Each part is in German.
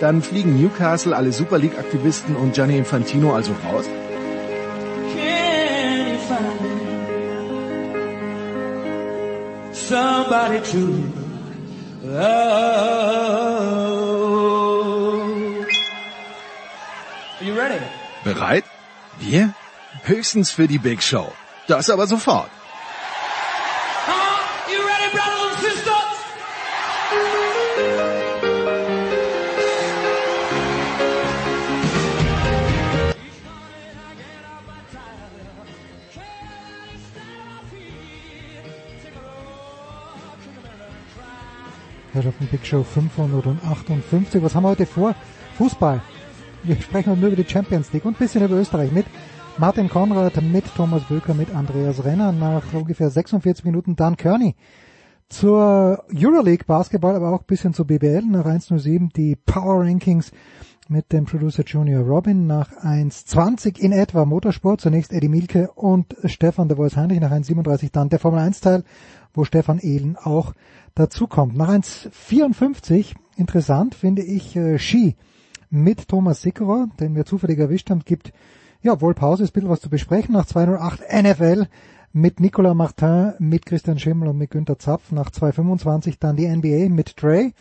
Dann fliegen Newcastle, alle Super League-Aktivisten und Gianni Infantino also raus? Somebody to love. Are you ready? Bereit? Wir? Höchstens für die Big Show. Das aber sofort. Herrschaften Big Show 558. Was haben wir heute vor? Fußball. Wir sprechen heute nur über die Champions League und ein bisschen über Österreich mit Martin Konrad, mit Thomas Böker, mit Andreas Renner nach ungefähr 46 Minuten Dan Kearney zur Euroleague Basketball, aber auch ein bisschen zur BBL nach 1.07 die Power Rankings mit dem Producer Junior Robin nach 1.20 in etwa Motorsport, zunächst Eddie Milke und Stefan de Vois Heinrich nach 1.37 dann der Formel 1 Teil, wo Stefan Ehlen auch dazu kommt. Nach 1,54 interessant finde ich äh, Ski mit Thomas Sickerer, den wir zufällig erwischt haben, gibt ja wohl Pause, ist ein bisschen was zu besprechen. Nach 208 NFL mit Nicolas Martin, mit Christian Schimmel und mit Günter Zapf. Nach 225 dann die NBA mit Dre.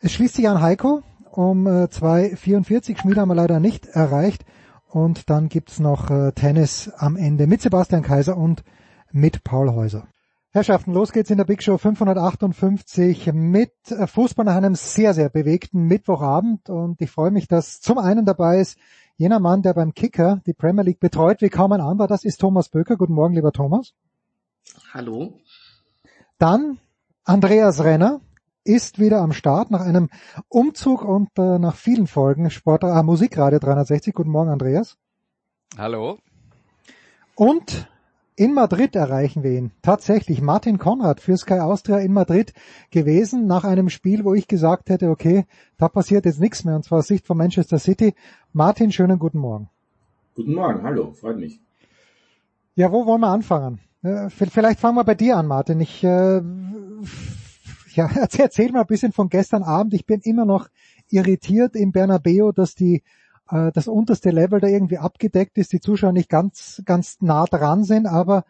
Es schließt sich an Heiko um äh, 244. Schmied haben wir leider nicht erreicht. Und dann gibt's noch äh, Tennis am Ende mit Sebastian Kaiser und mit Paul Häuser. Herrschaften, los geht's in der Big Show 558 mit äh, Fußball nach einem sehr, sehr bewegten Mittwochabend und ich freue mich, dass zum einen dabei ist jener Mann, der beim Kicker die Premier League betreut wie kaum ein anderer, das ist Thomas Böker. Guten Morgen, lieber Thomas. Hallo. Dann Andreas Renner ist wieder am Start nach einem Umzug und äh, nach vielen Folgen Sport äh, Musikradio 360. Guten Morgen, Andreas. Hallo. Und in Madrid erreichen wir ihn. Tatsächlich Martin Konrad für Sky Austria in Madrid gewesen nach einem Spiel, wo ich gesagt hätte, okay, da passiert jetzt nichts mehr und zwar aus Sicht von Manchester City. Martin, schönen guten Morgen. Guten Morgen, hallo, freut mich. Ja, wo wollen wir anfangen? Äh, vielleicht fangen wir bei dir an, Martin. Ich äh, ja, erzähl mal ein bisschen von gestern Abend. Ich bin immer noch irritiert im Bernabeo, dass die äh, das unterste Level da irgendwie abgedeckt ist, die Zuschauer nicht ganz, ganz nah dran sind, aber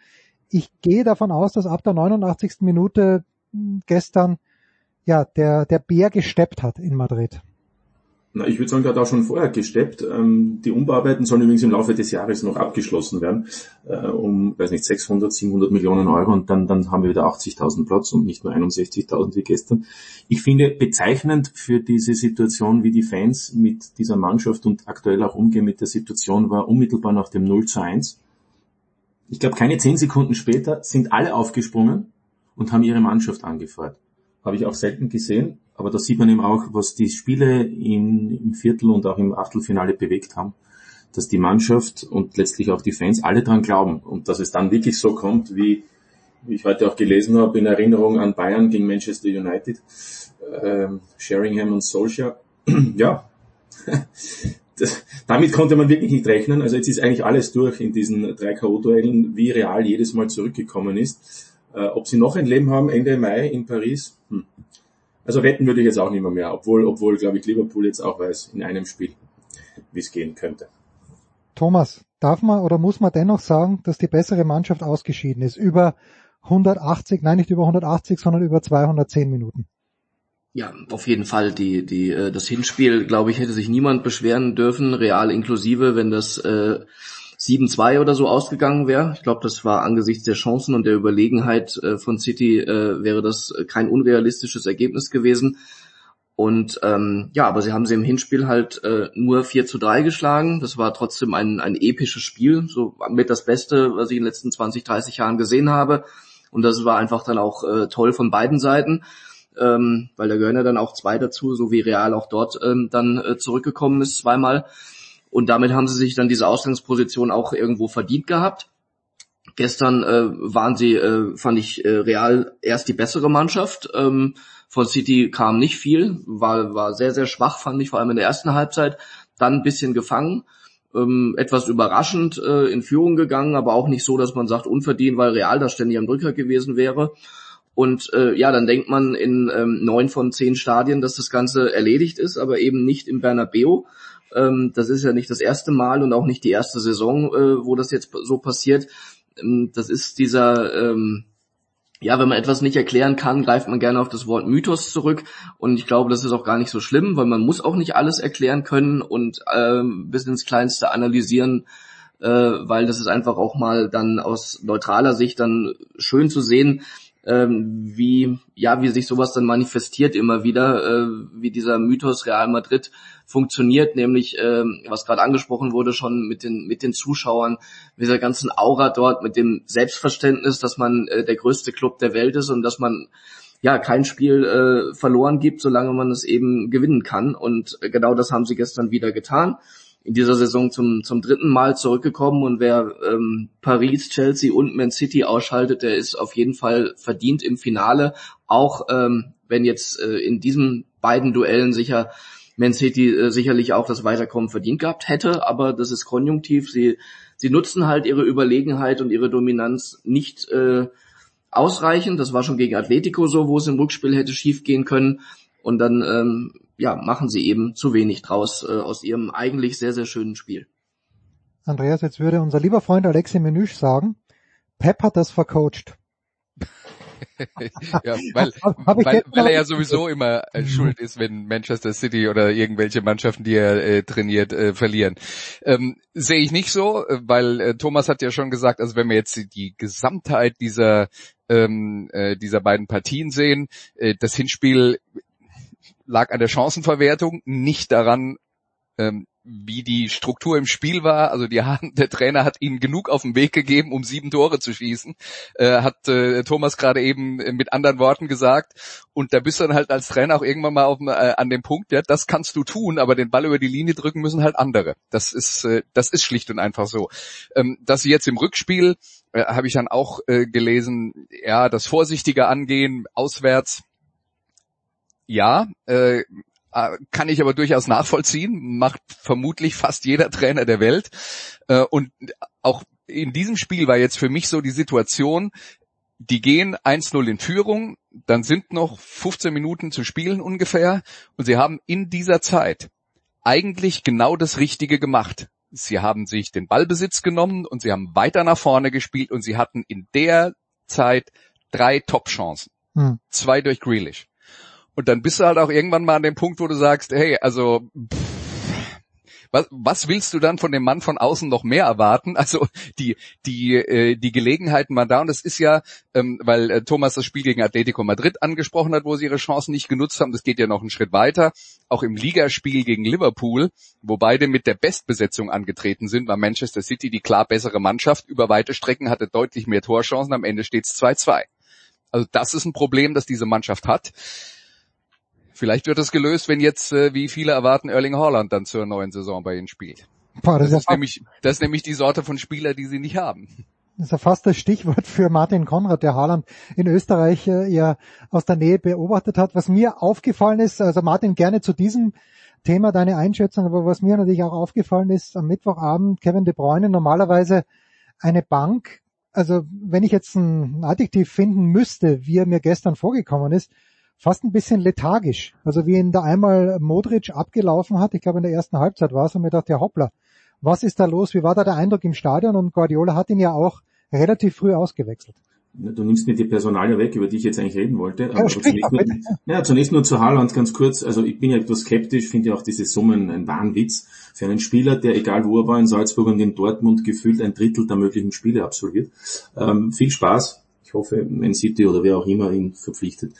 ich gehe davon aus, dass ab der 89. Minute hm, gestern ja der, der Bär gesteppt hat in Madrid. Na, ich würde sagen, hat auch schon vorher gesteppt. Ähm, die Umbauarbeiten sollen übrigens im Laufe des Jahres noch abgeschlossen werden, äh, um, weiß nicht, 600, 700 Millionen Euro und dann, dann haben wir wieder 80.000 Platz und nicht nur 61.000 wie gestern. Ich finde bezeichnend für diese Situation, wie die Fans mit dieser Mannschaft und aktuell auch umgehen mit der Situation, war unmittelbar nach dem 0 zu 1. Ich glaube, keine zehn Sekunden später sind alle aufgesprungen und haben ihre Mannschaft angefeuert. Habe ich auch selten gesehen aber da sieht man eben auch, was die Spiele in, im Viertel und auch im Achtelfinale bewegt haben, dass die Mannschaft und letztlich auch die Fans alle dran glauben und dass es dann wirklich so kommt, wie, wie ich heute auch gelesen habe, in Erinnerung an Bayern gegen Manchester United, ähm, Sheringham und Solskjaer. ja, das, damit konnte man wirklich nicht rechnen. Also jetzt ist eigentlich alles durch in diesen drei K.O.-Duellen, wie Real jedes Mal zurückgekommen ist. Äh, ob sie noch ein Leben haben Ende Mai in Paris, hm. Also wetten würde ich jetzt auch nicht mehr, mehr obwohl, obwohl, glaube ich, Liverpool jetzt auch weiß in einem Spiel, wie es gehen könnte. Thomas, darf man oder muss man dennoch sagen, dass die bessere Mannschaft ausgeschieden ist? Über 180, nein, nicht über 180, sondern über 210 Minuten. Ja, auf jeden Fall. Die, die, äh, das Hinspiel, glaube ich, hätte sich niemand beschweren dürfen, real inklusive, wenn das äh, 7-2 oder so ausgegangen wäre. Ich glaube, das war angesichts der Chancen und der Überlegenheit äh, von City äh, wäre das kein unrealistisches Ergebnis gewesen. Und ähm, ja, aber sie haben sie im Hinspiel halt äh, nur 4 zu 3 geschlagen. Das war trotzdem ein, ein episches Spiel, so mit das Beste, was ich in den letzten 20, 30 Jahren gesehen habe. Und das war einfach dann auch äh, toll von beiden Seiten ähm, weil da gehören ja dann auch zwei dazu, so wie Real auch dort ähm, dann äh, zurückgekommen ist zweimal. Und damit haben sie sich dann diese Ausgangsposition auch irgendwo verdient gehabt. Gestern äh, waren sie, äh, fand ich, äh, Real erst die bessere Mannschaft. Ähm, von City kam nicht viel, war, war sehr, sehr schwach, fand ich, vor allem in der ersten Halbzeit. Dann ein bisschen gefangen, ähm, etwas überraschend äh, in Führung gegangen, aber auch nicht so, dass man sagt, unverdient, weil Real da ständig am Drücker gewesen wäre. Und äh, ja, dann denkt man in ähm, neun von zehn Stadien, dass das Ganze erledigt ist, aber eben nicht im Bernabeu. Ähm, das ist ja nicht das erste Mal und auch nicht die erste Saison, äh, wo das jetzt so passiert. Ähm, das ist dieser, ähm, ja, wenn man etwas nicht erklären kann, greift man gerne auf das Wort Mythos zurück. Und ich glaube, das ist auch gar nicht so schlimm, weil man muss auch nicht alles erklären können und ähm, bis ins Kleinste analysieren äh, weil das ist einfach auch mal dann aus neutraler Sicht dann schön zu sehen, ähm, wie ja wie sich sowas dann manifestiert immer wieder, äh, wie dieser Mythos Real Madrid funktioniert, nämlich ähm, was gerade angesprochen wurde schon mit den mit den Zuschauern, mit dieser ganzen Aura dort, mit dem Selbstverständnis, dass man äh, der größte Club der Welt ist und dass man ja kein Spiel äh, verloren gibt, solange man es eben gewinnen kann. Und genau das haben sie gestern wieder getan in dieser Saison zum, zum dritten Mal zurückgekommen und wer ähm, Paris, Chelsea und Man City ausschaltet, der ist auf jeden Fall verdient im Finale. Auch ähm, wenn jetzt äh, in diesen beiden Duellen sicher Man City äh, sicherlich auch das Weiterkommen verdient gehabt hätte, aber das ist konjunktiv. Sie, sie nutzen halt ihre Überlegenheit und ihre Dominanz nicht äh, ausreichend. Das war schon gegen Atletico so, wo es im Rückspiel hätte schief gehen können. Und dann ähm, ja, machen sie eben zu wenig draus äh, aus ihrem eigentlich sehr, sehr schönen Spiel. Andreas, jetzt würde unser lieber Freund Alexi Menüsch sagen, Pep hat das vercoacht. ja, weil, weil, weil er ja sowieso immer äh, schuld ist, wenn Manchester City oder irgendwelche Mannschaften, die er äh, trainiert, äh, verlieren. Ähm, Sehe ich nicht so, äh, weil äh, Thomas hat ja schon gesagt, also wenn wir jetzt die Gesamtheit dieser ähm, äh, dieser beiden Partien sehen, äh, das Hinspiel lag an der Chancenverwertung, nicht daran, ähm, wie die Struktur im Spiel war. Also die haben, der Trainer hat ihnen genug auf den Weg gegeben, um sieben Tore zu schießen, äh, hat äh, Thomas gerade eben mit anderen Worten gesagt. Und da bist du dann halt als Trainer auch irgendwann mal auf, äh, an dem Punkt, ja, das kannst du tun, aber den Ball über die Linie drücken müssen halt andere. Das ist, äh, das ist schlicht und einfach so. Ähm, dass sie jetzt im Rückspiel, äh, habe ich dann auch äh, gelesen, ja, das vorsichtige Angehen auswärts ja, äh, äh, kann ich aber durchaus nachvollziehen, macht vermutlich fast jeder Trainer der Welt. Äh, und auch in diesem Spiel war jetzt für mich so die Situation, die gehen 1-0 in Führung, dann sind noch 15 Minuten zu spielen ungefähr und sie haben in dieser Zeit eigentlich genau das Richtige gemacht. Sie haben sich den Ballbesitz genommen und sie haben weiter nach vorne gespielt und sie hatten in der Zeit drei Top-Chancen. Hm. Zwei durch Grealish. Und dann bist du halt auch irgendwann mal an dem Punkt, wo du sagst, hey, also pff, was, was willst du dann von dem Mann von außen noch mehr erwarten? Also die die äh, die Gelegenheiten waren da und das ist ja, ähm, weil äh, Thomas das Spiel gegen Atletico Madrid angesprochen hat, wo sie ihre Chancen nicht genutzt haben. Das geht ja noch einen Schritt weiter. Auch im Ligaspiel gegen Liverpool, wo beide mit der Bestbesetzung angetreten sind, war Manchester City die klar bessere Mannschaft. Über weite Strecken hatte deutlich mehr Torchancen. Am Ende steht es 2-2. Also das ist ein Problem, das diese Mannschaft hat. Vielleicht wird es gelöst, wenn jetzt, äh, wie viele erwarten, Erling Haaland dann zur neuen Saison bei ihnen spielt. Boah, das, das, ist nämlich, das ist nämlich die Sorte von Spieler, die sie nicht haben. Das ist ja fast das Stichwort für Martin Konrad, der Haaland in Österreich äh, ja aus der Nähe beobachtet hat. Was mir aufgefallen ist, also Martin, gerne zu diesem Thema deine Einschätzung, aber was mir natürlich auch aufgefallen ist, am Mittwochabend Kevin De Bruyne normalerweise eine Bank, also wenn ich jetzt ein Adjektiv finden müsste, wie er mir gestern vorgekommen ist, fast ein bisschen lethargisch. Also wie ihn da einmal Modric abgelaufen hat, ich glaube in der ersten Halbzeit war es, und mir dachte, ja hoppla, was ist da los? Wie war da der Eindruck im Stadion? Und Guardiola hat ihn ja auch relativ früh ausgewechselt. Du nimmst mir die Personalie weg, über die ich jetzt eigentlich reden wollte. Aber zunächst, nur, ja, zunächst nur zu Haaland ganz kurz. Also ich bin ja etwas skeptisch, finde ja auch diese Summen ein Wahnwitz für einen Spieler, der egal wo er war, in Salzburg und in Dortmund gefühlt ein Drittel der möglichen Spiele absolviert. Ähm, viel Spaß. Ich hoffe, Man City oder wer auch immer ihn verpflichtet,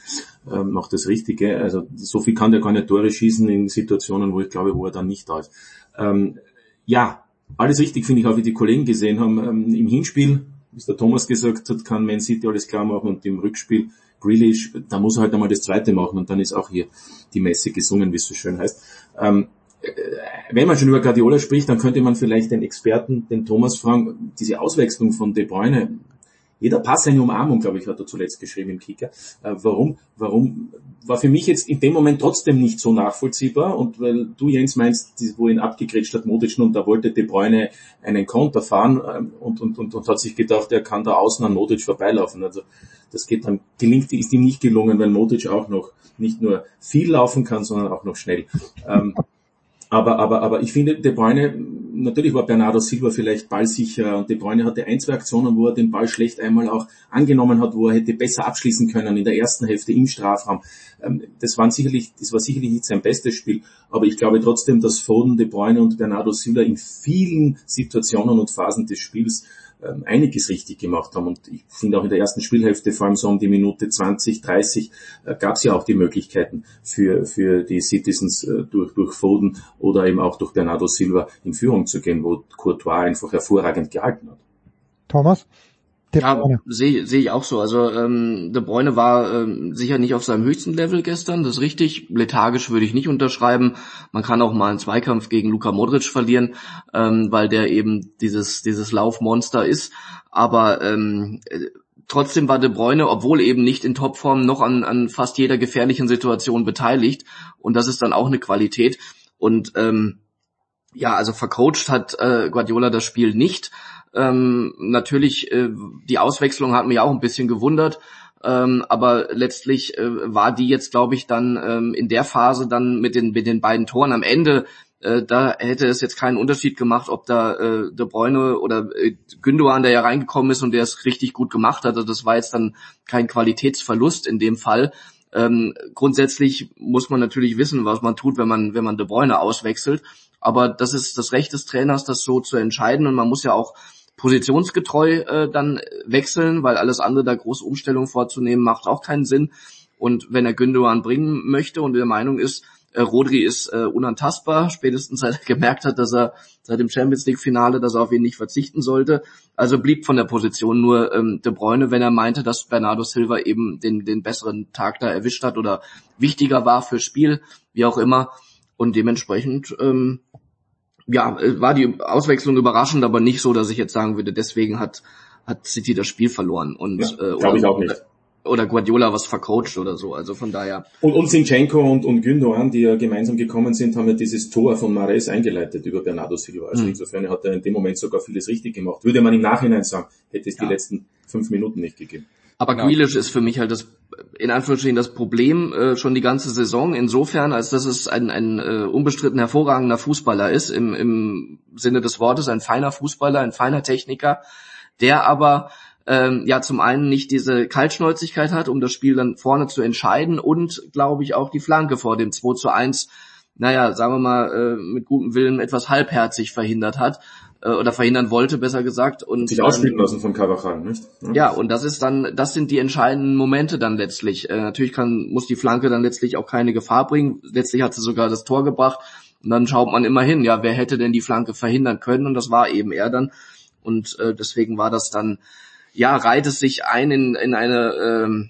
ähm, macht das Richtige. Also so viel kann der gar nicht Tore schießen in Situationen, wo ich glaube, wo er dann nicht da ist. Ähm, ja, alles richtig finde ich auch, wie die Kollegen gesehen haben. Ähm, Im Hinspiel wie der Thomas gesagt hat, kann Man City alles klar machen und im Rückspiel Grealish, da muss er halt einmal das zweite machen und dann ist auch hier die Messe gesungen, wie es so schön heißt. Ähm, äh, wenn man schon über Guardiola spricht, dann könnte man vielleicht den Experten, den Thomas fragen, diese Auswechslung von De Bruyne, jeder Pass eine Umarmung, glaube ich, hat er zuletzt geschrieben im Kicker. Äh, warum? Warum war für mich jetzt in dem Moment trotzdem nicht so nachvollziehbar und weil du Jens meinst, wo ihn abgekretscht hat Modric und da wollte De Bruyne einen Konter fahren ähm, und, und, und, und hat sich gedacht, er kann da außen an Modric vorbeilaufen. Also das geht dann, gelingt, ist ihm nicht gelungen, weil Modric auch noch nicht nur viel laufen kann, sondern auch noch schnell. Ähm, aber, aber, aber ich finde, De Bruyne, natürlich war Bernardo Silva vielleicht ballsicher und De Bruyne hatte ein, zwei Aktionen, wo er den Ball schlecht einmal auch angenommen hat, wo er hätte besser abschließen können in der ersten Hälfte im Strafraum. Ähm, das, waren sicherlich, das war sicherlich nicht sein bestes Spiel, aber ich glaube trotzdem, dass Foden, De Bruyne und Bernardo Silva in vielen Situationen und Phasen des Spiels ähm, einiges richtig gemacht haben. Und ich finde auch in der ersten Spielhälfte, vor allem so um die Minute 20, 30, äh, gab es ja auch die Möglichkeiten für, für die Citizens äh, durch, durch Foden oder eben auch durch Bernardo Silva in Führung zu gehen, wo Courtois einfach hervorragend gehalten hat. Thomas? De ja, sehe seh ich auch so. Also ähm, De Bruyne war ähm, sicher nicht auf seinem höchsten Level gestern, das ist richtig. Lethargisch würde ich nicht unterschreiben. Man kann auch mal einen Zweikampf gegen Luka Modric verlieren, ähm, weil der eben dieses, dieses Laufmonster ist. Aber ähm, trotzdem war De Bruyne, obwohl eben nicht in Topform, noch an, an fast jeder gefährlichen Situation beteiligt. Und das ist dann auch eine Qualität. Und ähm, ja, also vercoacht hat äh, Guardiola das Spiel nicht. Ähm, natürlich, äh, die Auswechslung hat mich auch ein bisschen gewundert. Ähm, aber letztlich äh, war die jetzt, glaube ich, dann ähm, in der Phase dann mit den, mit den beiden Toren am Ende, äh, da hätte es jetzt keinen Unterschied gemacht, ob da äh, De Bruyne oder äh, Gündogan, der ja reingekommen ist und der es richtig gut gemacht hat. Also das war jetzt dann kein Qualitätsverlust in dem Fall. Ähm, grundsätzlich muss man natürlich wissen, was man tut, wenn man, wenn man De Bruyne auswechselt. Aber das ist das Recht des Trainers, das so zu entscheiden. Und man muss ja auch positionsgetreu äh, dann wechseln, weil alles andere, da große Umstellungen vorzunehmen, macht auch keinen Sinn. Und wenn er Gündogan bringen möchte und der Meinung ist, äh, Rodri ist äh, unantastbar, spätestens seit er gemerkt hat, dass er seit dem Champions League Finale, dass er auf ihn nicht verzichten sollte. Also blieb von der Position nur ähm, De Bruyne, wenn er meinte, dass Bernardo Silva eben den, den besseren Tag da erwischt hat oder wichtiger war fürs Spiel, wie auch immer. Und dementsprechend ähm, ja, äh, war die Auswechslung überraschend, aber nicht so, dass ich jetzt sagen würde, deswegen hat, hat City das Spiel verloren. Und, ja, äh, glaube ich auch nicht. Oder Guardiola was vercoacht oder so. Also von daher. Und, und Sinchenko und, und Gündogan, die ja gemeinsam gekommen sind, haben ja dieses Tor von Mares eingeleitet über Bernardo Silva. Also mhm. insofern hat er in dem Moment sogar vieles richtig gemacht. Würde man im Nachhinein sagen, hätte es ja. die letzten fünf Minuten nicht gegeben. Aber genau. Grealish ist für mich halt das, in Anführungsstrichen, das Problem äh, schon die ganze Saison, insofern, als dass es ein, ein äh, unbestritten hervorragender Fußballer ist, im, im Sinne des Wortes, ein feiner Fußballer, ein feiner Techniker, der aber ähm, ja zum einen nicht diese Kaltschnäuzigkeit hat, um das Spiel dann vorne zu entscheiden und, glaube ich, auch die Flanke vor dem 2 zu 1 naja, sagen wir mal, äh, mit gutem Willen etwas halbherzig verhindert hat äh, oder verhindern wollte, besser gesagt. Und sich ausspielen lassen von Carvajal, nicht? Ja. ja, und das ist dann, das sind die entscheidenden Momente dann letztlich. Äh, natürlich kann, muss die Flanke dann letztlich auch keine Gefahr bringen. Letztlich hat sie sogar das Tor gebracht. Und dann schaut man immer hin, ja, wer hätte denn die Flanke verhindern können? Und das war eben er dann. Und äh, deswegen war das dann, ja, reiht es sich ein in, in eine ähm,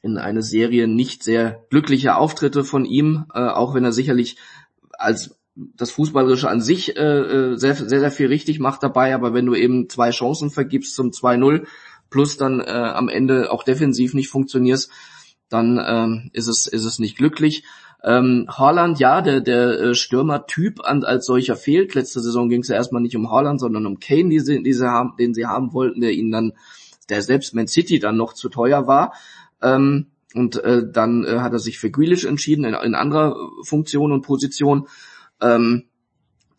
in eine Serie nicht sehr glückliche Auftritte von ihm, äh, auch wenn er sicherlich als das Fußballerische an sich äh, äh, sehr, sehr, sehr viel richtig macht dabei, aber wenn du eben zwei Chancen vergibst zum 2-0 plus dann äh, am Ende auch defensiv nicht funktionierst, dann ähm, ist es ist es nicht glücklich. Ähm, Haaland, ja, der der äh, Stürmertyp als solcher fehlt. Letzte Saison ging es ja erstmal nicht um Haaland, sondern um Kane, die sie, die sie haben, den sie haben wollten, der ihnen dann, der selbst Man City dann noch zu teuer war. Ähm, und äh, dann äh, hat er sich für Grealish entschieden in, in anderer Funktion und Position. Ähm,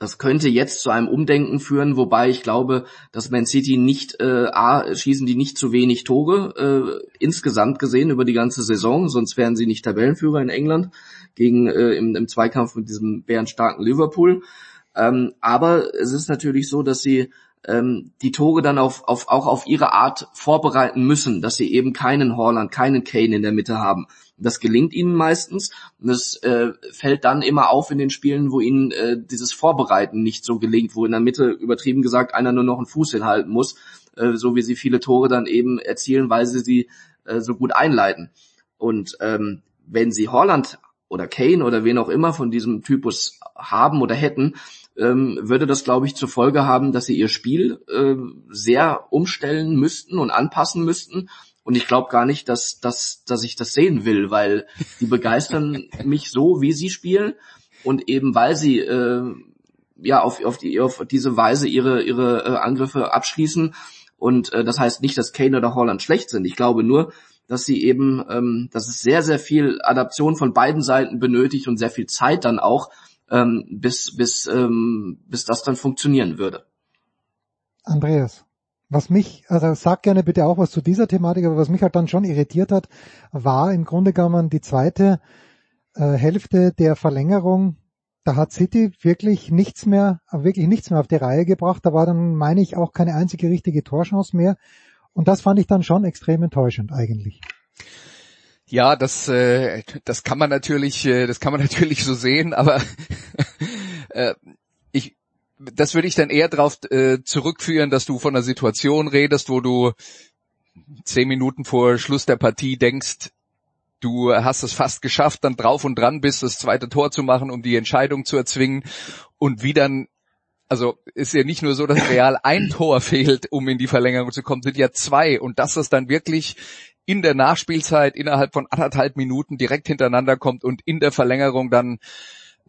das könnte jetzt zu einem Umdenken führen, wobei ich glaube, dass Man City nicht, äh, A, schießen die nicht zu wenig Tore, äh, insgesamt gesehen über die ganze Saison, sonst wären sie nicht Tabellenführer in England gegen äh, im, im Zweikampf mit diesem bärenstarken Liverpool. Ähm, aber es ist natürlich so, dass sie ähm, die Tore dann auf, auf, auch auf ihre Art vorbereiten müssen, dass sie eben keinen Horland, keinen Kane in der Mitte haben. Das gelingt ihnen meistens und das äh, fällt dann immer auf in den Spielen, wo ihnen äh, dieses Vorbereiten nicht so gelingt, wo in der Mitte übertrieben gesagt einer nur noch einen Fuß hinhalten muss, äh, so wie sie viele Tore dann eben erzielen, weil sie sie äh, so gut einleiten. Und ähm, wenn sie Holland oder Kane oder wen auch immer von diesem Typus haben oder hätten, ähm, würde das, glaube ich, zur Folge haben, dass sie ihr Spiel äh, sehr umstellen müssten und anpassen müssten. Und ich glaube gar nicht, dass, dass, dass ich das sehen will, weil die begeistern mich so, wie sie spielen. Und eben weil sie äh, ja auf, auf, die, auf diese Weise ihre, ihre äh, Angriffe abschließen. Und äh, das heißt nicht, dass Kane oder Holland schlecht sind. Ich glaube nur, dass sie eben, ähm, dass es sehr, sehr viel Adaption von beiden Seiten benötigt und sehr viel Zeit dann auch, ähm, bis, bis, ähm, bis das dann funktionieren würde. Andreas, was mich, also sag gerne bitte auch was zu dieser Thematik, aber was mich halt dann schon irritiert hat, war im Grunde genommen die zweite äh, Hälfte der Verlängerung. Da hat City wirklich nichts mehr, wirklich nichts mehr auf die Reihe gebracht. Da war dann, meine ich, auch keine einzige richtige Torchance mehr. Und das fand ich dann schon extrem enttäuschend eigentlich. Ja, das, äh, das kann man natürlich, äh, das kann man natürlich so sehen, aber äh, ich, das würde ich dann eher darauf äh, zurückführen, dass du von einer Situation redest, wo du zehn Minuten vor Schluss der Partie denkst, du hast es fast geschafft, dann drauf und dran bist, das zweite Tor zu machen, um die Entscheidung zu erzwingen. Und wie dann also ist ja nicht nur so, dass Real ein Tor fehlt, um in die Verlängerung zu kommen, sind ja zwei. Und dass das dann wirklich in der Nachspielzeit innerhalb von anderthalb Minuten direkt hintereinander kommt und in der Verlängerung dann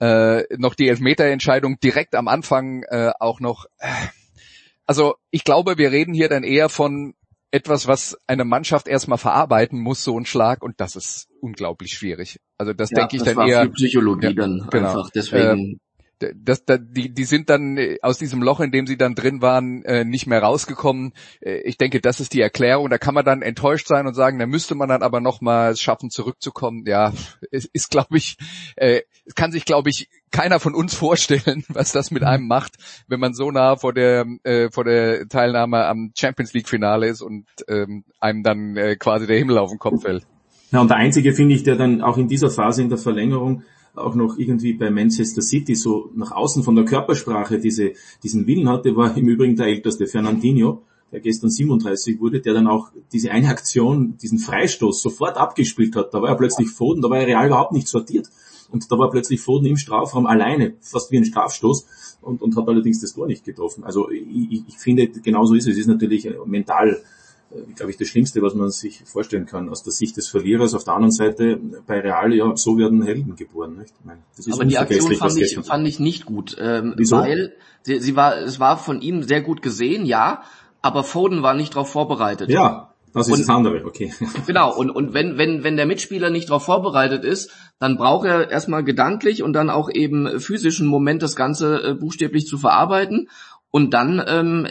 äh, noch die Elfmeterentscheidung direkt am Anfang äh, auch noch. Äh, also ich glaube, wir reden hier dann eher von etwas, was eine Mannschaft erstmal verarbeiten muss, so ein Schlag, und das ist unglaublich schwierig. Also das ja, denke ich das dann eher. Psychologie ja, dann genau. einfach. Deswegen. Das, das, die, die sind dann äh, aus diesem Loch, in dem sie dann drin waren, äh, nicht mehr rausgekommen. Äh, ich denke, das ist die Erklärung. Da kann man dann enttäuscht sein und sagen, da müsste man dann aber noch mal schaffen, zurückzukommen. Ja, es ist, glaube ich, äh, es kann sich, glaube ich, keiner von uns vorstellen, was das mit einem macht, wenn man so nah vor der äh, vor der Teilnahme am Champions League Finale ist und ähm, einem dann äh, quasi der Himmel auf den Kopf fällt. Ja, und der einzige finde ich, der dann auch in dieser Phase in der Verlängerung auch noch irgendwie bei Manchester City so nach außen von der Körpersprache diese, diesen Willen hatte, war im Übrigen der älteste Fernandinho, der gestern 37 wurde, der dann auch diese eine Aktion, diesen Freistoß sofort abgespielt hat. Da war er plötzlich Foden, da war er real überhaupt nicht sortiert. Und da war plötzlich Foden im Strafraum alleine, fast wie ein Strafstoß und, und hat allerdings das Tor nicht getroffen. Also ich, ich finde, genauso ist es. Es ist natürlich mental glaube ich, das Schlimmste, was man sich vorstellen kann aus der Sicht des Verlierers. Auf der anderen Seite, bei Real, ja, so werden Helden geboren. Nicht? Ich meine, das ist Aber die Aktion fand ich, fand ich nicht gut, ähm, Wieso? weil sie, sie war, es war von ihm sehr gut gesehen, ja, aber Foden war nicht darauf vorbereitet. Ja, das ist und, das andere, okay. Genau, und, und wenn, wenn, wenn der Mitspieler nicht darauf vorbereitet ist, dann braucht er erstmal gedanklich und dann auch eben physischen Moment, das Ganze äh, buchstäblich zu verarbeiten. Und dann ähm,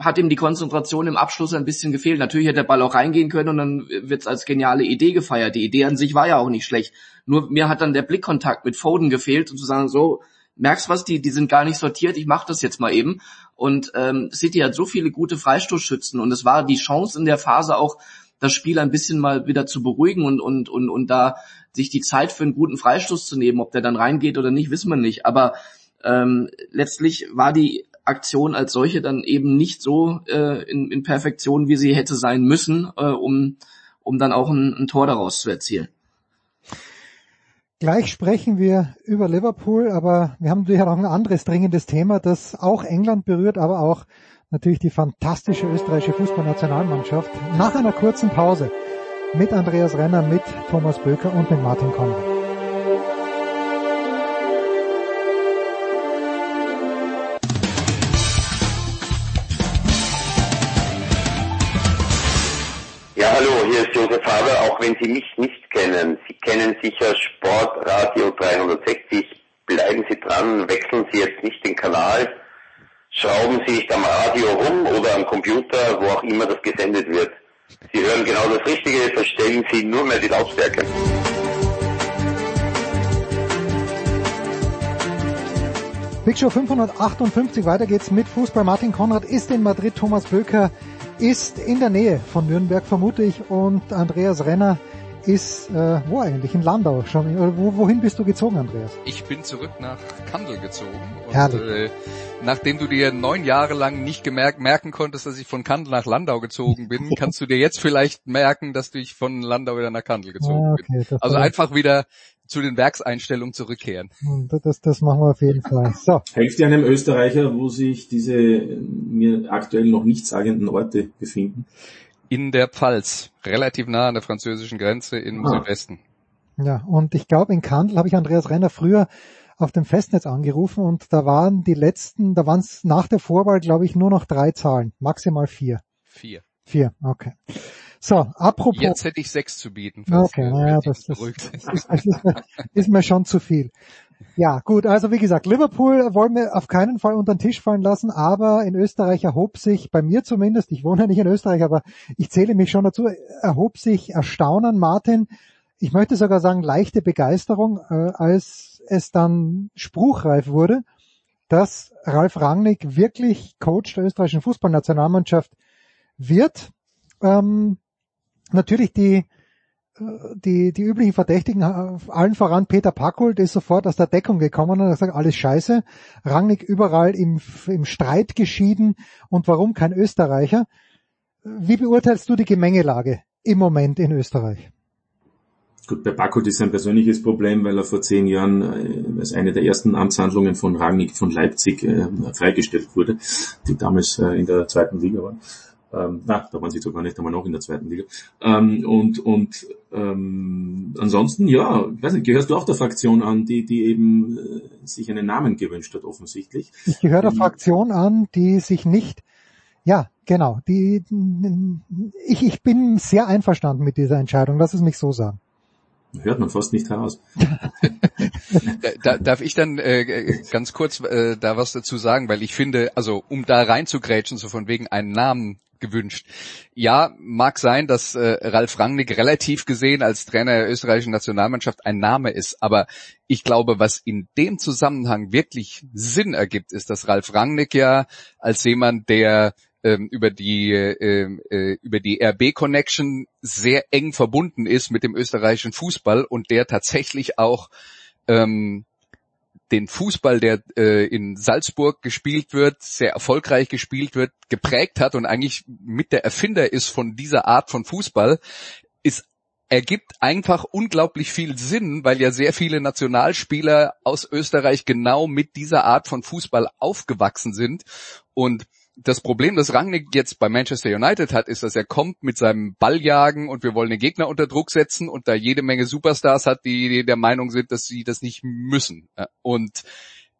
hat ihm die Konzentration im Abschluss ein bisschen gefehlt. Natürlich hätte der Ball auch reingehen können und dann wird's als geniale Idee gefeiert. Die Idee an sich war ja auch nicht schlecht. Nur mir hat dann der Blickkontakt mit Foden gefehlt, um zu sagen, so, merkst was, die, die sind gar nicht sortiert, ich mach das jetzt mal eben. Und ähm, City hat so viele gute Freistoßschützen und es war die Chance in der Phase auch, das Spiel ein bisschen mal wieder zu beruhigen und, und, und, und da sich die Zeit für einen guten Freistoß zu nehmen. Ob der dann reingeht oder nicht, wissen wir nicht. Aber ähm, letztlich war die Aktion als solche dann eben nicht so äh, in, in Perfektion, wie sie hätte sein müssen, äh, um, um dann auch ein, ein Tor daraus zu erzielen. Gleich sprechen wir über Liverpool, aber wir haben natürlich auch ein anderes dringendes Thema, das auch England berührt, aber auch natürlich die fantastische österreichische Fußballnationalmannschaft. Nach einer kurzen Pause mit Andreas Renner, mit Thomas Böker und mit Martin Konrad. Ist Josef Haber, auch wenn Sie mich nicht kennen. Sie kennen sicher Sportradio 360 bleiben Sie dran, wechseln Sie jetzt nicht den Kanal, schrauben Sie sich am Radio rum oder am Computer, wo auch immer das gesendet wird. Sie hören genau das Richtige, verstellen Sie nur mehr die Lautstärke. Big Show 558, weiter geht's mit Fußball. Martin Konrad ist in Madrid, Thomas Böker ist in der Nähe von Nürnberg, vermute ich, und Andreas Renner ist, äh, wo eigentlich? In Landau schon. Wo, wohin bist du gezogen, Andreas? Ich bin zurück nach Kandel gezogen. Und, Herrlich. Äh, nachdem du dir neun Jahre lang nicht gemerkt, merken konntest, dass ich von Kandel nach Landau gezogen bin, kannst du dir jetzt vielleicht merken, dass ich von Landau wieder nach Kandel gezogen ah, okay, bin. Also einfach wieder zu den Werkseinstellungen zurückkehren. Hm, das, das machen wir auf jeden Fall. So. Helft ihr einem Österreicher, wo sich diese mir aktuell noch nicht sagenden Orte befinden? in der Pfalz, relativ nah an der französischen Grenze im ah. Südwesten. Ja, und ich glaube, in Kandel habe ich Andreas Renner früher auf dem Festnetz angerufen und da waren die letzten, da waren es nach der Vorwahl, glaube ich, nur noch drei Zahlen, maximal vier. Vier. Vier, okay. So, apropos. Jetzt hätte ich sechs zu bieten. Okay, naja, das, das, das, ist, das ist, ist mir schon zu viel. Ja, gut, also wie gesagt, Liverpool wollen wir auf keinen Fall unter den Tisch fallen lassen, aber in Österreich erhob sich, bei mir zumindest, ich wohne ja nicht in Österreich, aber ich zähle mich schon dazu, erhob sich Erstaunen, Martin, ich möchte sogar sagen leichte Begeisterung, äh, als es dann spruchreif wurde, dass Ralf Rangnick wirklich Coach der österreichischen Fußballnationalmannschaft wird. Ähm, natürlich die die, die üblichen Verdächtigen, allen voran Peter Packold ist sofort aus der Deckung gekommen und hat gesagt, alles scheiße. Rangnick überall im, im Streit geschieden und warum kein Österreicher? Wie beurteilst du die Gemengelage im Moment in Österreich? Gut, bei Packold ist ein persönliches Problem, weil er vor zehn Jahren äh, als eine der ersten Amtshandlungen von Rangnick von Leipzig äh, freigestellt wurde, die damals äh, in der zweiten Liga war. Ähm, na, da waren sie sogar nicht einmal noch in der zweiten Liga. Ähm, und und ähm, ansonsten, ja, weiß nicht, gehörst du auch der Fraktion an, die, die eben äh, sich einen Namen gewünscht hat, offensichtlich? Ich gehöre der ähm, Fraktion an, die sich nicht, ja, genau, die, ich, ich bin sehr einverstanden mit dieser Entscheidung, lass es mich so sagen. Hört man fast nicht heraus. da, darf ich dann äh, ganz kurz äh, da was dazu sagen, weil ich finde, also um da reinzugrätschen, so von wegen einen Namen gewünscht. Ja, mag sein, dass äh, Ralf Rangnick relativ gesehen als Trainer der österreichischen Nationalmannschaft ein Name ist, aber ich glaube, was in dem Zusammenhang wirklich Sinn ergibt, ist, dass Ralf Rangnick ja als jemand, der ähm, über die ähm, äh, über die RB Connection sehr eng verbunden ist mit dem österreichischen Fußball und der tatsächlich auch ähm, den Fußball, der äh, in Salzburg gespielt wird, sehr erfolgreich gespielt wird, geprägt hat und eigentlich mit der Erfinder ist von dieser Art von Fußball, ist ergibt einfach unglaublich viel Sinn, weil ja sehr viele Nationalspieler aus Österreich genau mit dieser Art von Fußball aufgewachsen sind. Und das Problem, das Rangnick jetzt bei Manchester United hat, ist, dass er kommt mit seinem Balljagen und wir wollen den Gegner unter Druck setzen und da jede Menge Superstars hat, die der Meinung sind, dass sie das nicht müssen. Und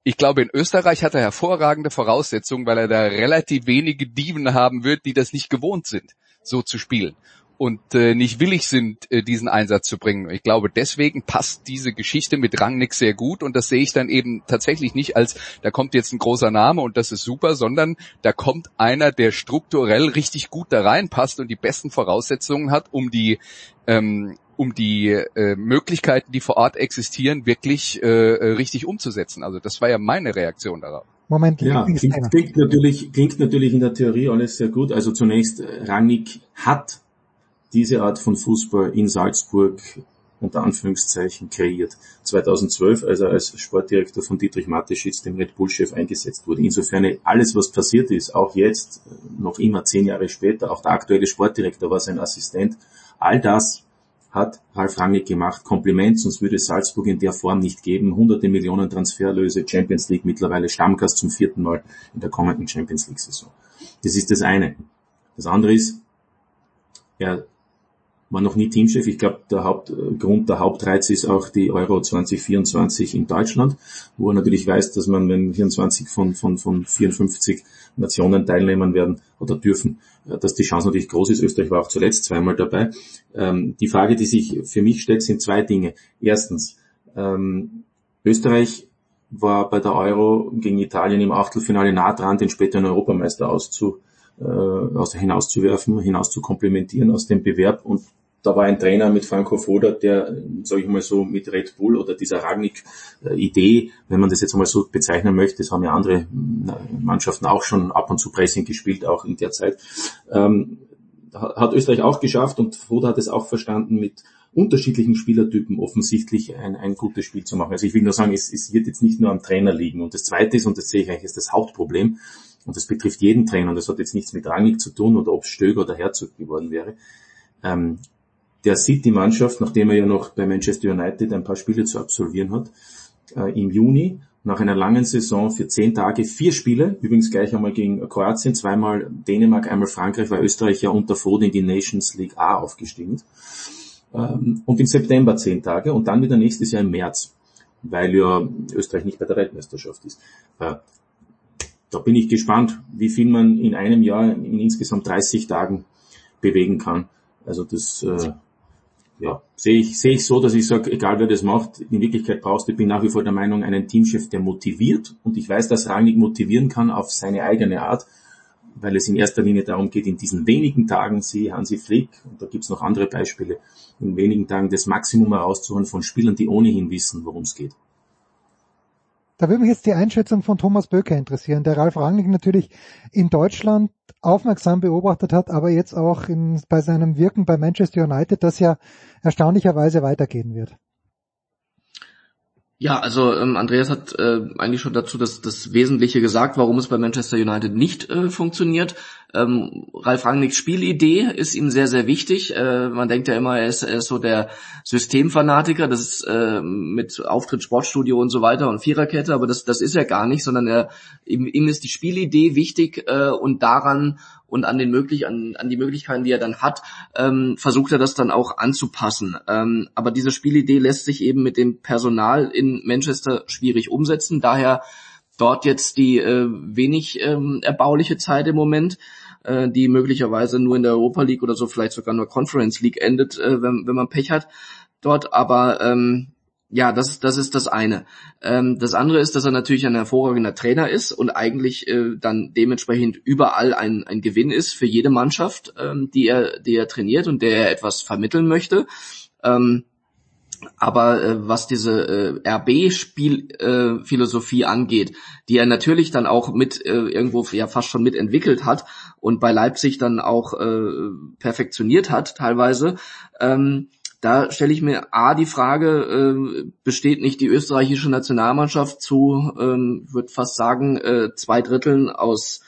ich glaube, in Österreich hat er hervorragende Voraussetzungen, weil er da relativ wenige Diven haben wird, die das nicht gewohnt sind, so zu spielen und äh, nicht willig sind, äh, diesen Einsatz zu bringen. Ich glaube, deswegen passt diese Geschichte mit Rangnick sehr gut und das sehe ich dann eben tatsächlich nicht als, da kommt jetzt ein großer Name und das ist super, sondern da kommt einer, der strukturell richtig gut da reinpasst und die besten Voraussetzungen hat, um die ähm, um die äh, Möglichkeiten, die vor Ort existieren, wirklich äh, äh richtig umzusetzen. Also das war ja meine Reaktion darauf. Moment, ja, klingt, klingt, natürlich, klingt natürlich in der Theorie alles sehr gut. Also zunächst, äh, Rangnick hat diese Art von Fußball in Salzburg unter Anführungszeichen kreiert. 2012, als er als Sportdirektor von Dietrich Mateschitz, dem Red Bull-Chef, eingesetzt wurde. Insofern alles, was passiert ist, auch jetzt, noch immer zehn Jahre später, auch der aktuelle Sportdirektor war sein Assistent, all das hat Ralf Rangnick gemacht. Kompliment, sonst würde Salzburg in der Form nicht geben. Hunderte Millionen Transferlöse, Champions League mittlerweile Stammgast zum vierten Mal in der kommenden Champions League-Saison. Das ist das eine. Das andere ist, er war noch nie Teamchef. Ich glaube, der Hauptgrund, der Hauptreiz ist auch die Euro 2024 in Deutschland, wo er natürlich weiß, dass man, wenn 24 von, von, von 54 Nationen teilnehmen werden oder dürfen, äh, dass die Chance natürlich groß ist. Österreich war auch zuletzt zweimal dabei. Ähm, die Frage, die sich für mich stellt, sind zwei Dinge. Erstens, ähm, Österreich war bei der Euro gegen Italien im Achtelfinale nah dran, den späteren Europameister auszu, äh, aus, hinauszuwerfen, hinaus zu komplementieren aus dem Bewerb und da war ein Trainer mit Franco Foda, der, sage ich mal so, mit Red Bull oder dieser Ragnik-Idee, wenn man das jetzt mal so bezeichnen möchte, das haben ja andere Mannschaften auch schon ab und zu Pressing gespielt, auch in der Zeit, ähm, hat Österreich auch geschafft und Foda hat es auch verstanden, mit unterschiedlichen Spielertypen offensichtlich ein, ein gutes Spiel zu machen. Also ich will nur sagen, es, es wird jetzt nicht nur am Trainer liegen. Und das Zweite ist, und das sehe ich eigentlich, ist das Hauptproblem, und das betrifft jeden Trainer, und das hat jetzt nichts mit Rangnick zu tun oder ob es Stöger oder Herzog geworden wäre. Ähm, der sieht die Mannschaft, nachdem er ja noch bei Manchester United ein paar Spiele zu absolvieren hat, äh, im Juni nach einer langen Saison für zehn Tage vier Spiele, übrigens gleich einmal gegen Kroatien, zweimal Dänemark, einmal Frankreich, weil Österreich ja unter Foden in die Nations League A aufgestiegen ist. Ähm, und im September zehn Tage und dann wieder nächstes Jahr im März, weil ja Österreich nicht bei der Weltmeisterschaft ist. Äh, da bin ich gespannt, wie viel man in einem Jahr in insgesamt 30 Tagen bewegen kann. Also das äh, ja, sehe ich, sehe ich so, dass ich sage, egal wer das macht, in Wirklichkeit brauchst du, ich bin nach wie vor der Meinung, einen Teamchef, der motiviert und ich weiß, dass Rangnick motivieren kann auf seine eigene Art, weil es in erster Linie darum geht, in diesen wenigen Tagen, sie Hansi Flick, und da gibt's noch andere Beispiele, in wenigen Tagen das Maximum herauszuholen von Spielern, die ohnehin wissen, worum es geht. Da würde mich jetzt die Einschätzung von Thomas Böker interessieren, der Ralf Rangnick natürlich in Deutschland aufmerksam beobachtet hat, aber jetzt auch in, bei seinem Wirken bei Manchester United, das ja erstaunlicherweise weitergehen wird. Ja, also ähm, Andreas hat äh, eigentlich schon dazu das, das Wesentliche gesagt, warum es bei Manchester United nicht äh, funktioniert. Ähm, Ralf Rangnicks Spielidee ist ihm sehr, sehr wichtig. Äh, man denkt ja immer, er ist, er ist so der Systemfanatiker, das ist äh, mit Auftritt, Sportstudio und so weiter und Viererkette, aber das, das ist er gar nicht, sondern er, ihm, ihm ist die Spielidee wichtig äh, und daran und an den möglich an, an die Möglichkeiten, die er dann hat, ähm, versucht er das dann auch anzupassen. Ähm, aber diese Spielidee lässt sich eben mit dem Personal in Manchester schwierig umsetzen. Daher dort jetzt die äh, wenig ähm, erbauliche Zeit im Moment, äh, die möglicherweise nur in der Europa League oder so vielleicht sogar nur Conference League endet, äh, wenn, wenn man Pech hat dort. Aber ähm, ja, das, das ist das eine. Ähm, das andere ist, dass er natürlich ein hervorragender Trainer ist und eigentlich äh, dann dementsprechend überall ein, ein Gewinn ist für jede Mannschaft, ähm, die, er, die er trainiert und der er etwas vermitteln möchte. Ähm, aber äh, was diese äh, RB-Spielphilosophie äh, angeht, die er natürlich dann auch mit äh, irgendwo ja fast schon mitentwickelt hat und bei Leipzig dann auch äh, perfektioniert hat teilweise, ähm, da stelle ich mir A die Frage, äh, besteht nicht die österreichische Nationalmannschaft zu, ähm, würde fast sagen, äh, zwei Dritteln aus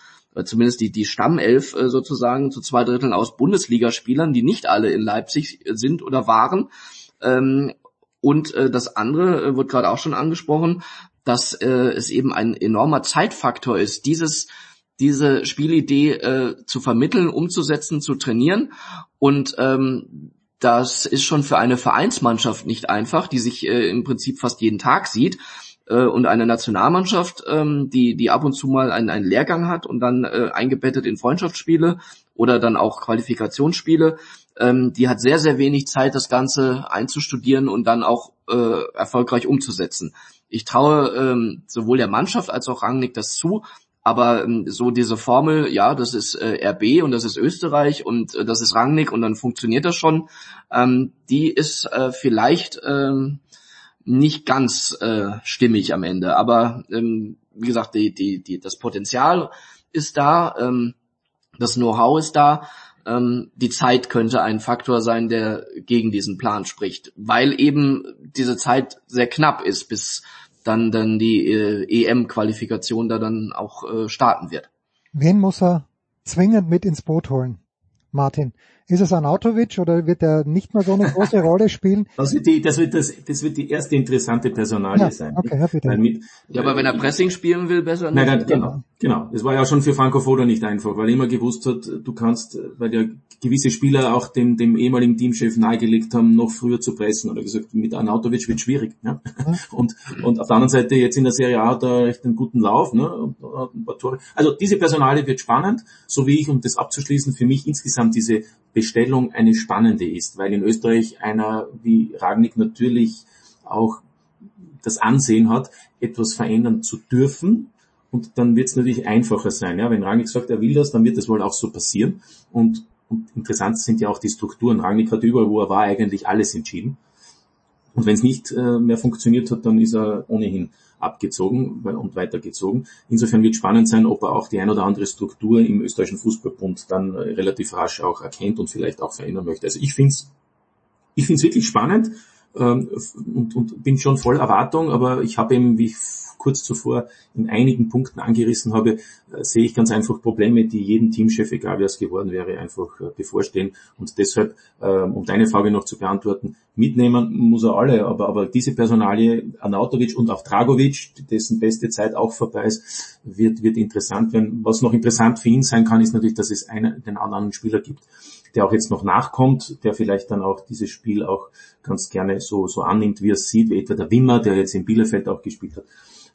zumindest die, die Stammelf äh, sozusagen zu zwei Dritteln aus Bundesligaspielern, die nicht alle in Leipzig sind oder waren. Ähm, und äh, das andere äh, wird gerade auch schon angesprochen, dass äh, es eben ein enormer Zeitfaktor ist, dieses diese Spielidee äh, zu vermitteln, umzusetzen, zu trainieren. Und ähm, das ist schon für eine Vereinsmannschaft nicht einfach, die sich äh, im Prinzip fast jeden Tag sieht äh, und eine Nationalmannschaft, ähm, die die ab und zu mal einen, einen Lehrgang hat und dann äh, eingebettet in Freundschaftsspiele oder dann auch Qualifikationsspiele, ähm, die hat sehr sehr wenig Zeit, das Ganze einzustudieren und dann auch äh, erfolgreich umzusetzen. Ich traue ähm, sowohl der Mannschaft als auch Rangnick das zu, aber ähm, so diese Formel, ja, das ist äh, RB und das ist Österreich und äh, das ist Rangnick und dann funktioniert das schon, ähm, die ist äh, vielleicht ähm, nicht ganz äh, stimmig am Ende. Aber ähm, wie gesagt, die, die, die, das Potenzial ist da, ähm, das Know-how ist da. Ähm, die Zeit könnte ein Faktor sein, der gegen diesen Plan spricht, weil eben diese Zeit sehr knapp ist, bis dann dann die äh, EM-Qualifikation da dann auch äh, starten wird. Wen muss er zwingend mit ins Boot holen, Martin? Ist es Anautovic oder wird er nicht mehr so eine große Rolle spielen? Das wird die, das wird das, das wird die erste interessante Personalie ja, sein. Okay, ja, bitte. Mit, ja, aber wenn er Pressing spielen will, besser nicht. Nein, nein, genau, genau. Es war ja schon für Franco Foda nicht einfach, weil er immer gewusst hat, du kannst, weil ja gewisse Spieler auch dem, dem ehemaligen Teamchef nahegelegt haben, noch früher zu pressen. Oder gesagt, mit Anautovic wird schwierig. Ja? Mhm. Und, und auf der anderen Seite jetzt in der Serie A hat er recht einen guten Lauf, ne? Und, und ein paar Tore. Also diese Personalie wird spannend, so wie ich, um das abzuschließen, für mich insgesamt diese Bestellung eine spannende ist, weil in Österreich einer wie Ragnick natürlich auch das Ansehen hat, etwas verändern zu dürfen. Und dann wird es natürlich einfacher sein. Ja? Wenn Rangnick sagt, er will das, dann wird das wohl auch so passieren. Und, und interessant sind ja auch die Strukturen. Rangnick hat überall, wo er war, eigentlich alles entschieden. Und wenn es nicht äh, mehr funktioniert hat, dann ist er ohnehin abgezogen und weitergezogen. Insofern wird spannend sein, ob er auch die ein oder andere Struktur im österreichischen Fußballbund dann äh, relativ rasch auch erkennt und vielleicht auch verändern möchte. Also ich finde es ich find's wirklich spannend ähm, und, und bin schon voll Erwartung, aber ich habe eben, wie ich kurz zuvor in einigen Punkten angerissen habe, äh, sehe ich ganz einfach Probleme, die jedem Teamchef, egal wer es geworden wäre, einfach äh, bevorstehen. Und deshalb, ähm, um deine Frage noch zu beantworten, mitnehmen muss er alle, aber, aber diese Personalie, Anautovic und auch Dragovic, dessen beste Zeit auch vorbei ist, wird, wird interessant werden. Was noch interessant für ihn sein kann, ist natürlich, dass es einen, den anderen Spieler gibt, der auch jetzt noch nachkommt, der vielleicht dann auch dieses Spiel auch ganz gerne so, so annimmt, wie er es sieht, wie etwa der Wimmer, der jetzt in Bielefeld auch gespielt hat.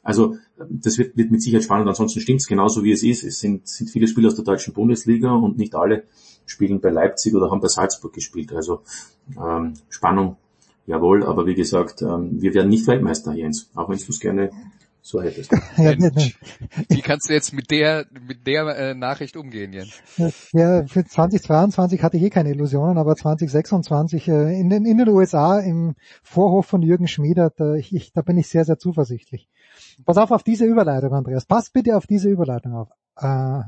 Also das wird, wird mit Sicherheit spannend. Ansonsten stimmt es genauso, wie es ist. Es sind, sind viele Spieler aus der deutschen Bundesliga und nicht alle spielen bei Leipzig oder haben bei Salzburg gespielt. Also ähm, Spannung, jawohl. Aber wie gesagt, ähm, wir werden nicht Weltmeister, Jens, auch wenn du es gerne so hättest. Wie kannst du jetzt mit der mit der äh, Nachricht umgehen, Jens? Ja, für 2022 hatte ich eh keine Illusionen, aber 2026 äh, in, den, in den USA im Vorhof von Jürgen Schmieder, da, ich, da bin ich sehr, sehr zuversichtlich. Pass auf auf diese Überleitung, Andreas. Pass bitte auf diese Überleitung auf. Äh,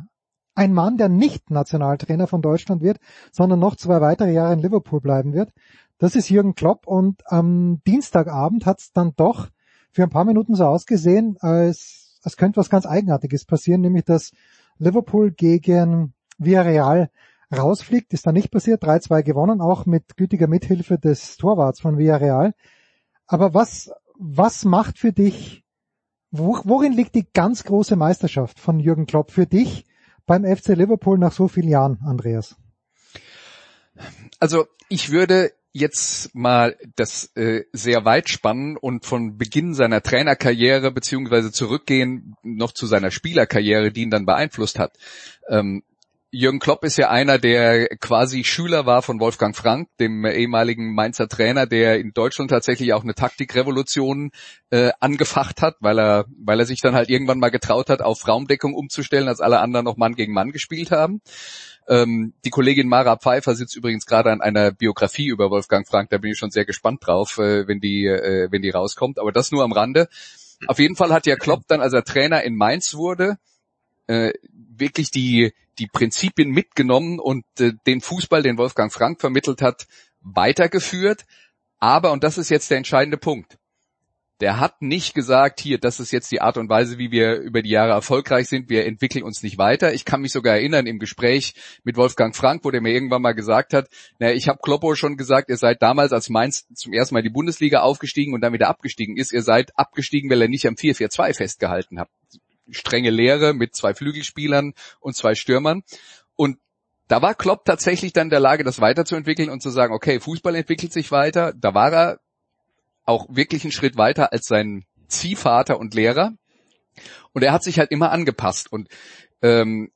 ein Mann, der nicht Nationaltrainer von Deutschland wird, sondern noch zwei weitere Jahre in Liverpool bleiben wird, das ist Jürgen Klopp und am Dienstagabend hat es dann doch für ein paar Minuten so ausgesehen, als, als könnte was ganz Eigenartiges passieren, nämlich dass Liverpool gegen Villarreal rausfliegt, ist da nicht passiert, 3-2 gewonnen, auch mit gütiger Mithilfe des Torwarts von Villarreal. Aber was, was macht für dich, wo, worin liegt die ganz große Meisterschaft von Jürgen Klopp für dich beim FC Liverpool nach so vielen Jahren, Andreas? Also ich würde jetzt mal das äh, sehr weit spannen und von Beginn seiner Trainerkarriere beziehungsweise zurückgehen noch zu seiner Spielerkarriere, die ihn dann beeinflusst hat. Ähm, Jürgen Klopp ist ja einer, der quasi Schüler war von Wolfgang Frank, dem ehemaligen Mainzer Trainer, der in Deutschland tatsächlich auch eine Taktikrevolution äh, angefacht hat, weil er, weil er sich dann halt irgendwann mal getraut hat, auf Raumdeckung umzustellen, als alle anderen noch Mann gegen Mann gespielt haben. Ähm, die Kollegin Mara Pfeiffer sitzt übrigens gerade an einer Biografie über Wolfgang Frank, da bin ich schon sehr gespannt drauf, äh, wenn die, äh, wenn die rauskommt. Aber das nur am Rande. Auf jeden Fall hat ja Klopp dann, als er Trainer in Mainz wurde, äh, wirklich die, die Prinzipien mitgenommen und äh, den Fußball, den Wolfgang Frank vermittelt hat, weitergeführt. Aber, und das ist jetzt der entscheidende Punkt, der hat nicht gesagt, hier, das ist jetzt die Art und Weise, wie wir über die Jahre erfolgreich sind, wir entwickeln uns nicht weiter. Ich kann mich sogar erinnern im Gespräch mit Wolfgang Frank, wo der mir irgendwann mal gesagt hat, naja, ich habe Kloppo schon gesagt, ihr seid damals als Mainz zum ersten Mal die Bundesliga aufgestiegen und dann wieder abgestiegen ist, ihr seid abgestiegen, weil ihr nicht am 4-4-2 festgehalten habt. Strenge Lehre mit zwei Flügelspielern und zwei Stürmern. Und da war Klopp tatsächlich dann in der Lage, das weiterzuentwickeln und zu sagen, okay, Fußball entwickelt sich weiter. Da war er auch wirklich einen Schritt weiter als sein Ziehvater und Lehrer. Und er hat sich halt immer angepasst. Und ähm,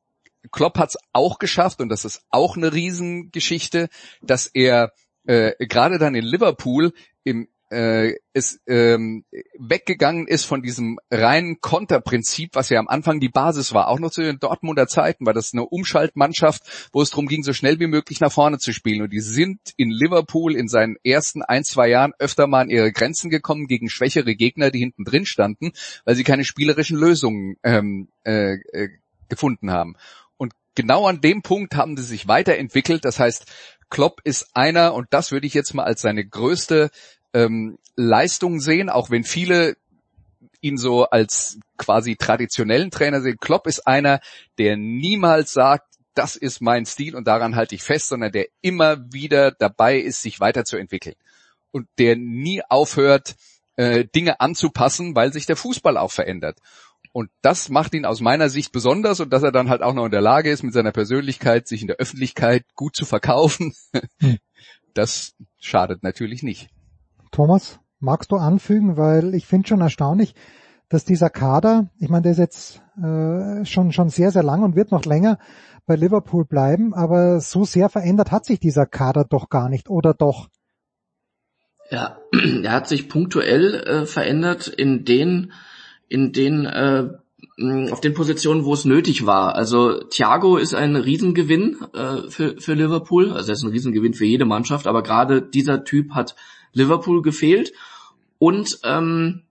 Klopp hat es auch geschafft, und das ist auch eine Riesengeschichte, dass er äh, gerade dann in Liverpool im äh, es ähm, weggegangen ist von diesem reinen Konterprinzip, was ja am Anfang die Basis war. Auch noch zu den Dortmunder Zeiten war das eine Umschaltmannschaft, wo es darum ging, so schnell wie möglich nach vorne zu spielen. Und die sind in Liverpool in seinen ersten ein, zwei Jahren öfter mal an ihre Grenzen gekommen gegen schwächere Gegner, die hinten drin standen, weil sie keine spielerischen Lösungen ähm, äh, äh, gefunden haben. Und genau an dem Punkt haben sie sich weiterentwickelt. Das heißt, Klopp ist einer, und das würde ich jetzt mal als seine größte ähm, Leistung sehen, auch wenn viele ihn so als quasi traditionellen Trainer sehen. Klopp ist einer, der niemals sagt, das ist mein Stil und daran halte ich fest, sondern der immer wieder dabei ist, sich weiterzuentwickeln und der nie aufhört, äh, Dinge anzupassen, weil sich der Fußball auch verändert. Und das macht ihn aus meiner Sicht besonders und dass er dann halt auch noch in der Lage ist, mit seiner Persönlichkeit sich in der Öffentlichkeit gut zu verkaufen, hm. das schadet natürlich nicht. Thomas, magst du anfügen, weil ich finde schon erstaunlich, dass dieser Kader, ich meine, der ist jetzt äh, schon schon sehr sehr lang und wird noch länger bei Liverpool bleiben, aber so sehr verändert hat sich dieser Kader doch gar nicht, oder doch? Ja, er hat sich punktuell äh, verändert in den, in den äh, auf den Positionen, wo es nötig war. Also Thiago ist ein Riesengewinn äh, für, für Liverpool. Also er ist ein Riesengewinn für jede Mannschaft, aber gerade dieser Typ hat Liverpool gefehlt. Und ähm,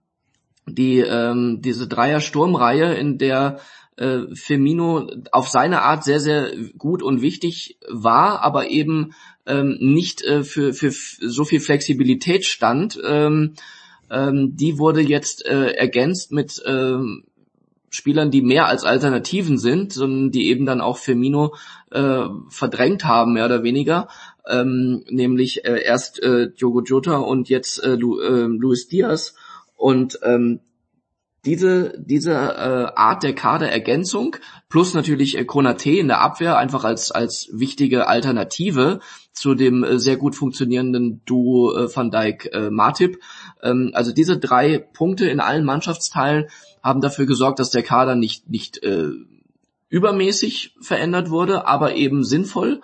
die ähm, diese Dreier-Sturmreihe, in der äh, Firmino auf seine Art sehr, sehr gut und wichtig war, aber eben ähm, nicht äh, für, für so viel Flexibilität stand, ähm, ähm, die wurde jetzt äh, ergänzt mit ähm, Spielern, die mehr als Alternativen sind, sondern die eben dann auch Firmino äh, verdrängt haben, mehr oder weniger. Ähm, nämlich äh, erst äh, Diogo Jota und jetzt äh, Lu, äh, Luis Diaz. Und ähm, diese, diese äh, Art der Kaderergänzung plus natürlich äh, Konate in der Abwehr einfach als, als wichtige Alternative zu dem äh, sehr gut funktionierenden Duo äh, Van Dijk äh, Martip. Ähm, also diese drei Punkte in allen Mannschaftsteilen haben dafür gesorgt, dass der Kader nicht, nicht äh, übermäßig verändert wurde, aber eben sinnvoll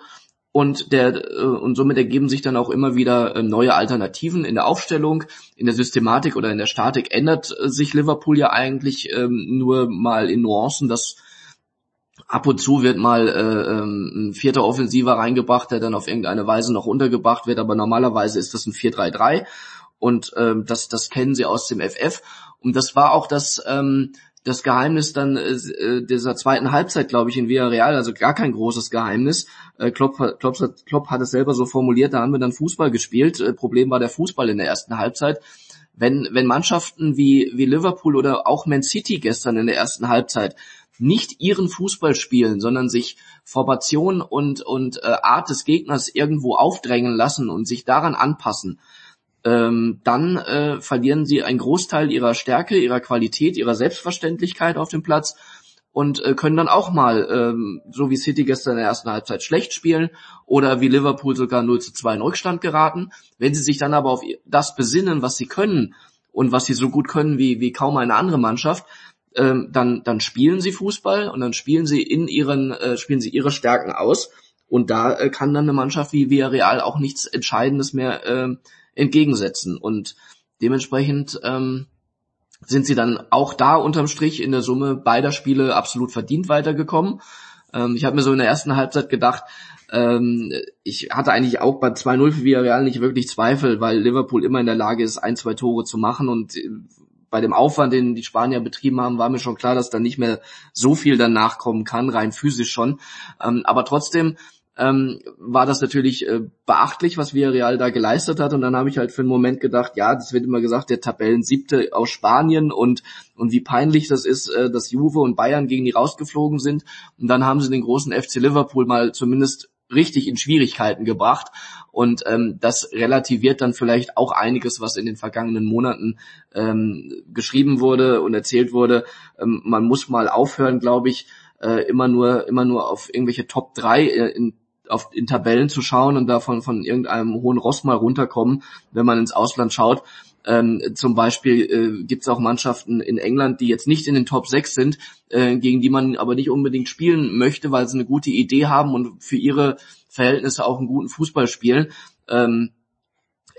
und der äh, und somit ergeben sich dann auch immer wieder äh, neue Alternativen in der Aufstellung, in der Systematik oder in der Statik ändert äh, sich Liverpool ja eigentlich ähm, nur mal in Nuancen, dass ab und zu wird mal äh, ähm, ein vierter Offensiver reingebracht, der dann auf irgendeine Weise noch untergebracht wird, aber normalerweise ist das ein 4-3-3 und ähm, das das kennen sie aus dem FF und das war auch das ähm, das Geheimnis dann äh, dieser zweiten Halbzeit, glaube ich, in Villarreal, also gar kein großes Geheimnis. Äh, Klopp, Klopp, Klopp hat es selber so formuliert, da haben wir dann Fußball gespielt. Äh, Problem war der Fußball in der ersten Halbzeit. Wenn, wenn Mannschaften wie, wie Liverpool oder auch Man City gestern in der ersten Halbzeit nicht ihren Fußball spielen, sondern sich Formation und, und äh, Art des Gegners irgendwo aufdrängen lassen und sich daran anpassen, ähm, dann äh, verlieren sie einen Großteil ihrer Stärke, ihrer Qualität, ihrer Selbstverständlichkeit auf dem Platz und äh, können dann auch mal, ähm, so wie City gestern in der ersten Halbzeit schlecht spielen oder wie Liverpool sogar 0 zu 2 in Rückstand geraten. Wenn sie sich dann aber auf das besinnen, was sie können und was sie so gut können wie, wie kaum eine andere Mannschaft, ähm, dann, dann spielen sie Fußball und dann spielen sie in ihren, äh, spielen sie ihre Stärken aus. Und da äh, kann dann eine Mannschaft wie Villarreal auch nichts Entscheidendes mehr äh, entgegensetzen. Und dementsprechend ähm, sind sie dann auch da unterm Strich in der Summe beider Spiele absolut verdient weitergekommen. Ähm, ich habe mir so in der ersten Halbzeit gedacht, ähm, ich hatte eigentlich auch bei 2-0 für Villarreal nicht wirklich Zweifel, weil Liverpool immer in der Lage ist, ein, zwei Tore zu machen und äh, bei dem Aufwand, den die Spanier betrieben haben, war mir schon klar, dass da nicht mehr so viel danach kommen kann, rein physisch schon. Ähm, aber trotzdem ähm, war das natürlich äh, beachtlich, was Villarreal da geleistet hat. Und dann habe ich halt für einen Moment gedacht, ja, das wird immer gesagt, der Tabellensiebte aus Spanien und, und wie peinlich das ist, äh, dass Juve und Bayern gegen die rausgeflogen sind. Und dann haben sie den großen FC Liverpool mal zumindest richtig in Schwierigkeiten gebracht. Und ähm, das relativiert dann vielleicht auch einiges, was in den vergangenen Monaten ähm, geschrieben wurde und erzählt wurde. Ähm, man muss mal aufhören, glaube ich, äh, immer nur immer nur auf irgendwelche Top 3 äh, in auf, in Tabellen zu schauen und davon von irgendeinem hohen Ross mal runterkommen, wenn man ins Ausland schaut. Ähm, zum Beispiel äh, gibt es auch Mannschaften in England, die jetzt nicht in den Top 6 sind, äh, gegen die man aber nicht unbedingt spielen möchte, weil sie eine gute Idee haben und für ihre Verhältnisse auch einen guten Fußball spielen. Ähm,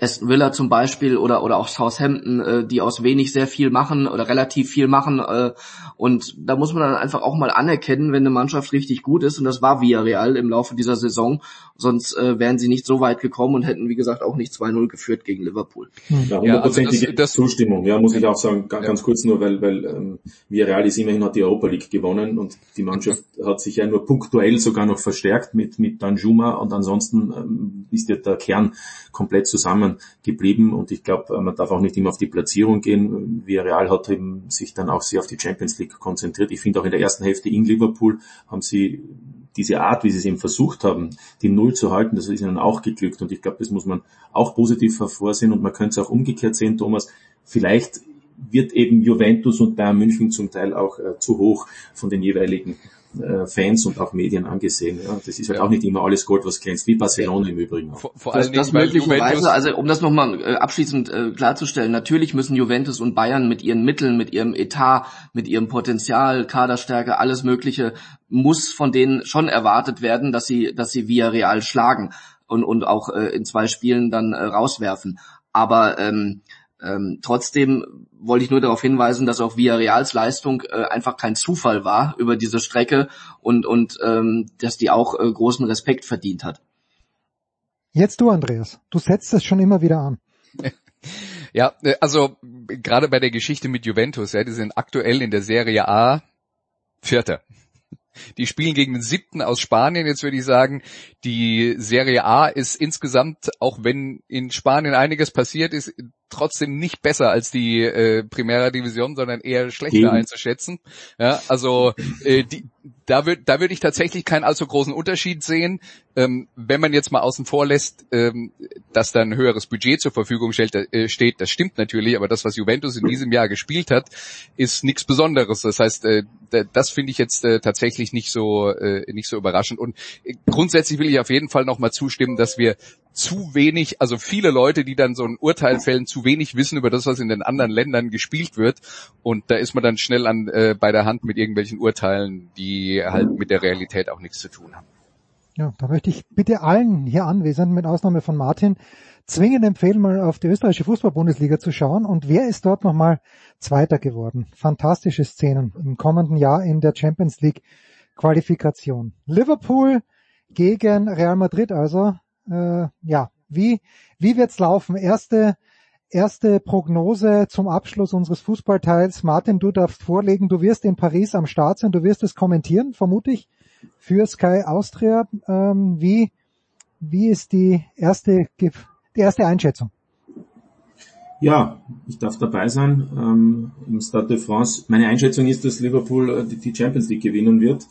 Aston Villa zum Beispiel oder oder auch Southampton, äh, die aus wenig sehr viel machen oder relativ viel machen äh, und da muss man dann einfach auch mal anerkennen, wenn eine Mannschaft richtig gut ist und das war Villarreal im Laufe dieser Saison, sonst äh, wären sie nicht so weit gekommen und hätten wie gesagt auch nicht 2-0 geführt gegen Liverpool. Ja, hundertprozentige ja, also Zustimmung, ja, muss ich auch sagen, ganz, ja. kurz nur, weil weil ähm, Villarreal ist immerhin hat die Europa League gewonnen und die Mannschaft hat sich ja nur punktuell sogar noch verstärkt mit mit Danjuma und ansonsten ähm, ist ja der Kern komplett zusammen geblieben und ich glaube, man darf auch nicht immer auf die Platzierung gehen. Villarreal hat eben sich dann auch sehr auf die Champions League konzentriert. Ich finde auch in der ersten Hälfte in Liverpool haben sie diese Art, wie sie es eben versucht haben, die Null zu halten, das ist ihnen auch geglückt und ich glaube, das muss man auch positiv hervorsehen und man könnte es auch umgekehrt sehen, Thomas. Vielleicht wird eben Juventus und Bayern München zum Teil auch äh, zu hoch von den jeweiligen äh, Fans und auch Medien angesehen. Ja. Das ist halt ja. auch nicht immer alles Gold, was glänzt, wie Barcelona im Übrigen auch. Vor, vor allem das, das möglicherweise, also um das nochmal äh, abschließend äh, klarzustellen, natürlich müssen Juventus und Bayern mit ihren Mitteln, mit ihrem Etat, mit ihrem Potenzial, Kaderstärke, alles Mögliche, muss von denen schon erwartet werden, dass sie, dass sie via Real schlagen und, und auch äh, in zwei Spielen dann äh, rauswerfen. Aber ähm, ähm, trotzdem wollte ich nur darauf hinweisen, dass auch Villarreals Leistung äh, einfach kein Zufall war über diese Strecke und, und ähm, dass die auch äh, großen Respekt verdient hat. Jetzt du, Andreas. Du setzt es schon immer wieder an. Ja, äh, also gerade bei der Geschichte mit Juventus, ja, die sind aktuell in der Serie A Vierter. Die spielen gegen den siebten aus Spanien. Jetzt würde ich sagen, die Serie A ist insgesamt, auch wenn in Spanien einiges passiert ist, trotzdem nicht besser als die äh, Primera Division, sondern eher schlechter mhm. einzuschätzen. Ja, also äh, die, da würde da würde ich tatsächlich keinen allzu großen Unterschied sehen, ähm, wenn man jetzt mal außen vor lässt, ähm, dass dann ein höheres Budget zur Verfügung stellt, äh, steht. Das stimmt natürlich, aber das, was Juventus in diesem Jahr gespielt hat, ist nichts Besonderes. Das heißt, äh, das finde ich jetzt äh, tatsächlich nicht so äh, nicht so überraschend. Und äh, grundsätzlich will ich auf jeden Fall nochmal zustimmen, dass wir zu wenig, also viele Leute, die dann so ein Urteil fällen, zu wenig wissen über das, was in den anderen Ländern gespielt wird. Und da ist man dann schnell an äh, bei der Hand mit irgendwelchen Urteilen, die halt mit der Realität auch nichts zu tun haben. Ja, da möchte ich bitte allen hier Anwesenden, mit Ausnahme von Martin, zwingend empfehlen, mal auf die österreichische Fußball-Bundesliga zu schauen. Und wer ist dort nochmal Zweiter geworden? Fantastische Szenen im kommenden Jahr in der Champions League Qualifikation. Liverpool gegen Real Madrid also äh, ja, wie, wie wird's laufen? Erste, erste Prognose zum Abschluss unseres Fußballteils. Martin, du darfst vorlegen, du wirst in Paris am Start sein, du wirst es kommentieren, vermute ich, für Sky Austria. Ähm, wie, wie ist die erste, die erste Einschätzung? Ja, ich darf dabei sein ähm, im Stade de France. Meine Einschätzung ist, dass Liverpool äh, die Champions League gewinnen wird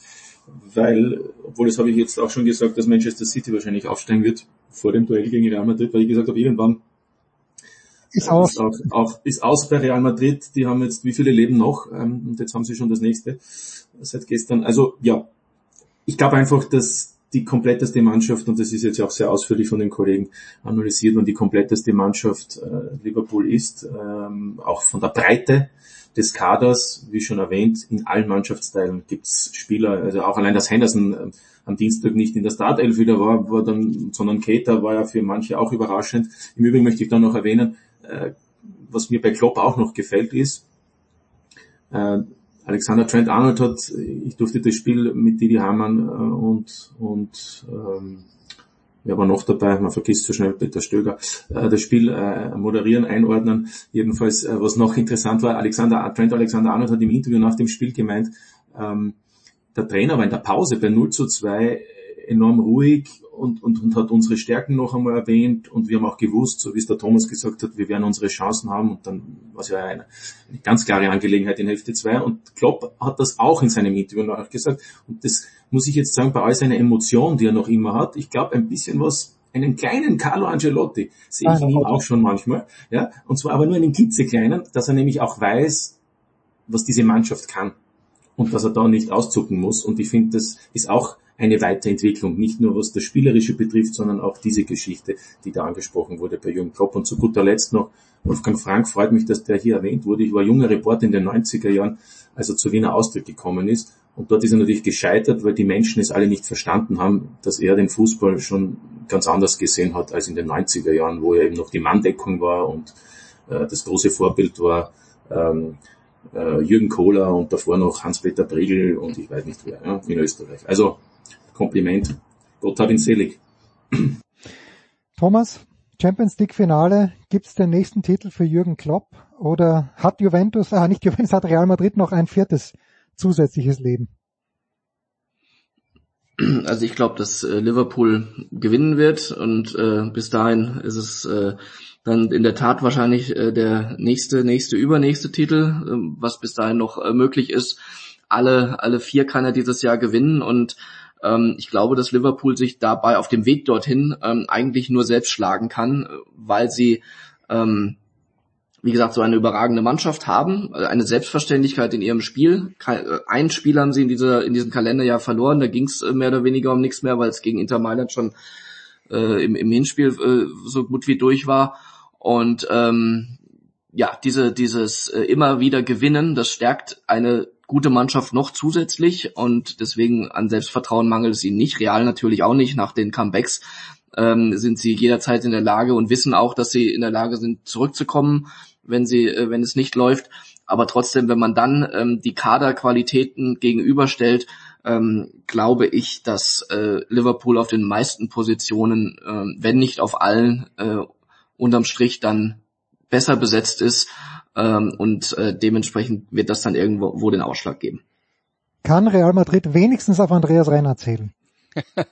weil, obwohl das habe ich jetzt auch schon gesagt, dass Manchester City wahrscheinlich aufsteigen wird vor dem Duell gegen Real Madrid, weil ich gesagt habe, irgendwann ist aus. Ist auch, auch, ist aus bei Real Madrid. Die haben jetzt wie viele Leben noch? Ähm, und jetzt haben sie schon das nächste seit gestern. Also ja, ich glaube einfach, dass die kompletteste Mannschaft, und das ist jetzt auch sehr ausführlich von den Kollegen analysiert, und die kompletteste Mannschaft äh, Liverpool ist, ähm, auch von der Breite des Kaders, wie schon erwähnt, in allen Mannschaftsteilen gibt's Spieler, also auch allein, dass Henderson äh, am Dienstag nicht in der Startelf wieder war, war dann, sondern Keter war ja für manche auch überraschend. Im Übrigen möchte ich dann noch erwähnen, äh, was mir bei Klopp auch noch gefällt ist, äh, Alexander Trent Arnold hat, ich durfte das Spiel mit Didi Hamann äh, und, und ähm, wer war noch dabei, man vergisst so schnell Peter Stöger, äh, das Spiel äh, moderieren, einordnen. Jedenfalls, äh, was noch interessant war, Alexander, Trent Alexander Arnold hat im Interview nach dem Spiel gemeint, ähm, der Trainer war in der Pause bei 0 zu 2 enorm ruhig und, und, und hat unsere Stärken noch einmal erwähnt. Und wir haben auch gewusst, so wie es der Thomas gesagt hat, wir werden unsere Chancen haben. Und dann war es ja eine, eine ganz klare Angelegenheit in Hälfte 2 und Klopp hat das auch in seinem Interview noch gesagt. Und das muss ich jetzt sagen, bei all seiner Emotion, die er noch immer hat, ich glaube ein bisschen was einen kleinen Carlo Angelotti sehe ich in ihm auch schon manchmal, ja, und zwar aber nur einen klitzekleinen, dass er nämlich auch weiß, was diese Mannschaft kann. Und dass er da nicht auszucken muss. Und ich finde, das ist auch eine Weiterentwicklung, nicht nur was das Spielerische betrifft, sondern auch diese Geschichte, die da angesprochen wurde bei Jürgen Klopp. Und zu guter Letzt noch, Wolfgang Frank freut mich, dass der hier erwähnt wurde. Ich war junger Reporter in den 90er Jahren, als er zu Wiener Austritt gekommen ist. Und dort ist er natürlich gescheitert, weil die Menschen es alle nicht verstanden haben, dass er den Fußball schon ganz anders gesehen hat als in den 90er Jahren, wo er eben noch die Manndeckung war und äh, das große Vorbild war ähm, äh, Jürgen Kohler und davor noch Hans-Peter Briegel und ich weiß nicht wer ja, in Österreich. Also Kompliment. Gott hab ihn selig. Thomas, Champions League Finale, gibt's den nächsten Titel für Jürgen Klopp oder hat Juventus, ah nicht Juventus, hat Real Madrid noch ein viertes zusätzliches Leben? Also ich glaube, dass äh, Liverpool gewinnen wird und äh, bis dahin ist es äh, dann in der Tat wahrscheinlich äh, der nächste, nächste, übernächste Titel, äh, was bis dahin noch äh, möglich ist. Alle, alle vier kann er dieses Jahr gewinnen und ähm, ich glaube, dass Liverpool sich dabei auf dem Weg dorthin ähm, eigentlich nur selbst schlagen kann, weil sie, ähm, wie gesagt, so eine überragende Mannschaft haben, äh, eine Selbstverständlichkeit in ihrem Spiel. Äh, ein Spiel haben sie in, dieser, in diesem Kalenderjahr verloren, da ging es äh, mehr oder weniger um nichts mehr, weil es gegen Inter Mailand schon äh, im, im Hinspiel äh, so gut wie durch war. Und ähm, ja, diese, dieses äh, immer wieder Gewinnen, das stärkt eine gute Mannschaft noch zusätzlich und deswegen an Selbstvertrauen mangelt es ihnen nicht. Real natürlich auch nicht nach den Comebacks. ähm, sind sie jederzeit in der Lage und wissen auch, dass sie in der Lage sind, zurückzukommen, wenn sie, äh, wenn es nicht läuft. Aber trotzdem, wenn man dann ähm, die Kaderqualitäten gegenüberstellt, ähm, glaube ich, dass äh, Liverpool auf den meisten Positionen, äh, wenn nicht auf allen, äh, unterm Strich dann besser besetzt ist ähm, und äh, dementsprechend wird das dann irgendwo wo den Ausschlag geben. Kann Real Madrid wenigstens auf Andreas Renner zählen?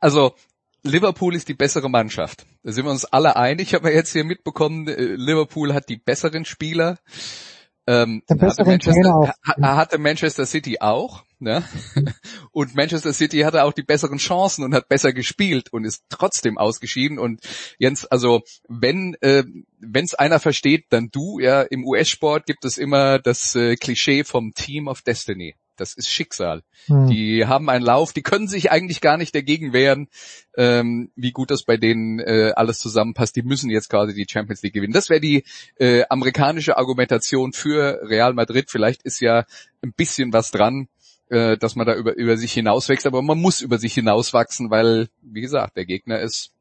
also Liverpool ist die bessere Mannschaft. Da sind wir uns alle einig. Ich habe ja jetzt hier mitbekommen, äh, Liverpool hat die besseren Spieler. Ähm, hatte, Manchester, hatte Manchester City auch. Ne? Und Manchester City hatte auch die besseren Chancen und hat besser gespielt und ist trotzdem ausgeschieden. Und Jens, also wenn äh, es einer versteht, dann du. Ja, im US-Sport gibt es immer das äh, Klischee vom Team of Destiny. Das ist Schicksal. Hm. Die haben einen Lauf, die können sich eigentlich gar nicht dagegen wehren, ähm, wie gut das bei denen äh, alles zusammenpasst. Die müssen jetzt quasi die Champions League gewinnen. Das wäre die äh, amerikanische Argumentation für Real Madrid. Vielleicht ist ja ein bisschen was dran, äh, dass man da über, über sich hinauswächst, aber man muss über sich hinauswachsen, weil, wie gesagt, der Gegner ist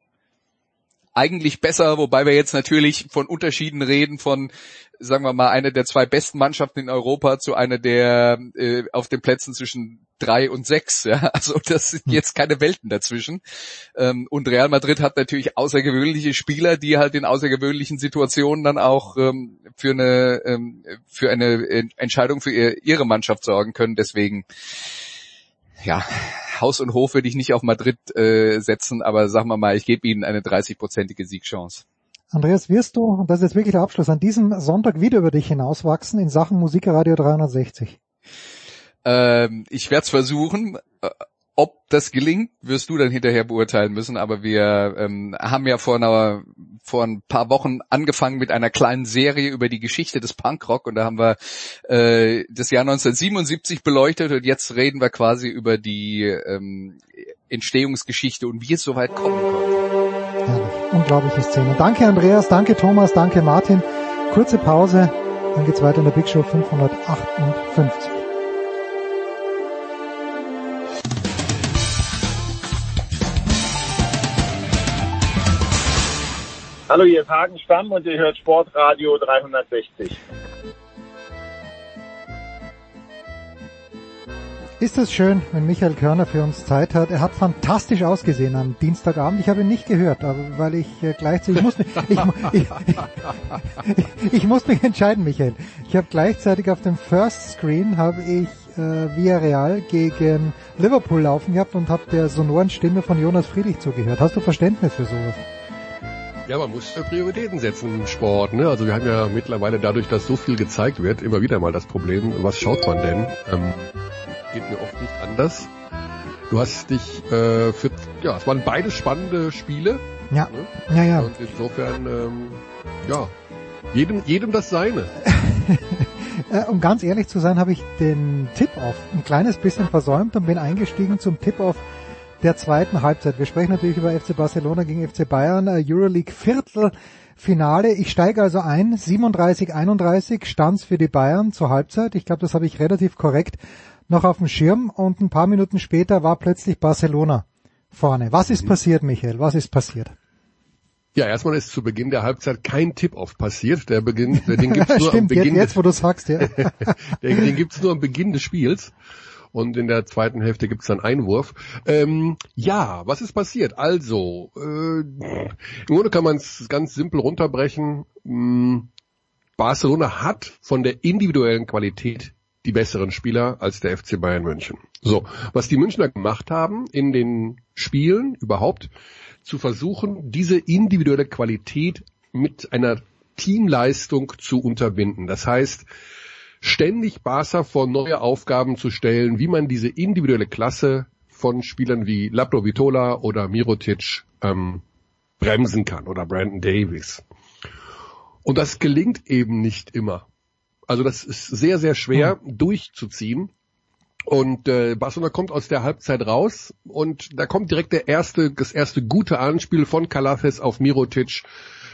eigentlich besser, wobei wir jetzt natürlich von Unterschieden reden von, sagen wir mal, einer der zwei besten Mannschaften in Europa zu einer der äh, auf den Plätzen zwischen drei und sechs. Ja? Also das sind hm. jetzt keine Welten dazwischen. Ähm, und Real Madrid hat natürlich außergewöhnliche Spieler, die halt in außergewöhnlichen Situationen dann auch ähm, für eine ähm, für eine Entscheidung für ihr, ihre Mannschaft sorgen können. Deswegen ja, Haus und Hof würde ich nicht auf Madrid äh, setzen, aber sagen wir mal, ich gebe ihnen eine 30-prozentige Siegchance. Andreas, wirst du, und das ist jetzt wirklich der Abschluss, an diesem Sonntag wieder über dich hinauswachsen in Sachen Musikradio 360? Ähm, ich werde es versuchen. Ob das gelingt, wirst du dann hinterher beurteilen müssen, aber wir ähm, haben ja vor, einer, vor ein paar Wochen angefangen mit einer kleinen Serie über die Geschichte des Punkrock und da haben wir äh, das Jahr 1977 beleuchtet und jetzt reden wir quasi über die ähm, Entstehungsgeschichte und wie es soweit kommen konnte. Herrlich, unglaubliche Szene. Danke Andreas, danke Thomas, danke Martin. Kurze Pause, dann geht's weiter in der Big Show 558. Hallo, hier ist Hagen Stamm und ihr hört Sportradio 360. Ist es schön, wenn Michael Körner für uns Zeit hat. Er hat fantastisch ausgesehen am Dienstagabend. Ich habe ihn nicht gehört, aber weil ich äh, gleichzeitig, ich muss, mich, ich, ich, ich, ich, muss mich entscheiden, Michael. Ich habe gleichzeitig auf dem First Screen habe ich äh, Villarreal gegen Liverpool laufen gehabt und habe der sonoren Stimme von Jonas Friedrich zugehört. Hast du Verständnis für sowas? Ja, man muss Prioritäten setzen im Sport. Ne? Also wir haben ja mittlerweile dadurch, dass so viel gezeigt wird, immer wieder mal das Problem, was schaut man denn? Ähm, geht mir oft nicht anders. Du hast dich äh, für, ja, es waren beide spannende Spiele. Ja, ne? ja, ja. Und insofern, ähm, ja, jedem, jedem das Seine. Äh, um ganz ehrlich zu sein, habe ich den Tip-Off ein kleines bisschen versäumt und bin eingestiegen zum Tip-Off der zweiten Halbzeit. Wir sprechen natürlich über FC Barcelona gegen FC Bayern, äh, Euroleague Viertelfinale. Ich steige also ein, 37-31 stands für die Bayern zur Halbzeit. Ich glaube, das habe ich relativ korrekt noch auf dem Schirm und ein paar Minuten später war plötzlich Barcelona vorne. Was ist passiert, Michael? Was ist passiert? Ja, erstmal ist zu Beginn der Halbzeit kein Tip-Off passiert. Der Beginn, den gibt's nur Stimmt, am Beginn. Jetzt, jetzt, wo du sagst, ja. den, den gibt's nur am Beginn des Spiels und in der zweiten Hälfte gibt's dann Einwurf. Ähm, ja, was ist passiert? Also, äh, im Grunde kann man es ganz simpel runterbrechen. Hm, Barcelona hat von der individuellen Qualität die besseren Spieler als der FC Bayern München. So, was die Münchner gemacht haben in den Spielen überhaupt, zu versuchen, diese individuelle Qualität mit einer Teamleistung zu unterbinden. Das heißt, ständig Barca vor neue Aufgaben zu stellen, wie man diese individuelle Klasse von Spielern wie Labro Vitola oder Mirotic ähm, bremsen kann oder Brandon Davis. Und das gelingt eben nicht immer. Also das ist sehr, sehr schwer hm. durchzuziehen. Und äh, Barcelona kommt aus der Halbzeit raus und da kommt direkt der erste, das erste gute Anspiel von Calates auf Mirotic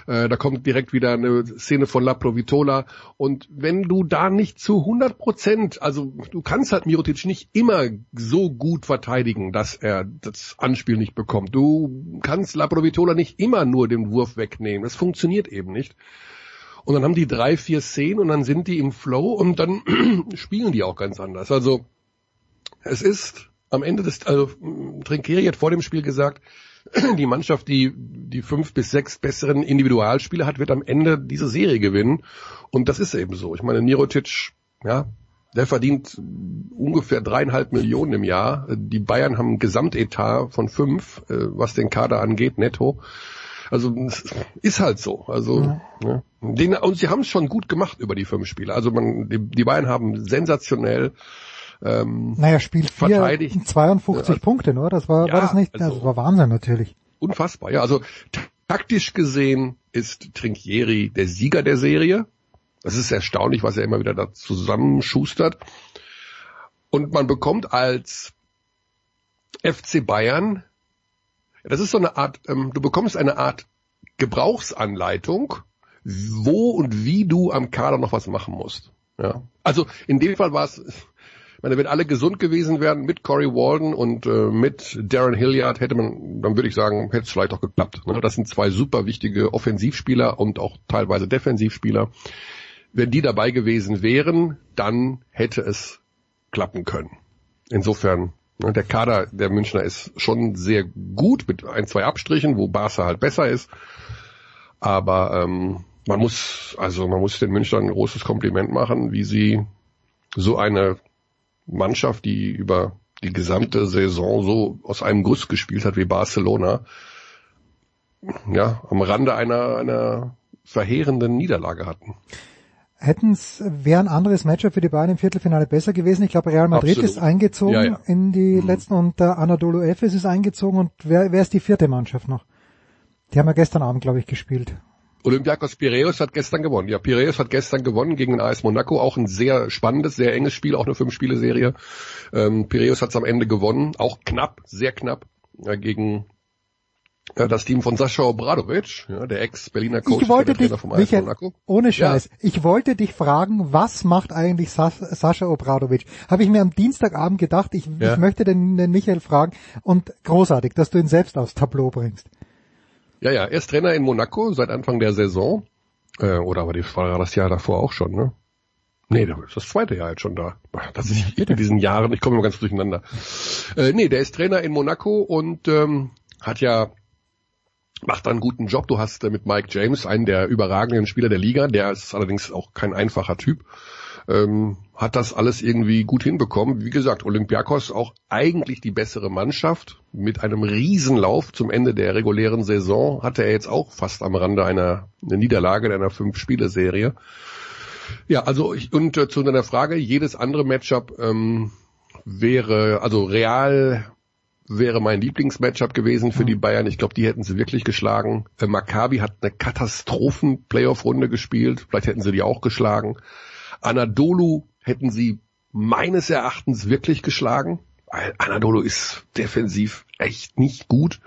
Äh, da kommt direkt wieder eine Szene von La Provitola. Und wenn du da nicht zu 100 Prozent, also du kannst halt Mirotic nicht immer so gut verteidigen, dass er das Anspiel nicht bekommt. Du kannst La Provitola nicht immer nur den Wurf wegnehmen. Das funktioniert eben nicht. Und dann haben die drei, vier Szenen und dann sind die im Flow und dann spielen die auch ganz anders. Also es ist am Ende des, also Trinkeri hat vor dem Spiel gesagt, die Mannschaft, die die fünf bis sechs besseren Individualspiele hat, wird am Ende diese Serie gewinnen. Und das ist eben so. Ich meine, Mirotic, ja, der verdient ungefähr dreieinhalb Millionen im Jahr. Die Bayern haben ein Gesamtetat von fünf, äh, was den Kader angeht, netto. Also ist halt so. Also ja. Ja. Den, und sie haben es schon gut gemacht über die fünf Spiele. Also man, die, die Bayern haben sensationell ähm, naja, Spiel 4, verteidigt. 52 ja, Punkte, ne? Das war, ja, war das nicht, also, das war Wahnsinn natürlich. Unfassbar, ja. Also taktisch gesehen ist Trinkieri der Sieger der Serie. Das ist erstaunlich, was er immer wieder da zusammenschustert. Und man bekommt als FC Bayern, das ist so eine Art, ähm, du bekommst eine Art Gebrauchsanleitung, wo und wie du am Kader noch was machen musst. Ja. Also in dem Fall war es, ich meine, wenn alle gesund gewesen wären mit Corey Walden und äh, mit Darren Hilliard, hätte man, dann würde ich sagen, hätte es vielleicht auch geklappt. Ne? Das sind zwei super wichtige Offensivspieler und auch teilweise Defensivspieler. Wenn die dabei gewesen wären, dann hätte es klappen können. Insofern, ne, der Kader der Münchner ist schon sehr gut mit ein, zwei Abstrichen, wo Barca halt besser ist. Aber ähm, man muss, also man muss den Münchnern ein großes Kompliment machen, wie sie so eine Mannschaft, die über die gesamte Saison so aus einem Guss gespielt hat wie Barcelona, ja, am Rande einer, einer verheerenden Niederlage hatten. Hätten es, wäre ein anderes Matchup für die Bayern im Viertelfinale besser gewesen. Ich glaube, Real Madrid Absolut. ist eingezogen ja, ja. in die mhm. letzten und der Anadolu Efes ist eingezogen und wer, wer ist die vierte Mannschaft noch? Die haben ja gestern Abend, glaube ich, gespielt. Olympiakos Piraeus hat gestern gewonnen. Ja, Piraeus hat gestern gewonnen gegen den AS Monaco. Auch ein sehr spannendes, sehr enges Spiel, auch eine Fünf-Spiele-Serie. Ähm, Piraeus hat es am Ende gewonnen. Auch knapp, sehr knapp äh, gegen äh, das Team von Sascha Obradovic, ja, der Ex-Berliner Coach ich wollte dich, vom AS Michael, Monaco. Ohne Scheiß. Ja. Ich wollte dich fragen, was macht eigentlich Sas Sascha Obradovic? Habe ich mir am Dienstagabend gedacht, ich, ja. ich möchte den, den Michael fragen und großartig, dass du ihn selbst aufs Tableau bringst. Ja, ja, er ist Trainer in Monaco seit Anfang der Saison. Äh, oder aber die war das Jahr davor auch schon, ne? Nee, das ist das zweite Jahr jetzt schon da. Das ist in diesen Jahren, ich komme immer ganz durcheinander. Äh, nee, der ist Trainer in Monaco und ähm, hat ja macht einen guten Job. Du hast äh, mit Mike James einen der überragenden Spieler der Liga, der ist allerdings auch kein einfacher Typ ähm, hat das alles irgendwie gut hinbekommen. Wie gesagt, Olympiakos auch eigentlich die bessere Mannschaft mit einem Riesenlauf zum Ende der regulären Saison hatte er jetzt auch fast am Rande einer, einer Niederlage einer Fünf-Spiele-Serie. Ja, also ich, und äh, zu deiner Frage, jedes andere Matchup ähm, wäre, also real wäre mein Lieblingsmatchup gewesen für die Bayern. Ich glaube, die hätten sie wirklich geschlagen. Äh, Maccabi hat eine Katastrophen-Playoff-Runde gespielt. Vielleicht hätten sie die auch geschlagen. Anadolu hätten sie meines Erachtens wirklich geschlagen. Weil Anadolu ist defensiv echt nicht gut,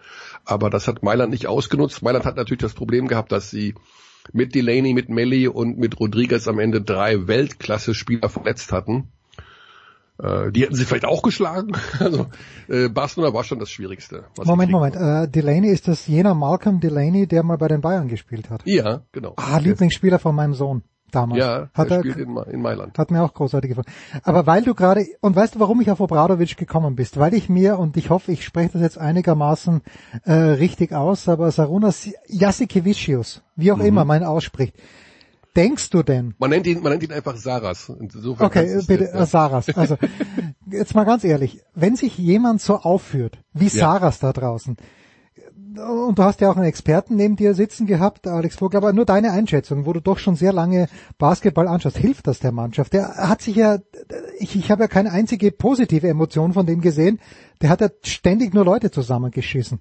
aber das hat Mailand nicht ausgenutzt. Mailand hat natürlich das Problem gehabt, dass sie mit Delaney, mit Melli und mit Rodriguez am Ende drei Weltklasse-Spieler verletzt hatten. Äh, die hätten sie vielleicht auch geschlagen. Also äh, Barcelona war schon das Schwierigste. Moment, Moment. Äh, Delaney ist das jener Malcolm Delaney, der mal bei den Bayern gespielt hat. Ja, genau. Ah, Lieblingsspieler von meinem Sohn damals. Ja, hat er spielt in, in, Mailand. Hat mir auch großartig gefallen. Aber weil du gerade, und weißt du, warum ich auf Obradovic gekommen bist? Weil ich mir, und ich hoffe, ich spreche das jetzt einigermaßen äh, richtig aus, aber Sarunas Jasikevicius, wie auch mhm. immer man ausspricht, denkst du denn? Man nennt ihn, man nennt ihn einfach Saras. Insofern okay, bitte, jetzt, ja. Saras. Also, jetzt mal ganz ehrlich, wenn sich jemand so aufführt, wie ja. Saras da draußen, und du hast ja auch einen Experten neben dir sitzen gehabt, Alex Vogel, aber nur deine Einschätzung, wo du doch schon sehr lange Basketball anschaust. Hilft das der Mannschaft? Der hat sich ja, ich, ich habe ja keine einzige positive Emotion von dem gesehen. Der hat ja ständig nur Leute zusammengeschissen.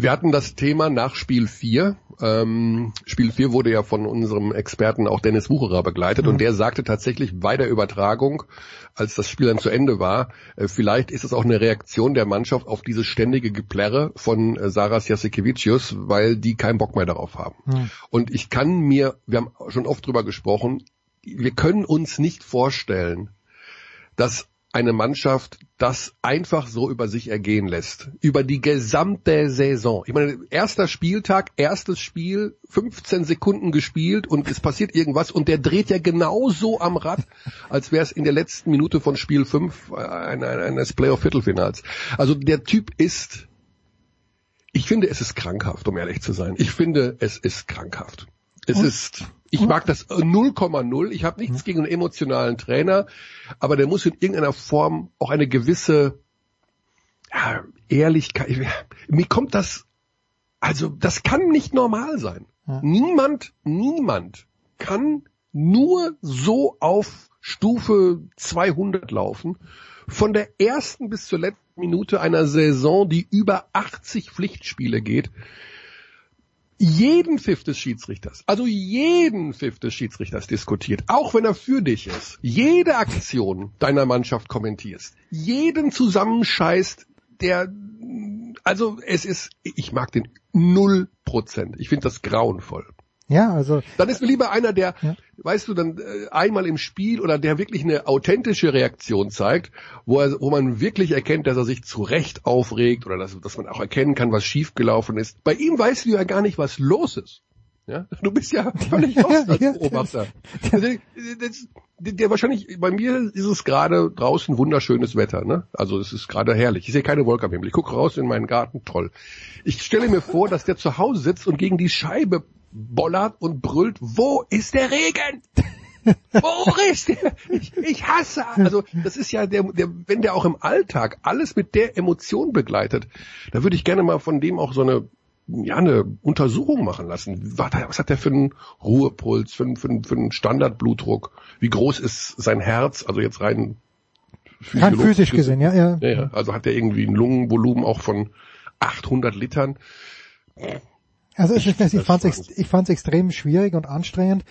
Wir hatten das Thema nach Spiel 4. Ähm, Spiel 4 wurde ja von unserem Experten auch Dennis Wucherer begleitet mhm. und der sagte tatsächlich bei der Übertragung, als das Spiel dann zu Ende war, äh, vielleicht ist es auch eine Reaktion der Mannschaft auf dieses ständige Geplärre von äh, Saras Jasikevicius, weil die keinen Bock mehr darauf haben. Mhm. Und ich kann mir, wir haben schon oft drüber gesprochen, wir können uns nicht vorstellen, dass eine Mannschaft das einfach so über sich ergehen lässt. Über die gesamte Saison. Ich meine, erster Spieltag, erstes Spiel, 15 Sekunden gespielt und es passiert irgendwas und der dreht ja genauso am Rad, als wäre es in der letzten Minute von Spiel 5 äh, eines Playoff-Viertelfinals. Also der Typ ist, ich finde, es ist krankhaft, um ehrlich zu sein. Ich finde, es ist krankhaft. Es ist, ich mag das 0,0. Ich habe nichts gegen einen emotionalen Trainer, aber der muss in irgendeiner Form auch eine gewisse ja, Ehrlichkeit. Mir kommt das, also das kann nicht normal sein. Ja. Niemand, niemand kann nur so auf Stufe 200 laufen. Von der ersten bis zur letzten Minute einer Saison, die über 80 Pflichtspiele geht jeden Pfiff des Schiedsrichters, also jeden Pfiff des Schiedsrichters diskutiert, auch wenn er für dich ist, jede Aktion deiner Mannschaft kommentierst, jeden zusammenscheißt, der, also es ist, ich mag den null Prozent. Ich finde das grauenvoll. Ja, also. Dann ist mir lieber einer, der, ja. weißt du, dann äh, einmal im Spiel oder der wirklich eine authentische Reaktion zeigt, wo er, wo man wirklich erkennt, dass er sich zu Recht aufregt oder dass, dass man auch erkennen kann, was schiefgelaufen ist. Bei ihm weißt du ja gar nicht, was los ist. Ja, du bist ja völlig lost als Beobachter. Der, der, der, wahrscheinlich, bei mir ist es gerade draußen wunderschönes Wetter, ne? Also es ist gerade herrlich. Ich sehe keine Wolke am Himmel. Ich gucke raus in meinen Garten, toll. Ich stelle mir vor, dass der zu Hause sitzt und gegen die Scheibe bollert und brüllt, wo ist der Regen? Wo ist der? Ich, ich hasse. Also das ist ja der, der, wenn der auch im Alltag alles mit der Emotion begleitet, da würde ich gerne mal von dem auch so eine ja, eine Untersuchung machen lassen. Was hat der für einen Ruhepuls, für einen, für einen, für einen Standardblutdruck? Wie groß ist sein Herz? Also jetzt rein rein physisch gesehen, ja, ja. ja. Also hat er irgendwie ein Lungenvolumen auch von 800 Litern. Also ich, ich, ich fand es ich fand's extrem schwierig und anstrengend.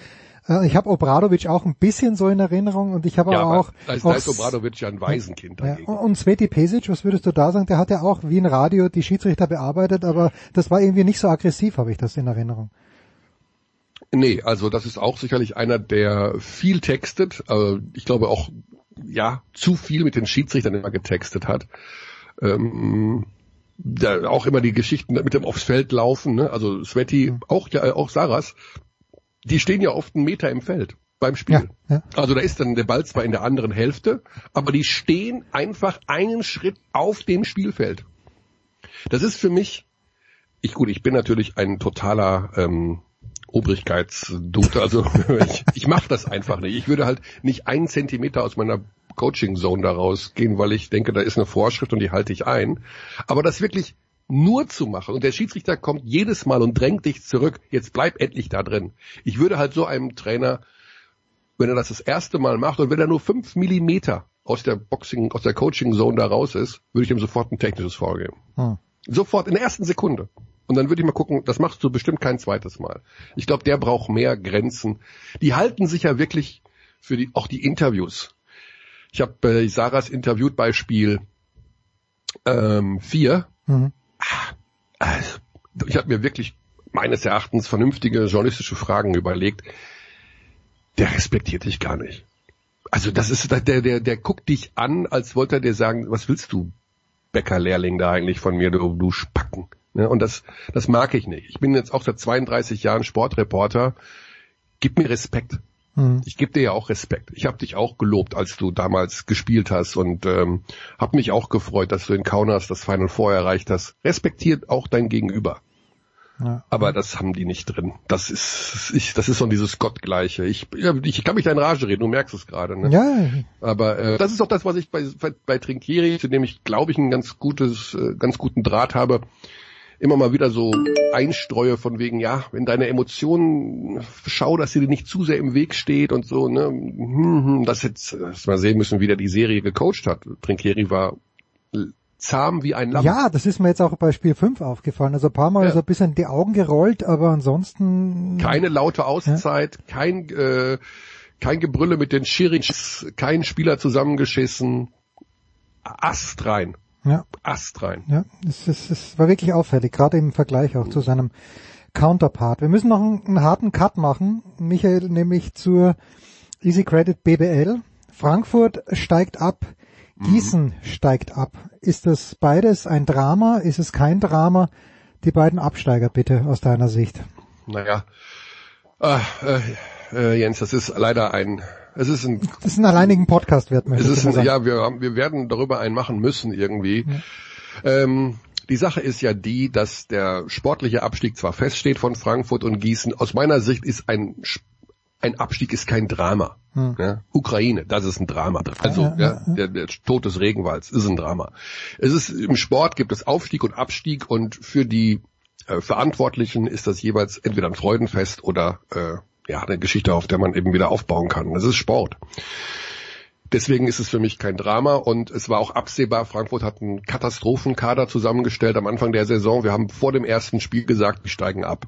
Äh, ich habe Obradovic auch ein bisschen so in Erinnerung und ich habe ja, aber auch... Da ist, da ist Obradovic ja ein Waisenkind ja, Und Sveti Pesic, was würdest du da sagen? Der hat ja auch wie ein Radio die Schiedsrichter bearbeitet, aber das war irgendwie nicht so aggressiv, habe ich das in Erinnerung. Nee, also das ist auch sicherlich einer, der viel textet. Also ich glaube auch, ja, zu viel mit den Schiedsrichtern immer getextet hat. Ähm, da auch immer die Geschichten mit dem aufs Feld laufen, ne? also Sveti, auch ja auch Saras, die stehen ja oft einen Meter im Feld beim Spiel. Ja, ja. Also da ist dann der Ball zwar in der anderen Hälfte, aber die stehen einfach einen Schritt auf dem Spielfeld. Das ist für mich, ich gut, ich bin natürlich ein totaler ähm, Obrigkeitsdude, also ich, ich mache das einfach nicht. Ich würde halt nicht einen Zentimeter aus meiner Coaching Zone daraus gehen, weil ich denke, da ist eine Vorschrift und die halte ich ein. Aber das wirklich nur zu machen und der Schiedsrichter kommt jedes Mal und drängt dich zurück, jetzt bleib endlich da drin. Ich würde halt so einem Trainer, wenn er das das erste Mal macht und wenn er nur fünf Millimeter aus der Boxing, aus der Coaching Zone da raus ist, würde ich ihm sofort ein technisches vorgeben. Hm. Sofort in der ersten Sekunde. Und dann würde ich mal gucken, das machst du bestimmt kein zweites Mal. Ich glaube, der braucht mehr Grenzen. Die halten sich ja wirklich für die, auch die Interviews. Ich habe äh, Saras interviewt bei Spiel 4. Ähm, mhm. also, ich habe mir wirklich meines Erachtens vernünftige journalistische Fragen überlegt. Der respektiert dich gar nicht. Also das ist der, der, der guckt dich an, als wollte er dir sagen, was willst du, Bäckerlehrling da eigentlich von mir, du, du Spacken. Ne? Und das, das mag ich nicht. Ich bin jetzt auch seit 32 Jahren Sportreporter. Gib mir Respekt. Mhm. Ich gebe dir ja auch Respekt. Ich habe dich auch gelobt, als du damals gespielt hast und ähm, habe mich auch gefreut, dass du in Kaunas das Final Four erreicht hast. Respektiert auch dein Gegenüber. Ja. Aber das haben die nicht drin. Das ist, ich, das ist so dieses Gottgleiche. Ich, ich kann mich da in Rage reden, du merkst es gerade. Ne? Ja. Aber äh, das ist auch das, was ich bei, bei, bei Trinkieri, zu dem ich glaube ich einen ganz gutes, äh, ganz guten Draht habe immer mal wieder so einstreue von wegen, ja, wenn deine Emotionen, schau, dass sie dir nicht zu sehr im Weg steht und so, ne, hm, hm, das jetzt, das mal sehen müssen, wie der die Serie gecoacht hat. Trinkieri war zahm wie ein Lamm. Ja, das ist mir jetzt auch bei Spiel 5 aufgefallen. Also ein paar Mal ja. so ein bisschen die Augen gerollt, aber ansonsten... Keine laute Auszeit, ja. kein, äh, kein Gebrülle mit den Schiris, kein Spieler zusammengeschissen. Ast rein. Ja. Ast rein. Ja, es, es, es war wirklich auffällig, gerade im Vergleich auch zu seinem Counterpart. Wir müssen noch einen, einen harten Cut machen, Michael, nämlich zur Easy Credit BBL. Frankfurt steigt ab, Gießen mhm. steigt ab. Ist das beides ein Drama? Ist es kein Drama? Die beiden Absteiger bitte aus deiner Sicht. Naja, äh, äh, äh, Jens, das ist leider ein, es ist ein, das ist ein alleinigen Podcast wert, möchte es ist ein, Ja, wir, haben, wir werden darüber einen machen müssen irgendwie. Ja. Ähm, die Sache ist ja die, dass der sportliche Abstieg zwar feststeht von Frankfurt und Gießen. Aus meiner Sicht ist ein ein Abstieg ist kein Drama. Hm. Ja, Ukraine, das ist ein Drama. Also ja, ja, ja, Der, der Tod des Regenwalds ist ein Drama. Es ist im Sport gibt es Aufstieg und Abstieg und für die äh, Verantwortlichen ist das jeweils entweder ein Freudenfest oder äh, ja eine Geschichte, auf der man eben wieder aufbauen kann. Das ist Sport. Deswegen ist es für mich kein Drama und es war auch absehbar, Frankfurt hat einen Katastrophenkader zusammengestellt am Anfang der Saison. Wir haben vor dem ersten Spiel gesagt, wir steigen ab.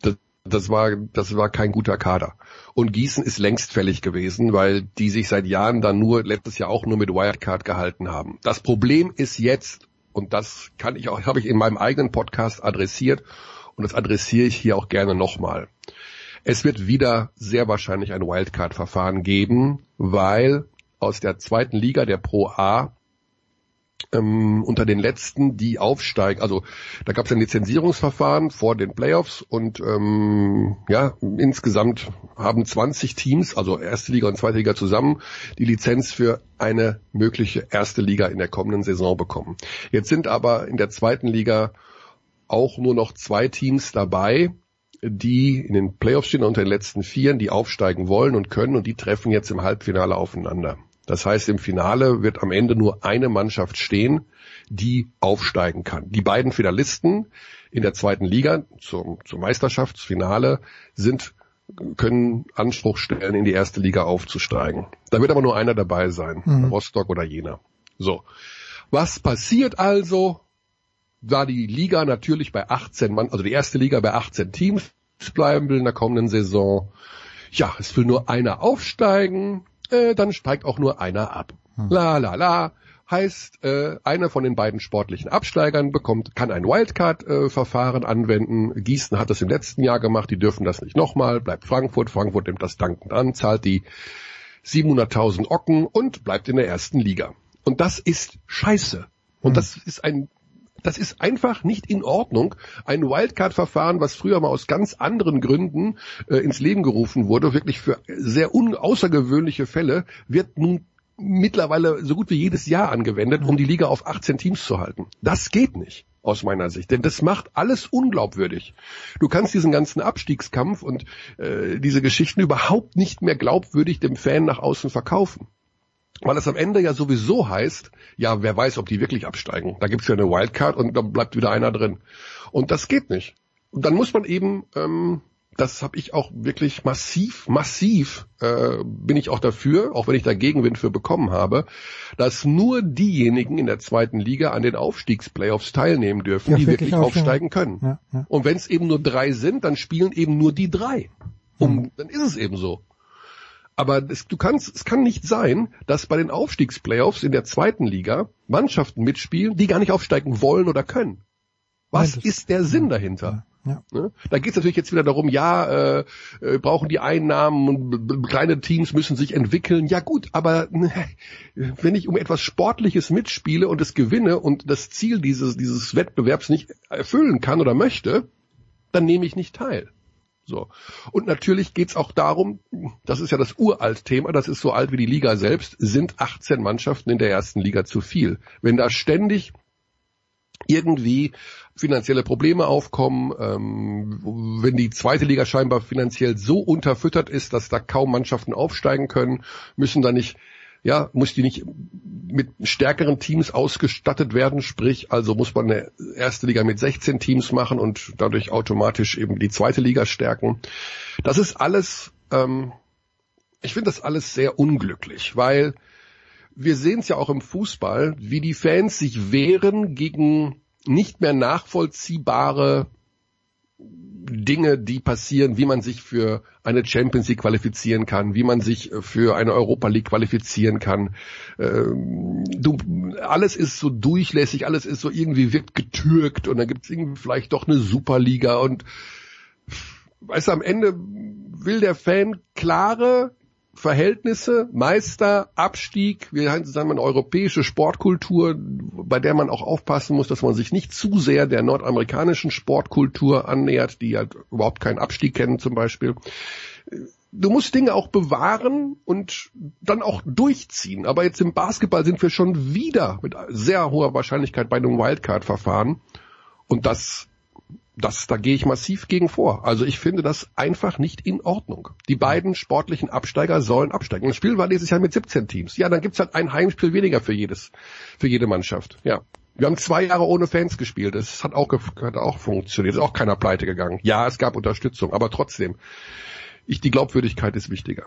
Das, das war, das war kein guter Kader. Und Gießen ist längst fällig gewesen, weil die sich seit Jahren dann nur, letztes Jahr auch nur mit Wildcard gehalten haben. Das Problem ist jetzt, und das kann ich auch, habe ich in meinem eigenen Podcast adressiert, und das adressiere ich hier auch gerne nochmal. Es wird wieder sehr wahrscheinlich ein Wildcard-Verfahren geben, weil aus der zweiten Liga der Pro A ähm, unter den letzten, die aufsteigen. Also da gab es ein Lizenzierungsverfahren vor den Playoffs und ähm, ja, insgesamt haben 20 Teams, also erste Liga und zweite Liga zusammen, die Lizenz für eine mögliche erste Liga in der kommenden Saison bekommen. Jetzt sind aber in der zweiten Liga auch nur noch zwei Teams dabei, die in den Playoffs stehen unter den letzten Vieren, die aufsteigen wollen und können und die treffen jetzt im Halbfinale aufeinander. Das heißt, im Finale wird am Ende nur eine Mannschaft stehen, die aufsteigen kann. Die beiden Finalisten in der zweiten Liga zum, zum Meisterschaftsfinale sind können Anspruch stellen, in die erste Liga aufzusteigen. Da wird aber nur einer dabei sein, mhm. Rostock oder Jena. So. Was passiert also? War die Liga natürlich bei 18 Mann, also die erste Liga bei 18 Teams bleiben will in der kommenden Saison. Ja, es will nur einer aufsteigen äh, dann steigt auch nur einer ab. Hm. La la la. Heißt, äh, einer von den beiden sportlichen Absteigern bekommt, kann ein Wildcard-Verfahren äh, anwenden. Gießen hat das im letzten Jahr gemacht, die dürfen das nicht nochmal. Bleibt Frankfurt, Frankfurt nimmt das dankend an, zahlt die 700.000 Ocken und bleibt in der ersten Liga. Und das ist scheiße. Und hm. das ist ein das ist einfach nicht in Ordnung. Ein Wildcard-Verfahren, was früher mal aus ganz anderen Gründen äh, ins Leben gerufen wurde, wirklich für sehr außergewöhnliche Fälle, wird nun mittlerweile so gut wie jedes Jahr angewendet, um die Liga auf 18 Teams zu halten. Das geht nicht aus meiner Sicht, denn das macht alles unglaubwürdig. Du kannst diesen ganzen Abstiegskampf und äh, diese Geschichten überhaupt nicht mehr glaubwürdig dem Fan nach außen verkaufen. Weil es am Ende ja sowieso heißt, ja, wer weiß, ob die wirklich absteigen. Da gibt's ja eine Wildcard und dann bleibt wieder einer drin. Und das geht nicht. Und dann muss man eben, ähm, das habe ich auch wirklich massiv, massiv äh, bin ich auch dafür, auch wenn ich da Gegenwind für bekommen habe, dass nur diejenigen in der zweiten Liga an den Aufstiegsplayoffs teilnehmen dürfen, ja, die wirklich, wirklich aufsteigen können. Ja, ja. Und wenn es eben nur drei sind, dann spielen eben nur die drei. Um, hm. Dann ist es eben so. Aber es, du kannst, es kann nicht sein, dass bei den Aufstiegsplayoffs in der zweiten Liga Mannschaften mitspielen, die gar nicht aufsteigen wollen oder können. Was Nein, ist der Sinn dahinter? Ja. Ne? Da geht es natürlich jetzt wieder darum, ja, äh, äh, brauchen die Einnahmen und kleine Teams müssen sich entwickeln. Ja gut, aber ne, wenn ich um etwas Sportliches mitspiele und es gewinne und das Ziel dieses, dieses Wettbewerbs nicht erfüllen kann oder möchte, dann nehme ich nicht teil. So. Und natürlich geht's auch darum, das ist ja das Uralt-Thema, das ist so alt wie die Liga selbst, sind 18 Mannschaften in der ersten Liga zu viel. Wenn da ständig irgendwie finanzielle Probleme aufkommen, ähm, wenn die zweite Liga scheinbar finanziell so unterfüttert ist, dass da kaum Mannschaften aufsteigen können, müssen da nicht ja, muss die nicht mit stärkeren Teams ausgestattet werden, sprich, also muss man eine erste Liga mit 16 Teams machen und dadurch automatisch eben die zweite Liga stärken. Das ist alles, ähm, ich finde das alles sehr unglücklich, weil wir sehen es ja auch im Fußball, wie die Fans sich wehren gegen nicht mehr nachvollziehbare Dinge, die passieren, wie man sich für eine Champions League qualifizieren kann, wie man sich für eine Europa League qualifizieren kann. Ähm, du, alles ist so durchlässig, alles ist so irgendwie wird getürkt und dann gibt es irgendwie vielleicht doch eine Superliga und weißt du, am Ende will der Fan klare Verhältnisse, Meister, Abstieg, wir haben zusammen eine europäische Sportkultur, bei der man auch aufpassen muss, dass man sich nicht zu sehr der nordamerikanischen Sportkultur annähert, die halt überhaupt keinen Abstieg kennen zum Beispiel. Du musst Dinge auch bewahren und dann auch durchziehen. Aber jetzt im Basketball sind wir schon wieder mit sehr hoher Wahrscheinlichkeit bei einem Wildcard-Verfahren. Und das das, da gehe ich massiv gegen vor. Also ich finde das einfach nicht in Ordnung. Die beiden sportlichen Absteiger sollen absteigen. Das Spiel war dieses Jahr mit 17 Teams. Ja, dann gibt's halt ein Heimspiel weniger für jedes, für jede Mannschaft. Ja. Wir haben zwei Jahre ohne Fans gespielt. Das hat auch, hat auch funktioniert. Ist auch keiner pleite gegangen. Ja, es gab Unterstützung, aber trotzdem. Ich, die Glaubwürdigkeit ist wichtiger.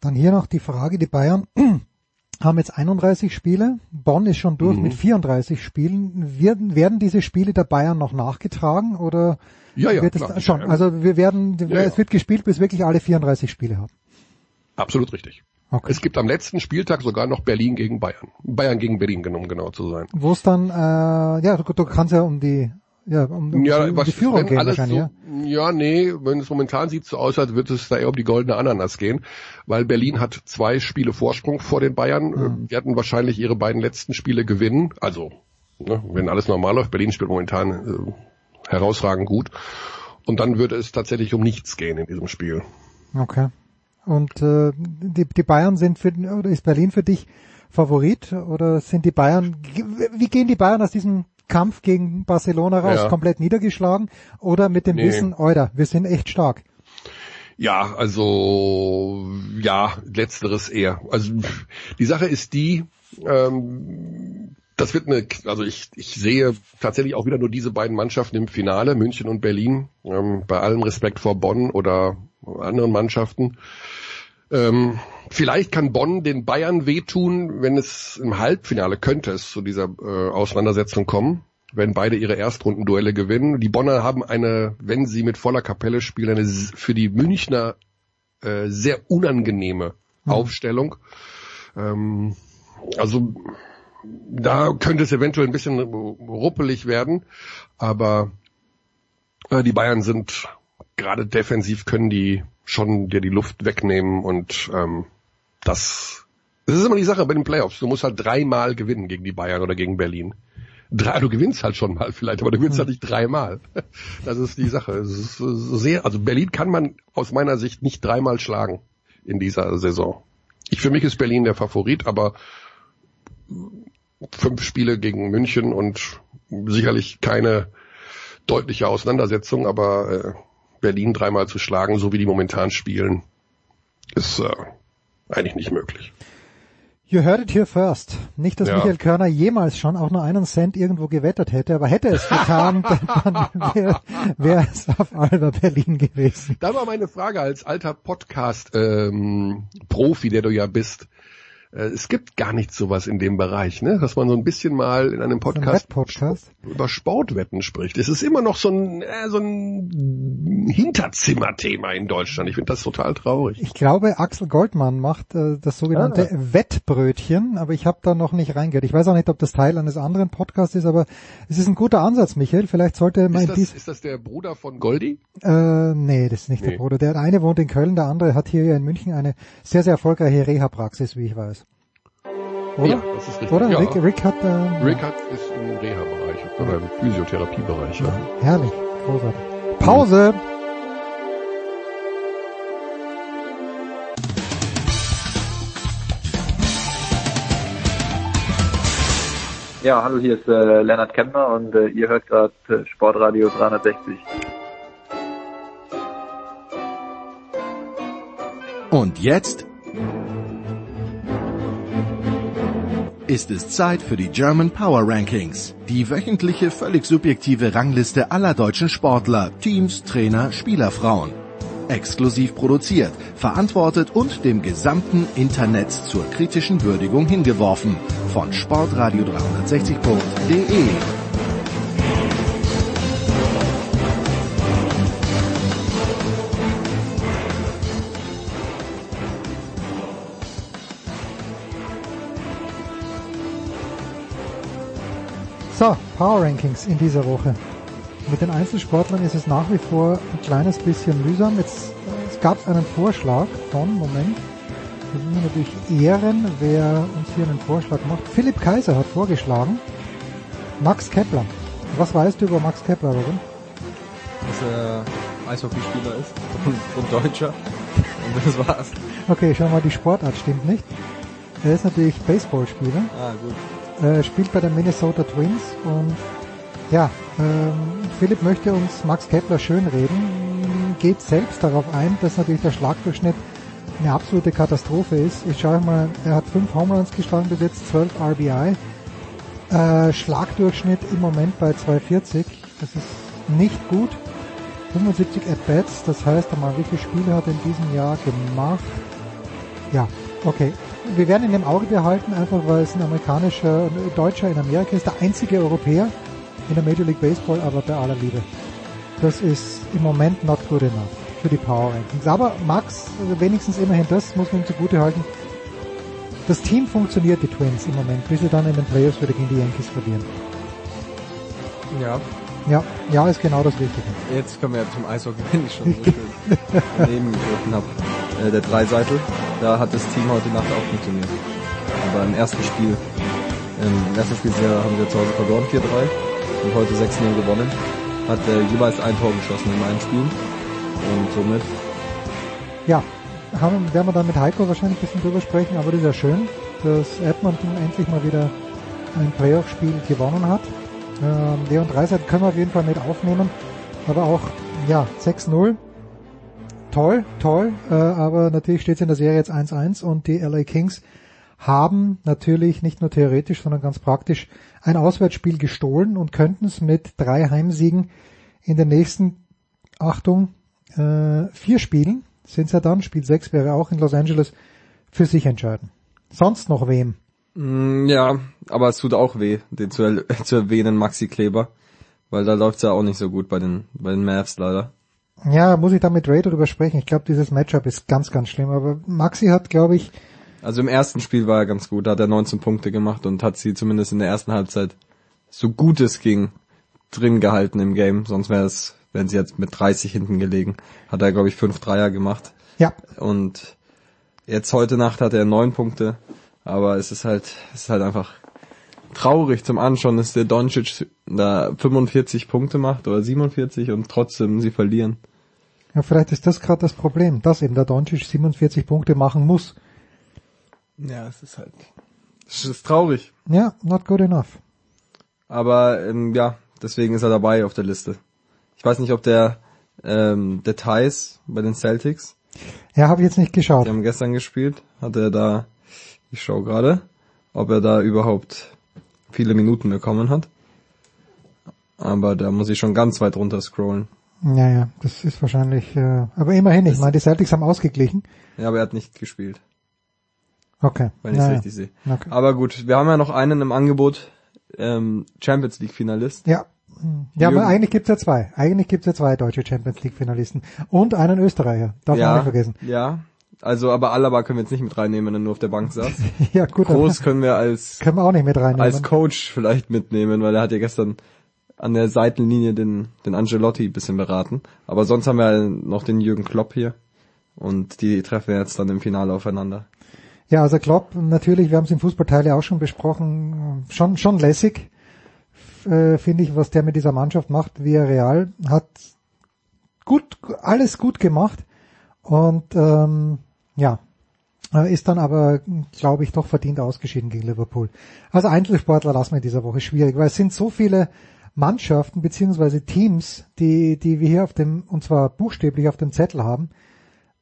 Dann hier noch die Frage, die Bayern haben jetzt 31 Spiele. Bonn ist schon durch mhm. mit 34 Spielen. Werden, werden diese Spiele der Bayern noch nachgetragen oder ja, ja, wird es klar, schon? Also wir werden, es wird gespielt, bis wirklich alle 34 Spiele haben. Absolut richtig. Okay. Es gibt am letzten Spieltag sogar noch Berlin gegen Bayern. Bayern gegen Berlin genommen, genau zu sein. Wo es dann, äh, ja, du, du kannst ja um die ja, um, um, ja, um was, die Führung gehen wahrscheinlich, so, ja? Ja, nee, wenn es momentan sieht so aus, als wird es da eher um die goldene Ananas gehen, weil Berlin hat zwei Spiele Vorsprung vor den Bayern. Mhm. Die werden wahrscheinlich ihre beiden letzten Spiele gewinnen. Also, ne, wenn alles normal läuft, Berlin spielt momentan äh, herausragend gut. Und dann würde es tatsächlich um nichts gehen in diesem Spiel. Okay. Und äh, die, die Bayern sind für oder ist Berlin für dich Favorit oder sind die Bayern wie gehen die Bayern aus diesem Kampf gegen Barcelona raus, ja. komplett niedergeschlagen oder mit dem nee. Wissen, Euer, wir sind echt stark? Ja, also ja, letzteres eher. Also die Sache ist die, ähm, das wird eine, also ich, ich sehe tatsächlich auch wieder nur diese beiden Mannschaften im Finale, München und Berlin, ähm, bei allem Respekt vor Bonn oder anderen Mannschaften. Ähm, vielleicht kann Bonn den Bayern wehtun, wenn es im Halbfinale könnte es zu dieser äh, Auseinandersetzung kommen, wenn beide ihre Erstrundenduelle gewinnen. Die Bonner haben eine, wenn sie mit voller Kapelle spielen, eine für die Münchner äh, sehr unangenehme mhm. Aufstellung. Ähm, also da könnte es eventuell ein bisschen ruppelig werden, aber äh, die Bayern sind gerade defensiv können die schon dir die Luft wegnehmen und ähm, das, das ist immer die Sache bei den Playoffs. Du musst halt dreimal gewinnen gegen die Bayern oder gegen Berlin. Drei, du gewinnst halt schon mal vielleicht, aber du gewinnst halt nicht dreimal. Das ist die Sache. Ist sehr, also Berlin kann man aus meiner Sicht nicht dreimal schlagen in dieser Saison. Ich, für mich ist Berlin der Favorit, aber fünf Spiele gegen München und sicherlich keine deutliche Auseinandersetzung, aber äh, Berlin dreimal zu schlagen, so wie die momentan spielen, ist äh, eigentlich nicht möglich. You heard it here first. Nicht, dass ja. Michael Körner jemals schon auch nur einen Cent irgendwo gewettert hätte, aber hätte es getan, dann wäre wär es auf Alba Berlin gewesen. Da war meine Frage als alter Podcast-Profi, ähm, der du ja bist. Äh, es gibt gar nicht sowas in dem Bereich, ne? Dass man so ein bisschen mal in einem Podcast, Podcast? über Sportwetten spricht. Es ist immer noch so ein, äh, so ein Hinterzimmerthema in Deutschland. Ich finde das total traurig. Ich glaube, Axel Goldmann macht äh, das sogenannte ah. Wettbrötchen, aber ich habe da noch nicht reingehört. Ich weiß auch nicht, ob das Teil eines anderen Podcasts ist, aber es ist ein guter Ansatz, Michael. Vielleicht sollte man ist das, ist das der Bruder von Goldi? Äh, nee, das ist nicht nee. der Bruder. Der eine wohnt in Köln, der andere hat hier in München eine sehr, sehr erfolgreiche Reha-Praxis, wie ich weiß. Oder? Ja, das ist richtig. Oder? Ja. Rick, Rick hat, äh, Rick hat ist im Reha-Bereich oder im Physiotherapiebereich. Ja. Herrlich, großartig. Pause! Ja, hallo, hier ist äh, Lennart Kemmer und äh, ihr hört gerade äh, Sportradio 360. Und jetzt ist es Zeit für die German Power Rankings, die wöchentliche völlig subjektive Rangliste aller deutschen Sportler, Teams, Trainer, Spielerfrauen. Exklusiv produziert, verantwortet und dem gesamten Internet zur kritischen Würdigung hingeworfen. Von sportradio360.de. So, Power Rankings in dieser Woche. Mit den Einzelsportlern ist es nach wie vor ein kleines bisschen mühsam. Jetzt, es gab einen Vorschlag von, Moment, das müssen wir natürlich ehren, wer uns hier einen Vorschlag macht. Philipp Kaiser hat vorgeschlagen, Max Kepler. Was weißt du über Max Kepler, Robin? Dass er Eishockeyspieler ist und, und Deutscher. Und das war's. Okay, schau mal, die Sportart stimmt nicht. Er ist natürlich Baseballspieler. Ah, gut äh, spielt bei den Minnesota Twins und ja, ähm, Philipp möchte uns Max Kepler schönreden, geht selbst darauf ein, dass natürlich der Schlagdurchschnitt eine absolute Katastrophe ist. Ich schaue mal, er hat fünf Home Runs geschlagen bis jetzt, 12 RBI. Äh, Schlagdurchschnitt im Moment bei 240, das ist nicht gut. 75 At-Bats, das heißt einmal, wie viele Spiele hat er in diesem Jahr gemacht? Ja, okay, wir werden ihn im Auge behalten, einfach weil es ein amerikanischer, Deutscher in Amerika ist, der einzige Europäer in der Major League Baseball, aber bei aller Liebe. Das ist im Moment not good enough für die Power Rankings. Aber Max, wenigstens immerhin das muss man ihm zugute halten. Das Team funktioniert, die Twins im Moment, bis sie dann in den Playoffs wieder gegen die Yankees verlieren. Ja. Ja, ja, ist genau das Richtige. Jetzt kommen wir ja zum Eishockey, wenn ich schon so schön daneben gegriffen habe. Äh, der Dreiseitel, da hat das Team heute Nacht auch funktioniert. Aber im ersten Spiel, im ersten Spiel haben wir zu Hause verloren, 4-3 und heute 6-0 gewonnen. Hat äh, jeweils ein Tor geschossen in meinen Spielen und somit. Ja, haben, werden wir dann mit Heiko wahrscheinlich ein bisschen drüber sprechen, aber das ist ja schön, dass Edmonton endlich mal wieder ein Playoff-Spiel gewonnen hat. Ähm, Leon Dreiseit können wir auf jeden Fall mit aufnehmen. Aber auch, ja, 6-0. Toll, toll. Äh, aber natürlich steht es in der Serie jetzt 1-1 und die LA Kings haben natürlich nicht nur theoretisch, sondern ganz praktisch ein Auswärtsspiel gestohlen und könnten es mit drei Heimsiegen in den nächsten, Achtung, äh, vier Spielen, sind ja dann, Spiel 6 wäre auch in Los Angeles, für sich entscheiden. Sonst noch wem? Mm, ja, aber es tut auch weh, den zu, er zu erwähnen, Maxi Kleber. Weil da läuft's ja auch nicht so gut bei den, bei den Mavs leider. Ja, muss ich da mit Ray drüber sprechen. Ich glaube, dieses Matchup ist ganz, ganz schlimm. Aber Maxi hat, glaube ich... Also im ersten Spiel war er ganz gut. Da hat er 19 Punkte gemacht und hat sie zumindest in der ersten Halbzeit so gut es ging drin gehalten im Game. Sonst wäre es, wenn sie jetzt mit 30 hinten gelegen. Hat er, glaube ich, fünf Dreier gemacht. Ja. Und jetzt heute Nacht hat er neun Punkte aber es ist halt, es ist halt einfach traurig zum Anschauen, dass der Doncic da 45 Punkte macht oder 47 und trotzdem sie verlieren. Ja, vielleicht ist das gerade das Problem, dass eben der Doncic 47 Punkte machen muss. Ja, es ist halt, es ist traurig. Ja, not good enough. Aber ähm, ja, deswegen ist er dabei auf der Liste. Ich weiß nicht, ob der ähm, Details bei den Celtics. Ja, habe ich jetzt nicht geschaut. Die haben gestern gespielt, hat er da ich schaue gerade, ob er da überhaupt viele Minuten bekommen hat. Aber da muss ich schon ganz weit runter scrollen. Ja, ja, das ist wahrscheinlich, äh, aber immerhin, ich meine, die Celtics haben ausgeglichen. Ja, aber er hat nicht gespielt. Okay. Wenn ich es richtig sehe. Okay. Aber gut, wir haben ja noch einen im Angebot, ähm, Champions League Finalist. Ja. Ja, aber eigentlich gibt's ja zwei. Eigentlich gibt's ja zwei deutsche Champions League Finalisten. Und einen Österreicher. Darf ja, man nicht vergessen. Ja, also, aber Alaba können wir jetzt nicht mit reinnehmen, wenn er nur auf der Bank saß. ja, gut. Groß können wir als, können wir auch nicht mit reinnehmen. als Coach vielleicht mitnehmen, weil er hat ja gestern an der Seitenlinie den, den Angelotti bisschen beraten. Aber sonst haben wir noch den Jürgen Klopp hier. Und die treffen jetzt dann im Finale aufeinander. Ja, also Klopp, natürlich, wir haben es im Fußballteil ja auch schon besprochen, schon, schon lässig, äh, finde ich, was der mit dieser Mannschaft macht. Via Real hat gut, alles gut gemacht. Und ähm, ja, äh, ist dann aber, glaube ich, doch verdient ausgeschieden gegen Liverpool. Also Einzelsportler lassen wir in dieser Woche schwierig, weil es sind so viele Mannschaften beziehungsweise Teams, die, die wir hier auf dem, und zwar buchstäblich auf dem Zettel haben.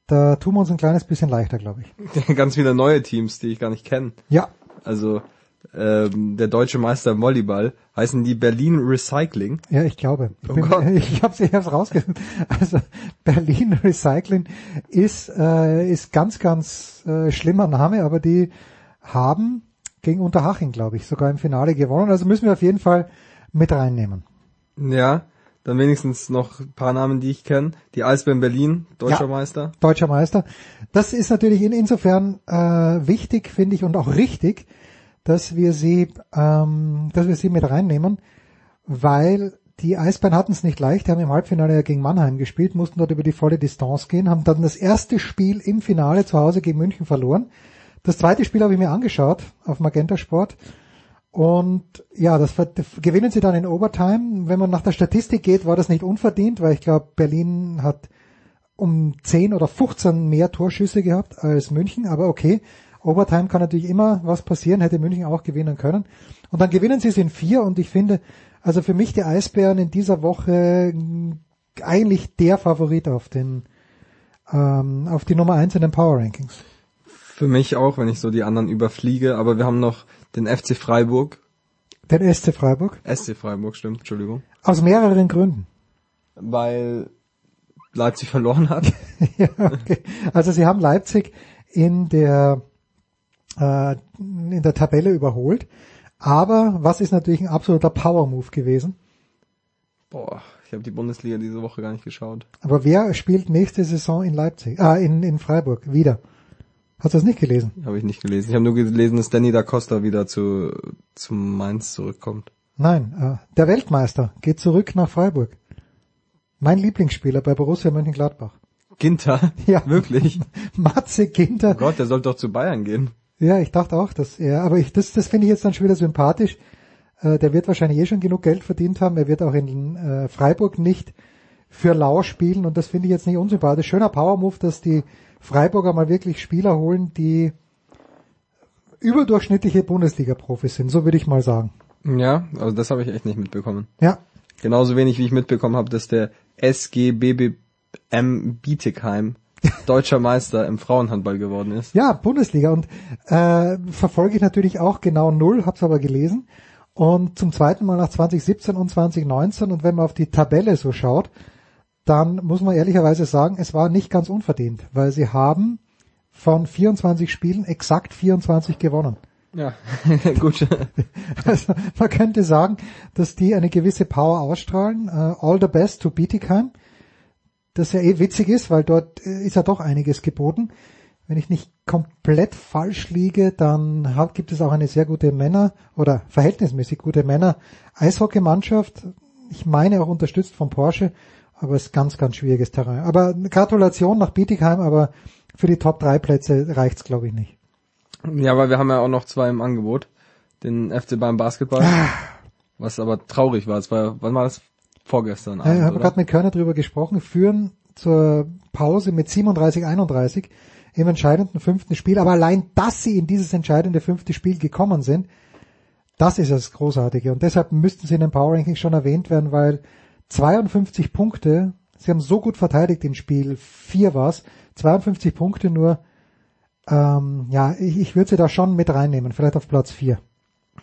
Da tun wir uns ein kleines bisschen leichter, glaube ich. Ganz viele neue Teams, die ich gar nicht kenne. Ja. Also ähm, der deutsche Meister im Volleyball, heißen die Berlin Recycling. Ja, ich glaube. Ich, Oh bin, Gott. ich habe sie erst rausgefunden. Also Berlin Recycling ist äh, ist ganz ganz äh, schlimmer Name, aber die haben gegen Unterhaching, glaube ich, sogar im Finale gewonnen. Also müssen wir auf jeden Fall mit reinnehmen. Ja, dann wenigstens noch ein paar Namen, die ich kenne. Die Eisbären Berlin, deutscher Ja. Meister. Deutscher Meister. Das ist natürlich in, insofern äh, wichtig, finde ich, und auch richtig, dass wir sie, ähm, dass wir sie mit reinnehmen, weil die Eisbären hatten es nicht leicht. Die haben im Halbfinale gegen Mannheim gespielt, mussten dort über die volle Distanz gehen, haben dann das erste Spiel im Finale zu Hause gegen München verloren. Das zweite Spiel habe ich mir angeschaut auf Magenta Sport. Und ja, das gewinnen sie dann in Overtime. Wenn man nach der Statistik geht, war das nicht unverdient, weil ich glaube, Berlin hat um 10 oder 15 mehr Torschüsse gehabt als München, aber okay. Overtime kann natürlich immer was passieren, hätte München auch gewinnen können. Und dann gewinnen sie es in vier und ich finde, also für mich die Eisbären in dieser Woche mh, eigentlich der Favorit auf den ähm, auf die Nummer eins in den Power Rankings. Für mich auch, wenn ich so die anderen überfliege. Aber wir haben noch den FC Freiburg. Den SC Freiburg. SC Freiburg, stimmt, Entschuldigung. Aus mehreren Gründen. Weil Leipzig verloren hat. ja, okay. Also sie haben Leipzig in der äh, in der Tabelle überholt. Aber was ist natürlich ein absoluter Power-Move gewesen? Boah, ich habe die Bundesliga diese Woche gar nicht geschaut. Aber wer spielt nächste Saison in Leipzig? Ah, in, in Freiburg wieder. Hast du das nicht gelesen? Habe ich nicht gelesen. Ich habe nur gelesen, dass Danny da Costa wieder zu, zu Mainz zurückkommt. Nein, äh, der Weltmeister geht zurück nach Freiburg. Mein Lieblingsspieler bei Borussia Mönchengladbach. Ginter? Ja. Wirklich? Matze Ginter. Oh Gott, der sollte doch zu Bayern gehen. Ja, ich dachte auch, dass er, aber ich, das, das finde ich jetzt dann schon wieder sympathisch. Äh, der wird wahrscheinlich eh schon genug Geld verdient haben. Er wird auch in äh, Freiburg nicht für lau spielen und das finde ich jetzt nicht unsympathisch. Schöner Power-Move, dass die Freiburger mal wirklich Spieler holen, die überdurchschnittliche Bundesliga-Profis sind, so würde ich mal sagen. Ja, also das habe ich echt nicht mitbekommen. Ja, Genauso wenig wie ich mitbekommen habe, dass der SGBBM Bietigheim deutscher Meister im Frauenhandball geworden ist. Ja, Bundesliga und äh, verfolge ich natürlich auch genau null, hab's aber gelesen. Und zum zweiten Mal nach 2017 und 2019 und wenn man auf die Tabelle so schaut, dann muss man ehrlicherweise sagen, es war nicht ganz unverdient, weil sie haben von 24 Spielen exakt 24 gewonnen. Ja, gut. Also man könnte sagen, dass die eine gewisse Power ausstrahlen. Äh, all the best to Bietigheim. Das ja eh witzig ist, weil dort äh, ist ja doch einiges geboten. Wenn ich nicht komplett falsch liege, dann hab, gibt es auch eine sehr gute Männer- oder verhältnismäßig gute Männer-Eishockeymannschaft. Ich meine auch unterstützt von Porsche, aber es ist ganz, ganz schwieriges Terrain. Aber Gratulation nach Bietigheim, aber für die Top 3 Plätze reicht's glaube ich nicht. Ja, weil wir haben ja auch noch zwei im Angebot. Den FC Bayern Basketball. Was aber traurig war. Es war, wann war das? Vorgestern Ja, Abend, ich habe oder? gerade mit Körner drüber gesprochen, führen zur Pause mit 37-31 im entscheidenden fünften Spiel. Aber allein, dass sie in dieses entscheidende fünfte Spiel gekommen sind, das ist das Großartige. Und deshalb müssten sie in den Power Rankings schon erwähnt werden, weil 52 Punkte, sie haben so gut verteidigt in Spiel 4 war's, 52 Punkte nur, ähm, ja, ich, ich würde sie da schon mit reinnehmen, vielleicht auf Platz 4.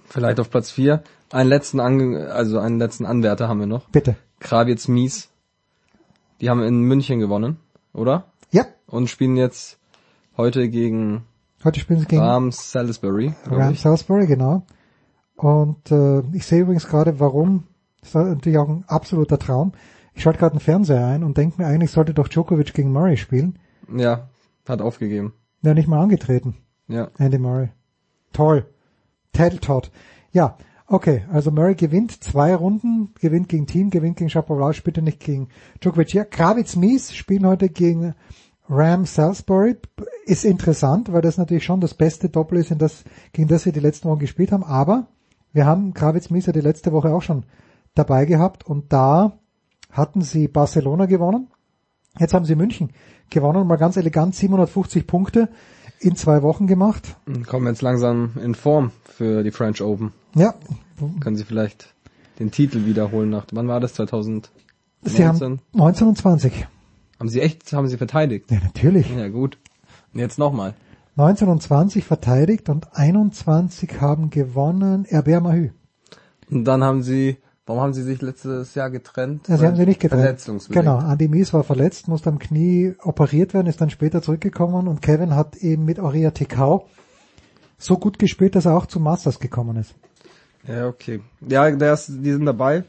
Vielleicht auf Platz vier. Einen letzten, Ange also einen letzten Anwärter haben wir noch. Bitte. Krawitz Mies. Die haben in München gewonnen, oder? Ja, Und spielen jetzt heute gegen heute spielen sie gegen Rams Salisbury, ich. Salisbury, genau. Und äh, ich sehe übrigens gerade, warum. Das ist natürlich auch ein absoluter Traum. Ich schalte gerade einen Fernseher ein und denke mir, eigentlich sollte doch Djokovic gegen Murray spielen. Ja, hat aufgegeben. Der nicht mal angetreten, Ja. Andy Murray. Toll. Todd. Ja, okay. Also Murray gewinnt zwei Runden, gewinnt gegen Team, gewinnt gegen Shapovalov, bitte nicht gegen Djokovic. Ja, Kravitz Mies spielen heute gegen Ram Salisbury. Ist interessant, weil das natürlich schon das beste Doppel ist, in das, gegen das sie die letzten Wochen gespielt haben. Aber wir haben Kravitz Mies ja die letzte Woche auch schon dabei gehabt und da hatten sie Barcelona gewonnen. Jetzt haben sie München gewonnen, mal ganz elegant 750 Punkte in zwei Wochen gemacht. Kommen jetzt langsam in Form für die French Open. Ja, Können sie vielleicht den Titel wiederholen nach, wann war das? 2019? sie haben 19 und 20. Haben sie echt, haben sie verteidigt? Ja, natürlich. Ja, gut. Und jetzt nochmal. 19 und 20 verteidigt und 21 haben gewonnen RB Mahü. Und dann haben sie, warum haben sie sich letztes Jahr getrennt? Ja, sie haben sie nicht getrennt. Genau, Andy Mies war verletzt, musste am Knie operiert werden, ist dann später zurückgekommen und Kevin hat eben mit Aurea Tikau so gut gespielt, dass er auch zum Masters gekommen ist. Ja, okay. Ja, der ist, die sind dabei.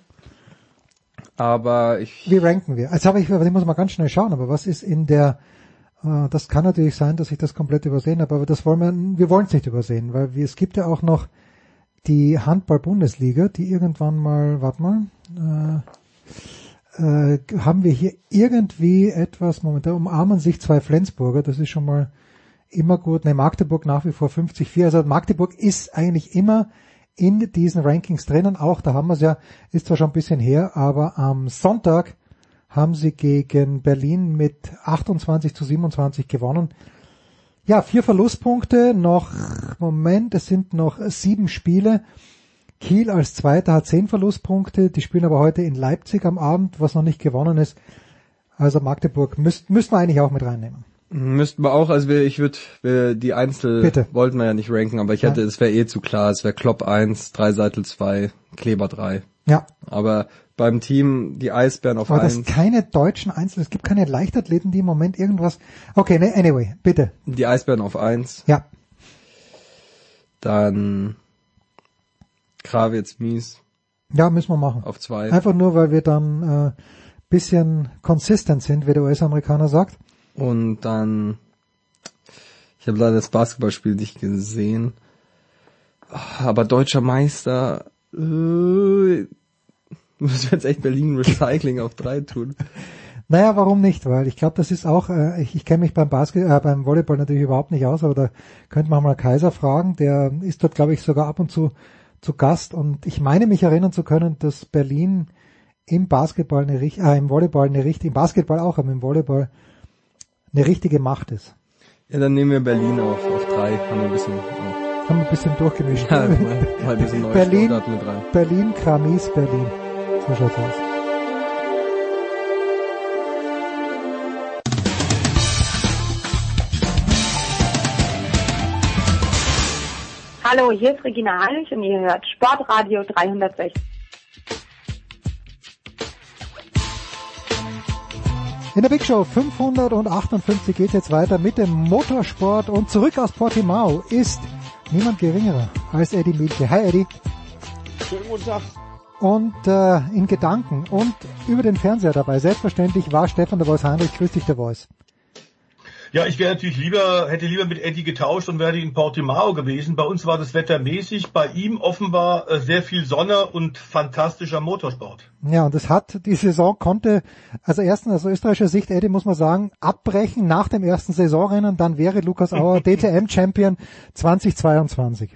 Aber ich. Wie ranken wir? Jetzt habe ich, ich muss mal ganz schnell schauen, aber was ist in der, äh, das kann natürlich sein, dass ich das komplett übersehen habe, aber das wollen wir, wir wollen es nicht übersehen, weil wir, es gibt ja auch noch die Handball-Bundesliga, die irgendwann mal, warte mal, äh, äh, haben wir hier irgendwie etwas, momentan umarmen sich zwei Flensburger, das ist schon mal immer gut. Ne, Magdeburg nach wie vor 50-4. Also Magdeburg ist eigentlich immer in diesen Rankings drinnen. Auch da haben wir es ja, ist zwar schon ein bisschen her, aber am Sonntag haben sie gegen Berlin mit 28 zu 27 gewonnen. Ja, vier Verlustpunkte, noch, Moment, es sind noch sieben Spiele. Kiel als Zweiter hat zehn Verlustpunkte, die spielen aber heute in Leipzig am Abend, was noch nicht gewonnen ist. Also Magdeburg müsst, müssten wir eigentlich auch mit reinnehmen. Müssten wir auch, also wir, ich würde, die Einzel Bitte. wollten wir ja nicht ranken, aber ich hätte, es wäre eh zu klar, es wäre Klopp 1, Dreiseitel 2, Kleber 3. Ja. Aber beim Team die Eisbären auf Aber das 1, keine deutschen Einzel, es gibt keine Leichtathleten, die im Moment irgendwas. Okay, ne, anyway, bitte. die Eisbären auf 1, Ja, dann Krawitz Mies ja, müssen wir machen. auf 2. Einfach nur, weil wir dann äh, bisschen consistent sind, wie der US-Amerikaner sagt. Und dann, ich habe leider das Basketballspiel nicht gesehen, aber deutscher Meister, äh, müssen wir jetzt echt Berlin Recycling auf 3 tun. Naja, warum nicht? Weil ich glaube, das ist auch, äh, ich, ich kenne mich beim Basket, äh, beim Volleyball natürlich überhaupt nicht aus, aber da könnte man mal Kaiser fragen. Der ist dort, glaube ich, sogar ab und zu zu Gast und ich meine mich erinnern zu können, dass Berlin im Basketball eine äh, im Volleyball eine richtige, im Basketball auch, aber im Volleyball eine richtige Macht ist. Ja, dann nehmen wir Berlin auf, auf 3, haben wir ein bisschen, oh, Haben wir ein bisschen durchgemischt. ja, mal, mal ein bisschen Berlin, mit rein. Berlin, Kramis, Berlin. So schaut's aus. Hallo, hier ist Regina Heinrich und ihr hört Sportradio 360. In der Big Show 558 geht jetzt weiter mit dem Motorsport und zurück aus Portimao ist niemand geringerer als Eddie Milke. Hi Eddie. Schönen guten Tag. Und äh, in Gedanken und über den Fernseher dabei, selbstverständlich war Stefan der Voice Heinrich. Grüß dich der Voice. Ja, ich wäre natürlich lieber, hätte lieber mit Eddie getauscht und wäre in Portimao gewesen. Bei uns war das Wetter mäßig, bei ihm offenbar äh, sehr viel Sonne und fantastischer Motorsport. Ja, und es hat, die Saison konnte, also erstens aus österreichischer Sicht, Eddie, muss man sagen, abbrechen nach dem ersten Saisonrennen, dann wäre Lukas Auer DTM-Champion 2022.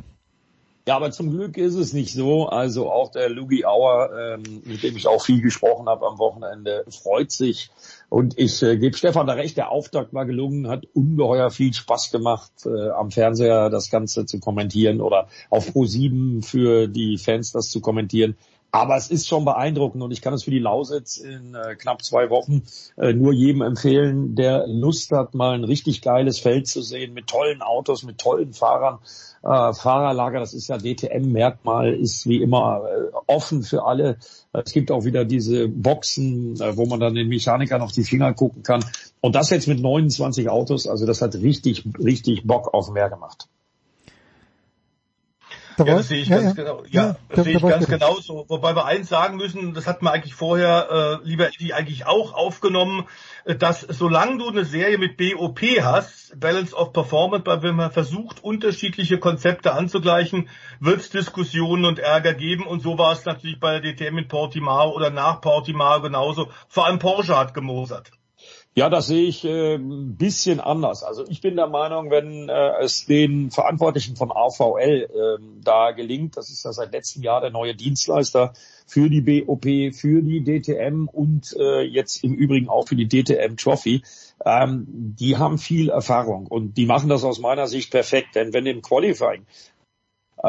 Ja, aber zum Glück ist es nicht so. Also auch der Lugi Auer, ähm, mit dem ich auch viel gesprochen habe am Wochenende, freut sich. Und ich äh, gebe Stefan da recht, der Auftakt war gelungen, hat ungeheuer viel Spaß gemacht, äh, am Fernseher das Ganze zu kommentieren oder auf Pro7 für die Fans das zu kommentieren. Aber es ist schon beeindruckend und ich kann es für die Lausitz in äh, knapp zwei Wochen äh, nur jedem empfehlen, der Lust hat, mal ein richtig geiles Feld zu sehen mit tollen Autos, mit tollen Fahrern. Äh, Fahrerlager, das ist ja DTM-Merkmal, ist wie immer äh, offen für alle. Es gibt auch wieder diese Boxen, äh, wo man dann den Mechanikern auf die Finger gucken kann. Und das jetzt mit 29 Autos, also das hat richtig, richtig Bock auf mehr gemacht. Ja, das sehe ich Ja, ganz ja. genau. Ja, das sehe ich ganz wollte- genauso. Wobei wir eins sagen müssen, das hat man eigentlich vorher, äh, lieber Eddie, eigentlich auch aufgenommen, äh, dass solange du eine Serie mit BOP hast, Balance of Performance, bei wenn man versucht, unterschiedliche Konzepte anzugleichen, wird es Diskussionen und Ärger geben. Und so war es natürlich bei der DTM in Portimao oder nach Portimao genauso. Vor allem Porsche hat gemosert. Ja, das sehe ich äh, ein bisschen anders. Also ich bin der Meinung, wenn äh, es den Verantwortlichen von AVL ähm, da gelingt, das ist ja seit letztem Jahr der neue Dienstleister für die BOP, für die DTM und äh, jetzt im Übrigen auch für die DTM Trophy, ähm, die haben viel Erfahrung und die machen das aus meiner Sicht perfekt. Denn wenn im Qualifying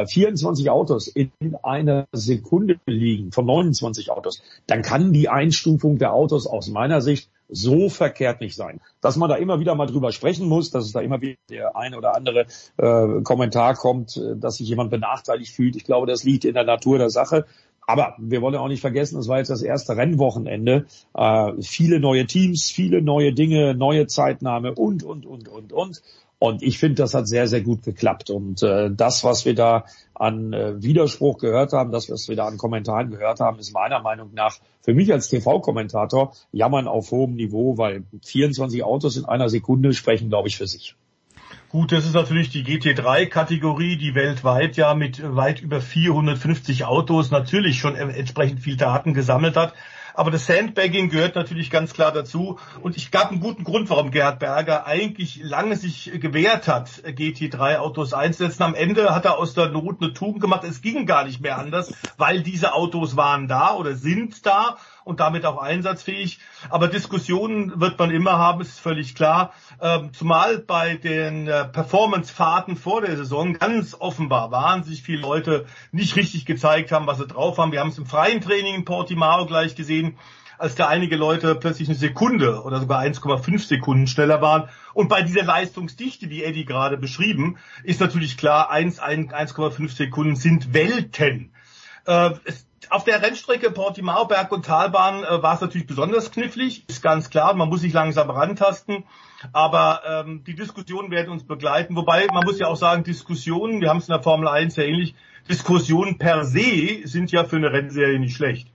24 Autos in einer Sekunde liegen von 29 Autos, dann kann die Einstufung der Autos aus meiner Sicht so verkehrt nicht sein. Dass man da immer wieder mal drüber sprechen muss, dass es da immer wieder der eine oder andere äh, Kommentar kommt, äh, dass sich jemand benachteiligt fühlt. Ich glaube, das liegt in der Natur der Sache. Aber wir wollen auch nicht vergessen, es war jetzt das erste Rennwochenende. Äh, viele neue Teams, viele neue Dinge, neue Zeitnahme und, und, und, und, und. Und ich finde, das hat sehr, sehr gut geklappt. Und äh, das, was wir da an äh, Widerspruch gehört haben, das, was wir da an Kommentaren gehört haben, ist meiner Meinung nach für mich als TV-Kommentator jammern auf hohem Niveau, weil 24 Autos in einer Sekunde sprechen, glaube ich, für sich. Gut, das ist natürlich die GT3-Kategorie, die weltweit ja mit weit über 450 Autos natürlich schon entsprechend viel Daten gesammelt hat. Aber das Sandbagging gehört natürlich ganz klar dazu. Und ich gab einen guten Grund, warum Gerhard Berger eigentlich lange sich gewehrt hat, GT3-Autos einzusetzen. Am Ende hat er aus der Not eine Tugend gemacht. Es ging gar nicht mehr anders, weil diese Autos waren da oder sind da und damit auch einsatzfähig. Aber Diskussionen wird man immer haben, ist völlig klar. Ähm, zumal bei den äh, Performance-Fahrten vor der Saison ganz offenbar wahnsinnig viele Leute nicht richtig gezeigt haben, was sie drauf haben. Wir haben es im freien Training in Portimao gleich gesehen als da einige Leute plötzlich eine Sekunde oder sogar 1,5 Sekunden schneller waren. Und bei dieser Leistungsdichte, die Eddie gerade beschrieben, ist natürlich klar, 1,5 Sekunden sind Welten. Äh, es, auf der Rennstrecke Portimao, Berg- und Talbahn äh, war es natürlich besonders knifflig, ist ganz klar, man muss sich langsam rantasten. Aber ähm, die Diskussionen werden uns begleiten. Wobei, man muss ja auch sagen, Diskussionen, wir haben es in der Formel 1 ja ähnlich, Diskussionen per se sind ja für eine Rennserie nicht schlecht.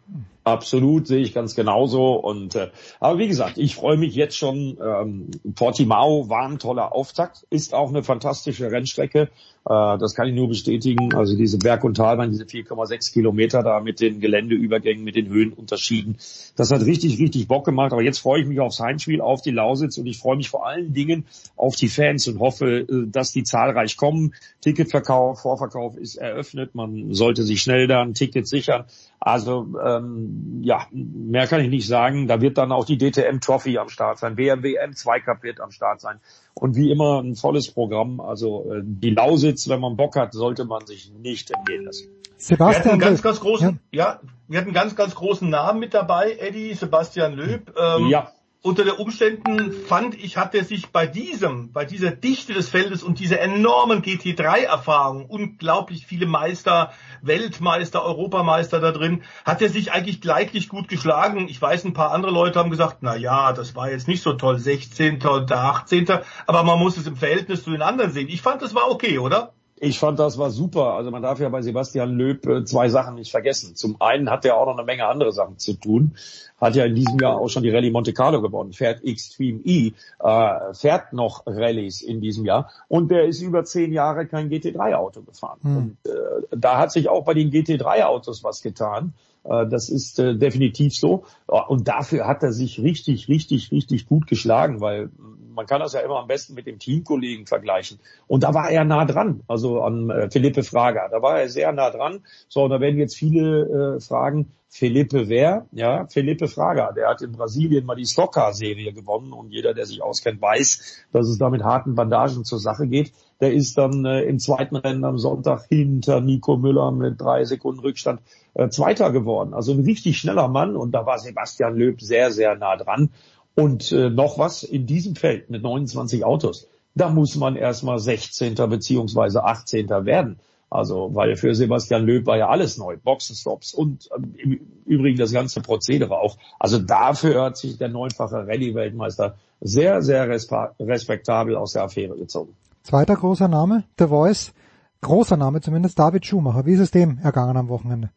Absolut, sehe ich ganz genauso. Und äh, aber wie gesagt, ich freue mich jetzt schon. Ähm, Portimao war ein toller Auftakt, ist auch eine fantastische Rennstrecke. Äh, das kann ich nur bestätigen. Also diese Berg- und Talbahn, diese 4,6 Kilometer da mit den Geländeübergängen, mit den Höhenunterschieden, das hat richtig, richtig Bock gemacht. Aber jetzt freue ich mich aufs Heimspiel, auf die Lausitz und ich freue mich vor allen Dingen auf die Fans und hoffe, äh, dass die zahlreich kommen. Ticketverkauf, Vorverkauf ist eröffnet. Man sollte sich schnell da ein Ticket sichern. Also ähm, ja, mehr kann ich nicht sagen. Da wird dann auch die DTM Trophy am Start sein, BMW M2 Cup wird am Start sein. Und wie immer ein volles Programm. Also äh, die Lausitz, wenn man Bock hat, sollte man sich nicht entgehen lassen. Sebastian wir hatten ganz, ganz großen, ja. ja, wir hatten ganz, ganz großen Namen mit dabei, Eddie, Sebastian Löb. Ähm, ja unter den Umständen fand ich, hat er sich bei diesem, bei dieser Dichte des Feldes und dieser enormen GT3-Erfahrung, unglaublich viele Meister, Weltmeister, Europameister da drin, hat er sich eigentlich gleich gut geschlagen. Ich weiß, ein paar andere Leute haben gesagt, na ja, das war jetzt nicht so toll, 16. und 18. Aber man muss es im Verhältnis zu den anderen sehen. Ich fand, das war okay, oder? Ich fand, das war super. Also man darf ja bei Sebastian Löb äh, zwei Sachen nicht vergessen. Zum einen hat er auch noch eine Menge andere Sachen zu tun. Hat ja in diesem Jahr auch schon die Rallye Monte Carlo gewonnen, fährt Extreme E, äh, fährt noch Rallyes in diesem Jahr und der ist über zehn Jahre kein GT3-Auto gefahren. Hm. Und äh, da hat sich auch bei den GT3-Autos was getan. Äh, das ist äh, definitiv so. Und dafür hat er sich richtig, richtig, richtig gut geschlagen, weil man kann das ja immer am besten mit dem Teamkollegen vergleichen. Und da war er nah dran, also an äh, Felipe Fraga. Da war er sehr nah dran. So, und da werden jetzt viele äh, fragen, Felipe wer? Ja, Felipe Fraga. Der hat in Brasilien mal die Stockcar-Serie gewonnen und jeder, der sich auskennt, weiß, dass es da mit harten Bandagen zur Sache geht. Der ist dann äh, im zweiten Rennen am Sonntag hinter Nico Müller mit drei Sekunden Rückstand äh, Zweiter geworden. Also ein richtig schneller Mann und da war Sebastian Löb sehr, sehr nah dran. Und äh, noch was in diesem Feld mit 29 Autos. Da muss man erstmal 16. beziehungsweise 18. werden. Also, weil für Sebastian Löb war ja alles neu. Boxenstops und ähm, im Übrigen das ganze Prozedere auch. Also dafür hat sich der neunfache Rallye-Weltmeister sehr, sehr respektabel aus der Affäre gezogen. Zweiter großer Name, The Voice. Großer Name zumindest, David Schumacher. Wie ist es dem ergangen am Wochenende?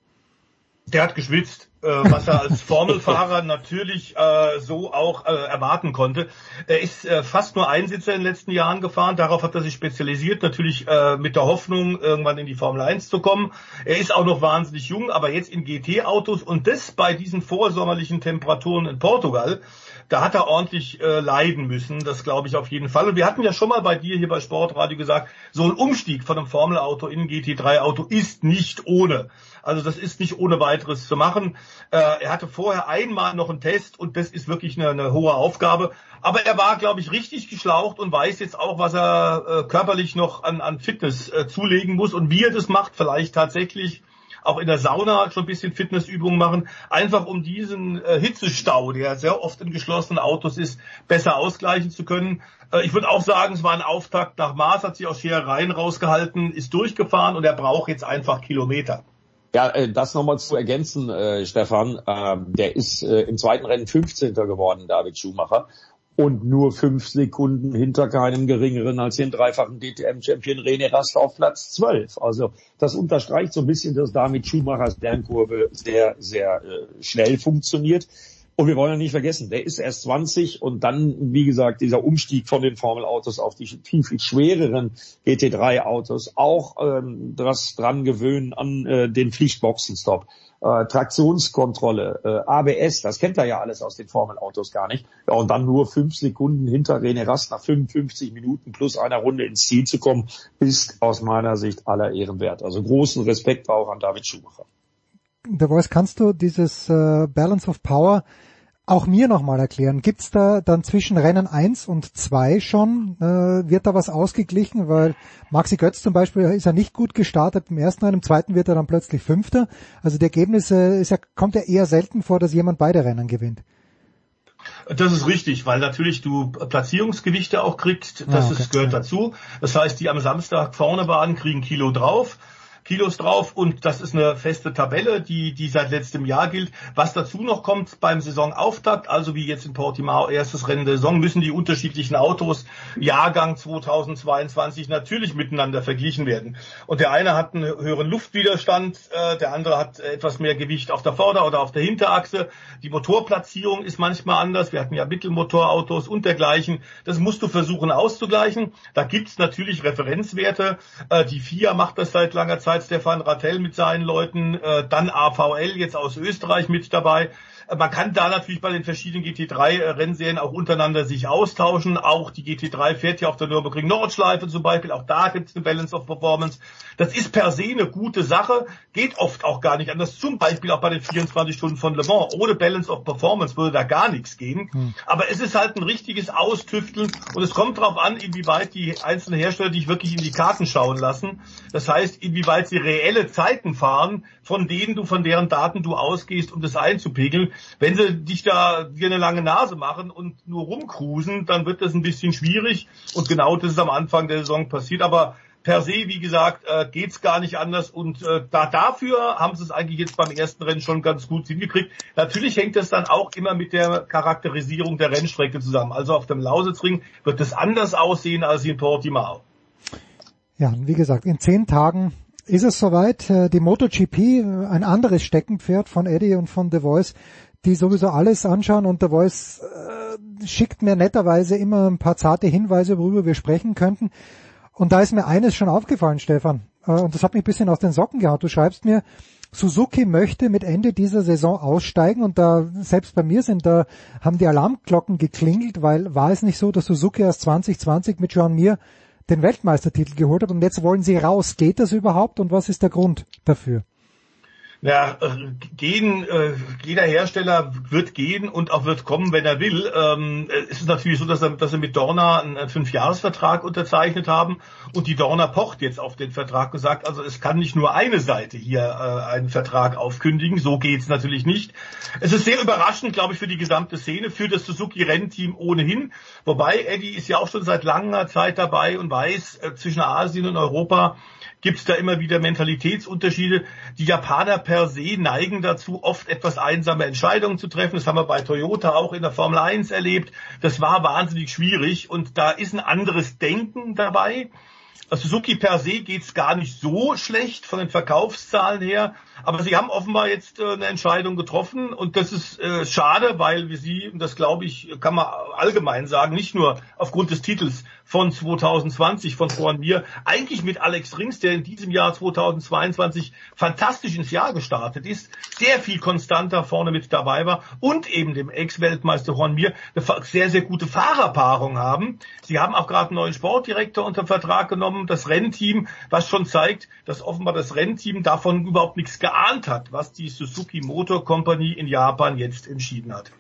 Der hat geschwitzt, was er als Formelfahrer natürlich äh, so auch äh, erwarten konnte. Er ist äh, fast nur Einsitzer in den letzten Jahren gefahren. Darauf hat er sich spezialisiert, natürlich äh, mit der Hoffnung, irgendwann in die Formel 1 zu kommen. Er ist auch noch wahnsinnig jung, aber jetzt in GT-Autos und das bei diesen vorsommerlichen Temperaturen in Portugal da hat er ordentlich äh, leiden müssen, das glaube ich auf jeden Fall. Und wir hatten ja schon mal bei dir hier bei Sportradio gesagt, so ein Umstieg von einem Formelauto in ein GT3-Auto ist nicht ohne. Also das ist nicht ohne weiteres zu machen. Äh, er hatte vorher einmal noch einen Test und das ist wirklich eine, eine hohe Aufgabe. Aber er war, glaube ich, richtig geschlaucht und weiß jetzt auch, was er äh, körperlich noch an, an Fitness äh, zulegen muss und wie er das macht. Vielleicht tatsächlich auch in der Sauna schon ein bisschen Fitnessübungen machen, einfach um diesen äh, Hitzestau, der sehr oft in geschlossenen Autos ist, besser ausgleichen zu können. Äh, ich würde auch sagen, es war ein Auftakt nach Maß, hat sich aus Scherereien rausgehalten, ist durchgefahren und er braucht jetzt einfach Kilometer. Ja, äh, das nochmal zu ergänzen, äh, Stefan. Äh, der ist äh, im zweiten Rennen 15. geworden, David Schumacher und nur fünf Sekunden hinter keinem geringeren als den dreifachen DTM-Champion René Rast auf Platz 12. Also das unterstreicht so ein bisschen, dass damit Schumachers Lernkurve sehr, sehr äh, schnell funktioniert. Und wir wollen ja nicht vergessen, der ist erst 20 und dann, wie gesagt, dieser Umstieg von den Formelautos auf die viel, viel schwereren GT3-Autos, auch ähm, das dran gewöhnen an äh, den Pflichtboxenstopp äh, Traktionskontrolle, äh, ABS, das kennt er ja alles aus den Formelautos gar nicht. Ja, und dann nur fünf Sekunden hinter René Rast nach 55 Minuten plus einer Runde ins Ziel zu kommen, ist aus meiner Sicht aller Ehren wert. Also großen Respekt auch an David Schumacher. Der Voice, kannst du dieses äh, Balance of Power auch mir nochmal erklären. Gibt's da dann zwischen Rennen 1 und 2 schon, äh, wird da was ausgeglichen? Weil Maxi Götz zum Beispiel ist ja nicht gut gestartet im ersten Rennen, im zweiten wird er dann plötzlich Fünfter. Also die Ergebnisse ist ja, kommt ja eher selten vor, dass jemand beide Rennen gewinnt. Das ist richtig, weil natürlich du Platzierungsgewichte auch kriegst, das ah, okay. ist, gehört dazu. Das heißt, die am Samstag vorne waren, kriegen Kilo drauf. Kilos drauf und das ist eine feste Tabelle, die, die seit letztem Jahr gilt. Was dazu noch kommt beim Saisonauftakt, also wie jetzt in Portimao erstes Rennen der Saison, müssen die unterschiedlichen Autos Jahrgang 2022 natürlich miteinander verglichen werden. Und der eine hat einen höheren Luftwiderstand, äh, der andere hat etwas mehr Gewicht auf der Vorder- oder auf der Hinterachse. Die Motorplatzierung ist manchmal anders. Wir hatten ja Mittelmotorautos und dergleichen. Das musst du versuchen auszugleichen. Da gibt's natürlich Referenzwerte. Äh, die FIA macht das seit langer Zeit Zeit Stefan Rattel mit seinen Leuten, äh, dann AVL jetzt aus Österreich mit dabei. Man kann da natürlich bei den verschiedenen GT3-Rennserien auch untereinander sich austauschen. Auch die GT3 fährt ja auf der Nürburgring Nordschleife zum Beispiel. Auch da gibt es eine Balance of Performance. Das ist per se eine gute Sache, geht oft auch gar nicht anders. Zum Beispiel auch bei den 24 Stunden von Le Mans. Ohne Balance of Performance würde da gar nichts gehen. Hm. Aber es ist halt ein richtiges Austüfteln und es kommt darauf an, inwieweit die einzelnen Hersteller dich wirklich in die Karten schauen lassen. Das heißt, inwieweit sie reelle Zeiten fahren, von denen du, von deren Daten du ausgehst, um das einzupegeln. Wenn sie dich da dir eine lange Nase machen und nur rumcruisen, dann wird das ein bisschen schwierig. Und genau das ist am Anfang der Saison passiert. Aber per se, wie gesagt, äh, geht's gar nicht anders. Und äh, da dafür haben sie es eigentlich jetzt beim ersten Rennen schon ganz gut hingekriegt. Natürlich hängt das dann auch immer mit der Charakterisierung der Rennstrecke zusammen. Also auf dem Lausitzring wird es anders aussehen als in Portimao. Ja, wie gesagt, in zehn Tagen ist es soweit. Äh, die MotoGP, ein anderes Steckenpferd von Eddie und von The Voice, die sowieso alles anschauen und The Voice äh, schickt mir netterweise immer ein paar zarte Hinweise, worüber wir sprechen könnten. Und da ist mir eines schon aufgefallen, Stefan, äh, und das hat mich ein bisschen aus den Socken gehauen. Du schreibst mir, Suzuki möchte mit Ende dieser Saison aussteigen und da selbst bei mir sind da haben die Alarmglocken geklingelt, weil war es nicht so, dass Suzuki erst 2020 mit John Mir den Weltmeistertitel geholt hat und jetzt wollen sie raus. Geht das überhaupt und was ist der Grund dafür? Ja, äh, gehen, äh, jeder Hersteller wird gehen und auch wird kommen, wenn er will. Ähm, es ist natürlich so, dass er, dass er mit Dorna einen Fünfjahresvertrag unterzeichnet haben und die Dorna pocht jetzt auf den Vertrag gesagt, also es kann nicht nur eine Seite hier äh, einen Vertrag aufkündigen, so geht's natürlich nicht. Es ist sehr überraschend, glaube ich, für die gesamte Szene, für das Suzuki-Rennteam ohnehin. Wobei Eddie ist ja auch schon seit langer Zeit dabei und weiß, äh, zwischen Asien und Europa gibt es da immer wieder Mentalitätsunterschiede. Die Japaner per se neigen dazu, oft etwas einsame Entscheidungen zu treffen. Das haben wir bei Toyota auch in der Formel 1 erlebt. Das war wahnsinnig schwierig und da ist ein anderes Denken dabei. Suzuki per se geht's gar nicht so schlecht von den Verkaufszahlen her, aber sie haben offenbar jetzt äh, eine Entscheidung getroffen und das ist äh, schade, weil wir sie, und das glaube ich, kann man allgemein sagen, nicht nur aufgrund des Titels von 2020 von Juan Mir, eigentlich mit Alex Rings, der in diesem Jahr 2022 fantastisch ins Jahr gestartet ist, sehr viel konstanter vorne mit dabei war und eben dem Ex-Weltmeister Juan Mir eine sehr, sehr gute Fahrerpaarung haben. Sie haben auch gerade einen neuen Sportdirektor unter Vertrag genommen, aufgenommen, das Rennteam, was schon zeigt, dass offenbar das Rennteam davon überhaupt nichts geahnt hat, was die Suzuki Motor Company in Japan jetzt entschieden hat.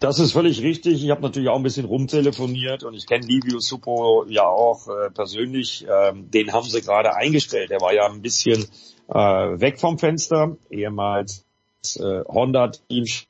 Das ist völlig richtig. Ich habe natürlich auch ein bisschen rumtelefoniert und ich kenne Livio Suppo ja auch äh, persönlich. Ähm, den haben sie gerade eingestellt. Er war ja ein bisschen äh, weg vom Fenster, ehemals äh, Honda-Teamchef,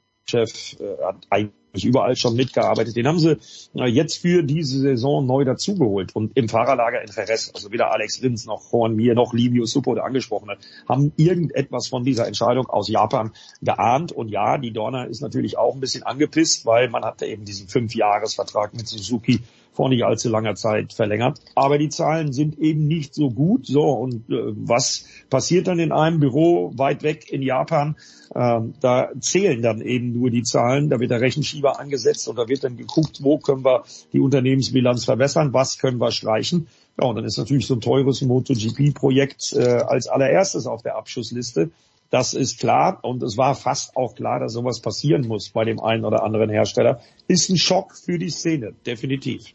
äh, hat eigentlich überall schon mitgearbeitet. Den haben sie äh, jetzt für diese Saison neu dazugeholt. Und im Fahrerlager in Jerez, also weder Alex Rins noch Juan Mir noch Livio Suppo, der angesprochen hat, haben irgendetwas von dieser Entscheidung aus Japan geahnt. Und ja, die Dorna ist natürlich auch ein bisschen angepisst, weil man hatte eben diesen Fünfjahresvertrag mit Suzuki vor nicht allzu langer Zeit verlängert. Aber die Zahlen sind eben nicht so gut. So, und äh, was passiert dann in einem Büro weit weg in Japan? Ähm, da zählen dann eben nur die Zahlen, da wird der Rechenschieber angesetzt und da wird dann geguckt, wo können wir die Unternehmensbilanz verbessern, was können wir streichen. Ja, und dann ist natürlich so ein teures MotoGP-Projekt äh, als allererstes auf der Abschussliste. Das ist klar und es war fast auch klar, dass sowas passieren muss bei dem einen oder anderen Hersteller. Ist ein Schock für die Szene, definitiv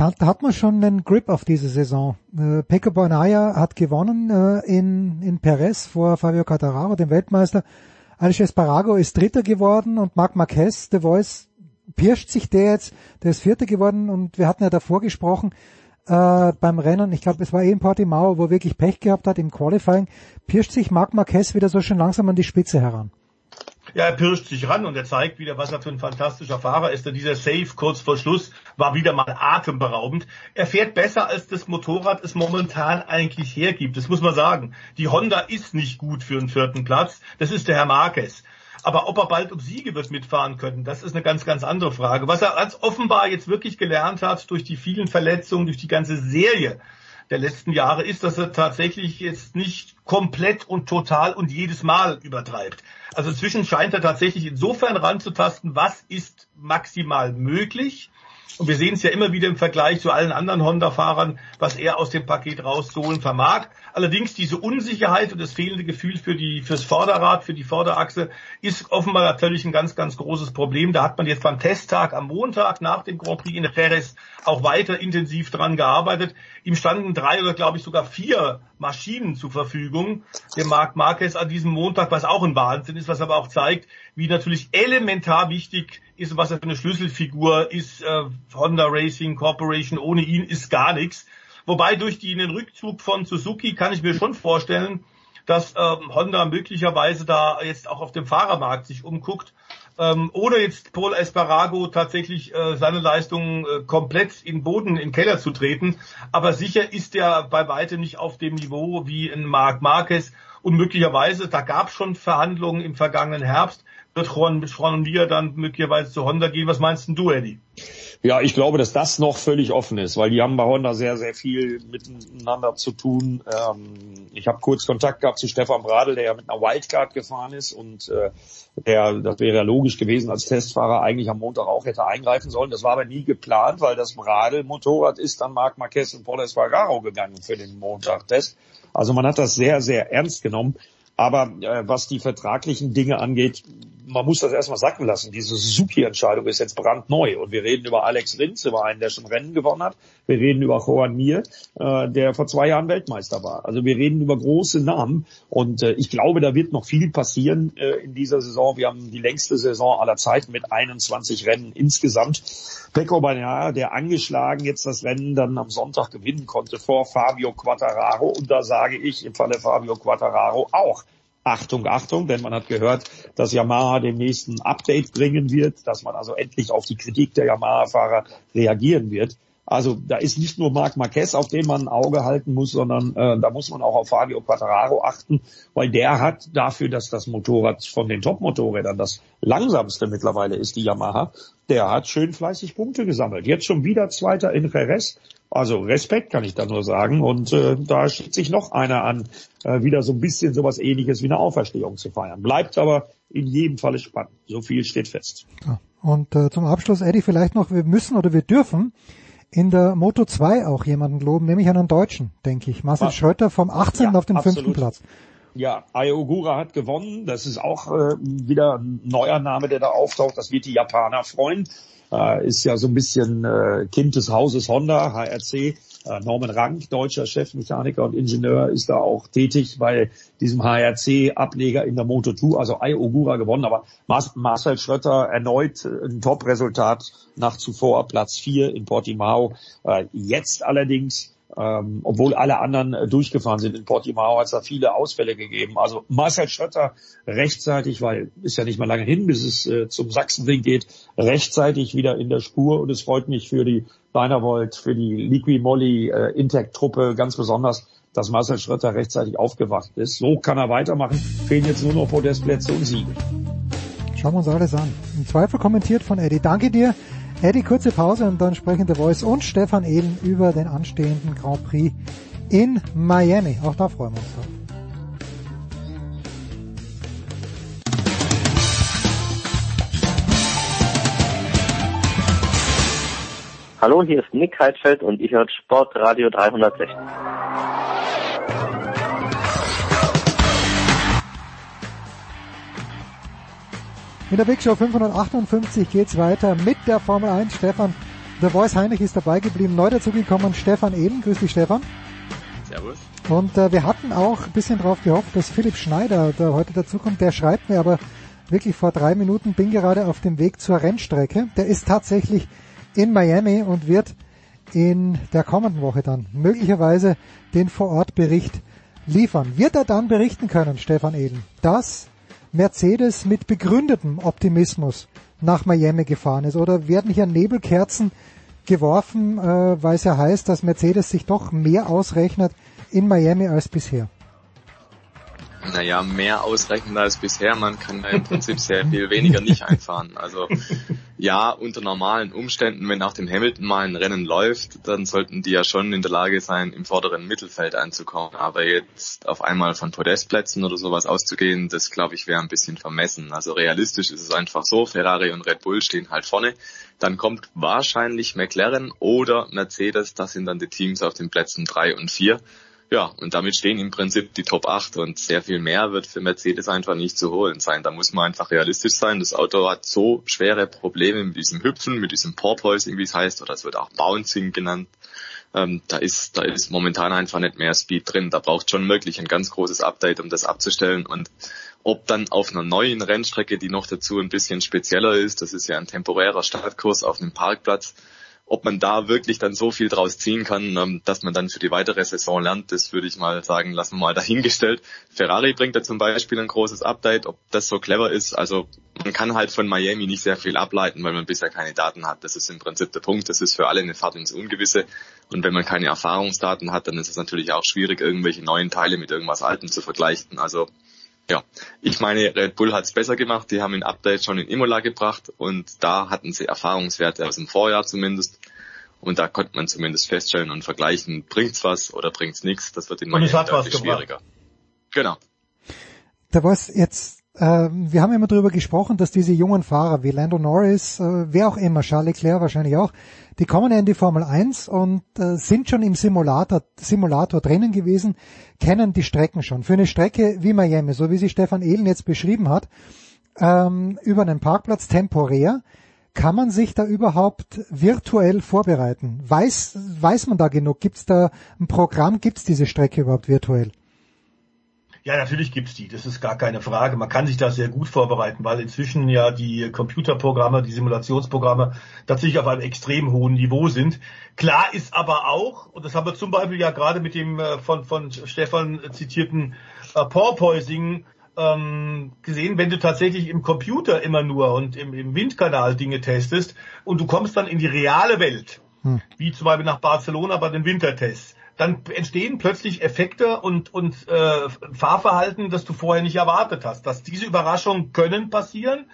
hat man schon einen Grip auf diese Saison. Äh, Pecco Bonaya hat gewonnen äh, in, in Perez vor Fabio Cattararo, dem Weltmeister. Alex Esparrago ist Dritter geworden und Marc Marquez, der Voice, pirscht sich der jetzt, der ist Vierter geworden und wir hatten ja davor gesprochen, äh, beim Rennen, ich glaube, es war eh in Portimao, wo er wirklich Pech gehabt hat im Qualifying, pirscht sich Marc Marquez wieder so schön langsam an die Spitze heran. Ja, er pirscht sich ran und er zeigt wieder, was er für ein fantastischer Fahrer ist. Denn dieser Safe kurz vor Schluss war wieder mal atemberaubend. Er fährt besser, als das Motorrad es momentan eigentlich hergibt. Das muss man sagen. Die Honda ist nicht gut für einen vierten Platz. Das ist der Herr Marquez. Aber ob er bald um Siege wird mitfahren können, das ist eine ganz, ganz andere Frage. Was er als offenbar jetzt wirklich gelernt hat durch die vielen Verletzungen, durch die ganze Serie, der letzten Jahre ist, dass er tatsächlich jetzt nicht komplett und total und jedes Mal übertreibt. Also inzwischen scheint er tatsächlich insofern ranzutasten, was ist maximal möglich. Und wir sehen es ja immer wieder im Vergleich zu allen anderen Honda-Fahrern, was er aus dem Paket rauszuholen vermag. Allerdings diese Unsicherheit und das fehlende Gefühl für die, fürs Vorderrad, für die Vorderachse ist offenbar natürlich ein ganz, ganz großes Problem. Da hat man jetzt beim Testtag am Montag nach dem Grand Prix in Jerez auch weiter intensiv dran gearbeitet. Ihm standen drei oder glaube ich sogar vier Maschinen zur Verfügung, dem Marc Marquez an diesem Montag, was auch ein Wahnsinn ist, was aber auch zeigt, wie natürlich elementar wichtig ist, was er für eine Schlüsselfigur ist. Äh, Honda Racing Corporation, ohne ihn ist gar nichts. Wobei durch den Rückzug von Suzuki kann ich mir schon vorstellen, dass ähm, Honda möglicherweise da jetzt auch auf dem Fahrermarkt sich umguckt, ähm, ohne jetzt Paul Esparago tatsächlich äh, seine Leistungen äh, komplett in Boden, in Keller zu treten. Aber sicher ist er bei weitem nicht auf dem Niveau wie ein Marc Marquez. Und möglicherweise, da gab es schon Verhandlungen im vergangenen Herbst, wird Juan, Juan und Mir dann möglicherweise zu Honda gehen. Was meinst denn du, Eddie? Ja, ich glaube, dass das noch völlig offen ist, weil die haben bei Honda sehr, sehr viel miteinander zu tun. Ähm, ich habe kurz Kontakt gehabt zu Stefan Bradl, der ja mit einer Wildcard gefahren ist und äh, der, das wäre logisch gewesen, als Testfahrer eigentlich am Montag auch hätte eingreifen sollen. Das war aber nie geplant, weil das Bradl-Motorrad ist dann Marc Marquez und Paul Espargaro gegangen für den Montag-Test. Also man hat das sehr, sehr ernst genommen. Aber äh, was die vertraglichen Dinge angeht, man muss das erstmal sacken lassen. Diese Suzuki-Entscheidung ist jetzt brandneu. Und wir reden über Alex Rins, über einen, der schon Rennen gewonnen hat. Wir reden über Juan Mir, äh, der vor zwei Jahren Weltmeister war. Also wir reden über große Namen. Und äh, ich glaube, da wird noch viel passieren äh, in dieser Saison. Wir haben die längste Saison aller Zeiten mit 21 Rennen insgesamt. Pecco Bagnaia, der angeschlagen jetzt das Rennen dann am Sonntag gewinnen konnte vor Fabio Quattararo. Und da sage ich im Falle Fabio Quattararo auch, Achtung, Achtung, denn man hat gehört, dass Yamaha den nächsten Update bringen wird, dass man also endlich auf die Kritik der Yamaha-Fahrer reagieren wird. Also da ist nicht nur Marc Marquez, auf den man ein Auge halten muss, sondern äh, da muss man auch auf Fabio Quattararo achten, weil der hat dafür, dass das Motorrad von den Top-Motorrädern das langsamste mittlerweile ist, die Yamaha, der hat schön fleißig Punkte gesammelt. Jetzt schon wieder Zweiter in Jerez. Also Respekt kann ich da nur sagen. Und äh, da schickt sich noch einer an, äh, wieder so ein bisschen sowas ähnliches wie eine Auferstehung zu feiern. Bleibt aber in jedem Falle spannend. So viel steht fest. Und äh, zum Abschluss, Eddie, vielleicht noch, wir müssen oder wir dürfen in der Moto 2 auch jemanden loben, nämlich einen Deutschen, denke ich. Marcel Schröter vom 18. Ja, auf den absolut. 5. Platz. Ja, Ayogura hat gewonnen. Das ist auch äh, wieder ein neuer Name, der da auftaucht. Das wird die Japaner freuen. äh, ist ja so ein bisschen äh, Kind des Hauses Honda, HRC. Äh, Norman Rank, deutscher Chefmechaniker und Ingenieur, ist da auch tätig bei diesem HRC-Ableger in der Moto2, also Ai Ogura gewonnen, aber Marcel Schrötter erneut ein Top-Resultat nach zuvor Platz 4 in Portimao. Äh, jetzt allerdings ähm, obwohl alle anderen äh, durchgefahren sind in Portimao, hat es da viele Ausfälle gegeben. Also Marcel Schrötter rechtzeitig, weil ist ja nicht mal lange hin, bis es äh, zum Sachsenring geht, rechtzeitig wieder in der Spur und es freut mich für die Beinervolt, für die Liqui Moly äh, Intec-Truppe ganz besonders, dass Marcel Schrötter rechtzeitig aufgewacht ist. So kann er weitermachen. Fehlen jetzt nur noch Podestplätze und Siege. Schauen wir uns alles an. Im Zweifel kommentiert von Eddie. Danke dir. Eddie, kurze Pause und dann sprechen der Voice und Stefan Ehlen über den anstehenden Grand Prix in Miami. Auch da freuen wir uns drauf. Hallo, hier ist Nick Heidfeld und ich höre Sportradio 360. In der Big Show 558 geht's weiter mit der Formel 1. Stefan, der Voice Heinrich ist dabei geblieben. Neu dazugekommen Stefan Eden. Grüß dich, Stefan. Servus. Und äh, wir hatten auch ein bisschen darauf gehofft, dass Philipp Schneider da heute dazukommt. Der schreibt mir aber wirklich vor drei Minuten, bin gerade auf dem Weg zur Rennstrecke. Der ist tatsächlich in Miami und wird in der kommenden Woche dann möglicherweise den Vorortbericht liefern. Wird er dann berichten können, Stefan Eden, dass Mercedes mit begründetem Optimismus nach Miami gefahren ist? Oder werden hier Nebelkerzen geworfen, äh, weil es ja heißt, dass Mercedes sich doch mehr ausrechnet in Miami als bisher? Naja, mehr ausrechnen als bisher. Man kann ja im Prinzip sehr viel weniger nicht einfahren. Also ja, unter normalen Umständen, wenn nach dem Hamilton mal ein Rennen läuft, dann sollten die ja schon in der Lage sein, im vorderen Mittelfeld anzukommen. Aber jetzt auf einmal von Podestplätzen oder sowas auszugehen, das glaube ich wäre ein bisschen vermessen. Also realistisch ist es einfach so, Ferrari und Red Bull stehen halt vorne. Dann kommt wahrscheinlich McLaren oder Mercedes, das sind dann die Teams auf den Plätzen drei und vier. Ja, und damit stehen im Prinzip die Top 8 und sehr viel mehr wird für Mercedes einfach nicht zu holen sein. Da muss man einfach realistisch sein. Das Auto hat so schwere Probleme mit diesem Hüpfen, mit diesem Porpoising, wie es heißt, oder es wird auch Bouncing genannt. Ähm, da ist, da ist momentan einfach nicht mehr Speed drin. Da braucht schon wirklich ein ganz großes Update, um das abzustellen. Und ob dann auf einer neuen Rennstrecke, die noch dazu ein bisschen spezieller ist, das ist ja ein temporärer Startkurs auf einem Parkplatz, ob man da wirklich dann so viel draus ziehen kann, ähm, dass man dann für die weitere Saison lernt, das würde ich mal sagen, lassen wir mal dahingestellt. Ferrari bringt da zum Beispiel ein großes Update, ob das so clever ist. Also man kann halt von Miami nicht sehr viel ableiten, weil man bisher keine Daten hat. Das ist im Prinzip der Punkt. Das ist für alle eine Fahrt ins Ungewisse. Und wenn man keine Erfahrungsdaten hat, dann ist es natürlich auch schwierig, irgendwelche neuen Teile mit irgendwas Altem zu vergleichen. Also ja, ich meine, Red Bull hat es besser gemacht. Die haben ein Update schon in Imola gebracht und da hatten sie Erfahrungswerte aus dem Vorjahr zumindest. Und da konnte man zumindest feststellen und vergleichen, bringt's was oder bringt's nichts. Das wird in Miami deutlich schwieriger. Genau. Da war es jetzt, äh, wir haben immer darüber gesprochen, dass diese jungen Fahrer wie Lando Norris, äh, wer auch immer, Charles Leclerc wahrscheinlich auch, die kommen ja in die Formel 1 und äh, sind schon im Simulator, Simulator drinnen gewesen, kennen die Strecken schon. Für eine Strecke wie Miami, so wie sie Stefan Ehlen jetzt beschrieben hat, ähm, über einen Parkplatz temporär, kann man sich da überhaupt virtuell vorbereiten? Weiß, weiß man da genug? Gibt es da ein Programm? Gibt es diese Strecke überhaupt virtuell? Ja, natürlich gibt's die, das ist gar keine Frage. Man kann sich da sehr gut vorbereiten, weil inzwischen ja die Computerprogramme, die Simulationsprogramme tatsächlich auf einem extrem hohen Niveau sind. Klar ist aber auch, und das haben wir zum Beispiel ja gerade mit dem äh, von, von Stefan zitierten äh, Porpoising ähm, gesehen, wenn du tatsächlich im Computer immer nur und im, im Windkanal Dinge testest und du kommst dann in die reale Welt, hm. wie zum Beispiel nach Barcelona bei den Wintertests, dann entstehen plötzlich Effekte und, und äh, Fahrverhalten, das du vorher nicht erwartet hast. Dass diese Überraschungen können passieren.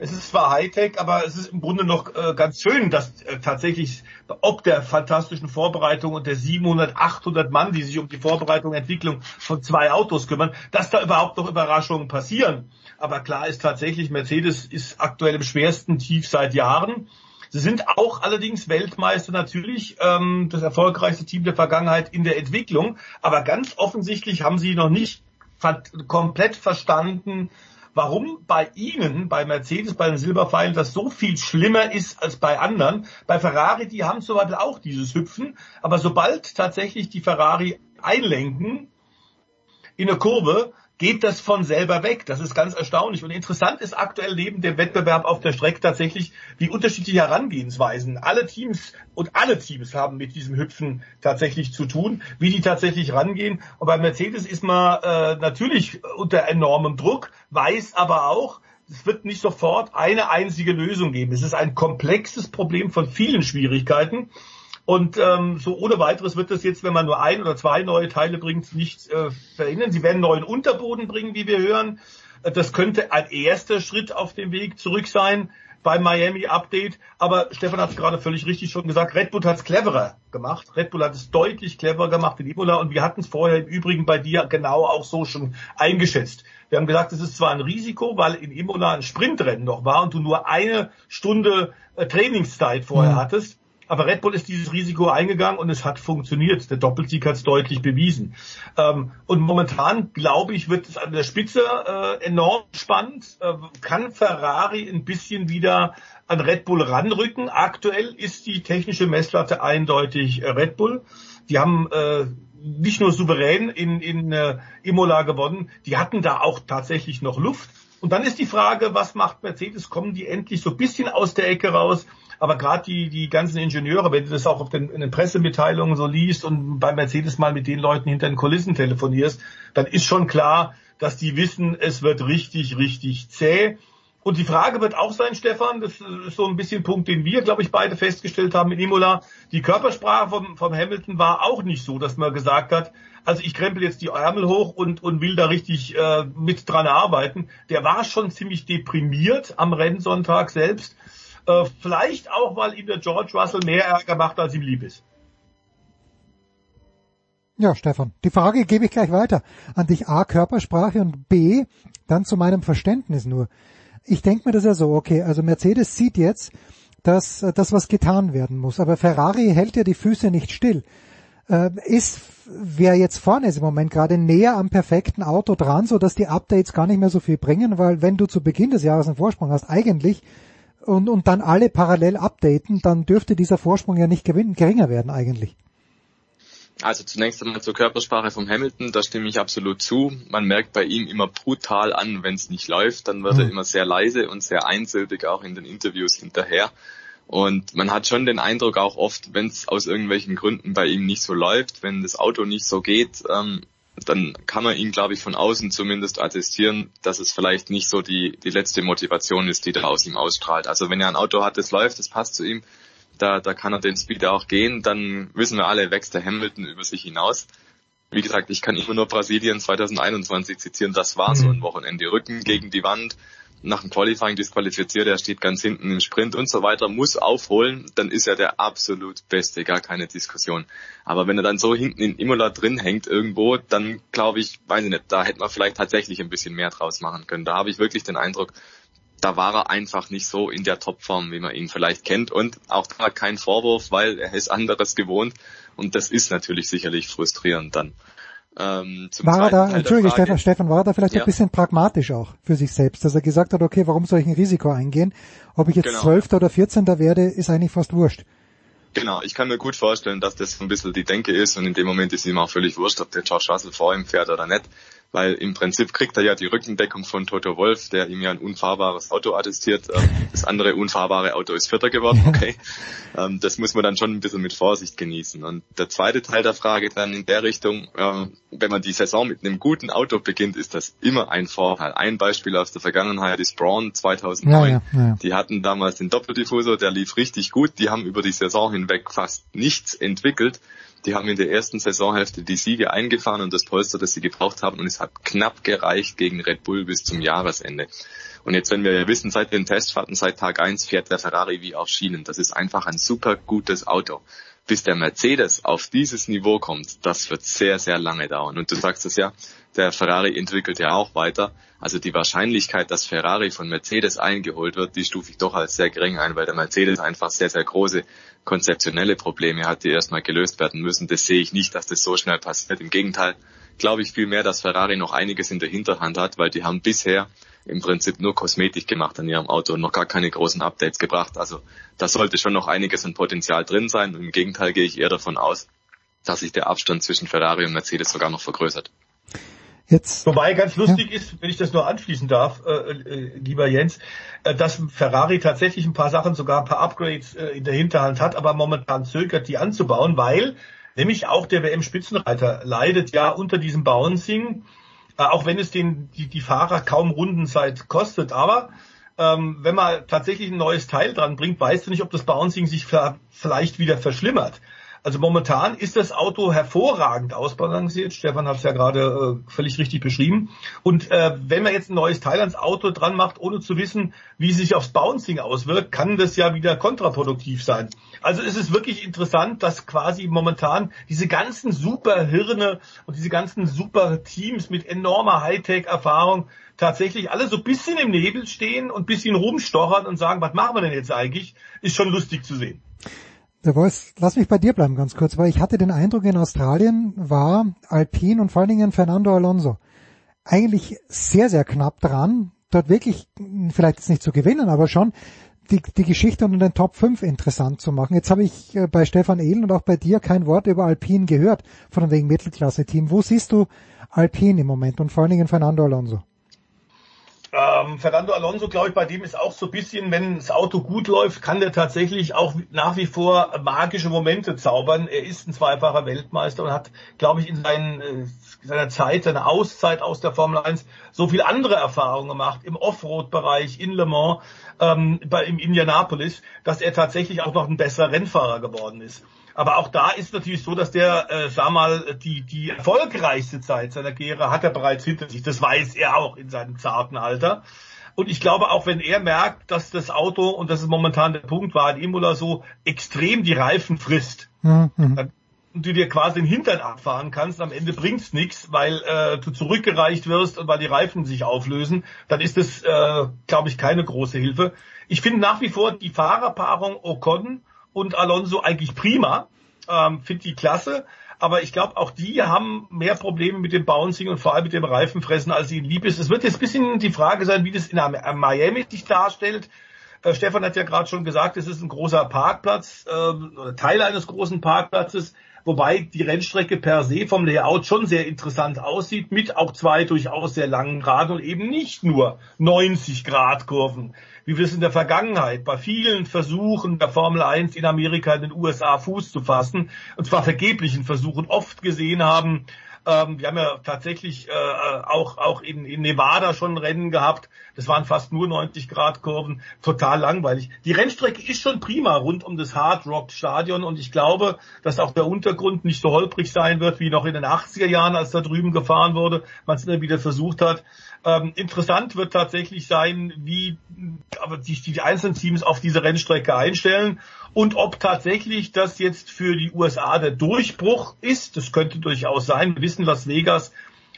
Es ist zwar Hightech, aber es ist im Grunde noch äh, ganz schön, dass äh, tatsächlich ob der fantastischen Vorbereitung und der 700, 800 Mann, die sich um die Vorbereitung und Entwicklung von zwei Autos kümmern, dass da überhaupt noch Überraschungen passieren. Aber klar ist tatsächlich, Mercedes ist aktuell im schwersten Tief seit Jahren. Sie sind auch allerdings Weltmeister natürlich, ähm, das erfolgreichste Team der Vergangenheit in der Entwicklung. Aber ganz offensichtlich haben sie noch nicht komplett verstanden, warum bei Ihnen, bei Mercedes, bei den Silberpfeilen, das so viel schlimmer ist als bei anderen. Bei Ferrari, die haben zum Beispiel auch dieses Hüpfen, aber sobald tatsächlich die Ferrari einlenken in der Kurve, geht das von selber weg. Das ist ganz erstaunlich. Und interessant ist aktuell neben dem Wettbewerb auf der Strecke tatsächlich die unterschiedliche Herangehensweisen. Alle Teams und alle Teams haben mit diesem Hüpfen tatsächlich zu tun, wie die tatsächlich rangehen. Und bei Mercedes ist man äh, natürlich unter enormem Druck, weiß aber auch, es wird nicht sofort eine einzige Lösung geben. Es ist ein komplexes Problem von vielen Schwierigkeiten. Und ähm, so ohne weiteres wird das jetzt, wenn man nur ein oder zwei neue Teile bringt, nicht äh, verhindern. Sie werden neuen Unterboden bringen, wie wir hören. Äh, das könnte ein erster Schritt auf dem Weg zurück sein beim Miami Update. Aber Stefan hat es gerade völlig richtig schon gesagt, Red Bull hat es cleverer gemacht. Red Bull hat es deutlich cleverer gemacht in Imola und wir hatten es vorher im Übrigen bei dir genau auch so schon eingeschätzt. Wir haben gesagt, es ist zwar ein Risiko, weil in Imola ein Sprintrennen noch war und du nur eine Stunde äh, Trainingszeit vorher mhm. hattest. Aber Red Bull ist dieses Risiko eingegangen und es hat funktioniert. Der Doppelsieg hat es deutlich bewiesen. Ähm, und momentan, glaube ich, wird es an der Spitze äh, enorm spannend. Äh, kann Ferrari ein bisschen wieder an Red Bull ranrücken? Aktuell ist die technische Messlatte eindeutig äh, Red Bull. Die haben äh, nicht nur souverän in, in äh, Imola gewonnen, die hatten da auch tatsächlich noch Luft. Und dann ist die Frage, was macht Mercedes? Kommen die endlich so ein bisschen aus der Ecke raus? Aber gerade die, die ganzen Ingenieure, wenn du das auch auf den, in den Pressemitteilungen so liest und bei Mercedes mal mit den Leuten hinter den Kulissen telefonierst, dann ist schon klar, dass die wissen, es wird richtig, richtig zäh. Und die Frage wird auch sein, Stefan, das ist so ein bisschen Punkt, den wir, glaube ich, beide festgestellt haben in Imola. Die Körpersprache vom, vom Hamilton war auch nicht so, dass man gesagt hat, also ich krempel jetzt die Ärmel hoch und, und will da richtig äh, mit dran arbeiten. Der war schon ziemlich deprimiert am Rennsonntag selbst. Äh, vielleicht auch, weil ihm der George Russell mehr Ärger macht, als ihm lieb ist. Ja, Stefan, die Frage gebe ich gleich weiter an dich. A, Körpersprache und B, dann zu meinem Verständnis nur. Ich denke mir das ja so, okay, also Mercedes sieht jetzt, dass das was getan werden muss, aber Ferrari hält ja die Füße nicht still. Äh, ist, wer jetzt vorne ist im Moment gerade näher am perfekten Auto dran, so dass die Updates gar nicht mehr so viel bringen, weil wenn du zu Beginn des Jahres einen Vorsprung hast, eigentlich und, und dann alle parallel updaten, dann dürfte dieser Vorsprung ja nicht gewinnen, geringer werden eigentlich. Also zunächst einmal zur Körpersprache vom Hamilton, da stimme ich absolut zu. Man merkt bei ihm immer brutal an, wenn es nicht läuft, dann wird mhm. er immer sehr leise und sehr einsilbig auch in den Interviews hinterher. Und man hat schon den Eindruck auch oft, wenn es aus irgendwelchen Gründen bei ihm nicht so läuft, wenn das Auto nicht so geht, ähm, dann kann man ihn, glaube ich, von außen zumindest attestieren, dass es vielleicht nicht so die, die letzte Motivation ist, die da aus ihm ausstrahlt. Also wenn er ein Auto hat, das läuft, das passt zu ihm, da, da kann er den Speed auch gehen, dann wissen wir alle, wächst der Hamilton über sich hinaus. Wie gesagt, ich kann immer nur Brasilien 2021 zitieren, das war so ein mhm. Wochenende. Rücken gegen die Wand, nach dem Qualifying disqualifiziert, er steht ganz hinten im Sprint und so weiter, muss aufholen, dann ist er der absolut Beste, gar keine Diskussion. Aber wenn er dann so hinten in Imola drin hängt irgendwo, dann glaube ich, weiß ich nicht, da hätte man vielleicht tatsächlich ein bisschen mehr draus machen können. Da habe ich wirklich den Eindruck, da war er einfach nicht so in der Topform, wie man ihn vielleicht kennt. Und auch da kein Vorwurf, weil er ist anderes gewohnt. Und das ist natürlich sicherlich frustrierend dann. Ähm, war er da, Entschuldige Stefan, Stefan, war er da vielleicht ja. ein bisschen pragmatisch auch für sich selbst, dass er gesagt hat, okay, warum soll ich ein Risiko eingehen? Ob ich jetzt genau. 12. oder 14. werde, ist eigentlich fast wurscht. Genau, ich kann mir gut vorstellen, dass das ein bisschen die Denke ist und in dem Moment ist ihm auch völlig wurscht, ob der George Russell vor ihm fährt oder nicht weil im Prinzip kriegt er ja die Rückendeckung von Toto Wolf, der ihm ja ein unfahrbares Auto attestiert. Ähm, das andere unfahrbare Auto ist Vierter geworden, okay. Ähm, das muss man dann schon ein bisschen mit Vorsicht genießen. Und der zweite Teil der Frage dann in der Richtung, ähm, wenn man die Saison mit einem guten Auto beginnt, ist das immer ein Vorteil. Ein Beispiel aus der Vergangenheit ist Braun 2009. Ja, ja, ja. Die hatten damals den Doppeldiffusor, der lief richtig gut. Die haben über die Saison hinweg fast nichts entwickelt die haben in der ersten Saisonhälfte die Siege eingefahren und das Polster, das sie gebraucht haben und es hat knapp gereicht gegen Red Bull bis zum Jahresende. Und jetzt, wenn wir ja wissen, seit den Testfahrten, seit Tag eins fährt der Ferrari wie auf Schienen. Das ist einfach ein super gutes Auto. Bis der Mercedes auf dieses Niveau kommt, das wird sehr, sehr lange dauern. Und du sagst es ja, der Ferrari entwickelt ja auch weiter. Also die Wahrscheinlichkeit, dass Ferrari von Mercedes eingeholt wird, die stufe ich doch als sehr gering ein, weil der Mercedes einfach sehr, sehr große konzeptionelle Probleme hat, die erstmal gelöst werden müssen. Das sehe ich nicht, dass das so schnell passiert. Im Gegenteil, glaube ich vielmehr, dass Ferrari noch einiges in der Hinterhand hat, weil die haben bisher im Prinzip nur Kosmetik gemacht an ihrem Auto und noch gar keine großen Updates gebracht. Also da sollte schon noch einiges an Potenzial drin sein. Im Gegenteil gehe ich eher davon aus, dass sich der Abstand zwischen Ferrari und Mercedes sogar noch vergrößert. Jetzt, Wobei ganz lustig ja. ist, wenn ich das nur anschließen darf, äh, äh, lieber Jens, äh, dass Ferrari tatsächlich ein paar Sachen, sogar ein paar Upgrades äh, in der Hinterhand hat, aber momentan zögert, die anzubauen, weil nämlich auch der WM-Spitzenreiter leidet ja unter diesem Bouncing, äh, auch wenn es den, die, die Fahrer kaum Rundenzeit kostet, aber ähm, wenn man tatsächlich ein neues Teil dran bringt, weißt du nicht, ob das Bouncing sich vielleicht wieder verschlimmert. Also momentan ist das Auto hervorragend ausbalanciert. Stefan hat es ja gerade äh, völlig richtig beschrieben. Und äh, wenn man jetzt ein neues Teil ans Auto dran macht, ohne zu wissen, wie sich aufs Bouncing auswirkt, kann das ja wieder kontraproduktiv sein. Also es ist wirklich interessant, dass quasi momentan diese ganzen super Hirne und diese ganzen super Teams mit enormer Hightech-Erfahrung tatsächlich alle so ein bisschen im Nebel stehen und ein bisschen rumstochern und sagen, was machen wir denn jetzt eigentlich? Ist schon lustig zu sehen. Der Voice, lass mich bei dir bleiben ganz kurz, weil ich hatte den Eindruck, in Australien war Alpine und vor allen Dingen Fernando Alonso eigentlich sehr, sehr knapp dran, dort wirklich, vielleicht jetzt nicht zu gewinnen, aber schon die, die Geschichte unter den Top 5 interessant zu machen. Jetzt habe ich äh, bei Stefan Ehlen und auch bei dir kein Wort über Alpine gehört, von wegen Mittelklasse-Team. Wo siehst du Alpine im Moment und vor allen Dingen Fernando Alonso? Ähm, Fernando Alonso, glaube ich, bei dem ist auch so ein bisschen, wenn das Auto gut läuft, kann der tatsächlich auch nach wie vor magische Momente zaubern. Er ist ein zweifacher Weltmeister und hat, glaube ich, in seinen, äh, seiner Zeit, seiner Auszeit aus der Formel 1 so viel andere Erfahrungen gemacht im Offroad-Bereich, in Le Mans, ähm, bei, im Indianapolis, dass er tatsächlich auch noch ein besserer Rennfahrer geworden ist. Aber auch da ist natürlich so, dass der, äh, sag mal, die, die erfolgreichste Zeit seiner Karriere hat er bereits hinter sich. Das weiß er auch in seinem zarten Alter. Und ich glaube, auch wenn er merkt, dass das Auto, und das ist momentan der Punkt, war in Imola so extrem die Reifen frisst, mhm. dann, und du dir quasi den Hintern abfahren kannst, am Ende bringt's nichts, weil äh, du zurückgereicht wirst und weil die Reifen sich auflösen, dann ist das, äh, glaube ich, keine große Hilfe. Ich finde nach wie vor die Fahrerpaarung Ocon und Alonso eigentlich prima. Ähm, Finde die klasse. Aber ich glaube, auch die haben mehr Probleme mit dem Bouncing und vor allem mit dem Reifenfressen, als ihnen lieb ist. Es wird jetzt ein bisschen die Frage sein, wie das in Miami sich darstellt. Äh, Stefan hat ja gerade schon gesagt, es ist ein großer Parkplatz äh, oder Teil eines großen Parkplatzes, wobei die Rennstrecke per se vom Layout schon sehr interessant aussieht, mit auch zwei durchaus sehr langen Graden und eben nicht nur 90 Grad Kurven wie wir es in der Vergangenheit bei vielen Versuchen der Formel 1 in Amerika, in den USA Fuß zu fassen, und zwar vergeblichen Versuchen, oft gesehen haben. Ähm, wir haben ja tatsächlich äh, auch, auch in, in Nevada schon Rennen gehabt. Das waren fast nur 90 Grad Kurven. Total langweilig. Die Rennstrecke ist schon prima rund um das Hard Rock Stadion und ich glaube, dass auch der Untergrund nicht so holprig sein wird wie noch in den 80er Jahren, als da drüben gefahren wurde, man es immer wieder versucht hat. Ähm, interessant wird tatsächlich sein, wie aber sich die einzelnen Teams auf diese Rennstrecke einstellen und ob tatsächlich das jetzt für die USA der Durchbruch ist. Das könnte durchaus sein. Wir wissen, Las Vegas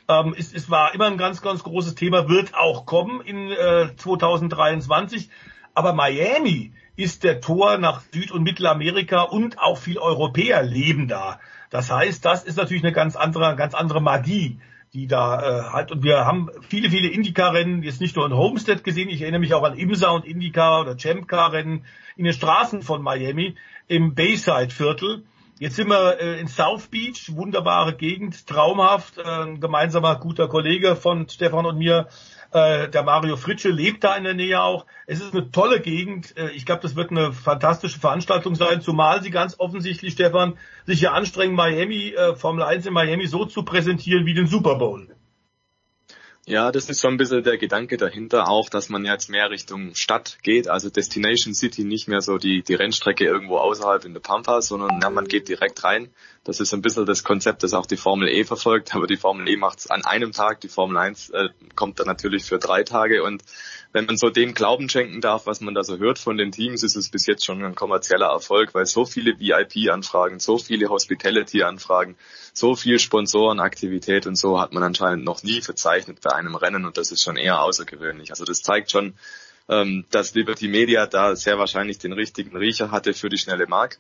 ähm, ist, es war immer ein ganz, ganz großes Thema, wird auch kommen in äh, 2023. Aber Miami ist der Tor nach Süd- und Mittelamerika und auch viel Europäer leben da. Das heißt, das ist natürlich eine ganz andere, ganz andere Magie die da äh, halt und wir haben viele, viele Indycar-Rennen jetzt nicht nur in Homestead gesehen, ich erinnere mich auch an Imsa und Indycar oder Champ-Car-Rennen in den Straßen von Miami im Bayside-Viertel. Jetzt sind wir äh, in South Beach, wunderbare Gegend, traumhaft, äh, ein gemeinsamer guter Kollege von Stefan und mir äh, der Mario Fritsche lebt da in der Nähe auch. Es ist eine tolle Gegend. Äh, ich glaube, das wird eine fantastische Veranstaltung sein, zumal sie ganz offensichtlich, Stefan, sich hier anstrengen, Miami, äh, Formel 1 in Miami so zu präsentieren wie den Super Bowl. Ja, das ist so ein bisschen der Gedanke dahinter auch, dass man jetzt mehr Richtung Stadt geht, also Destination City, nicht mehr so die, die Rennstrecke irgendwo außerhalb in der Pampa, sondern ja, man geht direkt rein. Das ist ein bisschen das Konzept, das auch die Formel E verfolgt, aber die Formel E macht es an einem Tag, die Formel 1 äh, kommt dann natürlich für drei Tage und wenn man so dem Glauben schenken darf, was man da so hört von den Teams, ist es bis jetzt schon ein kommerzieller Erfolg, weil so viele VIP-Anfragen, so viele Hospitality-Anfragen, so viel Sponsorenaktivität und so hat man anscheinend noch nie verzeichnet bei einem Rennen und das ist schon eher außergewöhnlich. Also das zeigt schon, ähm, dass Liberty Media da sehr wahrscheinlich den richtigen Riecher hatte für die schnelle Mark.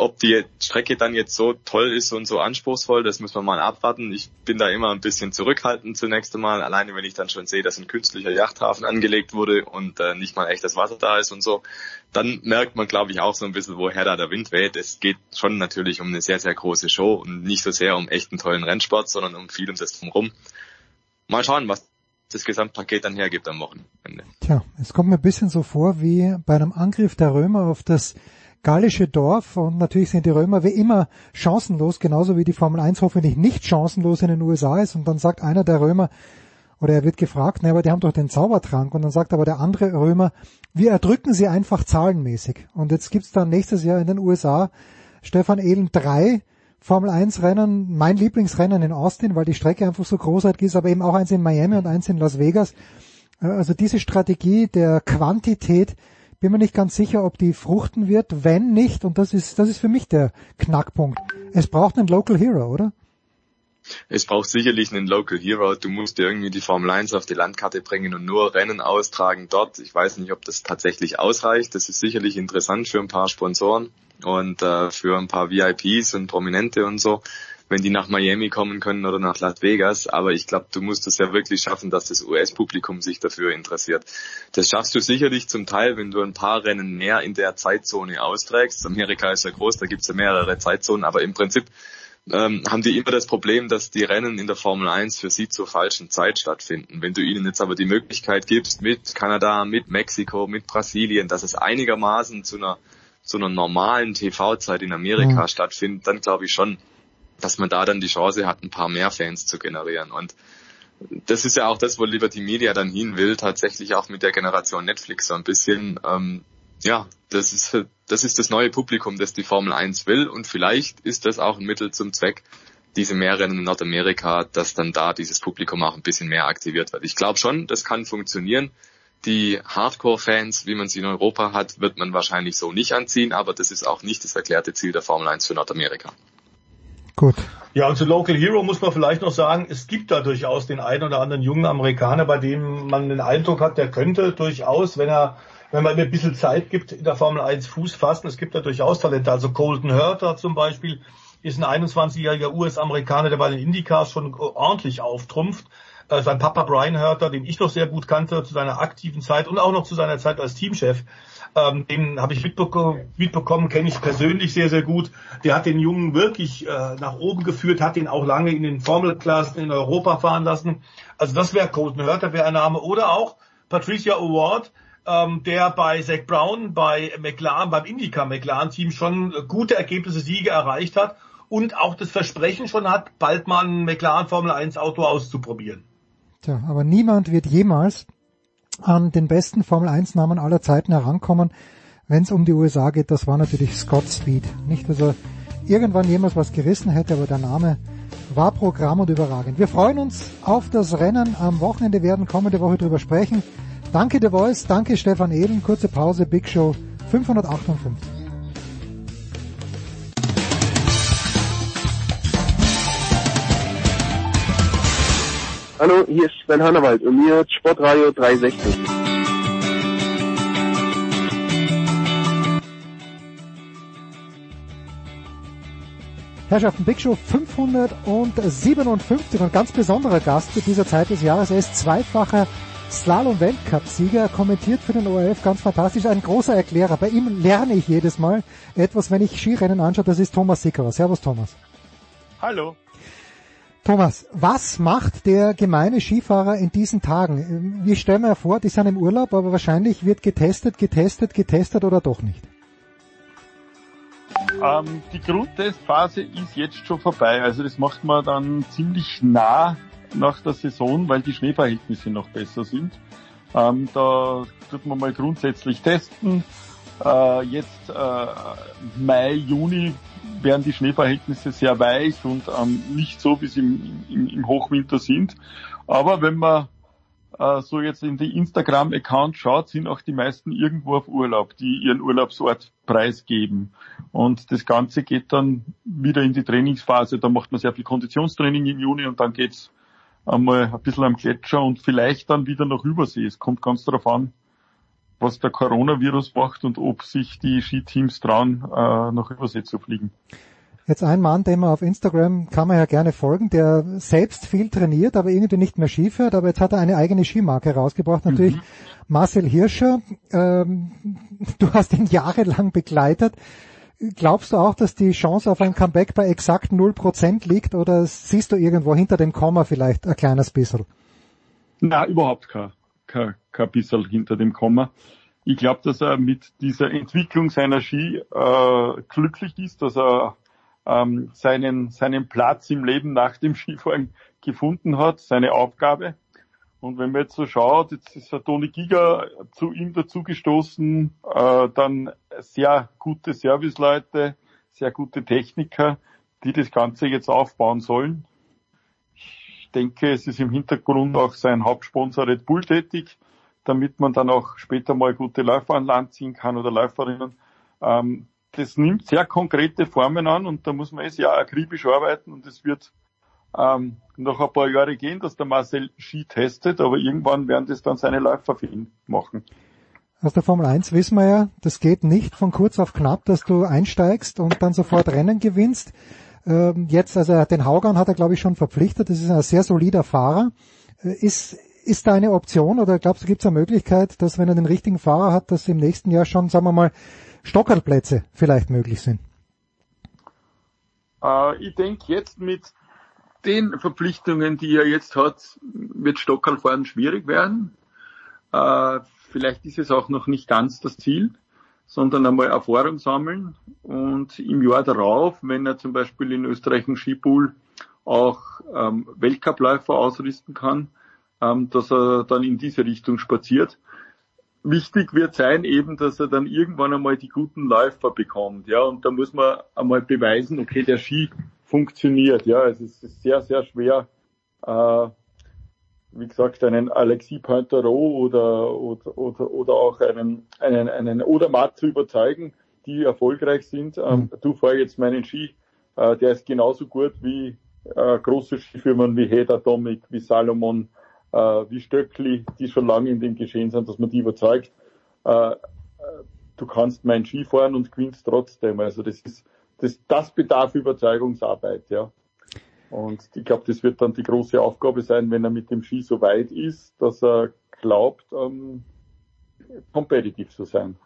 Ob die Strecke dann jetzt so toll ist und so anspruchsvoll, das muss man mal abwarten. Ich bin da immer ein bisschen zurückhaltend zunächst einmal, alleine wenn ich dann schon sehe, dass ein künstlicher Yachthafen angelegt wurde und äh, nicht mal echtes Wasser da ist und so, dann merkt man, glaube ich, auch so ein bisschen, woher da der Wind weht. Es geht schon natürlich um eine sehr, sehr große Show und nicht so sehr um echten tollen Rennsport, sondern um viel um das drumherum. Mal schauen, was das Gesamtpaket dann hergibt am Wochenende. Tja, es kommt mir ein bisschen so vor wie bei einem Angriff der Römer auf das gallische Dorf und natürlich sind die Römer wie immer chancenlos, genauso wie die Formel 1 hoffentlich nicht chancenlos in den USA ist und dann sagt einer der Römer, oder er wird gefragt, ne, aber die haben doch den Zaubertrank und dann sagt aber der andere Römer, wir erdrücken sie einfach zahlenmäßig. Und jetzt gibt's dann nächstes Jahr in den USA Stefan Ehlen drei Formel 1 Rennen, mein Lieblingsrennen in Austin, weil die Strecke einfach so großartig ist, aber eben auch eins in Miami und eins in Las Vegas. Äh, also diese Strategie der Quantität, bin mir nicht ganz sicher, ob die fruchten wird. Wenn nicht, und das ist, das ist für mich der Knackpunkt. Es braucht einen Local Hero, oder? Es braucht sicherlich einen Local Hero. Du musst irgendwie die Formel 1 auf die Landkarte bringen und nur Rennen austragen dort. Ich weiß nicht, ob das tatsächlich ausreicht. Das ist sicherlich interessant für ein paar Sponsoren und äh, für ein paar VIPs und Prominente und so wenn die nach Miami kommen können oder nach Las Vegas. Aber ich glaube, du musst es ja wirklich schaffen, dass das US-Publikum sich dafür interessiert. Das schaffst du sicherlich zum Teil, wenn du ein paar Rennen mehr in der Zeitzone austrägst. Amerika ist ja groß, da gibt's ja mehrere Zeitzonen, aber im Prinzip ähm, haben die immer das Problem, dass die Rennen in der Formel 1 für sie zur falschen Zeit stattfinden. Wenn du ihnen jetzt aber die Möglichkeit gibst, mit Kanada, mit Mexiko, mit Brasilien, dass es einigermaßen zu einer zu einer normalen TV-Zeit in Amerika mhm. stattfindet, dann glaube ich schon, dass man da dann die Chance hat, ein paar mehr Fans zu generieren. Und das ist ja auch das, wo Liberty Media dann hin will, tatsächlich auch mit der Generation Netflix so ein bisschen, ähm, ja, das ist, das ist das neue Publikum, das die Formel 1 will und vielleicht ist das auch ein Mittel zum Zweck, diese Mehrrennen in Nordamerika, dass dann da dieses Publikum auch ein bisschen mehr aktiviert wird. Ich glaube schon, das kann funktionieren. Die Hardcore-Fans, wie man sie in Europa hat, wird man wahrscheinlich so nicht anziehen, aber das ist auch nicht das erklärte Ziel der Formel 1 für Nordamerika. Gut. Ja, und zu Local Hero muss man vielleicht noch sagen, es gibt da durchaus den einen oder anderen jungen Amerikaner, bei dem man den Eindruck hat, der könnte durchaus, wenn er wenn man ihm ein bisschen Zeit gibt, in der Formel 1 Fuß fassen. Es gibt da durchaus Talente. Also Colton Hurter zum Beispiel ist ein 21-jähriger US-Amerikaner, der bei den IndyCars schon ordentlich auftrumpft. Äh, sein Papa Brian Hurter, den ich noch sehr gut kannte zu seiner aktiven Zeit und auch noch zu seiner Zeit als Teamchef, ähm, den habe ich mitbekommen, mitbekommen kenne ich persönlich sehr, sehr gut. Der hat den Jungen wirklich äh, nach oben geführt, hat ihn auch lange in den Formelklassen in Europa fahren lassen. Also das wäre Colton Hurter, wäre ein Name. Oder auch Patricia Award, ähm, der bei Zach Brown, bei McLaren, beim Indica McLaren Team schon gute Ergebnisse, Siege erreicht hat und auch das Versprechen schon hat, bald mal ein McLaren Formel 1 Auto auszuprobieren. Tja, aber niemand wird jemals an den besten Formel 1 Namen aller Zeiten herankommen, wenn es um die USA geht, das war natürlich Scott Speed. Nicht, dass er irgendwann jemals was gerissen hätte, aber der Name war Programm und überragend. Wir freuen uns auf das Rennen am Wochenende, werden kommende Woche drüber sprechen. Danke The Voice, danke Stefan Ehlen, kurze Pause, Big Show 558. Hallo, hier ist Sven Hannawald und mir Sportradio 360. Herrschaften, Big Show 557 und ganz besonderer Gast zu dieser Zeit des Jahres. Er ist zweifacher Slalom-Weltcup-Sieger, kommentiert für den ORF ganz fantastisch, ein großer Erklärer. Bei ihm lerne ich jedes Mal etwas, wenn ich Skirennen anschaue. Das ist Thomas Sickerer. Servus, Thomas. Hallo. Thomas, was macht der gemeine Skifahrer in diesen Tagen? Wir stellen mir vor, die sind im Urlaub, aber wahrscheinlich wird getestet, getestet, getestet oder doch nicht? Ähm, die Grundtestphase ist jetzt schon vorbei. Also das macht man dann ziemlich nah nach der Saison, weil die Schneeverhältnisse noch besser sind. Ähm, da tut man mal grundsätzlich testen. Äh, jetzt äh, Mai, Juni werden die Schneeverhältnisse sehr weich und ähm, nicht so, wie sie im, im, im Hochwinter sind. Aber wenn man äh, so jetzt in die Instagram-Account schaut, sind auch die meisten irgendwo auf Urlaub, die ihren Urlaubsort preisgeben. Und das Ganze geht dann wieder in die Trainingsphase. Da macht man sehr viel Konditionstraining im Juni und dann geht's einmal ein bisschen am Gletscher und vielleicht dann wieder nach Übersee. Es kommt ganz darauf an, was der Coronavirus macht und ob sich die Skiteams trauen, äh, nach Übersee zu fliegen. Jetzt ein Mann, dem man auf Instagram kann man ja gerne folgen, der selbst viel trainiert, aber irgendwie nicht mehr Ski fährt, aber jetzt hat er eine eigene Skimarke rausgebracht. Natürlich mhm. Marcel Hirscher, ähm, du hast ihn jahrelang begleitet. Glaubst du auch, dass die Chance auf ein Comeback bei exakt 0% liegt oder siehst du irgendwo hinter dem Komma vielleicht ein kleines bisschen? Na, überhaupt kein, kein, kein bisschen hinter dem Komma. Ich glaube, dass er mit dieser Entwicklung seiner Ski äh, glücklich ist, dass er ähm, seinen, seinen Platz im Leben nach dem Skifahren gefunden hat, seine Aufgabe. Und wenn man jetzt so schaut, jetzt ist der Toni Giger zu ihm dazugestoßen, äh, dann sehr gute Serviceleute, sehr gute Techniker, die das Ganze jetzt aufbauen sollen. Ich denke, es ist im Hintergrund auch sein Hauptsponsor Red Bull tätig, damit man dann auch später mal gute Läufer an Land ziehen kann oder Läuferinnen. Ähm, das nimmt sehr konkrete Formen an und da muss man es ja akribisch arbeiten und es wird ähm, noch ein paar Jahre gehen, dass der Marcel Ski testet, aber irgendwann werden das dann seine Läufer für ihn machen. Aus der Formel 1 wissen wir ja, das geht nicht von kurz auf knapp, dass du einsteigst und dann sofort Rennen gewinnst. Ähm, jetzt, also den Haugan hat er glaube ich schon verpflichtet, das ist ein sehr solider Fahrer. Äh, ist, ist da eine Option oder glaubst du, gibt es eine Möglichkeit, dass wenn er den richtigen Fahrer hat, dass im nächsten Jahr schon, sagen wir mal, Stockerplätze vielleicht möglich sind? Äh, ich denke jetzt mit den Verpflichtungen, die er jetzt hat, wird Stockerlfahren schwierig werden. Äh, vielleicht ist es auch noch nicht ganz das Ziel, sondern einmal Erfahrung sammeln. Und im Jahr darauf, wenn er zum Beispiel in Österreich einen Skipool auch ähm, Weltcupläufer ausrüsten kann, ähm, dass er dann in diese Richtung spaziert. Wichtig wird sein eben, dass er dann irgendwann einmal die guten Läufer bekommt, ja, und da muss man einmal beweisen, okay, der Ski funktioniert, ja, es ist sehr, sehr schwer, äh, wie gesagt, einen Alexis Pointerot oder, oder, oder, oder auch einen, einen, einen Odermatt zu überzeugen, die erfolgreich sind. Ähm, mhm. Du fahr jetzt meinen Ski, äh, der ist genauso gut wie äh, große Skifirmen wie Heder Domik, wie Salomon, äh, wie Stöckli, die schon lange in dem Geschehen sind, dass man die überzeugt, äh, äh, du kannst mein Ski fahren und gewinnst trotzdem. Also das ist, das, das bedarf Überzeugungsarbeit, ja. Und ich glaube, das wird dann die große Aufgabe sein, wenn er mit dem Ski so weit ist, dass er glaubt, ähm, competitive zu sein.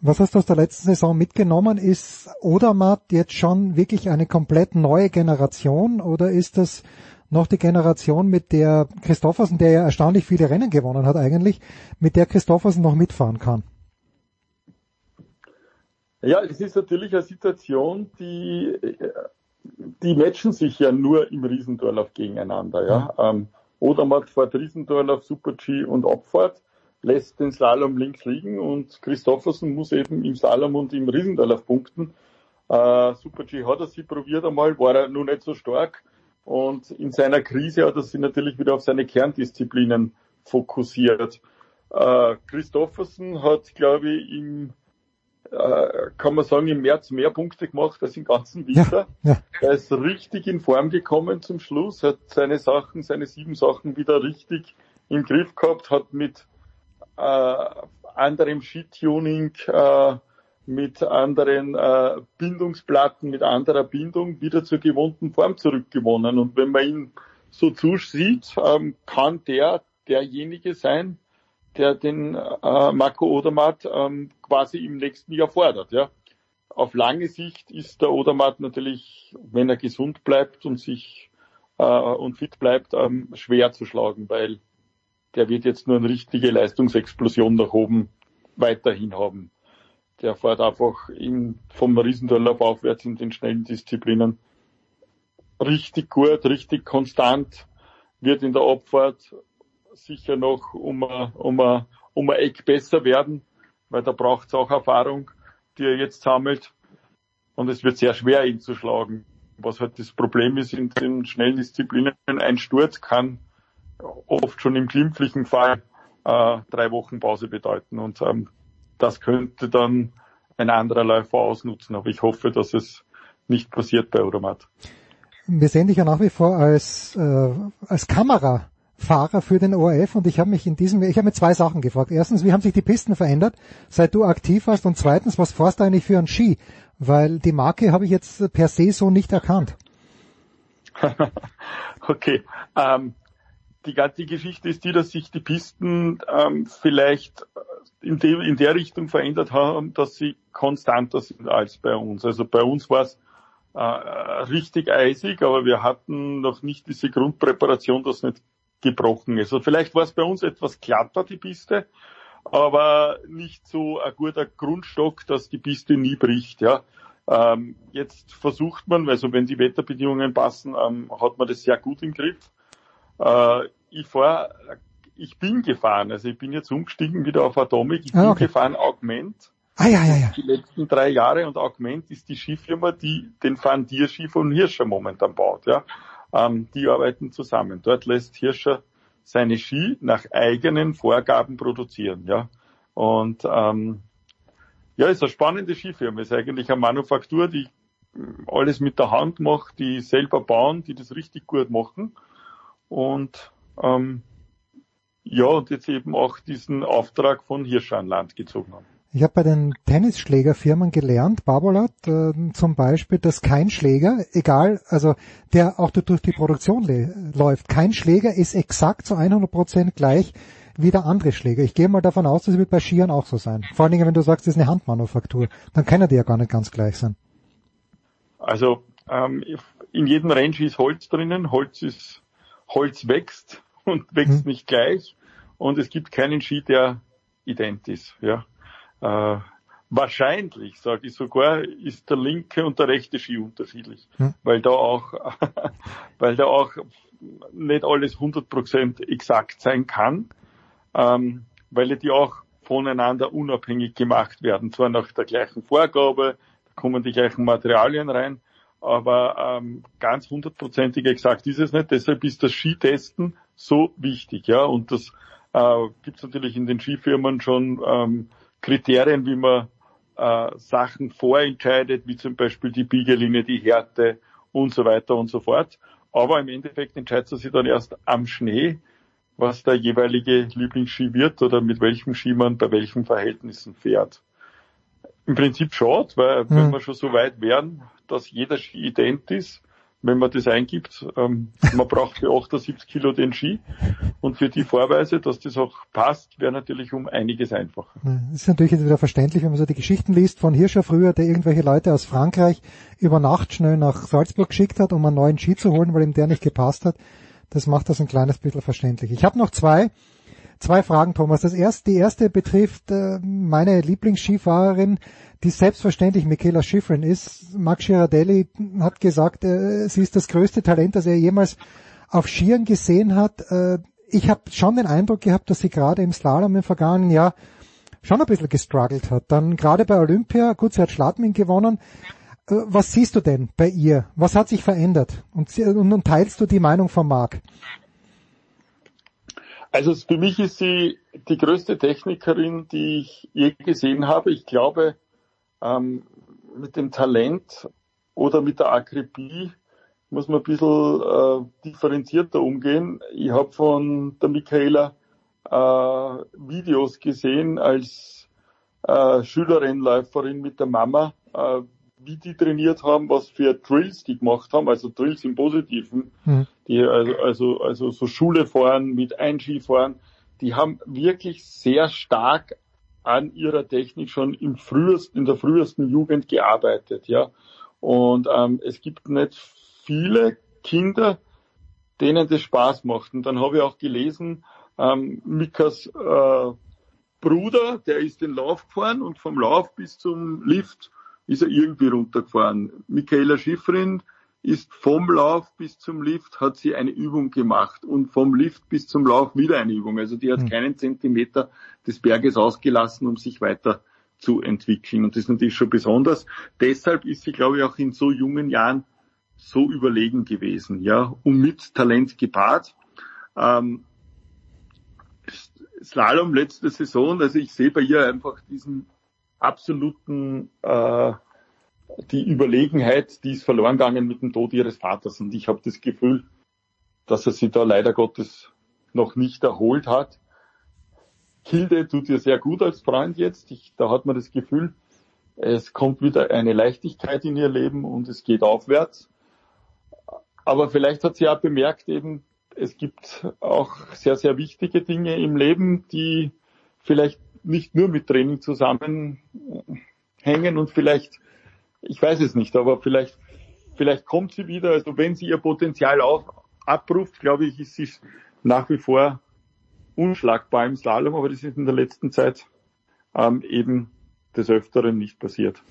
Was hast du aus der letzten Saison mitgenommen? Ist Odermatt jetzt schon wirklich eine komplett neue Generation oder ist das noch die Generation, mit der Christoffersen, der ja erstaunlich viele Rennen gewonnen hat eigentlich, mit der Christoffersen noch mitfahren kann? Ja, es ist natürlich eine Situation, die, die matchen sich ja nur im Riesendorlauf gegeneinander, ja. Mhm. Ähm, Odermatt fährt Riesendorlauf, Super-G und Abfahrt, lässt den Slalom links liegen und Christoffersen muss eben im Slalom und im Riesendorlauf punkten. Äh, Super-G hat er sie probiert einmal, war er nur nicht so stark. Und in seiner Krise hat er sich natürlich wieder auf seine Kerndisziplinen fokussiert. Äh, Christoffersen hat, glaube ich, im, äh, kann man sagen, im März mehr Punkte gemacht als im ganzen Winter. Ja, ja. Er ist richtig in Form gekommen zum Schluss, hat seine Sachen, seine sieben Sachen wieder richtig im Griff gehabt, hat mit äh, anderem Shit-Tuning äh, mit anderen äh, Bindungsplatten, mit anderer Bindung wieder zur gewohnten Form zurückgewonnen. Und wenn man ihn so zusieht, ähm, kann der derjenige sein, der den äh, Marco Odermatt ähm, quasi im nächsten Jahr fordert. Ja. Auf lange Sicht ist der Odermatt natürlich, wenn er gesund bleibt und sich äh, und fit bleibt, ähm, schwer zu schlagen, weil der wird jetzt nur eine richtige Leistungsexplosion nach oben weiterhin haben der fährt einfach in, vom Riesendorlauf aufwärts in den schnellen Disziplinen richtig gut, richtig konstant, wird in der Abfahrt sicher noch um um um ein Eck besser werden, weil da braucht es auch Erfahrung, die er jetzt sammelt. Und es wird sehr schwer, ihn zu schlagen. Was halt das Problem ist in den schnellen Disziplinen, ein Sturz kann oft schon im glimpflichen Fall äh, drei Wochen Pause bedeuten. Und ähm, das könnte dann ein anderer Läufer ausnutzen. Aber ich hoffe, dass es nicht passiert bei Odermatt. Wir sehen dich ja nach wie vor als, äh, als Kamera Fahrer für den ORF und ich habe mich in diesem, ich habe mir zwei Sachen gefragt. Erstens, wie haben sich die Pisten verändert, seit du aktiv warst? Und zweitens, was fährst du eigentlich für einen Ski? Weil die Marke habe ich jetzt per se so nicht erkannt. okay. Ähm, die ganze Geschichte ist die, dass sich die Pisten ähm, vielleicht in, dem, in der Richtung verändert haben, dass sie konstanter sind als bei uns. Also bei uns war es äh, richtig eisig, aber wir hatten noch nicht diese Grundpräparation, dass nicht gebrochen ist. Also vielleicht war es bei uns etwas glatter, die Piste, aber nicht so ein guter Grundstock, dass die Piste nie bricht. Ja. Ähm, jetzt versucht man, also wenn die Wetterbedingungen passen, ähm, hat man das sehr gut im Griff. Äh, ich fahr, ich bin gefahren, also ich bin jetzt umgestiegen wieder auf Atomic, ich ah, bin okay. gefahren Augment. Ah, ja, ja, ja. Die letzten drei Jahre und Augment ist die Skifirma, die den Van Dier Ski von Hirscher momentan baut, ja. Ähm, die arbeiten zusammen. Dort lässt Hirscher seine Ski nach eigenen Vorgaben produzieren, ja. Und ähm, ja, ist eine spannende Skifirma. Ist eigentlich eine Manufaktur, die alles mit der Hand macht, die selber bauen, die das richtig gut machen. Und ähm, ja, und jetzt eben auch diesen Auftrag von Hirscher an Land gezogen haben. Ich habe bei den Tennisschlägerfirmen gelernt, Barbolat äh, zum Beispiel, dass kein Schläger, egal, also der auch durch die Produktion läuft, kein Schläger ist exakt zu 100 Prozent gleich wie der andere Schläger. Ich gehe mal davon aus, das wird bei Skiern auch so sein. Vor allen Dingen, wenn du sagst, das ist eine Handmanufaktur, dann können die ja gar nicht ganz gleich sein. Also ähm, in jedem Rennski ist Holz drinnen, Holz ist Holz wächst und wächst hm. nicht gleich und es gibt keinen Ski, der ident ist. Ja. Äh, wahrscheinlich, sage ich sogar, ist der linke und der rechte Ski unterschiedlich, hm. weil da auch, weil da auch nicht alles 100% exakt sein kann, ähm, weil die auch voneinander unabhängig gemacht werden, zwar nach der gleichen Vorgabe, da kommen die gleichen Materialien rein, aber ähm, ganz hundertprozentig exakt ist es nicht. Deshalb ist das Skitesten so wichtig, ja. Und das äh, gibt es natürlich in den Skifirmen schon ähm, Kriterien, wie man äh, Sachen vorentscheidet, wie zum Beispiel die Biegelinie, die Härte und so weiter und so fort. Aber im Endeffekt entscheidet man sich dann erst am Schnee, was der jeweilige Lieblingsski wird oder mit welchem Ski man bei welchen Verhältnissen fährt. Im Prinzip schade, weil mhm. wenn wir schon so weit wären, dass jeder Ski ident ist, wenn man das eingibt. Ähm, man braucht für 78 Kilo den Ski und für die Vorweise, dass das auch passt, wäre natürlich um einiges einfacher. Das ist natürlich wieder verständlich, wenn man so die Geschichten liest von Hirscher früher, der irgendwelche Leute aus Frankreich über Nacht schnell nach Salzburg geschickt hat, um einen neuen Ski zu holen, weil ihm der nicht gepasst hat. Das macht das ein kleines bisschen verständlich. Ich habe noch zwei Zwei Fragen, Thomas. Das erste, die erste betrifft äh, meine Lieblingsskifahrerin, die selbstverständlich Michaela Schifrin ist. Max Girardelli hat gesagt, äh, sie ist das größte Talent, das er jemals auf Skiern gesehen hat. Äh, ich habe schon den Eindruck gehabt, dass sie gerade im Slalom im vergangenen Jahr schon ein bisschen gestruggelt hat. Dann gerade bei Olympia, gut, sie hat Schladming gewonnen. Äh, was siehst du denn bei ihr? Was hat sich verändert? Und, und, teilst du die Meinung von Marc? Also für mich ist sie die größte Technikerin, die ich je gesehen habe. Ich glaube, ähm, mit dem Talent oder mit der Akribie muss man ein bisschen äh, differenzierter umgehen. Ich habe von der Michaela äh, Videos gesehen als äh, Schülerrennläuferin mit der Mama, äh, wie die trainiert haben, was für Drills die gemacht haben, also Drills im Positiven, mhm. die also, also, also so Schule fahren mit Einskifahren, die haben wirklich sehr stark an ihrer Technik schon im frühesten, in der frühesten Jugend gearbeitet, ja. Und ähm, es gibt nicht viele Kinder, denen das Spaß macht. Und dann habe ich auch gelesen, ähm, Mikas äh, Bruder, der ist den Lauf gefahren und vom Lauf bis zum Lift ist er irgendwie runtergefahren. Michaela Schifrin ist vom Lauf bis zum Lift hat sie eine Übung gemacht und vom Lift bis zum Lauf wieder eine Übung. Also die hat mhm. keinen Zentimeter des Berges ausgelassen, um sich weiter zu entwickeln. Und das ist natürlich schon besonders. Deshalb ist sie, glaube ich, auch in so jungen Jahren so überlegen gewesen, ja, und mit Talent gepaart. Ähm, Slalom letzte Saison, also ich sehe bei ihr einfach diesen absoluten äh, die Überlegenheit, die ist verloren gegangen mit dem Tod ihres Vaters. Und ich habe das Gefühl, dass er sie da leider Gottes noch nicht erholt hat. Hilde tut ihr sehr gut als Freund jetzt. Ich, da hat man das Gefühl, es kommt wieder eine Leichtigkeit in ihr Leben und es geht aufwärts. Aber vielleicht hat sie auch bemerkt eben, es gibt auch sehr, sehr wichtige Dinge im Leben, die vielleicht nicht nur mit Training zusammenhängen und vielleicht, ich weiß es nicht, aber vielleicht, vielleicht kommt sie wieder. Also wenn sie ihr Potenzial auch abruft, glaube ich, ist sie nach wie vor unschlagbar im Slalom, aber das ist in der letzten Zeit ähm, eben des Öfteren nicht passiert.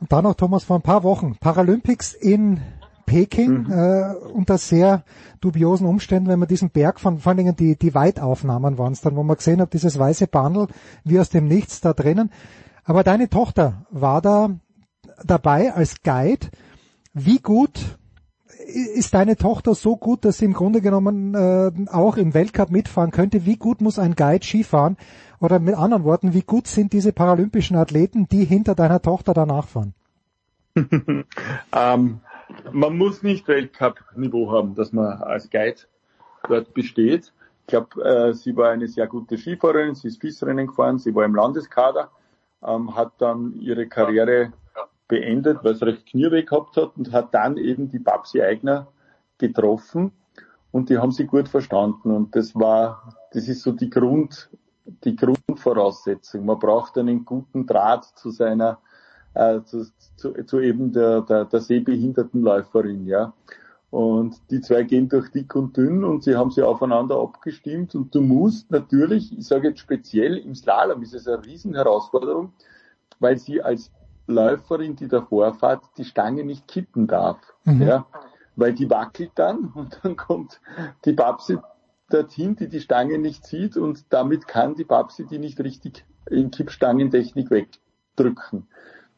Und dann noch, Thomas, vor ein paar Wochen, Paralympics in Peking, mhm. äh, unter sehr dubiosen Umständen, wenn man diesen Berg von, vor allen Dingen die, die Weitaufnahmen waren es dann, wo man gesehen hat, dieses weiße Bandel, wie aus dem Nichts da drinnen. Aber deine Tochter war da dabei als Guide. Wie gut ist deine Tochter so gut, dass sie im Grunde genommen äh, auch im Weltcup mitfahren könnte? Wie gut muss ein Guide Skifahren? Oder mit anderen Worten, wie gut sind diese paralympischen Athleten, die hinter deiner Tochter danach fahren? ähm, man muss nicht Weltcup-Niveau haben, dass man als Guide dort besteht. Ich glaube, äh, sie war eine sehr gute Skifahrerin, sie ist FIS-Rennen gefahren, sie war im Landeskader, ähm, hat dann ihre Karriere beendet, weil sie recht Knieweh gehabt hat und hat dann eben die Babsi Eigner getroffen und die haben sie gut verstanden und das war, das ist so die Grund, die Grundvoraussetzung. Man braucht einen guten Draht zu seiner, äh, zu, zu, zu eben der, der, der sehbehinderten Läuferin, ja. Und die zwei gehen durch dick und dünn und sie haben sie aufeinander abgestimmt und du musst natürlich, ich sage jetzt speziell im Slalom ist es eine Riesenherausforderung, weil sie als Läuferin, die davor fährt, die Stange nicht kippen darf, mhm. ja, weil die wackelt dann und dann kommt die Babsi dorthin, die die Stange nicht sieht und damit kann die Babsi die nicht richtig in Kippstangentechnik wegdrücken.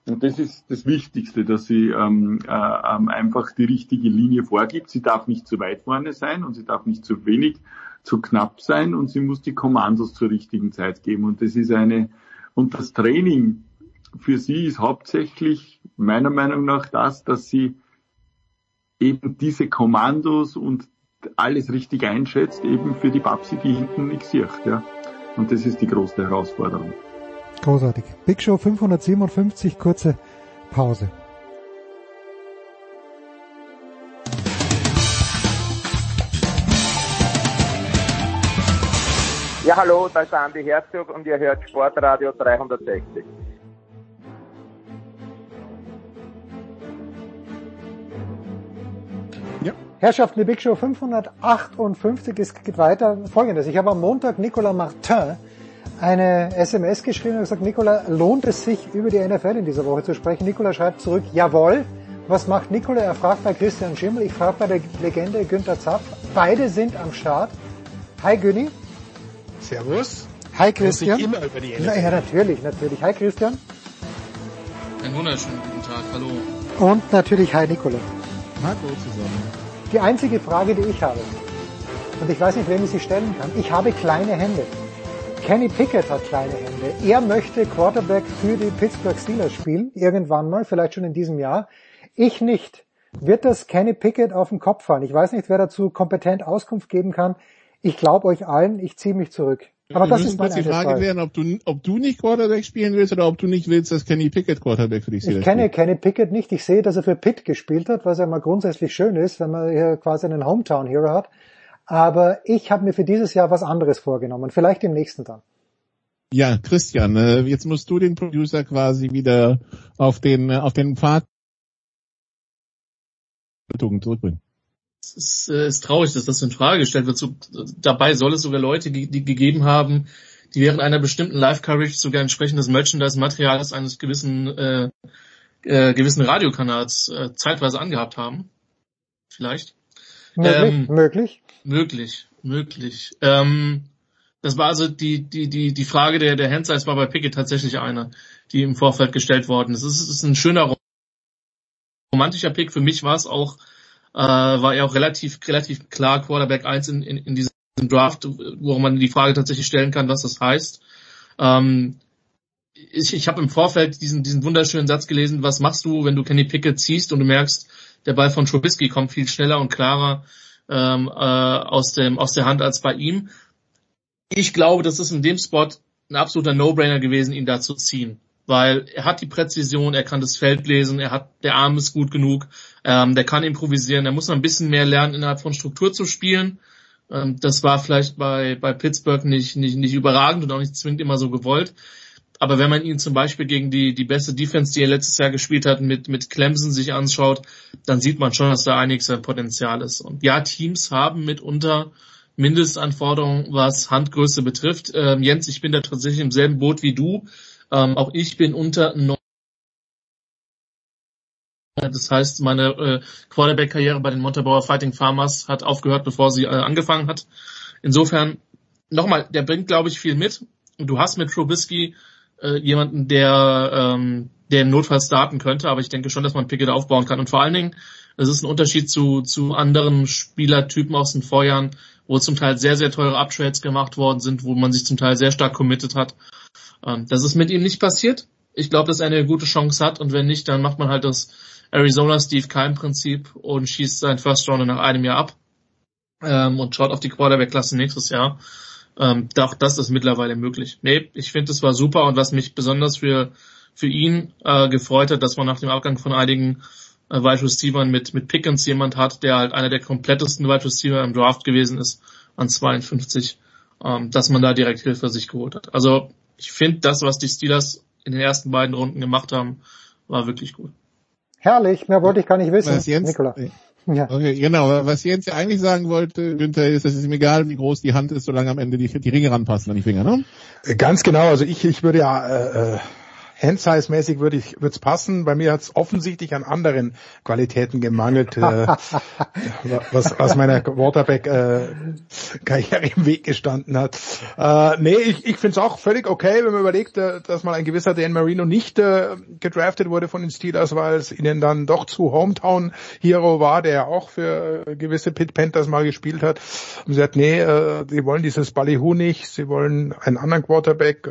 Und das ist das Wichtigste, dass sie ähm, äh, ähm, einfach die richtige Linie vorgibt. Sie darf nicht zu weit vorne sein und sie darf nicht zu wenig, zu knapp sein und sie muss die Kommandos zur richtigen Zeit geben. Und das ist eine, und das Training für sie ist hauptsächlich meiner Meinung nach das, dass sie eben diese Kommandos und alles richtig einschätzt, eben für die Babsi, die hinten nichts sieht. Ja. Und das ist die große Herausforderung. Großartig. Big Show 557, kurze Pause. Ja, hallo, da ist Andi Herzog und ihr hört Sportradio 360. Herrschaften, die Big Show 558, es geht weiter. Folgendes, ich habe am Montag Nicolas Martin eine SMS geschrieben und gesagt, Nicolas, lohnt es sich, über die NFL in dieser Woche zu sprechen? Nicolas schreibt zurück, jawohl. Was macht Nicolas? Er fragt bei Christian Schimmel, ich frage bei der Legende Günther Zapf. Beide sind am Start. Hi Günni. Servus. Hi Christian. Immer über die NFL. Na, ja, natürlich, natürlich. Hi Christian. Einen wunderschönen guten Tag, hallo. Und natürlich hi Nicolas. Hallo zusammen. Die einzige Frage, die ich habe, und ich weiß nicht, wem ich sie stellen kann, ich habe kleine Hände. Kenny Pickett hat kleine Hände. Er möchte Quarterback für die Pittsburgh Steelers spielen, irgendwann mal, vielleicht schon in diesem Jahr. Ich nicht. Wird das Kenny Pickett auf den Kopf fallen? Ich weiß nicht, wer dazu kompetent Auskunft geben kann. Ich glaube euch allen, ich ziehe mich zurück. Aber das ist meine die Frage Fall. werden, ob du, ob du nicht Quarterback spielen willst oder ob du nicht willst, dass Kenny Pickett Quarterback für dich Ich kenne spielt. Kenny Pickett nicht. Ich sehe, dass er für Pitt gespielt hat, was ja mal grundsätzlich schön ist, wenn man hier quasi einen Hometown Hero hat. Aber ich habe mir für dieses Jahr was anderes vorgenommen. Vielleicht im nächsten dann. Ja, Christian, äh, jetzt musst du den Producer quasi wieder auf den, äh, auf den Pfad zurückbringen es ist, äh, ist traurig, dass das in Frage gestellt wird. So, dabei soll es sogar Leute die, die gegeben haben, die während einer bestimmten Live-Coverage sogar entsprechendes Merchandise-Materials eines gewissen äh, äh, gewissen Radiokanals äh, zeitweise angehabt haben. Vielleicht. Möglich, ähm, möglich. Möglich, möglich. Ähm, das war also die, die, die, die Frage der, der Handsize war bei Pickett tatsächlich eine, die im Vorfeld gestellt worden ist. Es ist, ist ein schöner romantischer Pick. Für mich war es auch äh, war er auch relativ, relativ klar Quarterback 1 in, in, in diesem Draft, wo man die Frage tatsächlich stellen kann, was das heißt. Ähm, ich ich habe im Vorfeld diesen, diesen wunderschönen Satz gelesen, was machst du, wenn du Kenny Pickett ziehst und du merkst, der Ball von Trubisky kommt viel schneller und klarer ähm, äh, aus, dem, aus der Hand als bei ihm. Ich glaube, das ist in dem Spot ein absoluter No-Brainer gewesen, ihn da zu ziehen. Weil er hat die Präzision, er kann das Feld lesen, er hat, der Arm ist gut genug, ähm, der kann improvisieren, er muss noch ein bisschen mehr lernen, innerhalb von Struktur zu spielen. Ähm, das war vielleicht bei, bei Pittsburgh nicht, nicht, nicht überragend und auch nicht zwingend immer so gewollt. Aber wenn man ihn zum Beispiel gegen die, die beste Defense, die er letztes Jahr gespielt hat, mit, mit Clemson sich anschaut, dann sieht man schon, dass da einiges an Potenzial ist. Und ja, Teams haben mitunter Mindestanforderungen, was Handgröße betrifft. Ähm, Jens, ich bin da tatsächlich im selben Boot wie du. Ähm, auch ich bin unter das heißt, meine äh, Quarterback-Karriere bei den Montabaur Fighting Farmers hat aufgehört, bevor sie äh, angefangen hat. Insofern, nochmal, der bringt, glaube ich, viel mit. Und du hast mit Trubisky äh, jemanden, der, ähm, der im Notfall starten könnte, aber ich denke schon, dass man Pickett aufbauen kann. Und vor allen Dingen, es ist ein Unterschied zu, zu anderen Spielertypen aus den Vorjahren, wo zum Teil sehr, sehr teure Uptrades gemacht worden sind, wo man sich zum Teil sehr stark committed hat. Ähm, das ist mit ihm nicht passiert. Ich glaube, dass er eine gute Chance hat und wenn nicht, dann macht man halt das Arizona Steve Keim Prinzip und schießt seinen First Rounder nach einem Jahr ab ähm, und schaut auf die Quarterback-Klasse nächstes Jahr. Ähm, auch das ist mittlerweile möglich. Nee, ich finde, es war super und was mich besonders für, für ihn äh, gefreut hat, dass man nach dem Abgang von einigen äh, Wide Receivers mit, mit Pickens jemand hat, der halt einer der komplettesten Wide Receiver im Draft gewesen ist an 52, ähm, dass man da direkt Hilfe sich geholt hat. Also ich finde, das, was die Steelers in den ersten beiden Runden gemacht haben, war wirklich gut. Herrlich, mehr wollte ich gar nicht wissen, was Jens, Nikola. Ja. Okay, genau. Was Jens ja eigentlich sagen wollte, Günther, ist, es ist ihm egal, wie groß die Hand ist, solange am Ende die, die Ringe ranpassen an die Finger, ne? Ganz genau. Also ich, ich würde ja äh, äh Handsize-mäßig würde ich wird's passen. Bei mir hat's offensichtlich an anderen Qualitäten gemangelt, äh, was, was meiner Quarterback-Karriere äh, im Weg gestanden hat. Äh, nee, ich, ich finde es auch völlig okay, wenn man überlegt, äh, dass mal ein gewisser Dan Marino nicht äh, gedraftet wurde von den Steelers, weil es ihnen dann doch zu Hometown Hero war, der ja auch für äh, gewisse Pit Panthers mal gespielt hat. Und sie hat, nee, äh, sie wollen dieses Ballyhoo nicht, sie wollen einen anderen Quarterback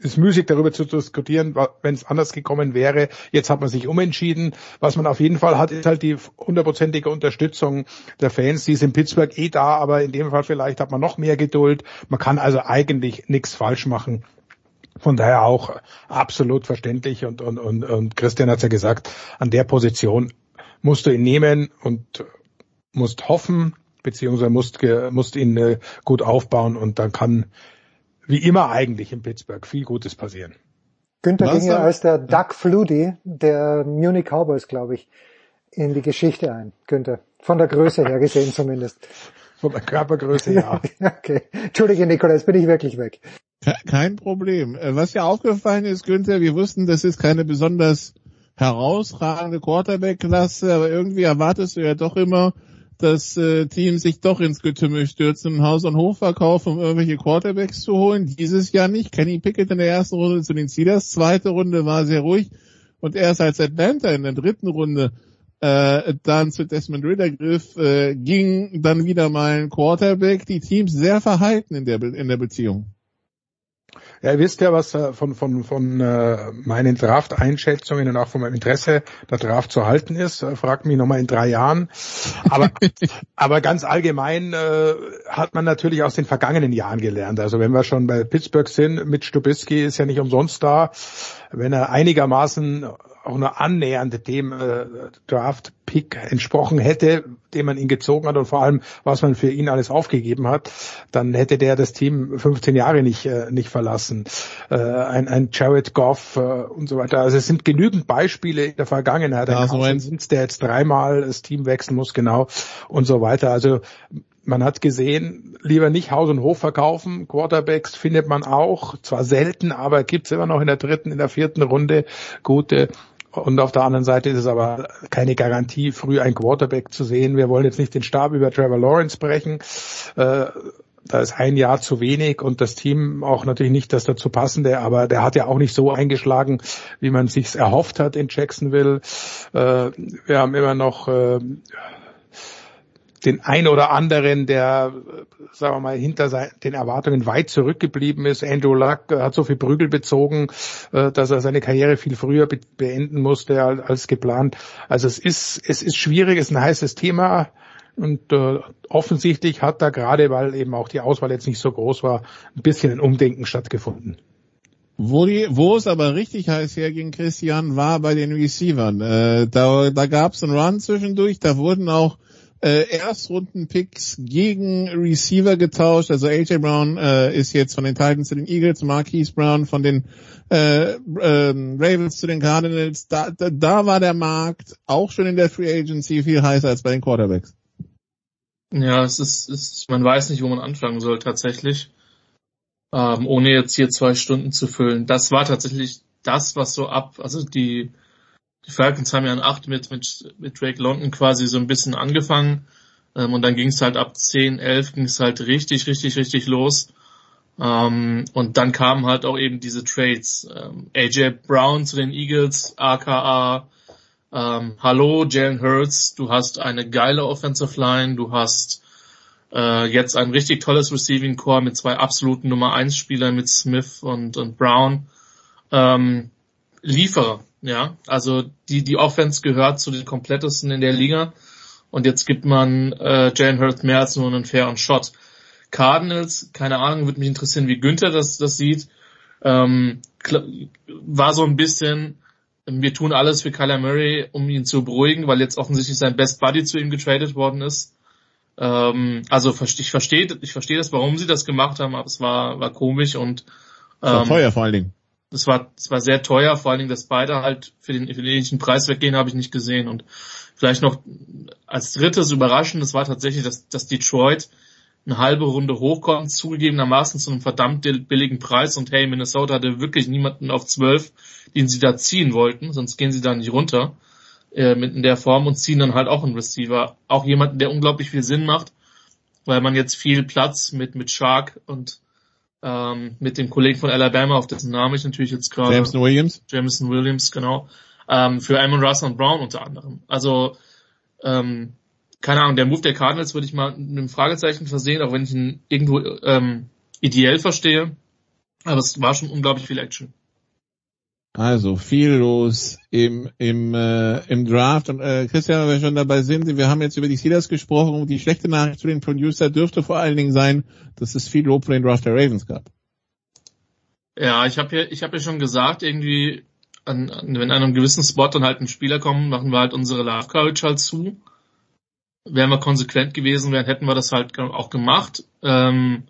ist müßig darüber zu diskutieren, wenn es anders gekommen wäre. Jetzt hat man sich umentschieden. Was man auf jeden Fall hat, ist halt die hundertprozentige Unterstützung der Fans. Die ist in Pittsburgh eh da, aber in dem Fall vielleicht hat man noch mehr Geduld. Man kann also eigentlich nichts falsch machen. Von daher auch absolut verständlich und, und, und, und Christian hat ja gesagt, an der Position musst du ihn nehmen und musst hoffen, beziehungsweise musst, musst ihn äh, gut aufbauen und dann kann wie immer eigentlich in Pittsburgh viel Gutes passieren. Günther Was ging ja als der Doug Flutie der Munich Cowboys, glaube ich, in die Geschichte ein. Günther. Von der Größe her gesehen zumindest. Von der Körpergröße, ja. okay. Entschuldige, Nikola, jetzt bin ich wirklich weg. Kein Problem. Äh, was ja aufgefallen ist, Günther, wir wussten, das ist keine besonders herausragende Quarterback-Klasse, aber irgendwie erwartest du ja doch immer, dass äh, Teams sich doch ins Getümmel stürzen und Haus- und Hof verkaufen, um irgendwelche Quarterbacks zu holen. Dieses Jahr nicht. Kenny Pickett in der ersten Runde zu den Steelers. Zweite Runde war sehr ruhig. Und erst als Atlanta in der dritten Runde äh, dann zu Desmond Ritter griff, äh, ging dann wieder mal ein Quarterback. Die Teams sehr verhalten in der, in der Beziehung. Ja, ihr wisst ja, was von, von, von äh, meinen Draft-Einschätzungen und auch von meinem Interesse der Draft zu halten ist. Fragt mich nochmal in drei Jahren. Aber, aber ganz allgemein äh, hat man natürlich aus den vergangenen Jahren gelernt. Also wenn wir schon bei Pittsburgh sind, mit Stubisky ist ja nicht umsonst da. Wenn er einigermaßen auch nur annähernd dem äh, Draft-Pick entsprochen hätte, den man ihn gezogen hat und vor allem, was man für ihn alles aufgegeben hat, dann hätte der das Team 15 Jahre nicht, äh, nicht verlassen. Äh, ein, ein Jared Goff äh, und so weiter. Also es sind genügend Beispiele in der Vergangenheit. Ein ja, so der jetzt dreimal das Team wechseln muss, genau, und so weiter. Also man hat gesehen, lieber nicht Haus und Hof verkaufen. Quarterbacks findet man auch, zwar selten, aber gibt's immer noch in der dritten, in der vierten Runde gute. Und auf der anderen Seite ist es aber keine Garantie, früh ein Quarterback zu sehen. Wir wollen jetzt nicht den Stab über Trevor Lawrence brechen. Äh, da ist ein Jahr zu wenig und das Team auch natürlich nicht das dazu passende, aber der hat ja auch nicht so eingeschlagen, wie man sich's erhofft hat in Jacksonville. Äh, wir haben immer noch äh, den ein oder anderen, der, sagen wir mal, hinter den Erwartungen weit zurückgeblieben ist. Andrew Luck hat so viel Prügel bezogen, äh, dass er seine Karriere viel früher beenden musste als geplant. Also es ist, es ist schwierig, es ist ein heißes Thema. Und äh, offensichtlich hat da gerade, weil eben auch die Auswahl jetzt nicht so groß war, ein bisschen ein Umdenken stattgefunden. Wo, die, wo es aber richtig heiß herging, Christian, war bei den Receivern. Äh, da da gab es einen Run zwischendurch, da wurden auch äh, Erstrunden-Picks gegen Receiver getauscht. Also AJ Brown äh, ist jetzt von den Titans zu den Eagles, Marquise Brown von den äh, äh, Ravens zu den Cardinals. Da, da, da war der Markt auch schon in der Free Agency viel heißer als bei den Quarterbacks. Ja, es ist, es, man weiß nicht, wo man anfangen soll tatsächlich, ähm, ohne jetzt hier zwei Stunden zu füllen. Das war tatsächlich das, was so ab, also die, die Falcons haben ja in acht mit, mit, mit Drake London quasi so ein bisschen angefangen ähm, und dann ging es halt ab 10, 11 ging es halt richtig, richtig, richtig los. Ähm, und dann kamen halt auch eben diese Trades. Ähm, AJ Brown zu den Eagles, aka ähm, hallo Jalen Hurts, du hast eine geile Offensive Line, du hast äh, jetzt ein richtig tolles Receiving Core mit zwei absoluten Nummer 1 Spielern mit Smith und, und Brown. Ähm, liefere, ja. Also die, die Offense gehört zu den komplettesten in der Liga. Und jetzt gibt man äh, Jalen Hurts mehr als nur einen fairen Shot. Cardinals, keine Ahnung, würde mich interessieren, wie Günther das, das sieht. Ähm, war so ein bisschen, wir tun alles für Kyler Murray, um ihn zu beruhigen, weil jetzt offensichtlich sein Best Buddy zu ihm getradet worden ist. Ähm, also ich verstehe, ich verstehe das, warum sie das gemacht haben, aber es war, war komisch und ähm, war teuer vor allen Dingen. Es war, es war sehr teuer, vor allen Dingen, dass beide halt für den, ähnlichen Preis weggehen, habe ich nicht gesehen. Und vielleicht noch als drittes überraschend, das war tatsächlich, dass, dass Detroit eine halbe Runde hochkommt, zugegebenermaßen zu einem verdammt billigen Preis und hey, Minnesota hatte wirklich niemanden auf zwölf, den sie da ziehen wollten, sonst gehen sie da nicht runter äh, mit in der Form und ziehen dann halt auch einen Receiver. Auch jemanden, der unglaublich viel Sinn macht, weil man jetzt viel Platz mit, mit Shark und ähm, mit dem Kollegen von Alabama, auf dessen Namen ich natürlich jetzt gerade... Jameson Williams. Jameson Williams, genau. Ähm, für Amon Russell und Brown unter anderem. Also ähm, keine Ahnung, der Move der Cardinals würde ich mal mit einem Fragezeichen versehen, auch wenn ich ihn irgendwo ähm, ideell verstehe. Aber es war schon unglaublich viel Action. Also viel los im im äh, im Draft und äh, Christian, wenn wir schon dabei sind, wir haben jetzt über die Steelers gesprochen die schlechte Nachricht zu den Producer dürfte vor allen Dingen sein, dass es viel Lob für den Draft der Ravens gab. Ja, ich habe ja ich habe ja schon gesagt, irgendwie an, an, wenn an einem gewissen Spot dann halt ein Spieler kommen, machen wir halt unsere Love Coverage halt zu wären wir konsequent gewesen wären, hätten wir das halt auch gemacht. Ähm,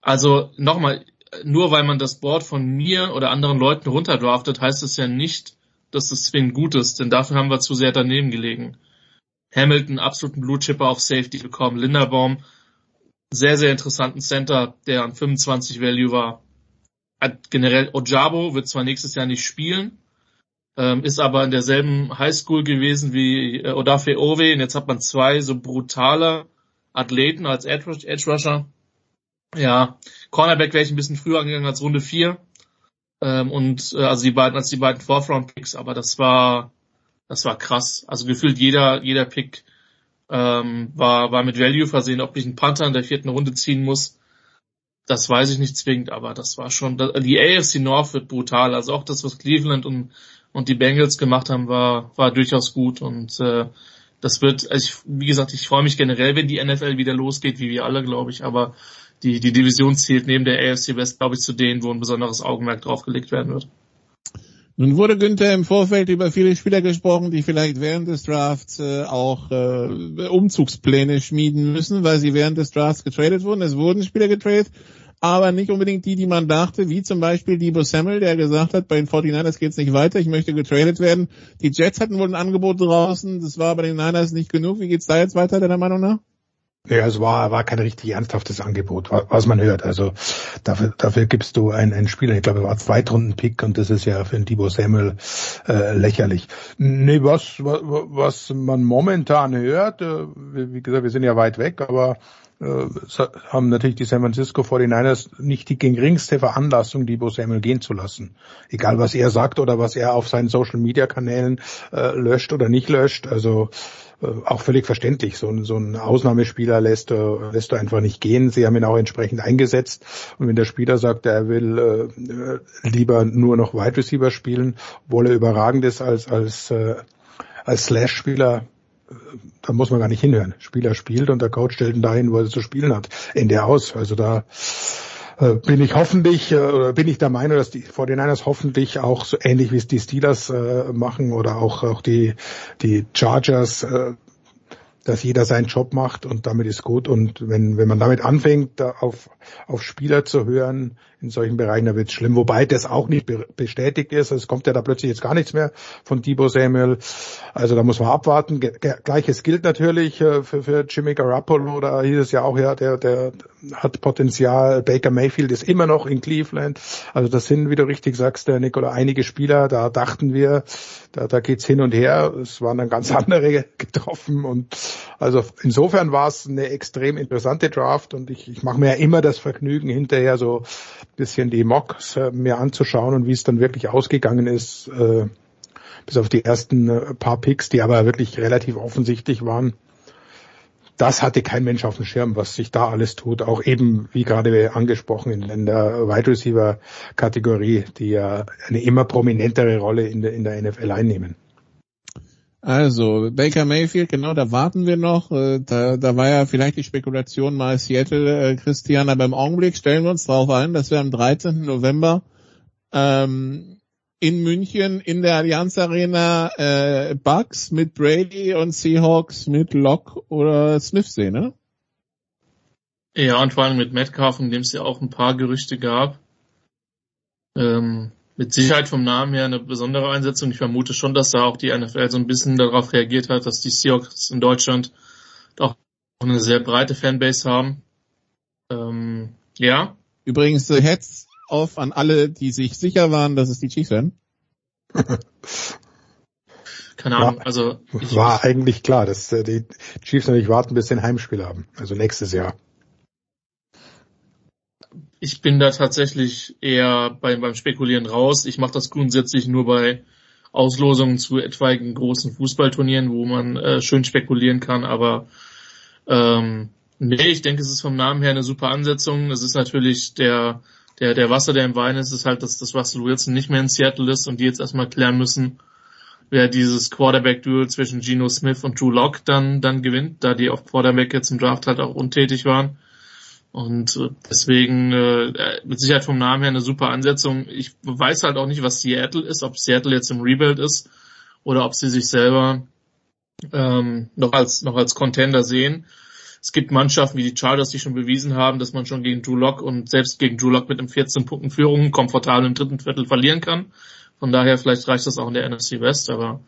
also nochmal, nur weil man das Board von mir oder anderen Leuten runterdraftet, heißt es ja nicht, dass es zwingend gut ist, denn dafür haben wir zu sehr daneben gelegen. Hamilton, absoluten Blue Chipper auf Safety bekommen, Linderbaum, sehr, sehr interessanten Center, der an 25 Value war. Generell Ojabo wird zwar nächstes Jahr nicht spielen, ähm, ist aber in derselben Highschool gewesen wie äh, Odafe Owe und jetzt hat man zwei so brutale Athleten als Edge, Edge Rusher. Ja, Cornerback wäre ich ein bisschen früher angegangen als Runde 4. Ähm, und äh, also die beiden als die beiden Fourth Round Picks, aber das war das war krass. Also gefühlt jeder jeder Pick ähm, war war mit Value versehen, ob ich einen Panther in der vierten Runde ziehen muss. Das weiß ich nicht zwingend, aber das war schon die AFC North wird brutal. Also auch das was Cleveland und und die Bengals gemacht haben, war, war durchaus gut und äh, das wird, also ich, wie gesagt, ich freue mich generell, wenn die NFL wieder losgeht, wie wir alle, glaube ich, aber die, die Division zählt neben der AFC West, glaube ich, zu denen, wo ein besonderes Augenmerk drauf gelegt werden wird. Nun wurde Günther im Vorfeld über viele Spieler gesprochen, die vielleicht während des Drafts äh, auch äh, Umzugspläne schmieden müssen, weil sie während des Drafts getradet wurden. Es wurden Spieler getradet, aber nicht unbedingt die, die man dachte, wie zum Beispiel Debo Samuel, der gesagt hat, bei den 49ers geht's nicht weiter, ich möchte getradet werden. Die Jets hatten wohl ein Angebot draußen, das war bei den Niners nicht genug. Wie geht's da jetzt weiter, deiner Meinung nach? Ja, es war, war kein richtig ernsthaftes Angebot, was man hört. Also dafür, dafür gibst du einen, einen Spieler, ich glaube, er war Zweitrunden-Pick und das ist ja für einen Debo Samuel äh, lächerlich. Nee, was, was, was man momentan hört, äh, wie gesagt, wir sind ja weit weg, aber äh, haben natürlich die San Francisco 49ers nicht die geringste Veranlassung, die Bo Samuel gehen zu lassen. Egal was er sagt oder was er auf seinen Social Media Kanälen äh, löscht oder nicht löscht. Also auch völlig verständlich. So, ein so ein Ausnahmespieler lässt, äh, lässt du einfach nicht gehen. Sie haben ihn auch entsprechend eingesetzt. Und wenn der Spieler sagt, er will äh, lieber nur noch Wide Receiver spielen, obwohl er überragend ist als, als, äh, als Slash-Spieler, da muss man gar nicht hinhören. Spieler spielt und der Coach stellt ihn dahin, wo er zu spielen hat. Ende aus. Also da äh, bin ich hoffentlich, äh, bin ich der Meinung, dass die 49ers hoffentlich auch so ähnlich wie es die Steelers äh, machen oder auch, auch die, die Chargers, äh, dass jeder seinen Job macht und damit ist gut. Und wenn, wenn man damit anfängt, auf, auf Spieler zu hören, in solchen Bereichen, da wird es schlimm. Wobei das auch nicht bestätigt ist. Es kommt ja da plötzlich jetzt gar nichts mehr von Debo Samuel. Also da muss man abwarten. Gleiches gilt natürlich äh, für, für Jimmy Garoppolo. Da hieß es ja auch, ja, der, der hat Potenzial. Baker Mayfield ist immer noch in Cleveland. Also das sind, wie du richtig sagst, der Nicola, einige Spieler, da dachten wir, da, da geht's hin und her. Es waren dann ganz andere getroffen. Und also insofern war es eine extrem interessante Draft und ich, ich mache mir ja immer das Vergnügen, hinterher so bisschen die Mocks mir anzuschauen und wie es dann wirklich ausgegangen ist, äh, bis auf die ersten äh, paar Picks, die aber wirklich relativ offensichtlich waren. Das hatte kein Mensch auf dem Schirm, was sich da alles tut. Auch eben, wie gerade angesprochen, in der Wide Receiver Kategorie, die ja eine immer prominentere Rolle in der, in der NFL einnehmen. Also, Baker Mayfield, genau, da warten wir noch. Äh, da, da war ja vielleicht die Spekulation mal Seattle, äh, Christian, aber im Augenblick stellen wir uns darauf ein, dass wir am 13. November ähm, in München in der Allianz Arena äh, Bucks mit Brady und Seahawks mit Locke oder Smith sehen, ne? Ja, und vor allem mit Metcalf, in dem es ja auch ein paar Gerüchte gab. Ähm, mit Sicherheit vom Namen her eine besondere Einsetzung. Ich vermute schon, dass da auch die NFL so ein bisschen darauf reagiert hat, dass die Seahawks in Deutschland auch eine sehr breite Fanbase haben. Ähm, ja. Übrigens, Heads auf an alle, die sich sicher waren, dass es die Chiefs werden. Keine Ahnung, war, also. Ich, war eigentlich klar, dass äh, die Chiefs natürlich warten, bis sie ein Heimspiel haben. Also nächstes Jahr ich bin da tatsächlich eher beim, beim Spekulieren raus. Ich mache das grundsätzlich nur bei Auslosungen zu etwaigen großen Fußballturnieren, wo man äh, schön spekulieren kann, aber ähm, nee, ich denke, es ist vom Namen her eine super Ansetzung. Es ist natürlich der, der, der Wasser, der im Wein ist, ist halt, dass das Russell Wilson nicht mehr in Seattle ist und die jetzt erstmal klären müssen, wer dieses Quarterback-Duel zwischen Geno Smith und Drew Locke dann, dann gewinnt, da die auf Quarterback jetzt im Draft halt auch untätig waren. Und äh, deswegen äh, mit Sicherheit vom Namen her eine super Ansetzung. Ich weiß halt auch nicht, was Seattle ist, ob Seattle jetzt im Rebuild ist oder ob sie sich selber ähm, noch als noch als Contender sehen. Es gibt Mannschaften wie die Chargers, die schon bewiesen haben, dass man schon gegen Drew Lock und selbst gegen Drew Lock mit einem 14 Punkten Führung komfortabel im dritten Viertel verlieren kann. Von daher vielleicht reicht das auch in der NFC West, aber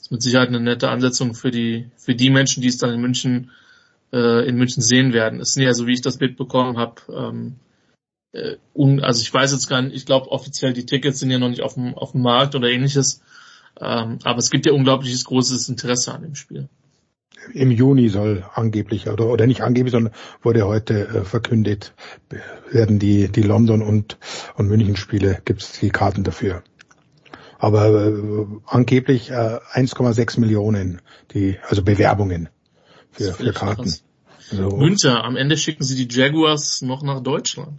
ist mit Sicherheit eine nette Ansetzung für die für die Menschen, die es dann in München äh, in München sehen werden. Es sind ja, so wie ich das mitbekommen habe, ähm, äh, also ich weiß jetzt gar nicht, ich glaube offiziell die Tickets sind ja noch nicht auf dem, auf dem Markt oder ähnliches, ähm, aber es gibt ja unglaubliches großes Interesse an dem Spiel. Im Juni soll angeblich, oder, oder nicht angeblich, sondern wurde heute äh, verkündet, werden die, die London- und, und München-Spiele, gibt es die Karten dafür. Aber äh, angeblich äh, 1,6 Millionen, die, also Bewerbungen für, für Karten. So. Günther, am Ende schicken sie die Jaguars noch nach Deutschland.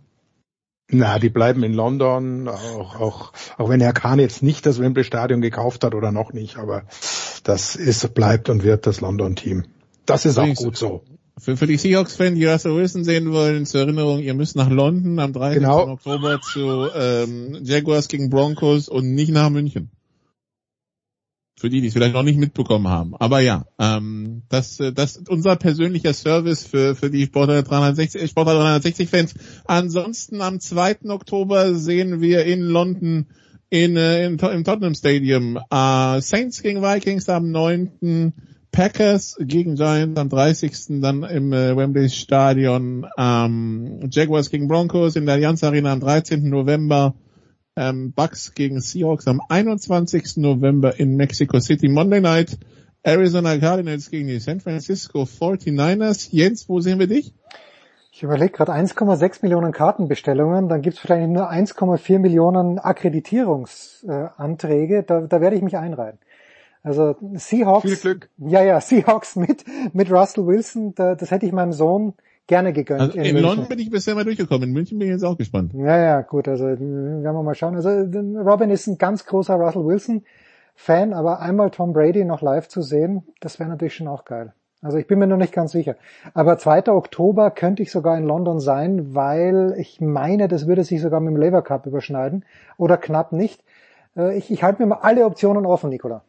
Na, die bleiben in London, auch, auch, auch wenn Herr Kahn jetzt nicht das Wembley Stadion gekauft hat oder noch nicht, aber das ist, bleibt und wird das London-Team. Das ist auch gut so. Für, für die Seahawks-Fans, die Russell Wilson sehen wollen, zur Erinnerung, ihr müsst nach London am 30. Genau. Oktober zu ähm, Jaguars gegen Broncos und nicht nach München für die, die es vielleicht noch nicht mitbekommen haben. Aber ja, ähm, das, äh, das ist unser persönlicher Service für, für die Sportler 360, Sportler 360 Fans. Ansonsten am 2. Oktober sehen wir in London in, äh, in, im Tottenham Stadium äh, Saints gegen Vikings am 9. Packers gegen Giants am 30. dann im äh, Wembley Stadion, ähm, Jaguars gegen Broncos in der Allianz Arena am 13. November ähm, Bucks gegen Seahawks am 21. November in Mexico City. Monday Night Arizona Cardinals gegen die San Francisco 49ers. Jens, wo sehen wir dich? Ich überlege gerade 1,6 Millionen Kartenbestellungen, dann gibt es vielleicht nur 1,4 Millionen Akkreditierungsanträge. Da, da werde ich mich einreihen. Also Seahawks. Viel Glück. Ja, ja, Seahawks mit, mit Russell Wilson, da, das hätte ich meinem Sohn gerne gegönnt. Also in, in London bin ich bisher mal durchgekommen, in München bin ich jetzt auch gespannt. Ja, ja, gut, also werden wir mal schauen. Also Robin ist ein ganz großer Russell Wilson Fan, aber einmal Tom Brady noch live zu sehen, das wäre natürlich schon auch geil. Also ich bin mir noch nicht ganz sicher. Aber 2. Oktober könnte ich sogar in London sein, weil ich meine, das würde sich sogar mit dem Lever Cup überschneiden oder knapp nicht. Äh, ich, ich halte mir mal alle Optionen offen, Nicola.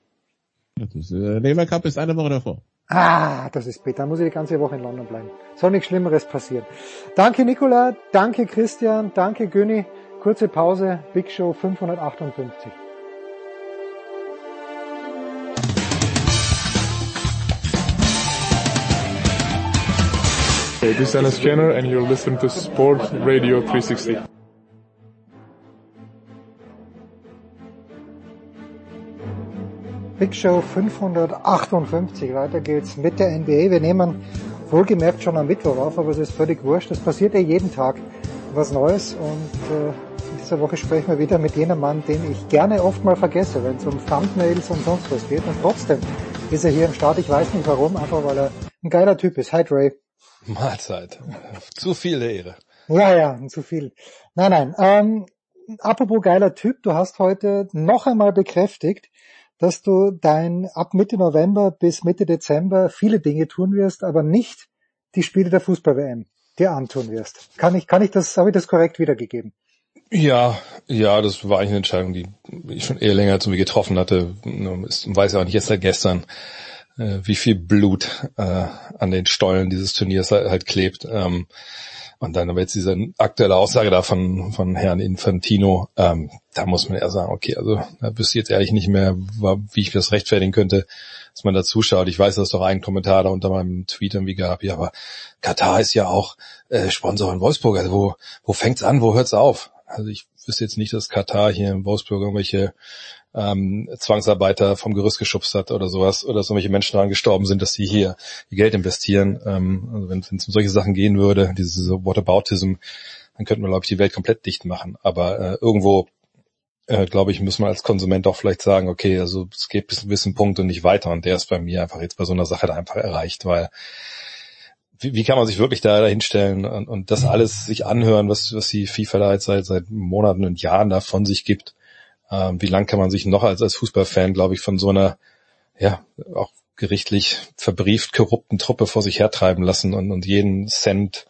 Das, äh, Lever Cup ist eine Woche davor. Ah, das ist bitter. Muss ich die ganze Woche in London bleiben. Soll nichts Schlimmeres passieren. Danke Nicola, danke Christian, danke Günni. Kurze Pause, Big Show 558. Hey, this is Dennis Jenner and you're listening to Sport Radio 360. Big Show 558. Weiter geht's mit der NBA. Wir nehmen wohlgemerkt schon am Mittwoch auf, aber es ist völlig wurscht. Es passiert ja jeden Tag was Neues und äh, in dieser Woche sprechen wir wieder mit jenem Mann, den ich gerne oft mal vergesse, wenn es um Thumbnails und sonst was geht. Und trotzdem ist er hier im Start. Ich weiß nicht warum, einfach weil er ein geiler Typ ist. Hi Dre. Mahlzeit. Zu viel der Ehre. Ja, ja, zu viel. Nein, nein. Ähm, apropos geiler Typ, du hast heute noch einmal bekräftigt, dass du dein ab Mitte November bis Mitte Dezember viele Dinge tun wirst, aber nicht die Spiele der Fußball-WM dir antun wirst. Kann ich, kann ich das, habe ich das korrekt wiedergegeben? Ja, ja, das war eigentlich eine Entscheidung, die ich schon eher länger zu mir getroffen hatte. Ich weiß ja auch nicht jetzt seit gestern äh, wie viel Blut äh, an den Stollen dieses Turniers halt, halt klebt. Und dann aber jetzt diese aktuelle Aussage da von, von Herrn Infantino, ähm, da muss man eher sagen, okay, also da wüsste ich jetzt ehrlich nicht mehr, wie ich das rechtfertigen könnte, dass man da zuschaut. Ich weiß, dass es doch einen Kommentar da unter meinem Tweet irgendwie gab, ja, aber Katar ist ja auch äh, Sponsor in Wolfsburg. Also wo, wo fängt's an, wo hört's auf? Also ich wüsste jetzt nicht, dass Katar hier in Wolfsburg irgendwelche ähm, Zwangsarbeiter vom Gerüst geschubst hat oder sowas oder so welche Menschen daran gestorben sind, dass sie hier ihr Geld investieren. Ähm, also wenn es um solche Sachen gehen würde, diese Whataboutism, dann könnten wir, glaube ich, die Welt komplett dicht machen. Aber äh, irgendwo, äh, glaube ich, muss man als Konsument auch vielleicht sagen, okay, also es geht bis zu einem gewissen Punkt und nicht weiter. Und der ist bei mir einfach jetzt bei so einer Sache da einfach erreicht, weil wie, wie kann man sich wirklich da hinstellen und, und das alles sich anhören, was, was die FIFA da jetzt seit, seit Monaten und Jahren da von sich gibt ähm, wie lang kann man sich noch als, als Fußballfan, glaube ich, von so einer, ja, auch gerichtlich verbrieft korrupten Truppe vor sich hertreiben lassen und, und jeden Cent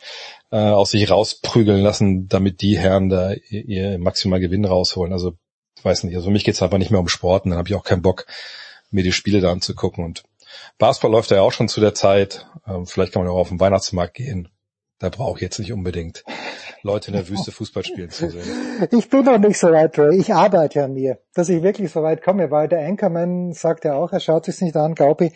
äh, aus sich rausprügeln lassen, damit die Herren da ihr, ihr maximal Gewinn rausholen. Also weiß nicht, also für mich geht's einfach nicht mehr um Sport und dann habe ich auch keinen Bock, mir die Spiele da anzugucken. Und Basketball läuft ja auch schon zu der Zeit. Ähm, vielleicht kann man auch auf den Weihnachtsmarkt gehen da brauche ich jetzt nicht unbedingt Leute in der Wüste Fußball spielen zu sehen. Ich bin noch nicht so weit, Ray. Ich arbeite an mir, dass ich wirklich so weit komme, weil der Anchorman sagt ja auch, er schaut sich nicht an, ich.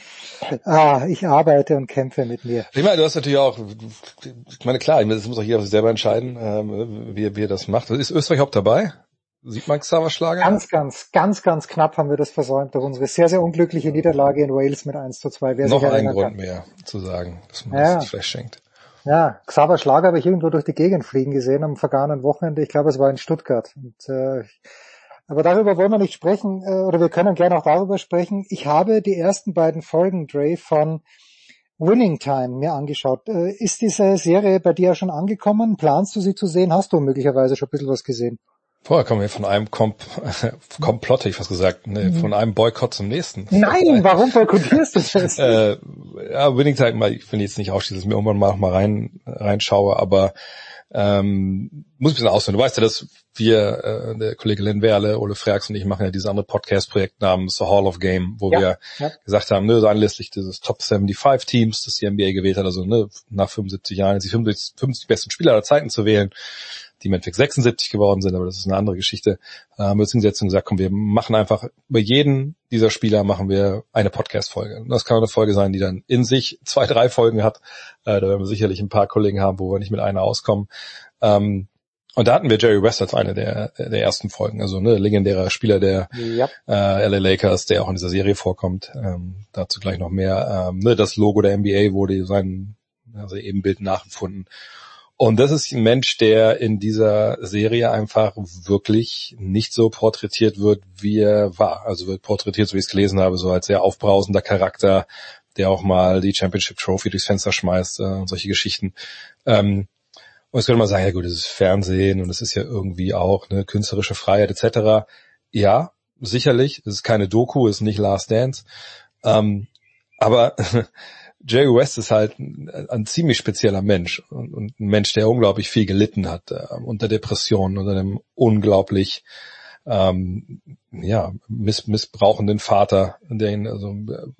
Ah, ich arbeite und kämpfe mit mir. Ich meine, du hast natürlich auch, ich meine, klar, das muss auch jeder selber entscheiden, ähm, wie, wie er das macht. Ist Österreich auch dabei? Sieht man Xaver Schlager? Ganz, ganz, ganz, ganz knapp haben wir das versäumt durch unsere sehr, sehr unglückliche Niederlage in Wales mit 1 zu 2. Wer Noch ein Grund kann. mehr zu sagen, dass man ja. das nicht schenkt. Ja, Xaver Schlager habe ich irgendwo durch die Gegend fliegen gesehen am vergangenen Wochenende. Ich glaube, es war in Stuttgart. Und, äh, aber darüber wollen wir nicht sprechen, äh, oder wir können gerne auch darüber sprechen. Ich habe die ersten beiden Folgen, Dre, von Winning Time mir angeschaut. Äh, ist diese Serie bei dir schon angekommen? Planst du sie zu sehen? Hast du möglicherweise schon ein bisschen was gesehen? Vorher kommen wir von einem Kom Komplott, ich was gesagt, nee, mhm. von einem Boykott zum nächsten. Nein, warum boykottierst du das? äh, ja, Winning Time, mal, ich will jetzt nicht ausschließen, dass ich mir irgendwann mal, mal rein, reinschaue, aber ähm, muss ein bisschen ausholen. Du weißt ja, dass wir, äh, der Kollege Len Werle, Ole Freaks und ich machen ja dieses andere Podcast-Projekt namens The Hall of Game, wo ja, wir ja. gesagt haben, ne, so anlässlich dieses Top 75 Teams, das die NBA gewählt hat, also ne, nach 75 Jahren die 50, 50 besten Spieler aller Zeiten zu wählen, die im Endeffekt 76 geworden sind, aber das ist eine andere Geschichte, äh, haben wir uns hingesetzt und gesagt, komm, wir machen einfach, über jeden dieser Spieler machen wir eine Podcast-Folge. Das kann eine Folge sein, die dann in sich zwei, drei Folgen hat. Äh, da werden wir sicherlich ein paar Kollegen haben, wo wir nicht mit einer auskommen. Ähm, und da hatten wir Jerry West als eine der, der ersten Folgen, also ne, legendärer Spieler der yep. äh, LA Lakers, der auch in dieser Serie vorkommt. Ähm, dazu gleich noch mehr. Ähm, ne, das Logo der NBA wurde sein also Ebenbild nachempfunden. Und das ist ein Mensch, der in dieser Serie einfach wirklich nicht so porträtiert wird, wie er war. Also wird porträtiert, so wie ich es gelesen habe, so als sehr aufbrausender Charakter, der auch mal die Championship Trophy durchs Fenster schmeißt äh, und solche Geschichten. Ähm, und jetzt könnte man sagen, ja gut, das ist Fernsehen und es ist ja irgendwie auch eine künstlerische Freiheit etc. Ja, sicherlich. Es ist keine Doku, es ist nicht Last Dance. Ähm, aber Jerry West ist halt ein, ein ziemlich spezieller Mensch und, und, ein Mensch, der unglaublich viel gelitten hat äh, unter Depressionen, unter einem unglaublich ähm, ja, miss, missbrauchenden Vater, der ihn, also,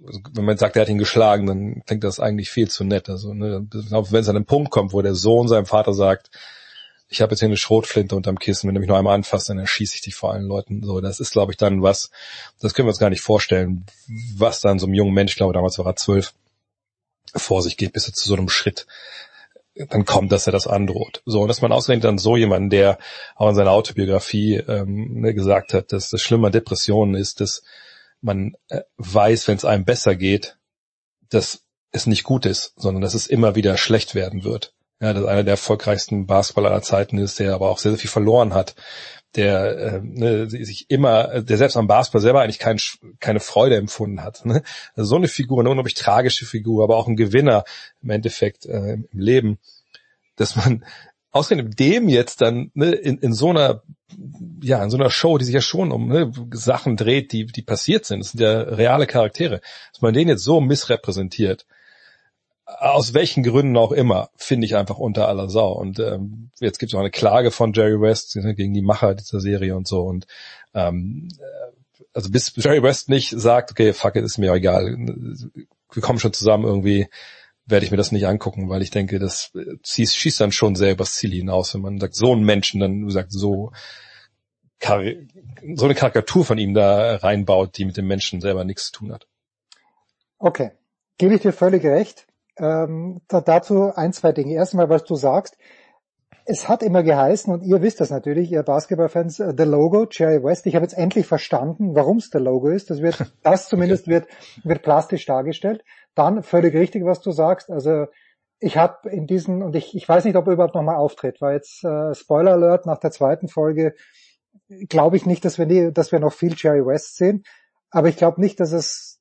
also wenn man sagt, er hat ihn geschlagen, dann klingt das eigentlich viel zu nett. Also, ne, wenn es an den Punkt kommt, wo der Sohn seinem Vater sagt, ich habe jetzt hier eine Schrotflinte unterm Kissen, wenn du mich noch einmal anfasst, dann erschieße ich dich vor allen Leuten. So, das ist, glaube ich, dann was, das können wir uns gar nicht vorstellen, was dann so einem jungen Mensch, ich glaube, damals war er zwölf, vor sich geht, bis er zu so einem Schritt dann kommt, dass er das androht. So, und dass man ausgerechnet dann so jemanden, der auch in seiner Autobiografie ähm, ne, gesagt hat, dass das Schlimme an Depressionen ist, dass man äh, weiß, wenn es einem besser geht, dass es nicht gut ist, sondern dass es immer wieder schlecht werden wird. Ja, dass einer der erfolgreichsten Basketballer aller Zeiten ist, der aber auch sehr, sehr viel verloren hat, der äh, ne, sich immer, der selbst am Basketball selber eigentlich kein, keine Freude empfunden hat. Ne? Also so eine Figur, eine unglaublich tragische Figur, aber auch ein Gewinner im Endeffekt äh, im Leben, dass man ausgerechnet dem jetzt dann ne, in, in so einer ja in so einer Show, die sich ja schon um ne, Sachen dreht, die die passiert sind, das sind ja reale Charaktere, dass man den jetzt so missrepräsentiert, aus welchen Gründen auch immer, finde ich einfach unter aller Sau. Und ähm, jetzt gibt es auch eine Klage von Jerry West ne, gegen die Macher dieser Serie und so. Und ähm, äh, also bis Jerry West nicht sagt, okay, fuck it, ist mir egal, wir kommen schon zusammen irgendwie, werde ich mir das nicht angucken, weil ich denke, das schießt, schießt dann schon sehr übers Ziel hinaus, wenn man sagt, so einen Menschen dann sagt, so so eine Karikatur von ihm da reinbaut, die mit dem Menschen selber nichts zu tun hat. Okay, gebe ich dir völlig recht. Ähm, da, dazu ein, zwei Dinge. Erstmal, was du sagst. Es hat immer geheißen, und ihr wisst das natürlich, ihr Basketballfans, uh, The Logo, Jerry West. Ich habe jetzt endlich verstanden, warum es The Logo ist. Das wird, das zumindest wird, wird plastisch dargestellt. Dann völlig richtig, was du sagst. Also ich habe in diesen, und ich, ich weiß nicht, ob er überhaupt nochmal auftritt, weil jetzt äh, Spoiler Alert nach der zweiten Folge glaube ich nicht, dass wir, nie, dass wir noch viel Jerry West sehen. Aber ich glaube nicht, dass es,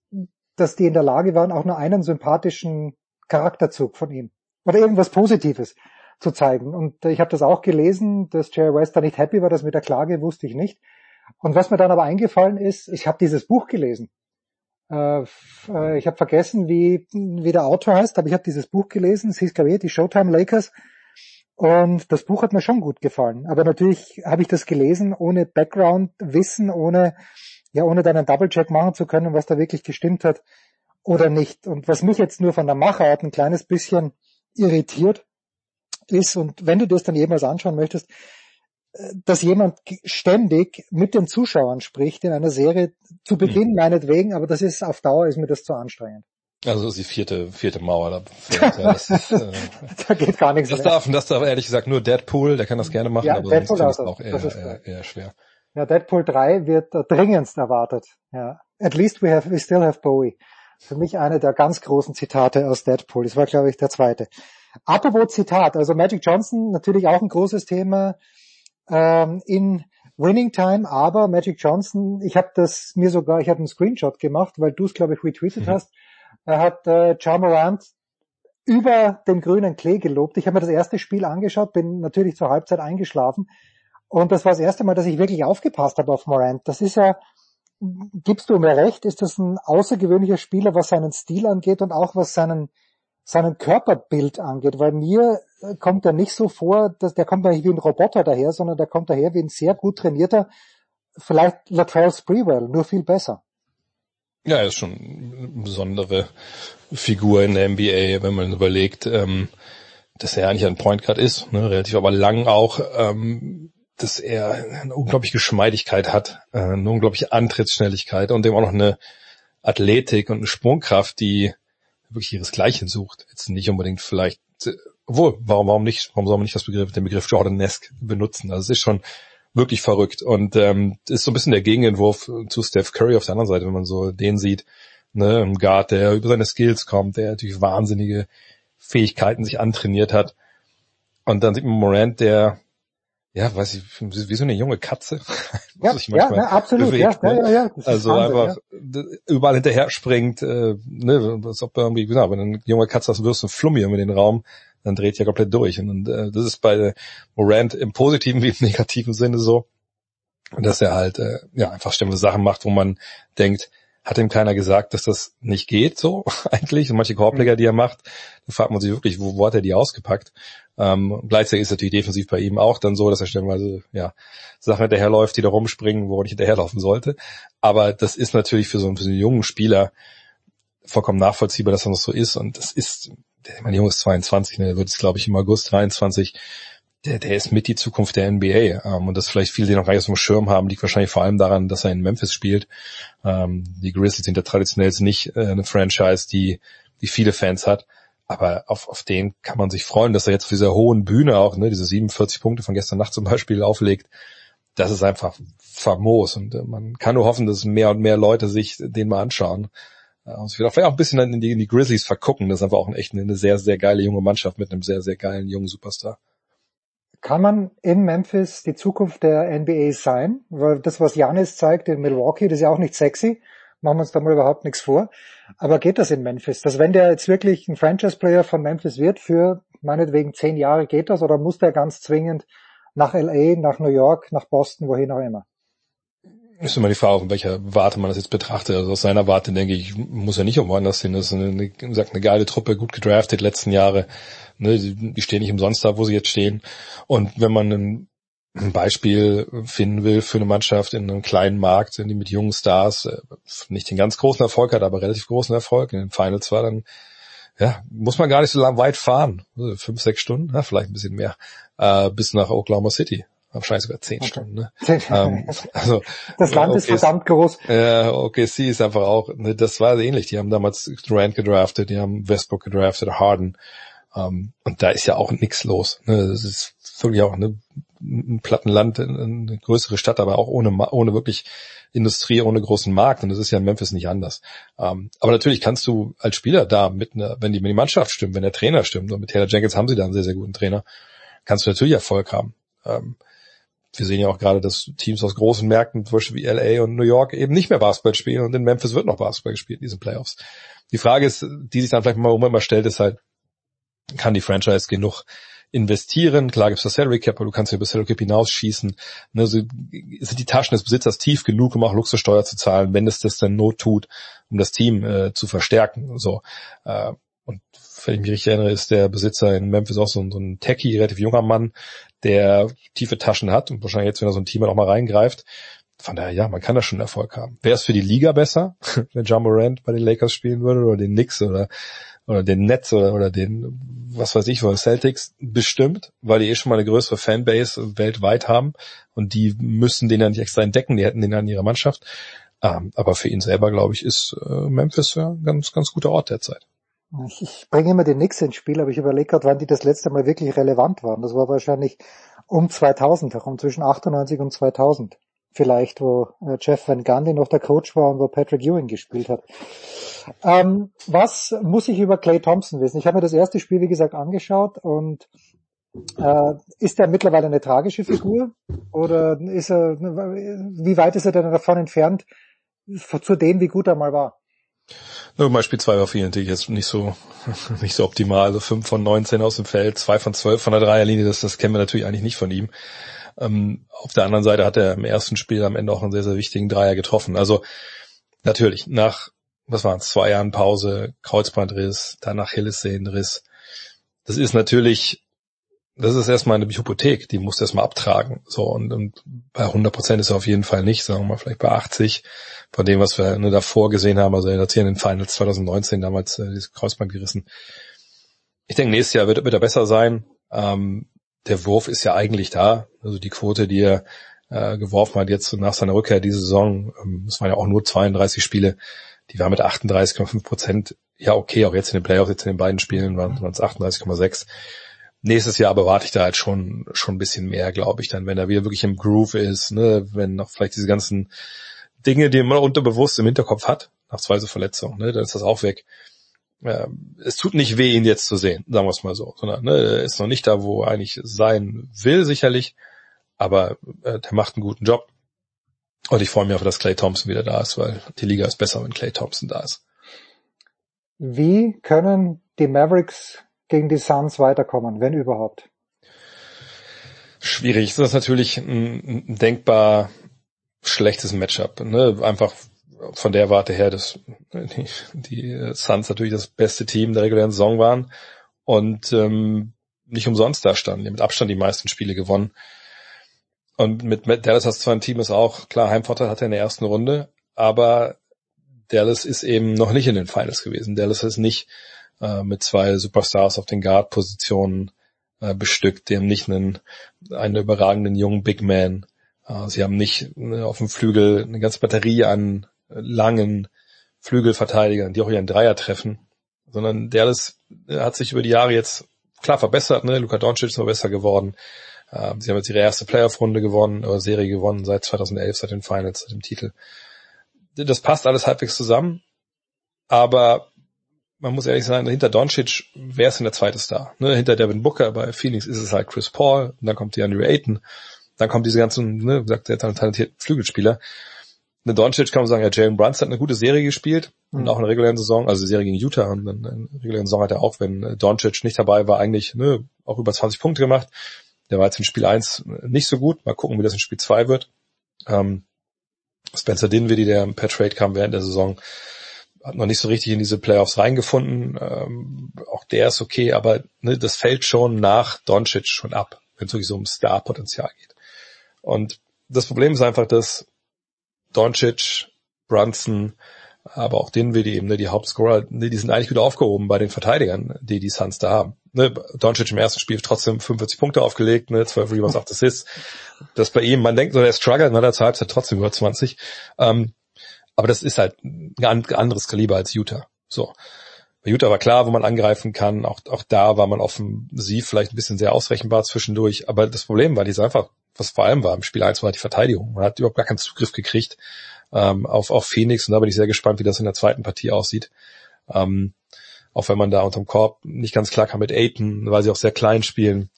dass die in der Lage waren, auch nur einen sympathischen Charakterzug von ihm oder irgendwas Positives zu zeigen. Und ich habe das auch gelesen, dass Jerry West da nicht happy war, das mit der Klage wusste ich nicht. Und was mir dann aber eingefallen ist, ich habe dieses Buch gelesen. Äh, äh ich habe vergessen, wie, wie der Autor heißt, aber ich habe dieses Buch gelesen. Es hieß, glaube ich, die Showtime Lakers. Und das Buch hat mir schon gut gefallen. Aber natürlich habe ich das gelesen ohne Background-Wissen, ohne, ja, ohne dann einen Double-Check machen zu können, was da wirklich gestimmt hat oder nicht. Und was mich jetzt nur von der Machart ein kleines bisschen irritiert ist, und wenn du das dann jemals anschauen möchtest, äh, dass jemand ständig mit den Zuschauern spricht in einer Serie, zu Beginn mhm. meinetwegen, aber das ist auf Dauer ist mir das zu anstrengend. Also das ist die vierte, vierte Mauer. Da, fährt, ja, das ist, äh, da geht gar nichts das mehr. Darf, das darf ehrlich gesagt nur Deadpool, der kann das gerne machen, ja, aber Deadpool sonst ist auch eher, eher, eher, schwer. Ja, Deadpool 3 wird dringendst erwartet. Ja. At least we have, we still have Bowie. Für mich eine der ganz großen Zitate aus Deadpool. Das war, glaube ich, der zweite. Apropos Zitat, also Magic Johnson natürlich auch ein großes Thema ähm, in Winning Time, aber Magic Johnson, ich habe das mir sogar, ich habe einen Screenshot gemacht, weil du es, glaube ich, retweetet mhm. hast. Er hat äh, Ja Morant über den grünen Klee gelobt. Ich habe mir das erste Spiel angeschaut, bin natürlich zur Halbzeit eingeschlafen. Und das war das erste Mal, dass ich wirklich aufgepasst habe auf Morant. Das ist ja, gibst du mir recht, ist das ein außergewöhnlicher Spieler, was seinen Stil angeht und auch was seinen, seinen Körperbild angeht, weil mir äh, kommt er nicht so vor, dass der kommt nicht wie ein Roboter daher, sondern der kommt daher wie ein sehr gut trainierter, vielleicht Latrell Sprewell, nur viel besser. Ja, er ist schon eine besondere Figur in der NBA, wenn man überlegt, ähm, dass er eigentlich ein Point Guard ist, ne, relativ aber lang auch, ähm, dass er eine unglaubliche Geschmeidigkeit hat, äh, eine unglaubliche Antrittsschnelligkeit und dem auch noch eine Athletik und eine Sprungkraft, die wirklich ihresgleichen sucht. Jetzt nicht unbedingt vielleicht, obwohl, warum, warum nicht, warum soll man nicht das Begriff, den Begriff Jordanesque benutzen? Also es ist schon wirklich verrückt und ähm, ist so ein bisschen der Gegenentwurf zu Steph Curry auf der anderen Seite, wenn man so den sieht, ne, ein Guard, der über seine Skills kommt, der natürlich wahnsinnige Fähigkeiten sich antrainiert hat. Und dann sieht man Morant, der ja, weiß ich, wie so eine junge Katze. Ja, ja, ja, absolut. Bewegt, ja, ne? ja, ja, Also Wahnsinn, einfach ja. überall hinterher springt, äh, ne, als ob irgendwie, genau, wenn eine junge Katze das wirst, ein Flummi in den Raum, dann dreht ja komplett durch. Und, und äh, das ist bei Morant im positiven wie im negativen Sinne so. dass er halt äh, ja einfach ständig Sachen macht, wo man denkt, hat ihm keiner gesagt, dass das nicht geht, so eigentlich. Und manche Korbleger, die er macht, da fragt man sich wirklich, wo, wo hat er die ausgepackt? Ähm, gleichzeitig ist natürlich defensiv bei ihm auch dann so, dass er stellenweise ja Sachen hinterherläuft, die da rumspringen, wo er nicht hinterherlaufen sollte. Aber das ist natürlich für so einen, für so einen jungen Spieler vollkommen nachvollziehbar, dass das so ist. Und das ist, mein Junge ist 22, ne, der wird es, glaube ich, im August 23 der, der ist mit die Zukunft der NBA. Ähm, und das vielleicht viele, die noch gar nicht auf dem Schirm haben, liegt wahrscheinlich vor allem daran, dass er in Memphis spielt. Ähm, die Grizzlies sind ja traditionell nicht äh, eine Franchise, die, die viele Fans hat. Aber auf, auf den kann man sich freuen, dass er jetzt auf dieser hohen Bühne auch, ne, diese 47 Punkte von gestern Nacht zum Beispiel auflegt. Das ist einfach famos. Und äh, man kann nur hoffen, dass mehr und mehr Leute sich den mal anschauen. Äh, und sich vielleicht auch ein bisschen in die, in die Grizzlies vergucken. Das ist einfach auch echt eine, eine sehr, sehr geile junge Mannschaft mit einem sehr, sehr geilen jungen Superstar. Kann man in Memphis die Zukunft der NBA sein? Weil das, was Janis zeigt in Milwaukee, das ist ja auch nicht sexy. Machen wir uns da mal überhaupt nichts vor. Aber geht das in Memphis? Dass wenn der jetzt wirklich ein Franchise-Player von Memphis wird für meinetwegen zehn Jahre, geht das? Oder muss der ganz zwingend nach LA, nach New York, nach Boston, wohin auch immer? Ist immer die Frage, von welcher Warte man das jetzt betrachtet. Also aus seiner Warte denke ich, muss er nicht irgendwo anders hin. Das ist eine, sagt, eine geile Truppe, gut gedraftet letzten Jahre. Ne, die, die stehen nicht umsonst da, wo sie jetzt stehen. Und wenn man ein, ein Beispiel finden will für eine Mannschaft in einem kleinen Markt, die mit jungen Stars äh, nicht den ganz großen Erfolg hat, aber relativ großen Erfolg in den Finals war, dann ja, muss man gar nicht so lang weit fahren. Also fünf, sechs Stunden, ja, vielleicht ein bisschen mehr, äh, bis nach Oklahoma City wahrscheinlich sogar zehn okay. Stunden. Ne? ähm, also, das Land ist verdammt groß. Ja, okay, sie ist einfach auch, ne, das war ähnlich. Die haben damals Durant gedraftet, die haben Westbrook gedraftet, Harden. Ähm, und da ist ja auch nichts los. Ne? Das ist wirklich auch ne, ein Plattenland, eine größere Stadt, aber auch ohne, ohne wirklich Industrie, ohne großen Markt. Und das ist ja in Memphis nicht anders. Ähm, aber natürlich kannst du als Spieler da mit einer, wenn die, wenn die Mannschaft stimmt, wenn der Trainer stimmt, und mit Taylor Jenkins haben sie da einen sehr, sehr guten Trainer, kannst du natürlich Erfolg haben. Ähm, wir sehen ja auch gerade, dass Teams aus großen Märkten, zum Beispiel wie LA und New York, eben nicht mehr Basketball spielen und in Memphis wird noch Basketball gespielt in diesen Playoffs. Die Frage ist, die sich dann vielleicht mal immer stellt, ist halt, kann die Franchise genug investieren? Klar gibt's das Salary Cap, aber du kannst ja über Salary Cap hinausschießen. Ne, so, sind die Taschen des Besitzers tief genug, um auch Luxussteuer zu zahlen, wenn es das dann Not tut, um das Team äh, zu verstärken? So. Äh, und wenn ich mich richtig erinnere, ist der Besitzer in Memphis auch so, so ein Techie, relativ junger Mann, der tiefe Taschen hat und wahrscheinlich jetzt, wenn er so ein Team auch mal reingreift, von daher, ja, man kann da schon Erfolg haben. Wäre es für die Liga besser, wenn John Morant bei den Lakers spielen würde oder den Knicks oder, oder den Nets oder, oder den, was weiß ich, oder Celtics? Bestimmt, weil die eh schon mal eine größere Fanbase weltweit haben und die müssen den ja nicht extra entdecken, die hätten den ja in ihrer Mannschaft. Ähm, aber für ihn selber, glaube ich, ist äh, Memphis ja ein ganz, ganz guter Ort derzeit. Ich, bringe immer den Knicks ins Spiel, aber ich überlege gerade, wann die das letzte Mal wirklich relevant waren. Das war wahrscheinlich um 2000 herum, zwischen 98 und 2000. Vielleicht, wo äh, Jeff Van Gundy noch der Coach war und wo Patrick Ewing gespielt hat. Ähm, was muss ich über Clay Thompson wissen? Ich habe mir das erste Spiel, wie gesagt, angeschaut und äh, ist er mittlerweile eine tragische Figur? Oder ist er, wie weit ist er denn davon entfernt, zu dem, wie gut er mal war? Nur Beispiel 2 war für ihn natürlich jetzt nicht so, nicht so optimal. Also 5 von 19 aus dem Feld, 2 von 12 von der Dreierlinie, das, das kennen wir natürlich eigentlich nicht von ihm. Ähm, auf der anderen Seite hat er im ersten Spiel am Ende auch einen sehr, sehr wichtigen Dreier getroffen. Also natürlich, nach, was waren es, zwei Jahren Pause, Kreuzbandriss, danach Achillessehnenriss. Das ist natürlich das ist erstmal eine Hypothek, die musst du erstmal abtragen. So, und, und bei 100 Prozent ist er auf jeden Fall nicht, sagen wir mal vielleicht bei 80 von dem, was wir nur davor gesehen haben. Also er hat hier in den Finals 2019 damals äh, dieses Kreuzband gerissen. Ich denke, nächstes Jahr wird, wird er besser sein. Ähm, der Wurf ist ja eigentlich da. Also die Quote, die er äh, geworfen hat jetzt nach seiner Rückkehr diese Saison, ähm, es waren ja auch nur 32 Spiele, die war mit 38,5 Prozent, ja okay, auch jetzt in den Playoffs, jetzt in den beiden Spielen waren es 38,6 nächstes Jahr erwarte ich da halt schon, schon ein bisschen mehr, glaube ich, dann, wenn er wieder wirklich im Groove ist, ne, wenn noch vielleicht diese ganzen Dinge, die man unterbewusst im Hinterkopf hat, nach zwei so Verletzungen, ne, dann ist das auch weg. Ähm, es tut nicht weh, ihn jetzt zu sehen, sagen wir es mal so, sondern ne, er ist noch nicht da, wo er eigentlich sein will, sicherlich, aber äh, der macht einen guten Job. Und ich freue mich auf, dass Clay Thompson wieder da ist, weil die Liga ist besser, wenn Clay Thompson da ist. Wie können die Mavericks gegen die Suns weiterkommen, wenn überhaupt? Schwierig. Das ist natürlich ein, denkbar schlechtes Matchup. Ne? Einfach von der Warte her, dass die, die Suns natürlich das beste Team der regulären Saison waren und ähm, nicht umsonst da standen. Die mit Abstand die meisten Spiele gewonnen. Und mit Dallas hast du zwar ein Team, das auch, klar, Heimvorteil hatte in der ersten Runde, aber Dallas ist eben noch nicht in den Finals gewesen. Dallas ist nicht äh, mit zwei Superstars auf den Guard-Positionen äh, bestückt. Die haben nicht einen, einen überragenden jungen Big Man. Äh, sie haben nicht äh, auf dem Flügel eine ganze Batterie an langen Flügelverteidigern, die auch ihren Dreier treffen, sondern Dallas äh, hat sich über die Jahre jetzt klar verbessert. Ne? Luka Doncic ist noch besser geworden. Äh, sie haben jetzt ihre erste Playoff-Runde gewonnen, oder Serie gewonnen seit 2011, seit den Finals, seit dem Titel. Das passt alles halbwegs zusammen, aber man muss ehrlich sein, hinter Doncic, wer ist denn der zweite Star? Ne, hinter Devin Booker bei Phoenix ist es halt Chris Paul, dann kommt die Andrew Ayton, dann kommen diese ganzen, ne, sagt der talentierten Flügelspieler. Eine Doncic kann man sagen, ja, Jalen Brunson hat eine gute Serie gespielt mhm. und auch in der regulären Saison, also die Serie gegen Utah und in der regulären Saison hat er auch, wenn Doncic nicht dabei war, eigentlich ne, auch über 20 Punkte gemacht. Der war jetzt in Spiel 1 nicht so gut. Mal gucken, wie das in Spiel 2 wird. Ähm, Spencer Dinwiddie, der per Trade kam während der Saison, hat noch nicht so richtig in diese Playoffs reingefunden. Ähm, auch der ist okay, aber ne, das fällt schon nach Doncic schon ab, wenn es wirklich so um Star-Potenzial geht. Und das Problem ist einfach, dass Doncic, Brunson, aber auch Dinwiddie eben, ne, die Hauptscorer, ne, die sind eigentlich wieder aufgehoben bei den Verteidigern, die die Suns da haben. Ne, Doncic im ersten Spiel trotzdem 45 Punkte aufgelegt, ne, 12 Rebounds, 8 Assists. Das bei ihm, man denkt so, der struggelt, ne, der zur Halbzeit trotzdem über 20. Ähm, aber das ist halt ein anderes Kaliber als Utah. So. Bei Utah war klar, wo man angreifen kann. Auch, auch da war man offensiv vielleicht ein bisschen sehr ausrechenbar zwischendurch. Aber das Problem war, die ist einfach, was vor allem war im Spiel 1 war die Verteidigung. Man hat überhaupt gar keinen Zugriff gekriegt ähm, auf, auf Phoenix und da bin ich sehr gespannt, wie das in der zweiten Partie aussieht. Ähm, auch wenn man da unterm Korb nicht ganz klar kann mit Aiton, weil sie auch sehr klein spielen.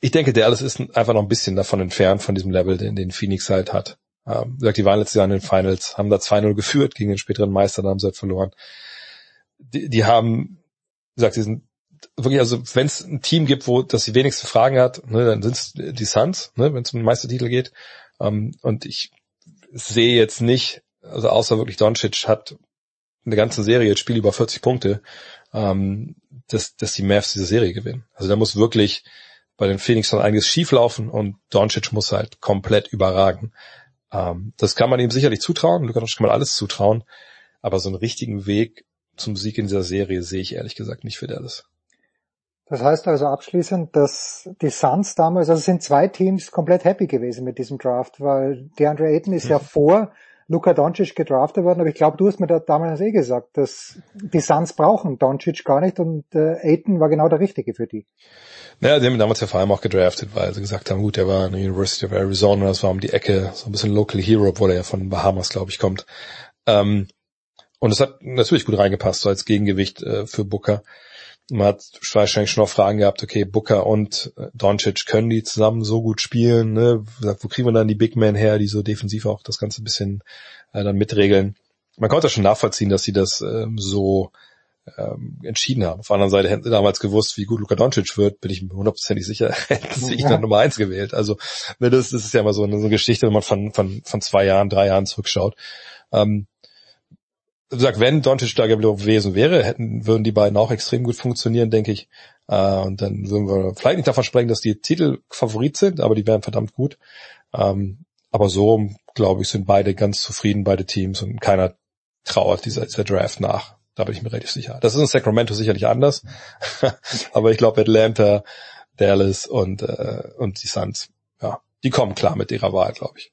Ich denke, der alles ist einfach noch ein bisschen davon entfernt, von diesem Level, den, den Phoenix halt hat. Ähm, gesagt, die waren letztes Jahr in den Finals, haben da 2-0 geführt gegen den späteren Meister, dann haben sie halt verloren. Die, die haben, gesagt, die sind wirklich, also wenn es ein Team gibt, wo das die wenigsten Fragen hat, ne, dann sind es die Suns, ne, wenn es um den Meistertitel geht. Ähm, und ich sehe jetzt nicht, also außer wirklich Doncic hat eine ganze Serie jetzt Spiel über 40 Punkte, ähm, dass, dass die Mavs diese Serie gewinnen. Also da muss wirklich bei den Phoenix noch einiges schieflaufen und Doncic muss halt komplett überragen. Ähm, das kann man ihm sicherlich zutrauen, Luka Doncic kann man alles zutrauen, aber so einen richtigen Weg zum Sieg in dieser Serie sehe ich ehrlich gesagt nicht für Dallas. Das heißt also abschließend, dass die Suns damals, also sind zwei Teams komplett happy gewesen mit diesem Draft, weil DeAndre Ayton ist mhm. ja vor Luka Doncic gedraftet worden, aber ich glaube, du hast mir da damals eh gesagt, dass die Suns brauchen Doncic gar nicht und äh, Ayton war genau der Richtige für die. Naja, die haben damals ja vor allem auch gedraftet, weil sie gesagt haben, gut, der war an der University of Arizona, das war um die Ecke, so ein bisschen Local Hero, obwohl er ja von Bahamas, glaube ich, kommt. Ähm, und es hat natürlich gut reingepasst, so als Gegengewicht äh, für Booker man hat wahrscheinlich schon noch Fragen gehabt, okay, Booker und äh, Doncic können die zusammen so gut spielen, ne? Wo kriegen wir dann die Big Men her, die so defensiv auch das Ganze ein bisschen äh, dann mitregeln? Man konnte schon nachvollziehen, dass sie das ähm, so ähm, entschieden haben. Auf der anderen Seite hätten sie damals gewusst, wie gut Luka Doncic wird, bin ich mir hundertprozentig sicher, hätten sie ihn dann Nummer eins gewählt. Also ne, das, das ist ja immer so eine, so eine Geschichte, wenn man von, von, von zwei Jahren, drei Jahren zurückschaut. Ähm, sag, wenn Doncic da gewesen wäre, hätten, würden die beiden auch extrem gut funktionieren, denke ich. Äh, und dann würden wir vielleicht nicht davon sprechen, dass die Titel Favorit sind, aber die wären verdammt gut. Ähm, aber so, glaube ich, sind beide ganz zufrieden, beide Teams und keiner trauert dieser, dieser Draft nach. Da bin ich mir relativ sicher. Das ist in Sacramento sicherlich anders. aber ich glaube Atlanta, Dallas und, äh, und die Suns, ja, die kommen klar mit ihrer Wahl, glaube ich.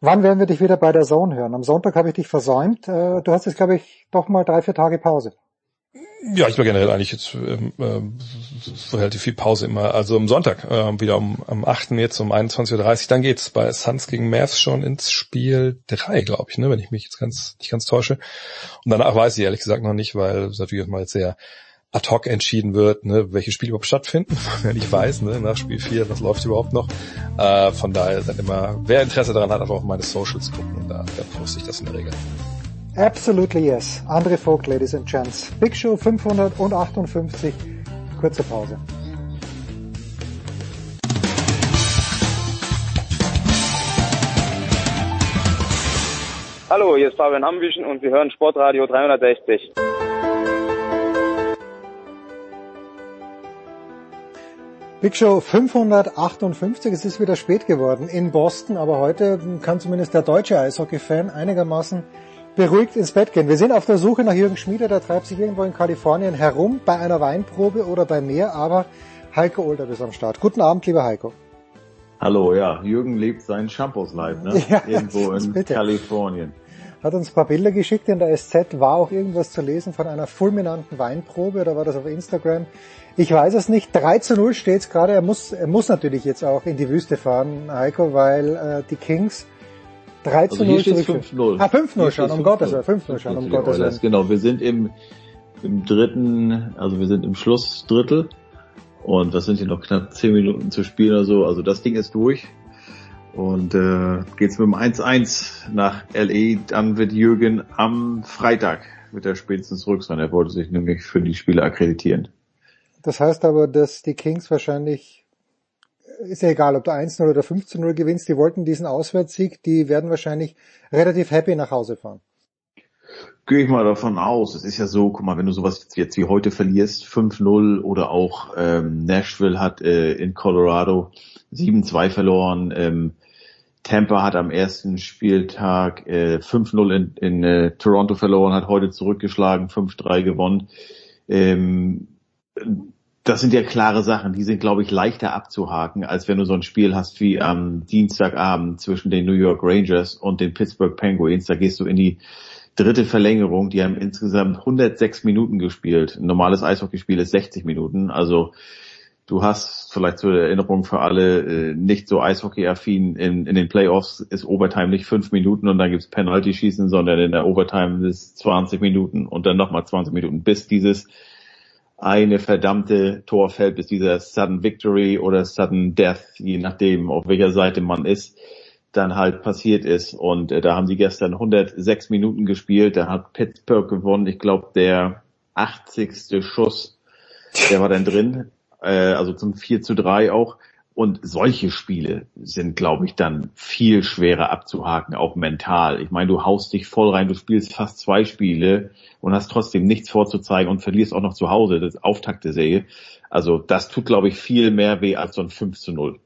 Wann werden wir dich wieder bei der Zone hören? Am Sonntag habe ich dich versäumt. Äh, du hast jetzt, glaube ich, doch mal drei, vier Tage Pause. Ja, ich war generell eigentlich jetzt ähm, äh, relativ viel Pause immer. Also am Sonntag, äh, wieder um am 8. jetzt um 21.30 Uhr, dann geht's bei Suns gegen Mavs schon ins Spiel 3, glaube ich, ne, wenn ich mich jetzt ganz nicht ganz täusche. Und danach weiß ich ehrlich gesagt noch nicht, weil es natürlich mal jetzt sehr ad hoc entschieden wird, ne, welche Spiele überhaupt stattfinden, wer nicht weiß, ne, nach Spiel 4, was läuft überhaupt noch. Äh, von daher dann immer, wer Interesse daran hat, einfach auf meine Socials gucken und da, da poste ich das in der Regel. Absolutely yes. Andre Vogt, Ladies and Gents. Big Show 558. Kurze Pause. Hallo, hier ist Fabian Ambischen und Sie hören Sportradio 360. Big Show 558, es ist wieder spät geworden in Boston, aber heute kann zumindest der deutsche Eishockey-Fan einigermaßen beruhigt ins Bett gehen. Wir sind auf der Suche nach Jürgen Schmieder, der treibt sich irgendwo in Kalifornien herum, bei einer Weinprobe oder bei mehr, aber Heiko Older ist am Start. Guten Abend, lieber Heiko. Hallo, ja, Jürgen lebt sein Shampoos Live, ne? Ja, Irgendwo in bitte. Kalifornien. Hat uns ein paar Bilder geschickt, in der SZ war auch irgendwas zu lesen von einer fulminanten Weinprobe, oder war das auf Instagram? Ich weiß es nicht. 3 zu 0 steht's gerade. Er muss, er muss natürlich jetzt auch in die Wüste fahren, Heiko, weil äh, die Kings 3 zu Also 0 hier steht zurück. 5-0. Ah, 5-0 Hier schon, um Gottes Willen. 5-0 5-0 schon, um Gottes Willen. Genau, wir sind im, im dritten, also wir sind im Schlussdrittel und das sind hier noch knapp 10 Minuten zu spielen oder so. Also das Ding ist durch. Und äh, geht's mit dem 1-1 nach LE, dann wird Jürgen am Freitag wird er spätestens zurück sein. Er wollte sich nämlich für die Spiele akkreditieren. Das heißt aber, dass die Kings wahrscheinlich, ist ja egal, ob du 1-0 oder 5-0 gewinnst, die wollten diesen Auswärtssieg, die werden wahrscheinlich relativ happy nach Hause fahren. Gehe ich mal davon aus. Es ist ja so, guck mal, wenn du sowas jetzt wie heute verlierst, 5-0 oder auch ähm, Nashville hat äh, in Colorado 7-2 verloren. Ähm, Tampa hat am ersten Spieltag äh, 5-0 in, in äh, Toronto verloren, hat heute zurückgeschlagen, 5-3 gewonnen. Ähm, das sind ja klare Sachen, die sind, glaube ich, leichter abzuhaken, als wenn du so ein Spiel hast wie am Dienstagabend zwischen den New York Rangers und den Pittsburgh Penguins. Da gehst du in die dritte Verlängerung. Die haben insgesamt 106 Minuten gespielt. Ein normales Eishockeyspiel ist 60 Minuten. Also du hast vielleicht zur Erinnerung für alle äh, nicht so Eishockey-affin. In, in den Playoffs ist Overtime nicht fünf Minuten und dann gibt's Penalty-Schießen, sondern in der Overtime ist 20 Minuten und dann nochmal 20 Minuten, bis dieses eine verdammte Tor fällt, bis dieser Sudden Victory oder Sudden Death, je nachdem, auf welcher Seite man ist, dann halt passiert ist. Und äh, da haben sie gestern 106 Minuten gespielt. Da hat Pittsburgh gewonnen. Ich glaube, der 80. Schuss, der war dann drin. Äh, also zum 4 zu 3 auch. Und solche Spiele sind, glaube ich, dann viel schwerer abzuhaken, auch mental. Ich meine, du haust dich voll rein, du spielst fast zwei Spiele und hast trotzdem nichts vorzuzeigen und verlierst auch noch zu Hause, das Auftakt der Serie. Also das tut, glaube ich, viel mehr weh als so ein 5 zu 0.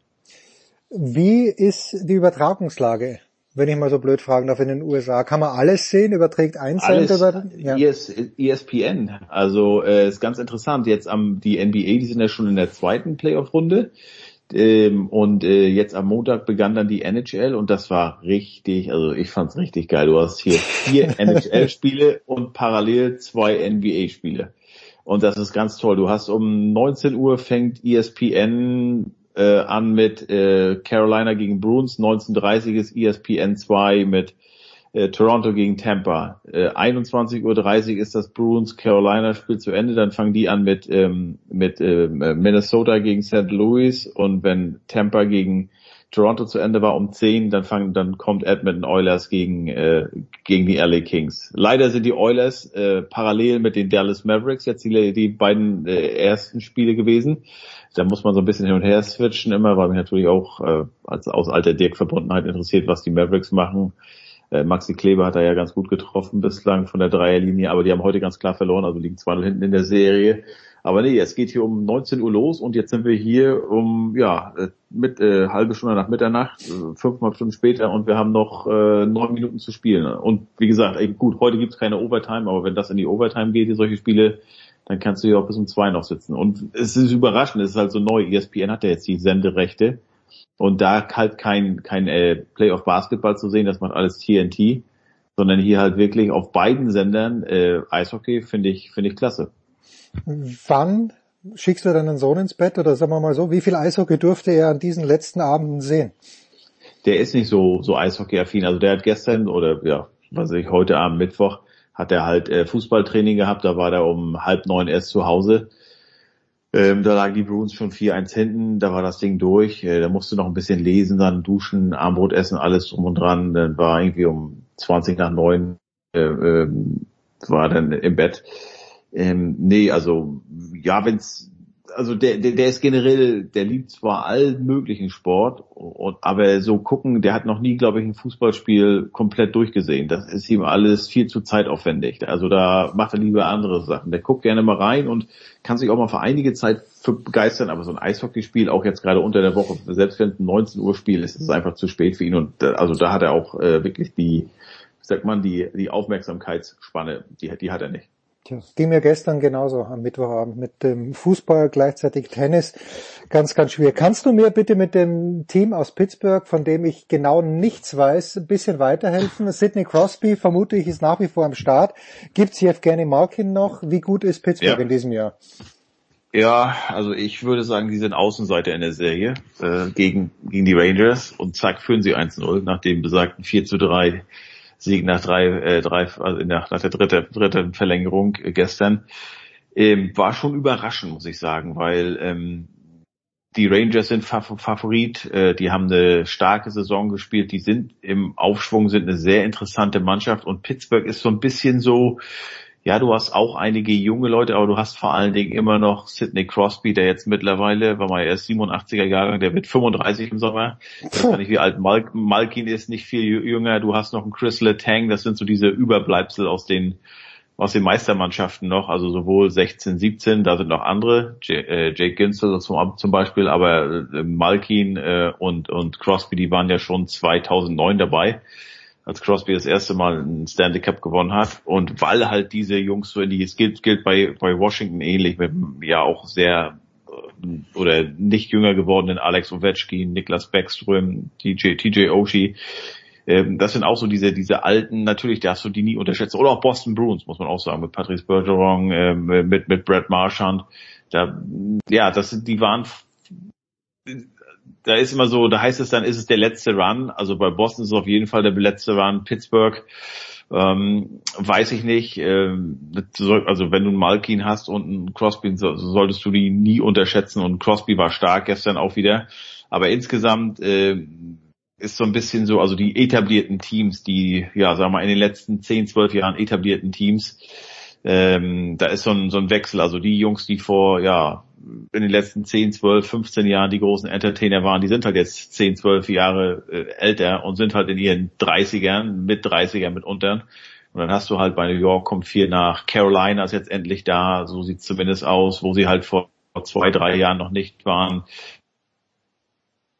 Wie ist die Übertragungslage, wenn ich mal so blöd fragen darf, in den USA? Kann man alles sehen? Überträgt ein Alles über, ja. ES, ESPN. Also äh, ist ganz interessant. Jetzt am die NBA, die sind ja schon in der zweiten Playoff-Runde. Ähm, und äh, jetzt am Montag begann dann die NHL und das war richtig, also ich fand's richtig geil. Du hast hier vier NHL-Spiele und parallel zwei NBA-Spiele. Und das ist ganz toll. Du hast um 19 Uhr fängt ESPN äh, an mit äh, Carolina gegen Bruins, 19.30 ist ESPN 2 mit äh, Toronto gegen Tampa. Äh, 21.30 Uhr ist das Bruins Carolina Spiel zu Ende, dann fangen die an mit ähm, mit äh, Minnesota gegen St. Louis und wenn Tampa gegen Toronto zu Ende war um 10, dann fangen dann kommt Edmonton Oilers gegen äh, gegen die LA Kings. Leider sind die Oilers äh, parallel mit den Dallas Mavericks jetzt die, die beiden äh, ersten Spiele gewesen. Da muss man so ein bisschen hin und her switchen immer, weil mich natürlich auch äh, als aus alter Dirk-Verbundenheit interessiert, was die Mavericks machen. Äh, Maxi Kleber hat da ja ganz gut getroffen bislang von der Dreierlinie, aber die haben heute ganz klar verloren, also liegen 2-0 hinten in der Serie. Aber nee, es geht hier um 19 Uhr los und jetzt sind wir hier um, ja, äh, mit äh, halbe Stunde nach Mitternacht, äh, fünfmal Stunden später und wir haben noch äh, neun Minuten zu spielen. Und wie gesagt, ey, gut, heute gibt's keine Overtime, aber wenn das in die Overtime geht, solche Spiele, dann kannst du hier auch bis um zwei noch sitzen. Und es ist überraschend, es ist halt so neu. ESPN hat ja jetzt die Senderechte und da halt kein, kein äh, Playoff Basketball zu sehen, das macht alles TNT, sondern hier halt wirklich auf beiden Sendern äh, Eishockey finde ich, finde ich klasse. Wann schickst du deinen Sohn ins Bett oder sagen wir mal so, wie viel Eishockey durfte er an diesen letzten Abenden sehen? Der ist nicht so, so Eishockey-affin. Also der hat gestern oder ja, was weiß ich, heute Abend Mittwoch hat er halt äh, Fußballtraining gehabt, da war er um halb neun erst zu Hause. Ähm, da lagen die Bruins schon 4-1 hinten, da war das Ding durch. Äh, da musste noch ein bisschen lesen, dann duschen, Armbrot essen, alles drum und dran. Dann war irgendwie um 20 nach neun äh, ähm, war dann im Bett. Ähm, nee, also ja, wenn's also der, der, der ist generell, der liebt zwar allen möglichen Sport, aber so gucken, der hat noch nie, glaube ich, ein Fußballspiel komplett durchgesehen. Das ist ihm alles viel zu zeitaufwendig. Also da macht er lieber andere Sachen. Der guckt gerne mal rein und kann sich auch mal für einige Zeit für begeistern, aber so ein Eishockeyspiel, auch jetzt gerade unter der Woche, selbst wenn es ein 19 Uhr Spiel ist, ist es einfach zu spät für ihn und also da hat er auch äh, wirklich die, sagt man, die, die Aufmerksamkeitsspanne, die, die hat er nicht. Tja, ging mir gestern genauso am Mittwochabend mit dem Fußball, gleichzeitig Tennis. Ganz, ganz schwierig. Kannst du mir bitte mit dem Team aus Pittsburgh, von dem ich genau nichts weiß, ein bisschen weiterhelfen? Sidney Crosby, vermute ich, ist nach wie vor am Start. Gibt's Evgeny Malkin noch? Wie gut ist Pittsburgh ja. in diesem Jahr? Ja, also ich würde sagen, die sind Außenseiter in der Serie äh, gegen, gegen die Rangers und zack, führen sie 1-0 nach dem besagten 4 zu 3 Sieg nach drei, äh, drei also nach, nach der dritten, dritten Verlängerung gestern. Ähm, war schon überraschend, muss ich sagen, weil ähm, die Rangers sind Favorit, äh, die haben eine starke Saison gespielt, die sind im Aufschwung, sind eine sehr interessante Mannschaft und Pittsburgh ist so ein bisschen so, ja, du hast auch einige junge Leute, aber du hast vor allen Dingen immer noch Sidney Crosby, der jetzt mittlerweile, war mal erst 87er Jahre, der wird 35 im Sommer. Ich weiß nicht, wie alt Mal Malkin ist, nicht viel jünger. Du hast noch einen Chris Letang, das sind so diese Überbleibsel aus den aus den Meistermannschaften noch, also sowohl 16, 17, da sind noch andere, J äh, Jake Ginsel zum, zum Beispiel, aber äh, Malkin äh, und, und Crosby, die waren ja schon 2009 dabei als Crosby das erste Mal einen Stanley Cup gewonnen hat. Und weil halt diese Jungs so in die, es gilt, gilt bei, bei Washington ähnlich mit ja auch sehr äh, oder nicht jünger gewordenen Alex Ovechkin, Niklas Beckström, TJ, TJ Oshie. Ähm, das sind auch so diese, diese alten, natürlich darfst du die nie unterschätzen. Oder auch Boston Bruins, muss man auch sagen, mit Patrice Bergeron, ähm, mit, mit Brad Marchand. Da, ja, das sind, die waren da ist immer so, da heißt es dann, ist es der letzte Run. Also bei Boston ist es auf jeden Fall der letzte Run. Pittsburgh, ähm, weiß ich nicht. Ähm, also wenn du einen Malkin hast und einen Crosby, so, solltest du die nie unterschätzen. Und Crosby war stark gestern auch wieder. Aber insgesamt äh, ist so ein bisschen so, also die etablierten Teams, die, ja, sagen wir mal, in den letzten 10, 12 Jahren etablierten Teams, ähm, da ist so ein, so ein Wechsel. Also die Jungs, die vor, ja, in den letzten 10, 12, 15 Jahren die großen Entertainer waren, die sind halt jetzt 10, 12 Jahre äh, älter und sind halt in ihren 30ern, mit 30ern mitunter. Und dann hast du halt bei New York kommt viel nach. Carolina ist jetzt endlich da, so sieht zumindest aus, wo sie halt vor zwei, drei Jahren noch nicht waren.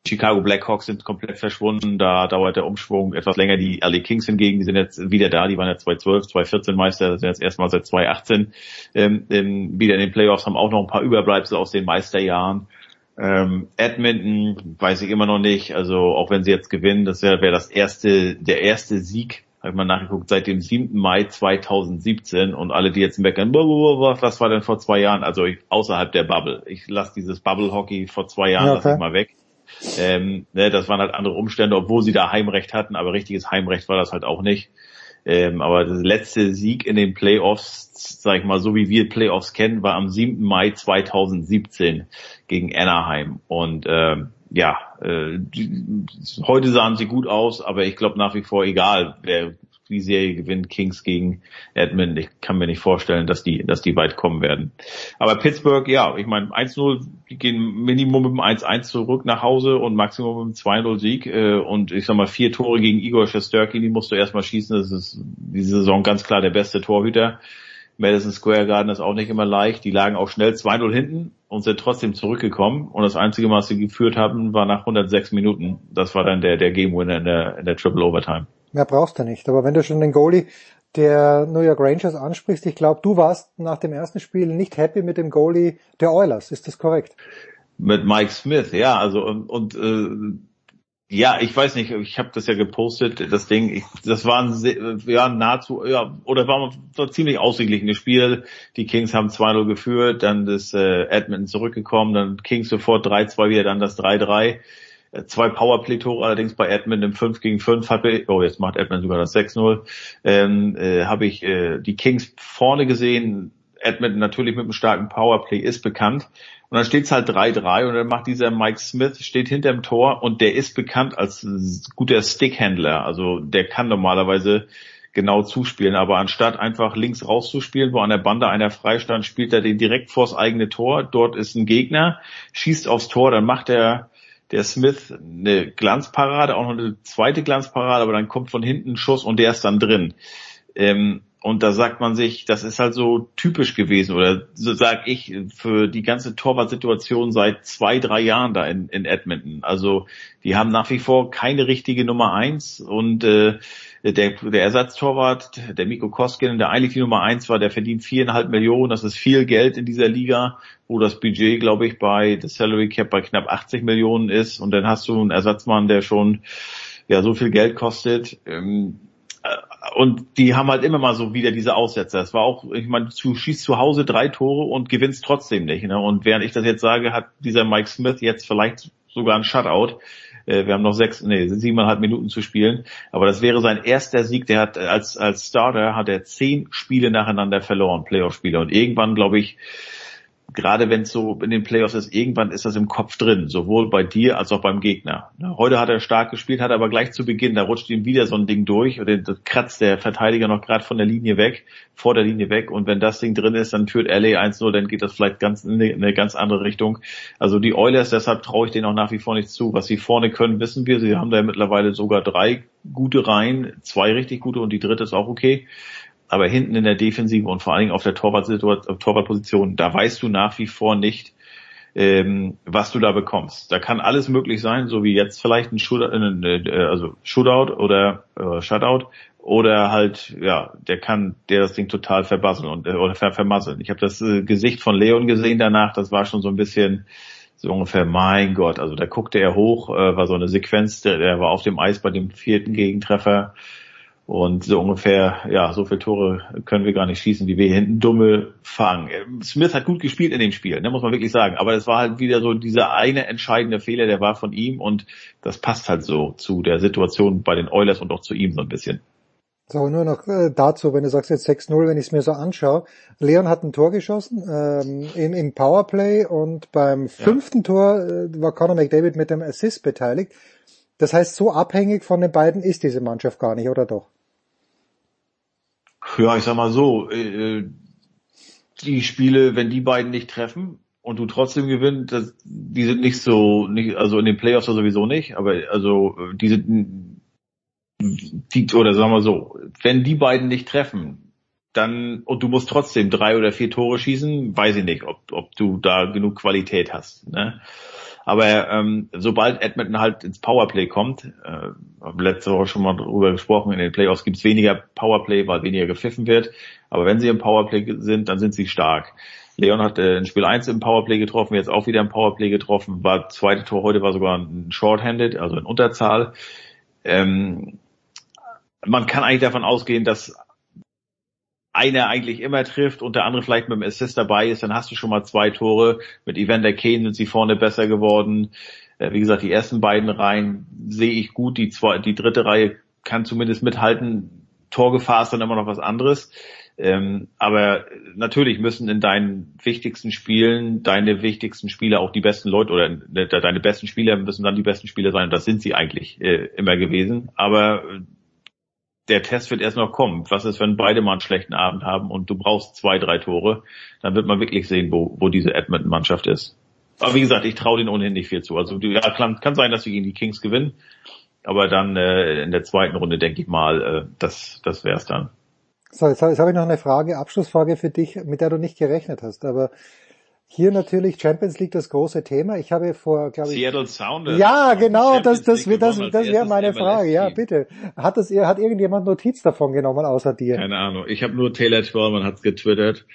Chicago Blackhawks sind komplett verschwunden, da dauert der Umschwung etwas länger. Die LA Kings hingegen, die sind jetzt wieder da, die waren ja 2012, 2014 Meister, sind jetzt erstmal seit 2018 ähm, ähm, wieder in den Playoffs, haben auch noch ein paar Überbleibsel aus den Meisterjahren. Ähm, Edmonton weiß ich immer noch nicht, also auch wenn sie jetzt gewinnen, das wäre wär das erste, der erste Sieg, habe ich mal nachgeguckt, seit dem 7. Mai 2017 und alle, die jetzt meckern, was war denn vor zwei Jahren, also ich, außerhalb der Bubble. Ich lasse dieses Bubble Hockey vor zwei Jahren ja, okay. lass ich mal weg. Ähm, ne, das waren halt andere Umstände, obwohl sie da Heimrecht hatten, aber richtiges Heimrecht war das halt auch nicht. Ähm, aber der letzte Sieg in den Playoffs, sag ich mal, so wie wir Playoffs kennen, war am 7. Mai 2017 gegen Anaheim. Und ähm, ja, äh, die, heute sahen sie gut aus, aber ich glaube nach wie vor, egal wer die Serie gewinnt Kings gegen Edmund. Ich kann mir nicht vorstellen, dass die, dass die weit kommen werden. Aber Pittsburgh, ja, ich meine 1-0, die gehen Minimum mit dem 1-1 zurück nach Hause und Maximum mit dem 2-0 Sieg. Äh, und ich sag mal, vier Tore gegen Igor Shesterkin, die musst du erstmal schießen. Das ist diese Saison ganz klar der beste Torhüter. Madison Square Garden ist auch nicht immer leicht. Die lagen auch schnell 2-0 hinten und sind trotzdem zurückgekommen. Und das einzige Mal, was sie geführt haben, war nach 106 Minuten. Das war dann der, der Game Winner in der, in der Triple Overtime. Mehr brauchst du nicht. Aber wenn du schon den Goalie der New York Rangers ansprichst, ich glaube, du warst nach dem ersten Spiel nicht happy mit dem Goalie der Oilers. Ist das korrekt? Mit Mike Smith, ja. Also und, und äh, ja, ich weiß nicht, ich habe das ja gepostet, das Ding, ich, das war ein, ja, nahezu, ja, oder war, war ziemlich ausgeglichenes Spiel. Die Kings haben 2-0 geführt, dann das äh, Edmonton zurückgekommen, dann Kings sofort 3-2 wieder, dann das 3-3 zwei Powerplay-Tore allerdings bei Edmund im 5 gegen 5 habe oh jetzt macht Edmund sogar das 6-0, ähm, äh, habe ich äh, die Kings vorne gesehen. Edmund natürlich mit einem starken Powerplay ist bekannt. Und dann steht's halt 3-3 und dann macht dieser Mike Smith, steht hinterm Tor und der ist bekannt als guter Stickhändler. Also der kann normalerweise genau zuspielen. Aber anstatt einfach links rauszuspielen, wo an der Bande einer freistand, spielt er den direkt vors eigene Tor. Dort ist ein Gegner, schießt aufs Tor, dann macht er der Smith eine Glanzparade, auch noch eine zweite Glanzparade, aber dann kommt von hinten ein Schuss und der ist dann drin. Ähm, und da sagt man sich, das ist halt so typisch gewesen oder so sag ich für die ganze Torwartsituation seit zwei, drei Jahren da in, in Edmonton. Also die haben nach wie vor keine richtige Nummer eins und äh, der, der Ersatztorwart, der Miko Koskinen, der eigentlich die Nummer eins war, der verdient viereinhalb Millionen. Das ist viel Geld in dieser Liga, wo das Budget, glaube ich, bei das Salary Cap bei knapp 80 Millionen ist. Und dann hast du einen Ersatzmann, der schon ja so viel Geld kostet. Ähm, äh, und die haben halt immer mal so wieder diese Aussätze. Das war auch, ich meine, du schießt zu Hause drei Tore und gewinnst trotzdem nicht. Ne? Und während ich das jetzt sage, hat dieser Mike Smith jetzt vielleicht sogar ein Shutout. Äh, wir haben noch sechs, nee, siebeneinhalb Minuten zu spielen. Aber das wäre sein erster Sieg. Der hat als, als Starter hat er zehn Spiele nacheinander verloren, Playoff-Spiele. Und irgendwann, glaube ich, gerade wenn es so in den Playoffs ist, irgendwann ist das im Kopf drin, sowohl bei dir als auch beim Gegner. Heute hat er stark gespielt, hat aber gleich zu Beginn, da rutscht ihm wieder so ein Ding durch und dann kratzt der Verteidiger noch gerade von der Linie weg, vor der Linie weg und wenn das Ding drin ist, dann führt LA 1-0, dann geht das vielleicht ganz in eine, ganz andere Richtung. Also die Oilers, deshalb traue ich denen auch nach wie vor nicht zu. Was sie vorne können, wissen wir. Sie haben da mittlerweile sogar drei gute Reihen, zwei richtig gute und die dritte ist auch okay aber hinten in der Defensive und vor allen Dingen auf der Torwartposition, da weißt du nach wie vor nicht, ähm, was du da bekommst. Da kann alles möglich sein, so wie jetzt vielleicht ein Shootout, äh, äh, also Shootout oder äh, Shutout oder halt ja, der kann der das Ding total verbasseln und äh, oder ver vermasseln. Ich habe das äh, Gesicht von Leon gesehen danach, das war schon so ein bisschen so ungefähr, mein Gott, also da guckte er hoch, äh, war so eine Sequenz, der, der war auf dem Eis bei dem vierten Gegentreffer und so ungefähr, ja, so viele Tore können wir gar nicht schießen, wie wir hinten dumme fangen. Smith hat gut gespielt in dem Spiel, ne, muss man wirklich sagen. Aber es war halt wieder so dieser eine entscheidende Fehler, der war von ihm und das passt halt so zu der Situation bei den Oilers und auch zu ihm so ein bisschen. So, nur noch äh, dazu, wenn du sagst jetzt 6-0, wenn ich es mir so anschaue. Leon hat ein Tor geschossen ähm, im, im Powerplay und beim fünften ja. Tor äh, war Conor McDavid mit dem Assist beteiligt. Das heißt, so abhängig von den beiden ist diese Mannschaft gar nicht, oder doch? Ja, ich sag mal so, äh, die Spiele, wenn die beiden nicht treffen und du trotzdem gewinnst, die sind nicht so, nicht, also in den Playoffs sowieso nicht, aber also die sind, die, oder sagen wir so, wenn die beiden nicht treffen, dann und du musst trotzdem drei oder vier Tore schießen, weiß ich nicht, ob, ob du da genug Qualität hast. Ne? Aber ähm, sobald Edmonton halt ins Powerplay kommt, äh, letzte Woche schon mal drüber gesprochen, in den Playoffs gibt's weniger Powerplay, weil weniger gepfiffen wird. Aber wenn sie im Powerplay sind, dann sind sie stark. Leon hat äh, in Spiel 1 im Powerplay getroffen, jetzt auch wieder im Powerplay getroffen, war zweite Tor heute war sogar ein Shorthanded, also in Unterzahl. Ähm, man kann eigentlich davon ausgehen, dass einer eigentlich immer trifft und der andere vielleicht mit dem Assist dabei ist, dann hast du schon mal zwei Tore. Mit Evander Kane sind sie vorne besser geworden. Äh, wie gesagt, die ersten beiden Reihen sehe ich gut. Die, zwei, die dritte Reihe kann zumindest mithalten. Torgefahr ist dann immer noch was anderes. Ähm, aber natürlich müssen in deinen wichtigsten Spielen deine wichtigsten Spieler auch die besten Leute oder deine besten Spieler müssen dann die besten Spieler sein. Und das sind sie eigentlich äh, immer gewesen. Aber der Test wird erst noch kommen. Was ist, wenn beide mal einen schlechten Abend haben und du brauchst zwei, drei Tore? Dann wird man wirklich sehen, wo, wo diese Edmonton-Mannschaft ist. Aber wie gesagt, ich traue denen ohnehin nicht viel zu. Also ja, kann, sein, dass wir gegen die Kings gewinnen. Aber dann äh, in der zweiten Runde denke ich mal, äh, das, das wär's dann. So, jetzt habe ich noch eine Frage, Abschlussfrage für dich, mit der du nicht gerechnet hast. Aber hier natürlich Champions League das große Thema. Ich habe vor, glaube ich. Seattle Sounders. Ja, genau, das, das, das, das, das wäre meine Frage. Ja, bitte. Hat das, hat irgendjemand Notiz davon genommen außer dir? Keine Ahnung. Ich habe nur Taylor Twellman hat's getwittert.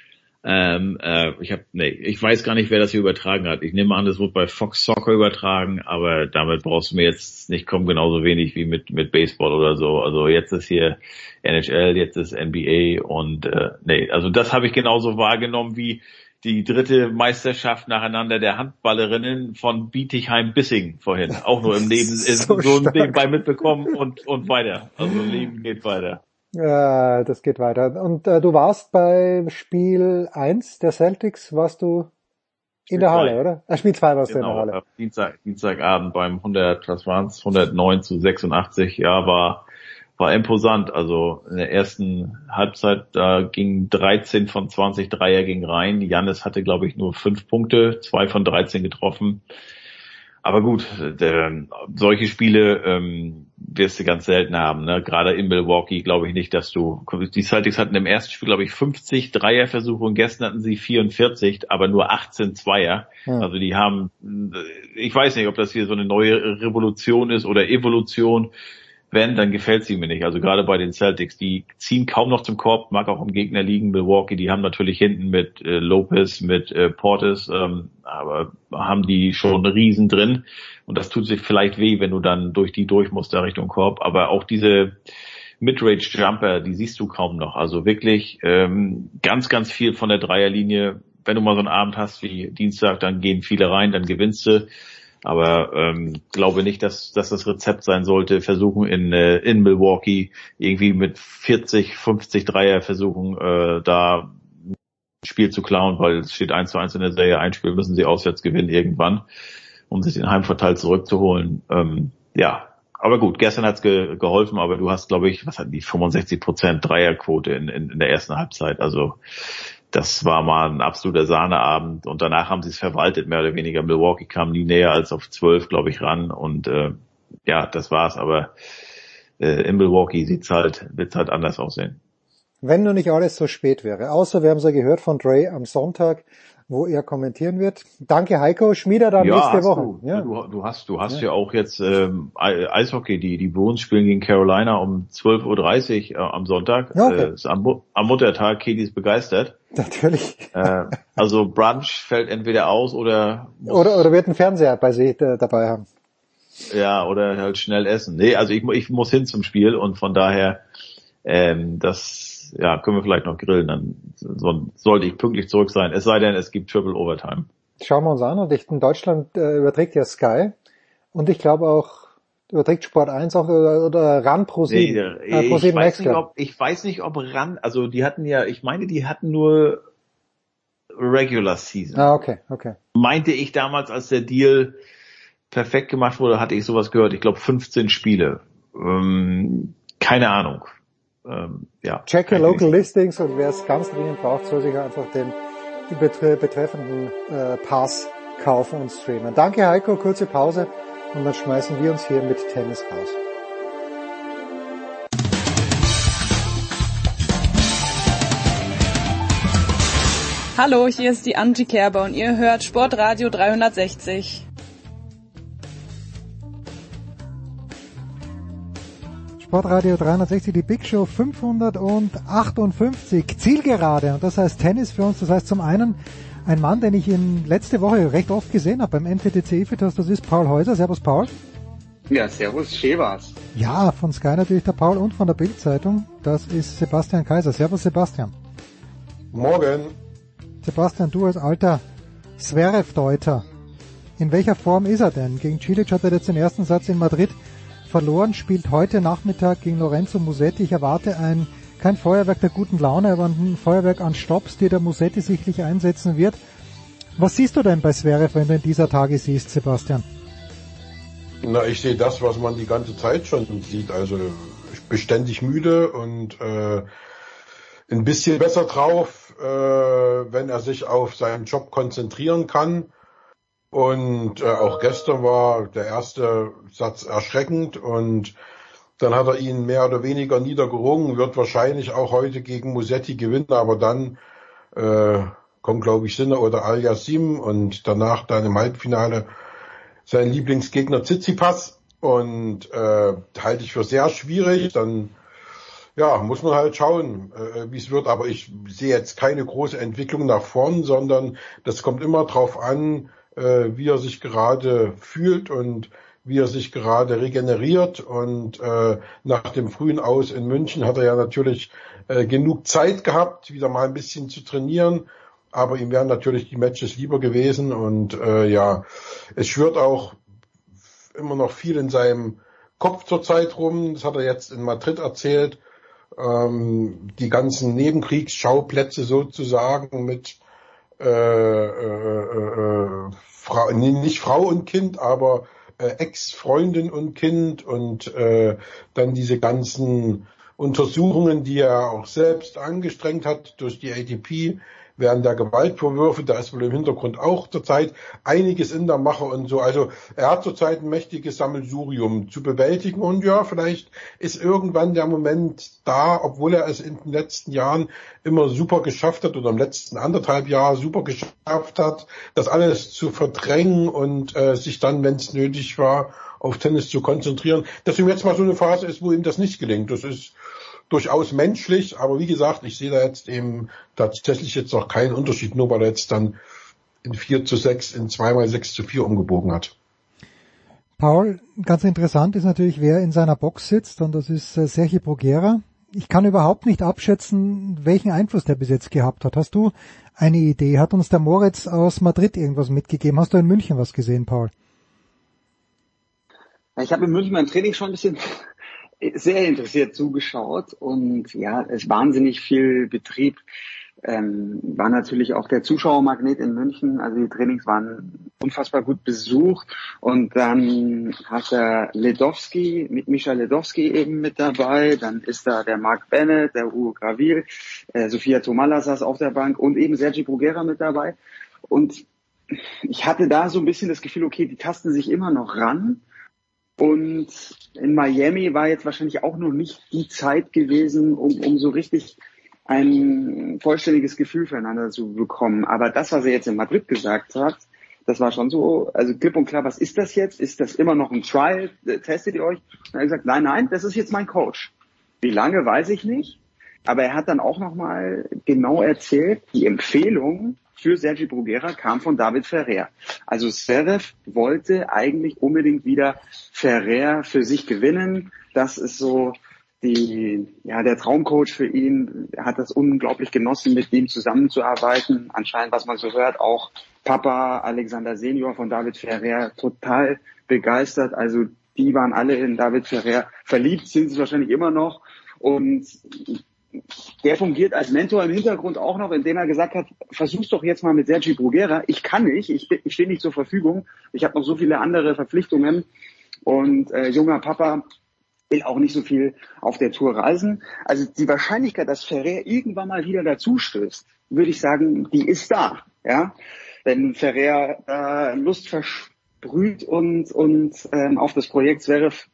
Ähm, äh, ich habe, nee, ich weiß gar nicht, wer das hier übertragen hat. Ich nehme an, das wurde bei Fox Soccer übertragen, aber damit brauchst du mir jetzt nicht kommen, genauso wenig wie mit mit Baseball oder so. Also jetzt ist hier NHL, jetzt ist NBA und äh, nee, also das habe ich genauso wahrgenommen wie die dritte Meisterschaft nacheinander der Handballerinnen von Bietigheim-Bissing vorhin. Auch nur im Leben so, so ein Ding bei mitbekommen und, und weiter. Also Leben geht weiter. Ja, das geht weiter. Und äh, du warst bei Spiel 1 der Celtics, warst du in der Halle, oder? Äh, Spiel 2 warst genau, du in der genau, Halle. Dienstag, Dienstagabend beim 100, was waren's, 109 zu 86, ja, war war imposant. Also in der ersten Halbzeit, da ging 13 von 20 Dreier ging rein. Jannis hatte, glaube ich, nur fünf Punkte, zwei von 13 getroffen. Aber gut, der, solche Spiele ähm, wirst du ganz selten haben. Ne? Gerade in Milwaukee glaube ich nicht, dass du. Die Celtics hatten im ersten Spiel, glaube ich, 50 Dreierversuche und gestern hatten sie 44, aber nur 18 Zweier. Ja. Also die haben, ich weiß nicht, ob das hier so eine neue Revolution ist oder Evolution wenn, dann gefällt sie mir nicht. Also gerade bei den Celtics, die ziehen kaum noch zum Korb, mag auch im Gegner liegen. Milwaukee, die haben natürlich hinten mit äh, Lopez, mit äh, Portis, ähm, aber haben die schon Riesen drin. Und das tut sich vielleicht weh, wenn du dann durch die durch musst da Richtung Korb. Aber auch diese Midrange-Jumper, die siehst du kaum noch. Also wirklich ähm, ganz, ganz viel von der Dreierlinie. Wenn du mal so einen Abend hast wie Dienstag, dann gehen viele rein, dann gewinnst du. Aber ähm, glaube nicht, dass, dass das Rezept sein sollte, versuchen in, äh, in Milwaukee irgendwie mit 40, 50 Dreier versuchen, äh, da ein Spiel zu klauen, weil es steht 1 zu 1 in der Serie, ein Spiel müssen sie auswärts gewinnen irgendwann, um sich den Heimvorteil zurückzuholen. Ähm, ja, aber gut, gestern hat's ge geholfen, aber du hast, glaube ich, was hatten die 65 Prozent Dreierquote in, in, in der ersten Halbzeit. Also das war mal ein absoluter Sahneabend und danach haben sie es verwaltet, mehr oder weniger. Milwaukee kam nie näher als auf zwölf, glaube ich, ran und äh, ja, das war's, aber äh, in Milwaukee sieht's halt, wird's halt anders aussehen. Wenn nur nicht alles so spät wäre. Außer wir haben es ja gehört von Dre am Sonntag, wo er kommentieren wird. Danke Heiko, Schmieder dann ja, nächste Woche. Du, ja. du, du hast, du hast ja, ja auch jetzt ähm, Eishockey, die die Bruins spielen gegen Carolina um 12.30 Uhr äh, am Sonntag. Okay. äh, am, am Muttertag, Katie ist begeistert. Natürlich. Äh, also Brunch fällt entweder aus oder oder oder wird einen Fernseher bei sich äh, dabei haben. Ja, oder halt schnell essen. Nee, also ich, ich muss hin zum Spiel und von daher ähm, das ja, können wir vielleicht noch grillen, dann so, sollte ich pünktlich zurück sein. Es sei denn, es gibt Triple Overtime. Schauen wir uns an und in Deutschland äh, überträgt ja Sky und ich glaube auch überträgt Sport 1 auch oder, oder RAN Pro 7. Nee, äh, Pro 7 ich, weiß nicht, ob, ich weiß nicht, ob RAN, also die hatten ja, ich meine, die hatten nur Regular Season. Ah, okay, okay. Meinte ich damals, als der Deal perfekt gemacht wurde, hatte ich sowas gehört. Ich glaube 15 Spiele. Ähm, keine Ahnung ähm, ja. Check your local listings und wer es ganz dringend braucht, soll sich einfach den betreffenden äh, Pass kaufen und streamen. Danke Heiko, kurze Pause und dann schmeißen wir uns hier mit Tennis raus. Hallo, hier ist die Angie Kerber und ihr hört Sportradio 360. Sportradio 360, die Big Show 558, Zielgerade. Und das heißt Tennis für uns. Das heißt zum einen ein Mann, den ich in letzte Woche recht oft gesehen habe beim NTTC Ifitos, das ist Paul Häuser. Servus Paul. Ja, servus, Schäbers. Ja, von Sky natürlich der Paul und von der Bildzeitung. Das ist Sebastian Kaiser. Servus Sebastian. Morgen. Sebastian, du als alter Zverev-Deuter. In welcher Form ist er denn? Gegen Cilic hat er jetzt den ersten Satz in Madrid verloren, spielt heute Nachmittag gegen Lorenzo Musetti. Ich erwarte ein, kein Feuerwerk der guten Laune, aber ein Feuerwerk an Stops, die der Musetti sicherlich einsetzen wird. Was siehst du denn bei Zverev, wenn du in dieser Tage siehst, Sebastian? Na, ich sehe das, was man die ganze Zeit schon sieht. Also beständig müde und äh, ein bisschen besser drauf, äh, wenn er sich auf seinen Job konzentrieren kann. Und äh, auch gestern war der erste Satz erschreckend und dann hat er ihn mehr oder weniger niedergerungen, wird wahrscheinlich auch heute gegen Musetti gewinnen, aber dann äh, kommt, glaube ich, Sinner oder Al-Yassim und danach dann im Halbfinale sein Lieblingsgegner Tsitsipas und äh, halte ich für sehr schwierig. Dann ja, muss man halt schauen, äh, wie es wird. Aber ich sehe jetzt keine große Entwicklung nach vorn, sondern das kommt immer drauf an, äh, wie er sich gerade fühlt und wie er sich gerade regeneriert. Und äh, nach dem frühen Aus in München hat er ja natürlich äh, genug Zeit gehabt, wieder mal ein bisschen zu trainieren. Aber ihm wären natürlich die Matches lieber gewesen. Und äh, ja, es schwört auch immer noch viel in seinem Kopf zurzeit rum. Das hat er jetzt in Madrid erzählt. Ähm, die ganzen Nebenkriegsschauplätze sozusagen mit äh, äh, äh, Frau, nicht Frau und Kind, aber äh, Ex-Freundin und Kind und äh, dann diese ganzen Untersuchungen, die er auch selbst angestrengt hat durch die ATP während der Gewaltvorwürfe. Da ist wohl im Hintergrund auch zurzeit einiges in der Mache und so. Also er hat zurzeit ein mächtiges Sammelsurium zu bewältigen und ja, vielleicht ist irgendwann der Moment da, obwohl er es in den letzten Jahren immer super geschafft hat oder im letzten anderthalb Jahr super geschafft hat, das alles zu verdrängen und äh, sich dann, wenn es nötig war, auf Tennis zu konzentrieren, dass ihm jetzt mal so eine Phase ist, wo ihm das nicht gelingt. Das ist durchaus menschlich, aber wie gesagt, ich sehe da jetzt eben tatsächlich jetzt noch keinen Unterschied, nur weil er jetzt dann in 4 zu 6, in 2 mal 6 zu 4 umgebogen hat. Paul, ganz interessant ist natürlich, wer in seiner Box sitzt und das ist äh, Sergio Bruguera. Ich kann überhaupt nicht abschätzen, welchen Einfluss der bis jetzt gehabt hat. Hast du eine Idee? Hat uns der Moritz aus Madrid irgendwas mitgegeben? Hast du in München was gesehen, Paul? Ich habe in München mein Training schon ein bisschen sehr interessiert zugeschaut und ja, es wahnsinnig viel Betrieb. Ähm, war natürlich auch der Zuschauermagnet in München. Also die Trainings waren unfassbar gut besucht. Und dann hat er Ledowski, mit Micha Ledowski eben mit dabei. Dann ist da der Marc Bennett, der Hugo Gravil, äh, Sofia Tomala saß auf der Bank und eben Sergi Bruguera mit dabei. Und ich hatte da so ein bisschen das Gefühl, okay, die tasten sich immer noch ran. Und in Miami war jetzt wahrscheinlich auch noch nicht die Zeit gewesen, um, um so richtig ein vollständiges Gefühl füreinander zu bekommen. Aber das, was er jetzt in Madrid gesagt hat, das war schon so, also klipp und klar, was ist das jetzt? Ist das immer noch ein Trial? Testet ihr euch? Und er hat gesagt, nein, nein, das ist jetzt mein Coach. Wie lange, weiß ich nicht. Aber er hat dann auch nochmal genau erzählt, die Empfehlung für Sergi Bruguera kam von David Ferrer. Also Zverev wollte eigentlich unbedingt wieder Ferrer für sich gewinnen. Das ist so die, ja, der Traumcoach für ihn. Er hat das unglaublich genossen, mit ihm zusammenzuarbeiten. Anscheinend, was man so hört, auch Papa Alexander Senior von David Ferrer total begeistert. Also die waren alle in David Ferrer verliebt, sind sie wahrscheinlich immer noch. Und der fungiert als Mentor im Hintergrund auch noch, indem er gesagt hat, versuch's doch jetzt mal mit Sergi Bruguera. Ich kann nicht, ich, ich stehe nicht zur Verfügung. Ich habe noch so viele andere Verpflichtungen. Und äh, junger Papa will auch nicht so viel auf der Tour reisen. Also die Wahrscheinlichkeit, dass Ferrer irgendwann mal wieder dazu stößt, würde ich sagen, die ist da. Ja, wenn Ferrer äh, Lust versprüht und und ähm, auf das Projekt Zverev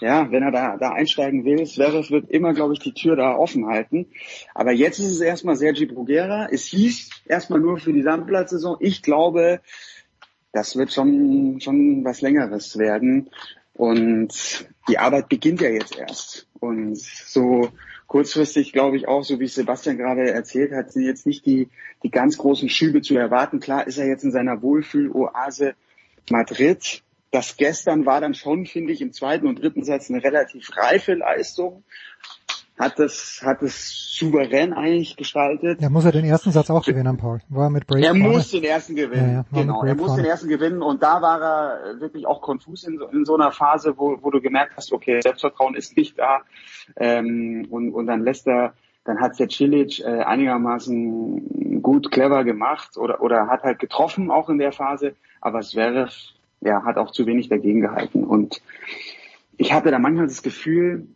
ja, wenn er da, da einsteigen will, Zverev wird immer, glaube ich, die Tür da offen halten. Aber jetzt ist es erstmal Sergi Bruguera. Es hieß erstmal nur für die Sandplatzsaison. Ich glaube, das wird schon, schon was Längeres werden. Und die Arbeit beginnt ja jetzt erst. Und so kurzfristig glaube ich auch, so wie Sebastian gerade erzählt hat, sind jetzt nicht die, die ganz großen Schübe zu erwarten. Klar ist er jetzt in seiner Wohlfühloase Madrid das gestern war dann schon, finde ich, im zweiten und dritten Satz eine relativ reife Leistung. Hat das, hat es souverän eigentlich gestaltet. Er muss ja den ersten Satz auch gewinnen, Paul. War mit Brave Er muss den ersten gewinnen. Ja, ja, genau. Er muss den ersten gewinnen und da war er wirklich auch konfus in so, in so einer Phase, wo, wo du gemerkt hast, okay, Selbstvertrauen ist nicht da. Ähm, und, und dann lässt er, dann hat der Cilic äh, einigermaßen gut, clever gemacht oder, oder hat halt getroffen auch in der Phase. Aber es wäre ja, hat auch zu wenig dagegen gehalten. Und ich hatte da manchmal das Gefühl,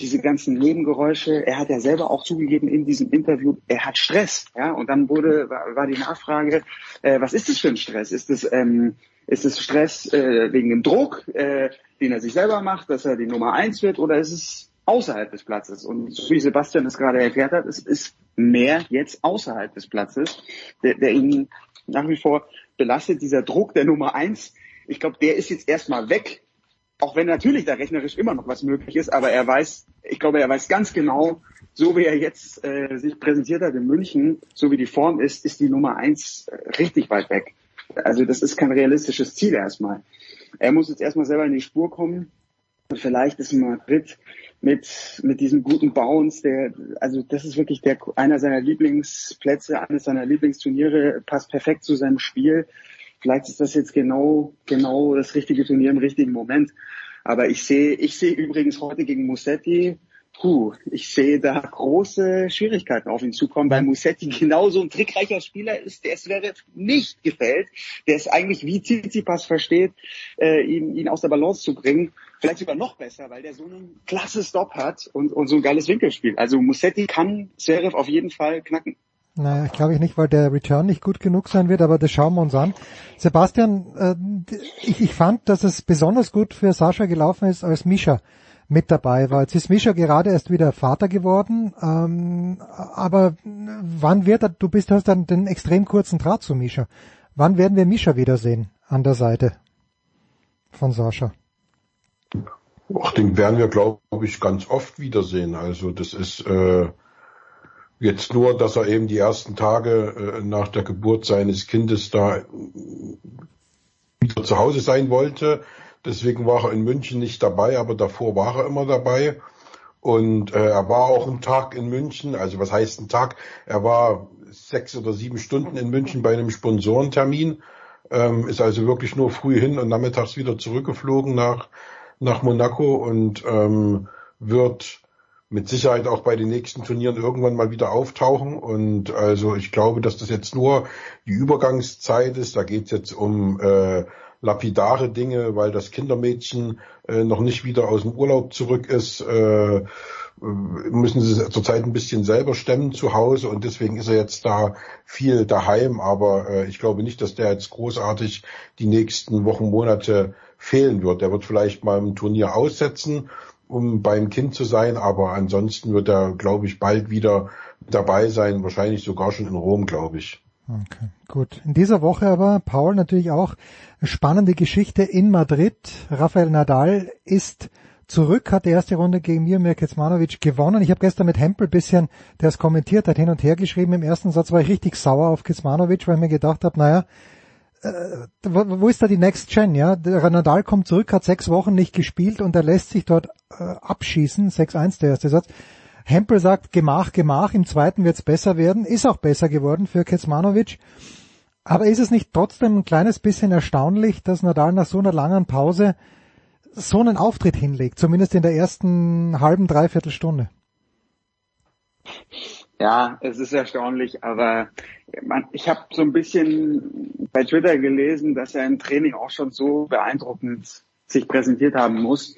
diese ganzen Nebengeräusche, er hat ja selber auch zugegeben in diesem Interview, er hat Stress, ja, und dann wurde, war, war die Nachfrage, äh, was ist das für ein Stress? Ist das, ähm, ist es Stress äh, wegen dem Druck, äh, den er sich selber macht, dass er die Nummer eins wird, oder ist es außerhalb des Platzes? Und wie Sebastian es gerade erklärt hat, es ist mehr jetzt außerhalb des Platzes, der, der ihn nach wie vor belastet, dieser Druck der Nummer eins, ich glaube, der ist jetzt erstmal weg. Auch wenn natürlich da rechnerisch immer noch was möglich ist, aber er weiß, ich glaube, er weiß ganz genau, so wie er jetzt äh, sich präsentiert hat in München, so wie die Form ist, ist die Nummer eins äh, richtig weit weg. Also das ist kein realistisches Ziel erstmal. Er muss jetzt erstmal selber in die Spur kommen. Und vielleicht ist Madrid mit, mit diesem guten Bounce, der, also das ist wirklich der, einer seiner Lieblingsplätze, eines seiner Lieblingsturniere, passt perfekt zu seinem Spiel. Vielleicht ist das jetzt genau, genau das richtige Turnier im richtigen Moment. Aber ich sehe, ich sehe übrigens heute gegen Musetti Puh, ich sehe da große Schwierigkeiten auf ihn zukommen, weil Musetti genauso ein trickreicher Spieler ist, der es wäre nicht gefällt, der es eigentlich wie Tsitsipas versteht, äh, ihn, ihn aus der Balance zu bringen. Vielleicht sogar noch besser, weil der so einen klasse Stop hat und, und so ein geiles Winkelspiel. Also Musetti kann Zverev auf jeden Fall knacken. Naja, ich glaube ich nicht, weil der Return nicht gut genug sein wird, aber das schauen wir uns an. Sebastian, äh, ich, ich fand, dass es besonders gut für Sascha gelaufen ist, als Mischa mit dabei war. Jetzt ist Mischa gerade erst wieder Vater geworden, ähm, aber wann wird er, du bist, hast dann den extrem kurzen Draht zu Mischa. Wann werden wir Mischa wiedersehen an der Seite von Sascha? Ach, den werden wir, glaube ich, ganz oft wiedersehen. Also das ist äh, Jetzt nur, dass er eben die ersten Tage äh, nach der Geburt seines Kindes da äh, wieder zu Hause sein wollte. Deswegen war er in München nicht dabei, aber davor war er immer dabei. Und äh, er war auch einen Tag in München. Also was heißt ein Tag? Er war sechs oder sieben Stunden in München bei einem Sponsorentermin. Ähm, ist also wirklich nur früh hin und nachmittags wieder zurückgeflogen nach, nach Monaco und ähm, wird mit Sicherheit auch bei den nächsten Turnieren irgendwann mal wieder auftauchen. Und also ich glaube, dass das jetzt nur die Übergangszeit ist. Da geht es jetzt um äh, lapidare Dinge, weil das Kindermädchen äh, noch nicht wieder aus dem Urlaub zurück ist. Äh, müssen sie zurzeit ein bisschen selber stemmen zu Hause und deswegen ist er jetzt da viel daheim, aber äh, ich glaube nicht, dass der jetzt großartig die nächsten Wochen, Monate fehlen wird. Er wird vielleicht mal ein Turnier aussetzen um beim Kind zu sein, aber ansonsten wird er, glaube ich, bald wieder dabei sein, wahrscheinlich sogar schon in Rom, glaube ich. Okay, gut. In dieser Woche aber, Paul, natürlich auch spannende Geschichte in Madrid. Rafael Nadal ist zurück, hat die erste Runde gegen Mirmir Kecmanovic gewonnen. Ich habe gestern mit Hempel bisschen, der es kommentiert hat, hin und her geschrieben. Im ersten Satz war ich richtig sauer auf Kecmanovic, weil ich mir gedacht habe, naja, wo ist da die Next Gen, ja? Der Nadal kommt zurück, hat sechs Wochen nicht gespielt und er lässt sich dort äh, abschießen. 6-1 der erste Satz. Hempel sagt Gemach, Gemach, im zweiten wird's besser werden, ist auch besser geworden für Kecmanovic. Aber ist es nicht trotzdem ein kleines bisschen erstaunlich, dass Nadal nach so einer langen Pause so einen Auftritt hinlegt, zumindest in der ersten halben, dreiviertel Stunde? Ja, es ist erstaunlich, aber ich habe so ein bisschen bei Twitter gelesen, dass er im Training auch schon so beeindruckend sich präsentiert haben muss.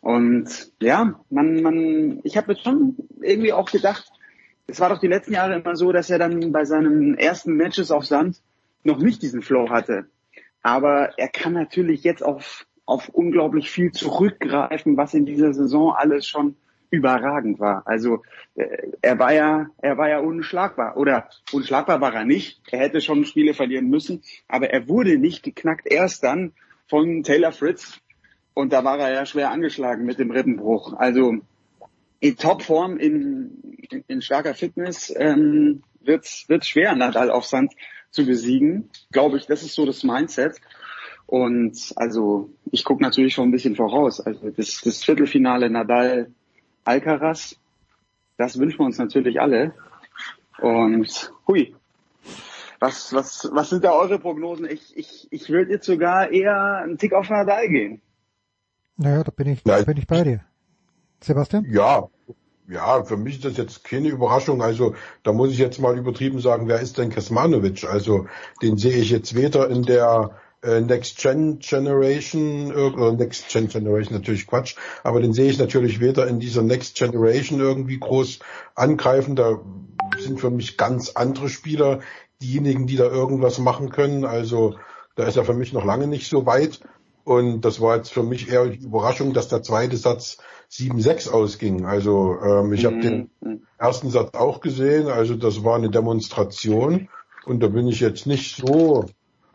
Und ja, man, man, ich habe jetzt schon irgendwie auch gedacht, es war doch die letzten Jahre immer so, dass er dann bei seinen ersten Matches auf Sand noch nicht diesen Flow hatte. Aber er kann natürlich jetzt auf, auf unglaublich viel zurückgreifen, was in dieser Saison alles schon überragend war. Also äh, er war ja, er war ja unschlagbar oder unschlagbar war er nicht. Er hätte schon Spiele verlieren müssen, aber er wurde nicht geknackt. Erst dann von Taylor Fritz und da war er ja schwer angeschlagen mit dem Rippenbruch. Also in Topform, in, in, in starker Fitness ähm, wird's wird's schwer, Nadal auf Sand zu besiegen. Glaube ich, das ist so das Mindset. Und also ich gucke natürlich schon ein bisschen voraus. Also das, das Viertelfinale Nadal Alcaraz, das wünschen wir uns natürlich alle. Und hui, was, was, was sind da eure Prognosen? Ich, ich, ich würde jetzt sogar eher einen Tick auf Nadal gehen. Naja, da bin ich, da bin ich bei dir. Sebastian? Ja, ja, für mich ist das jetzt keine Überraschung. Also da muss ich jetzt mal übertrieben sagen, wer ist denn Kasmanovic? Also den sehe ich jetzt weder in der äh, Next Gen Generation, oder Next Gen Generation natürlich Quatsch, aber den sehe ich natürlich weder in dieser Next Generation irgendwie groß angreifen. Da sind für mich ganz andere Spieler, diejenigen, die da irgendwas machen können. Also da ist er für mich noch lange nicht so weit. Und das war jetzt für mich eher die Überraschung, dass der zweite Satz 7-6 ausging. Also ähm, ich mhm. habe den ersten Satz auch gesehen. Also das war eine Demonstration. Und da bin ich jetzt nicht so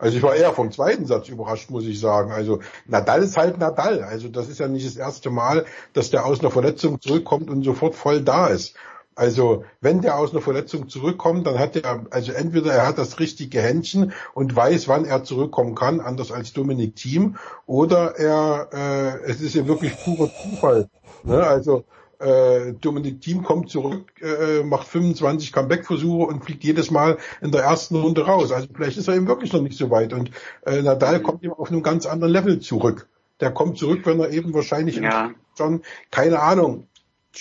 also ich war eher vom zweiten Satz überrascht, muss ich sagen. Also Nadal ist halt Nadal. Also das ist ja nicht das erste Mal, dass der aus einer Verletzung zurückkommt und sofort voll da ist. Also wenn der aus einer Verletzung zurückkommt, dann hat er, also entweder er hat das richtige Händchen und weiß, wann er zurückkommen kann, anders als Dominik Thiem, oder er, äh, es ist ja wirklich purer Zufall. Ne? Also äh, Dominik Thiem kommt zurück, äh, macht 25 Comeback-Versuche und fliegt jedes Mal in der ersten Runde raus. Also vielleicht ist er eben wirklich noch nicht so weit. Und äh, Nadal kommt ihm auf einem ganz anderen Level zurück. Der kommt zurück, wenn er eben wahrscheinlich ja. schon, keine Ahnung,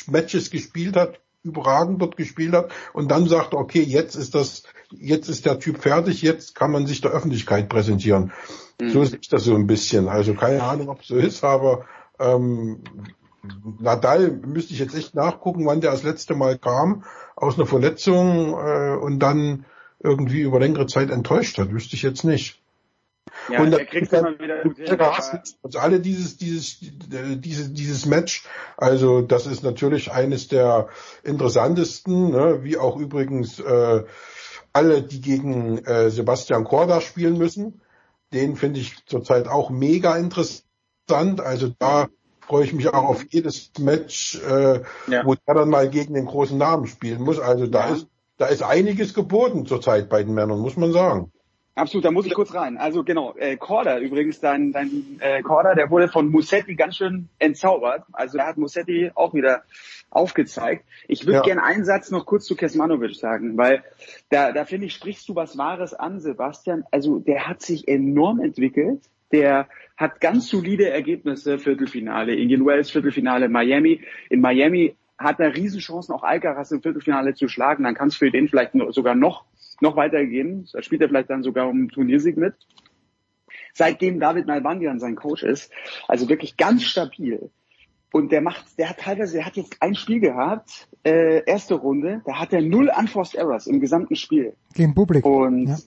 Matches gespielt hat, überragend dort gespielt hat und dann sagt, okay, jetzt ist das, jetzt ist der Typ fertig, jetzt kann man sich der Öffentlichkeit präsentieren. Mhm. So sehe ich das so ein bisschen. Also keine Ahnung, ob es so ist, aber ähm, Nadal müsste ich jetzt echt nachgucken, wann der das letzte Mal kam aus einer Verletzung äh, und dann irgendwie über längere Zeit enttäuscht hat, wüsste ich jetzt nicht. Ja, und er kriegt immer wieder im Griff, also alle dieses, dieses, dieses, dieses Match, also das ist natürlich eines der interessantesten, ne, wie auch übrigens äh, alle, die gegen äh, Sebastian Korda spielen müssen. Den finde ich zurzeit auch mega interessant. Also da freue ich mich auch auf jedes Match, äh, ja. wo er dann mal gegen den großen Namen spielen muss. Also da ja. ist da ist einiges geboten zurzeit bei den Männern, muss man sagen. Absolut, da muss ich kurz rein. Also genau, äh, Korda übrigens, dein, dein äh, Korda, der wurde von Musetti ganz schön entzaubert. Also da hat Musetti auch wieder aufgezeigt. Ich würde ja. gerne einen Satz noch kurz zu Kesmanovic sagen, weil da, da finde ich, sprichst du was Wahres an, Sebastian. Also der hat sich enorm entwickelt. Der hat ganz solide Ergebnisse, Viertelfinale, Indian Wells, Viertelfinale, Miami. In Miami hat er Riesenchancen, auch Alcaraz im Viertelfinale zu schlagen. Dann kann es für den vielleicht sogar noch, noch weitergehen. Da spielt er vielleicht dann sogar um Turniersieg mit. Seitdem David Nalbandian sein Coach ist, also wirklich ganz stabil. Und der macht, der hat teilweise, der hat jetzt ein Spiel gehabt, äh, erste Runde, da hat er null Unforced Errors im gesamten Spiel. Gegen Bublik. Und ja.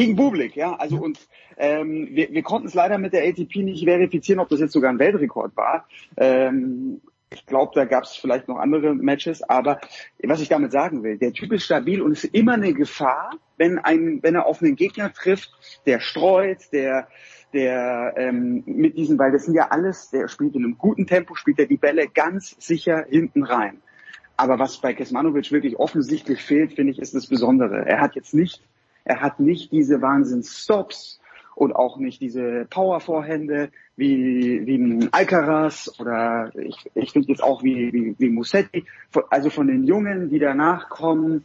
Gegen Bublik, ja. Also und ähm, wir, wir konnten es leider mit der ATP nicht verifizieren, ob das jetzt sogar ein Weltrekord war. Ähm, ich glaube, da gab es vielleicht noch andere Matches, aber was ich damit sagen will, der Typ ist stabil und ist immer eine Gefahr, wenn ein, wenn er auf einen Gegner trifft, der streut, der der ähm, mit diesen, weil das sind ja alles, der spielt in einem guten Tempo, spielt er die Bälle ganz sicher hinten rein. Aber was bei Kesmanovic wirklich offensichtlich fehlt, finde ich, ist das Besondere. Er hat jetzt nicht, er hat nicht diese Wahnsinns-Stops, und auch nicht diese Power-Vorhände wie, wie ein Alcaraz oder ich, ich finde jetzt auch wie, wie, wie Musetti. Also von den Jungen, die danach kommen,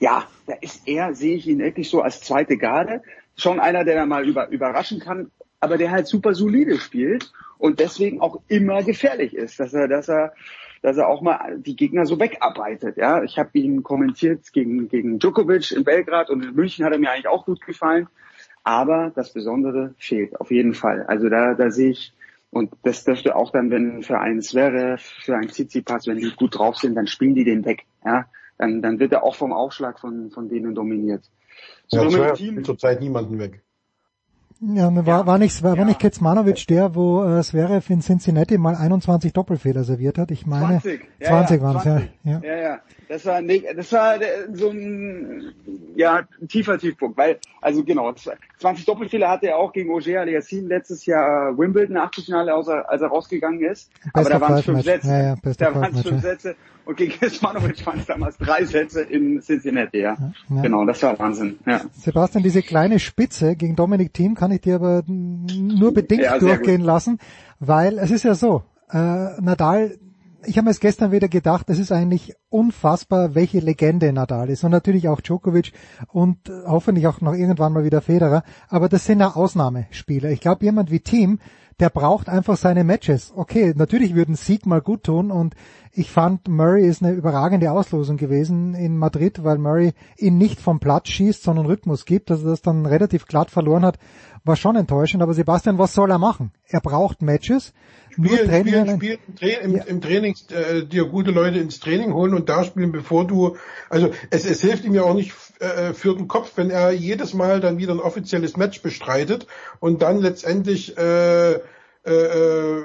ja, da ist er, sehe ich ihn wirklich so als zweite Garde. Schon einer, der da mal über, überraschen kann, aber der halt super solide spielt und deswegen auch immer gefährlich ist, dass er, dass er, dass er auch mal die Gegner so wegarbeitet. Ja, ich habe ihn kommentiert gegen gegen Djokovic in Belgrad und in München hat er mir eigentlich auch gut gefallen. Aber das Besondere fehlt auf jeden Fall. Also da, da sehe ich, und das dürfte auch dann, wenn für einen Zverev, für einen Tsitsipas, wenn die gut drauf sind, dann spielen die den weg. Ja, dann, dann wird er auch vom Aufschlag von, von denen dominiert. So, ja, Zverev Team, zurzeit niemanden weg. Ja, war, ja, war nicht, war, ja. nicht Kecmanovic der, wo äh, Zverev in Cincinnati mal 21 Doppelfehler serviert hat? Ich meine, 20, ja, 20 ja, waren es, ja. ja. Ja. Das war, nee, das war so ein, ja, ein tiefer Tiefpunkt, weil, also genau, 20 Doppelfehler hatte er auch gegen Ogier Aliassim letztes Jahr Wimbledon Achtelfinale, als er, als er rausgegangen ist. Best Aber da waren es fünf Sätze. Ja, ja, da waren es fünf Sätze. Und gegen Kecmanovic waren es damals drei Sätze in Cincinnati, ja. ja. Genau, das war Wahnsinn, ja. Sebastian, diese kleine Spitze gegen Dominik Thiem kann ich dir aber nur bedingt durchgehen lassen, weil es ist ja so, äh, Nadal ich habe mir gestern wieder gedacht, es ist eigentlich unfassbar, welche Legende Nadal ist. Und natürlich auch Djokovic und hoffentlich auch noch irgendwann mal wieder Federer. Aber das sind ja Ausnahmespieler. Ich glaube, jemand wie Team, der braucht einfach seine Matches. Okay, natürlich würden Sieg mal gut tun und ich fand Murray ist eine überragende Auslosung gewesen in Madrid, weil Murray ihn nicht vom Platz schießt, sondern Rhythmus gibt, dass er das dann relativ glatt verloren hat, war schon enttäuschend. Aber Sebastian, was soll er machen? Er braucht Matches. Spielen, spielen, spielen im, ja. im Training, äh, dir gute Leute ins Training holen und da spielen, bevor du, also es, es hilft ihm ja auch nicht äh, für den Kopf, wenn er jedes Mal dann wieder ein offizielles Match bestreitet und dann letztendlich äh, äh, äh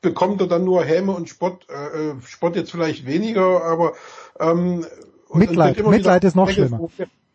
bekommt er dann nur Häme und Spott, äh, äh Spott jetzt vielleicht weniger, aber ähm, Mitleid, Mitleid ist noch schlimmer.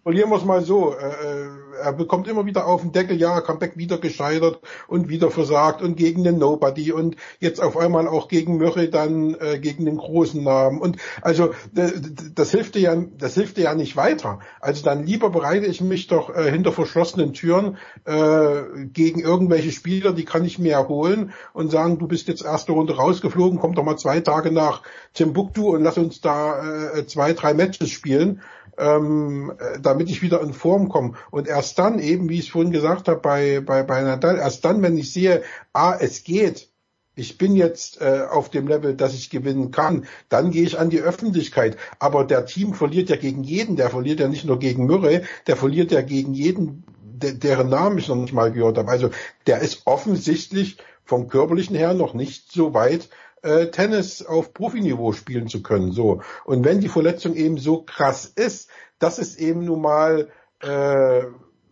Verlieren wir es mal so. Äh, äh, er bekommt immer wieder auf den Deckel, ja, Comeback wieder gescheitert und wieder versagt und gegen den Nobody und jetzt auf einmal auch gegen Murray dann äh, gegen den großen Namen. Und also das hilft dir ja, das hilft dir ja nicht weiter. Also dann lieber bereite ich mich doch äh, hinter verschlossenen Türen äh, gegen irgendwelche Spieler, die kann ich mir erholen und sagen, du bist jetzt erste Runde rausgeflogen, komm doch mal zwei Tage nach Timbuktu und lass uns da äh, zwei, drei Matches spielen ähm, äh, damit ich wieder in Form komme. Und erst dann eben, wie ich es vorhin gesagt habe bei, bei, bei Nadal, erst dann, wenn ich sehe, ah, es geht, ich bin jetzt äh, auf dem Level, dass ich gewinnen kann, dann gehe ich an die Öffentlichkeit. Aber der Team verliert ja gegen jeden, der verliert ja nicht nur gegen Murray, der verliert ja gegen jeden, de deren Namen ich noch nicht mal gehört habe. Also der ist offensichtlich vom körperlichen her noch nicht so weit, äh, Tennis auf Profiniveau spielen zu können. So und wenn die Verletzung eben so krass ist, dass es eben nun mal äh,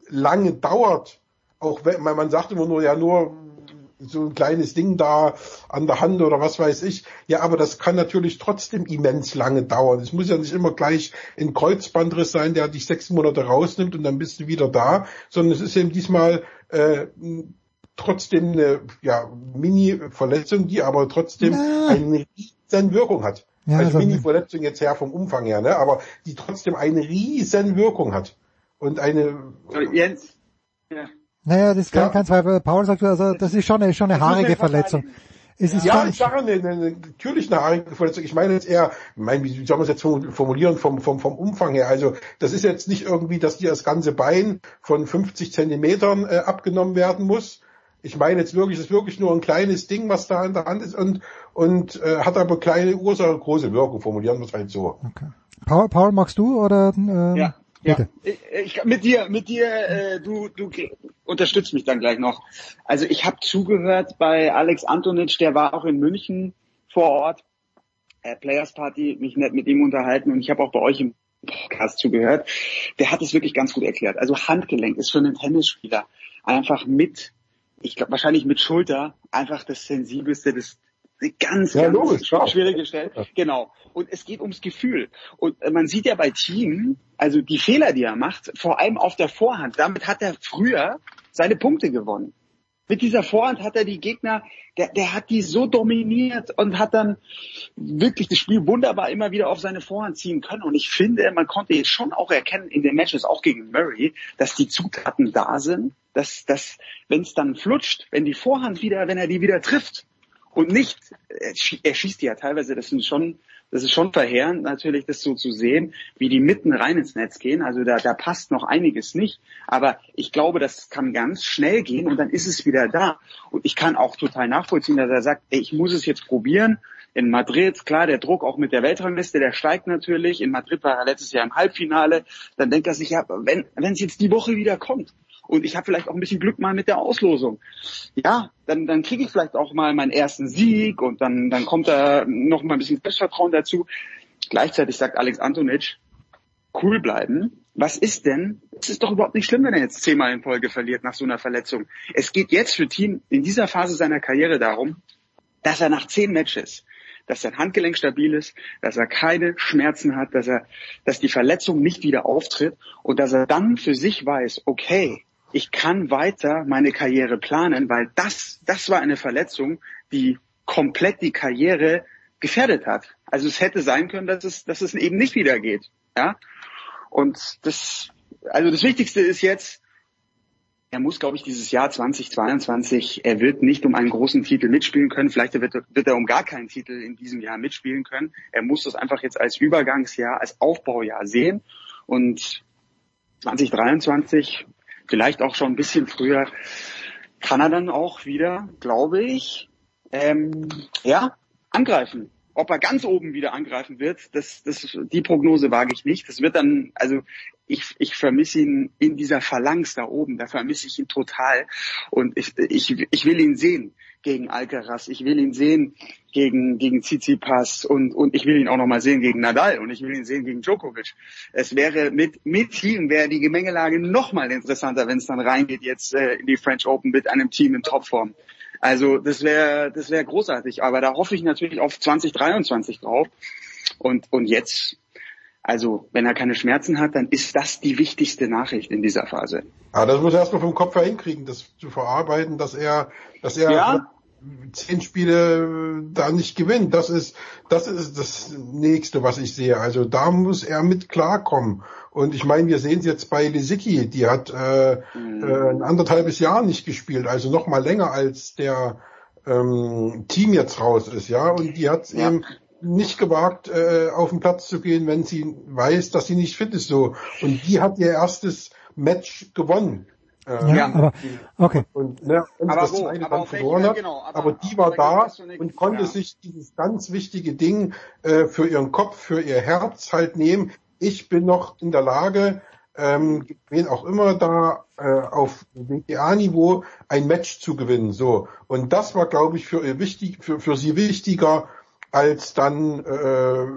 lange dauert, auch wenn man, man sagt immer nur ja nur so ein kleines Ding da an der Hand oder was weiß ich. Ja, aber das kann natürlich trotzdem immens lange dauern. Es muss ja nicht immer gleich ein Kreuzbandriss sein, der dich sechs Monate rausnimmt und dann bist du wieder da, sondern es ist eben diesmal äh, trotzdem eine ja, Mini-Verletzung, die aber trotzdem ja. eine riesen Wirkung hat. Ja, also Mini-Verletzung jetzt her vom Umfang her, ne? aber die trotzdem eine riesen Wirkung hat. Und eine... Jens, ja. Naja, das ist kein, ja. kein Zweifel. Paul sagt, also das ist schon eine, schon eine haarige Verletzung. Es ist ja, ich sage eine, eine, natürlich eine haarige Verletzung. Ich meine jetzt eher, mein, wie soll man es jetzt formulieren vom, vom, vom Umfang her? Also das ist jetzt nicht irgendwie, dass dir das ganze Bein von 50 Zentimetern äh, abgenommen werden muss. Ich meine jetzt wirklich, es ist wirklich nur ein kleines Ding, was da in der Hand ist und, und äh, hat aber kleine Ursache, große Wirkung, formulieren wir es halt so. Okay. Paul, Paul, magst du oder? Ähm, ja. Ja, ich, mit dir, mit dir, äh, du, du unterstützt mich dann gleich noch. Also ich habe zugehört bei Alex Antonitsch, der war auch in München vor Ort, äh, Players Party, mich nett mit ihm unterhalten und ich habe auch bei euch im Podcast zugehört. Der hat es wirklich ganz gut erklärt. Also Handgelenk ist für einen Tennisspieler einfach mit, ich glaube wahrscheinlich mit Schulter, einfach das sensibelste, das ganz, ja, ganz logisch, schwierige Stelle. Ja. Genau. Und es geht ums Gefühl. Und man sieht ja bei Team, also die Fehler, die er macht, vor allem auf der Vorhand, damit hat er früher seine Punkte gewonnen. Mit dieser Vorhand hat er die Gegner, der, der hat die so dominiert und hat dann wirklich das Spiel wunderbar immer wieder auf seine Vorhand ziehen können. Und ich finde, man konnte jetzt schon auch erkennen in den Matches, auch gegen Murray, dass die Zutaten da sind, dass, dass wenn es dann flutscht, wenn die Vorhand wieder, wenn er die wieder trifft, und nicht, er schießt die ja teilweise, das sind schon, das ist schon verheerend natürlich, das so zu sehen, wie die mitten rein ins Netz gehen. Also da, da passt noch einiges nicht. Aber ich glaube, das kann ganz schnell gehen und dann ist es wieder da. Und ich kann auch total nachvollziehen, dass er sagt, ey, ich muss es jetzt probieren. In Madrid, klar, der Druck auch mit der Weltrangliste, der steigt natürlich. In Madrid war er letztes Jahr im Halbfinale. Dann denkt er sich, ja, wenn es jetzt die Woche wieder kommt, und ich habe vielleicht auch ein bisschen Glück mal mit der Auslosung. Ja, dann, dann kriege ich vielleicht auch mal meinen ersten Sieg und dann, dann kommt da noch mal ein bisschen Selbstvertrauen dazu. Gleichzeitig sagt Alex Antonitsch, cool bleiben. Was ist denn? Es ist doch überhaupt nicht schlimm, wenn er jetzt zehnmal in Folge verliert nach so einer Verletzung. Es geht jetzt für Team in dieser Phase seiner Karriere darum, dass er nach zehn Matches dass sein Handgelenk stabil ist, dass er keine Schmerzen hat, dass er, dass die Verletzung nicht wieder auftritt und dass er dann für sich weiß, okay, ich kann weiter meine Karriere planen, weil das, das war eine Verletzung, die komplett die Karriere gefährdet hat. Also es hätte sein können, dass es, dass es eben nicht wieder geht. Ja? Und das, also das Wichtigste ist jetzt, er muss, glaube ich, dieses Jahr 2022, er wird nicht um einen großen Titel mitspielen können. Vielleicht wird, wird er um gar keinen Titel in diesem Jahr mitspielen können. Er muss das einfach jetzt als Übergangsjahr, als Aufbaujahr sehen. Und 2023 vielleicht auch schon ein bisschen früher, kann er dann auch wieder, glaube ich, ähm, ja, angreifen. Ob er ganz oben wieder angreifen wird, das, das, die Prognose wage ich nicht. Das wird dann, also ich, ich vermisse ihn in dieser Phalanx da oben, da vermisse ich ihn total. Und ich, ich, ich will ihn sehen gegen Alcaraz. Ich will ihn sehen gegen, gegen Tsitsipas und, und ich will ihn auch nochmal sehen gegen Nadal und ich will ihn sehen gegen Djokovic. Es wäre mit, mit Team wäre die Gemengelage nochmal interessanter, wenn es dann reingeht jetzt äh, in die French Open mit einem Team in Topform. Also das wäre das wäre großartig, aber da hoffe ich natürlich auf 2023 drauf. Und, und jetzt also, wenn er keine Schmerzen hat, dann ist das die wichtigste Nachricht in dieser Phase. Aber das muss er erstmal vom Kopf her hinkriegen, das zu verarbeiten, dass er, dass er ja. Zehn Spiele da nicht gewinnt. Das ist, das ist das nächste, was ich sehe. Also da muss er mit klarkommen. Und ich meine, wir sehen es jetzt bei Lisicki, die hat äh, mhm. äh, ein anderthalbes Jahr nicht gespielt, also noch mal länger als der ähm, Team jetzt raus ist, ja. Und die hat ja. eben nicht gewagt, äh, auf den Platz zu gehen, wenn sie weiß, dass sie nicht fit ist so. Und die hat ihr erstes Match gewonnen. Äh, Ja, aber okay. Und, ne, und Aber das wo? Aber verloren hat. genau, aber- aber, die war da und konnte ja. sich dieses ganz wichtige Ding äh, für ihren Kopf, für ihr Herz halt nehmen. Ich bin noch in der Lage, ähm, wen auch immer da äh, auf WTA-Niveau ein Match zu gewinnen. So und das war, glaube ich, für ihr wichtig, für für sie wichtiger als dann äh,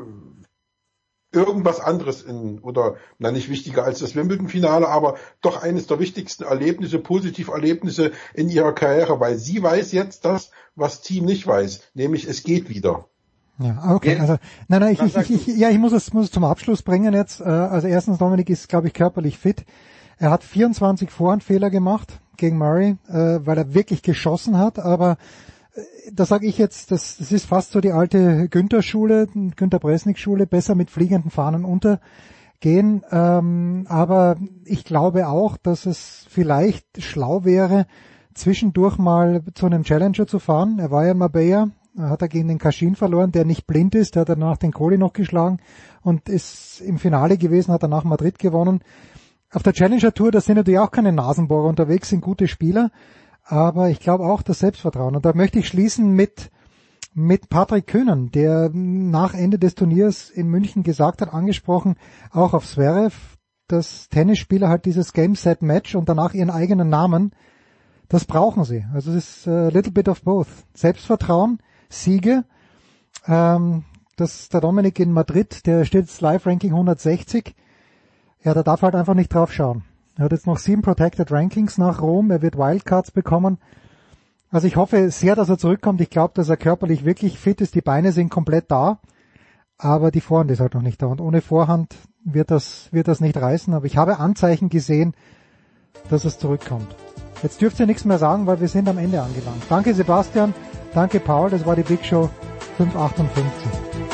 irgendwas anderes in, oder, na nicht wichtiger als das Wimbledon-Finale, aber doch eines der wichtigsten Erlebnisse, Positiverlebnisse in ihrer Karriere, weil sie weiß jetzt das, was Team nicht weiß, nämlich es geht wieder. Ja, okay. Also, nein, nein, ich, ich, ich, ich, ja, ich muss es, muss es zum Abschluss bringen jetzt. Äh, Also erstens, Dominik ist, glaube ich, körperlich fit. Er hat 24 Vorhandfehler gemacht gegen Murray, äh, weil er wirklich geschossen hat. Aber da sage ich jetzt, das, das ist fast so die alte Günther-Schule, Günther Bresnik-Schule, besser mit fliegenden Fahnen untergehen. Ähm, aber ich glaube auch, dass es vielleicht schlau wäre, zwischendurch mal zu einem Challenger zu fahren. Er war ja in Marbella, hat er gegen den Kaschin verloren, der nicht blind ist, der hat danach den Kohli noch geschlagen und ist im Finale gewesen, hat danach Madrid gewonnen. Auf der Challenger Tour, da sind natürlich auch keine Nasenbohrer unterwegs, sind gute Spieler, aber ich glaube auch das Selbstvertrauen. Und da möchte ich schließen mit mit Patrick Köhnen, der nach Ende des Turniers in München gesagt hat, angesprochen, auch auf Zverev, dass Tennisspieler halt dieses Game Set Match und danach ihren eigenen Namen, das brauchen sie. Also es ist a little bit of both. Selbstvertrauen, Siege. Ähm, das der Dominik in Madrid, der steht jetzt Live Ranking 160. Ja, der darf halt einfach nicht drauf schauen. Er hat jetzt noch sieben Protected Rankings nach Rom. Er wird Wildcards bekommen. Also ich hoffe sehr, dass er zurückkommt. Ich glaube, dass er körperlich wirklich fit ist. Die Beine sind komplett da. Aber die Vorhand ist halt noch nicht da. Und ohne Vorhand wird das, wird das nicht reißen. Aber ich habe Anzeichen gesehen, dass es zurückkommt. Jetzt dürft ihr nichts mehr sagen, weil wir sind am Ende angelangt. Danke Sebastian, danke Paul, das war die Big Show 558.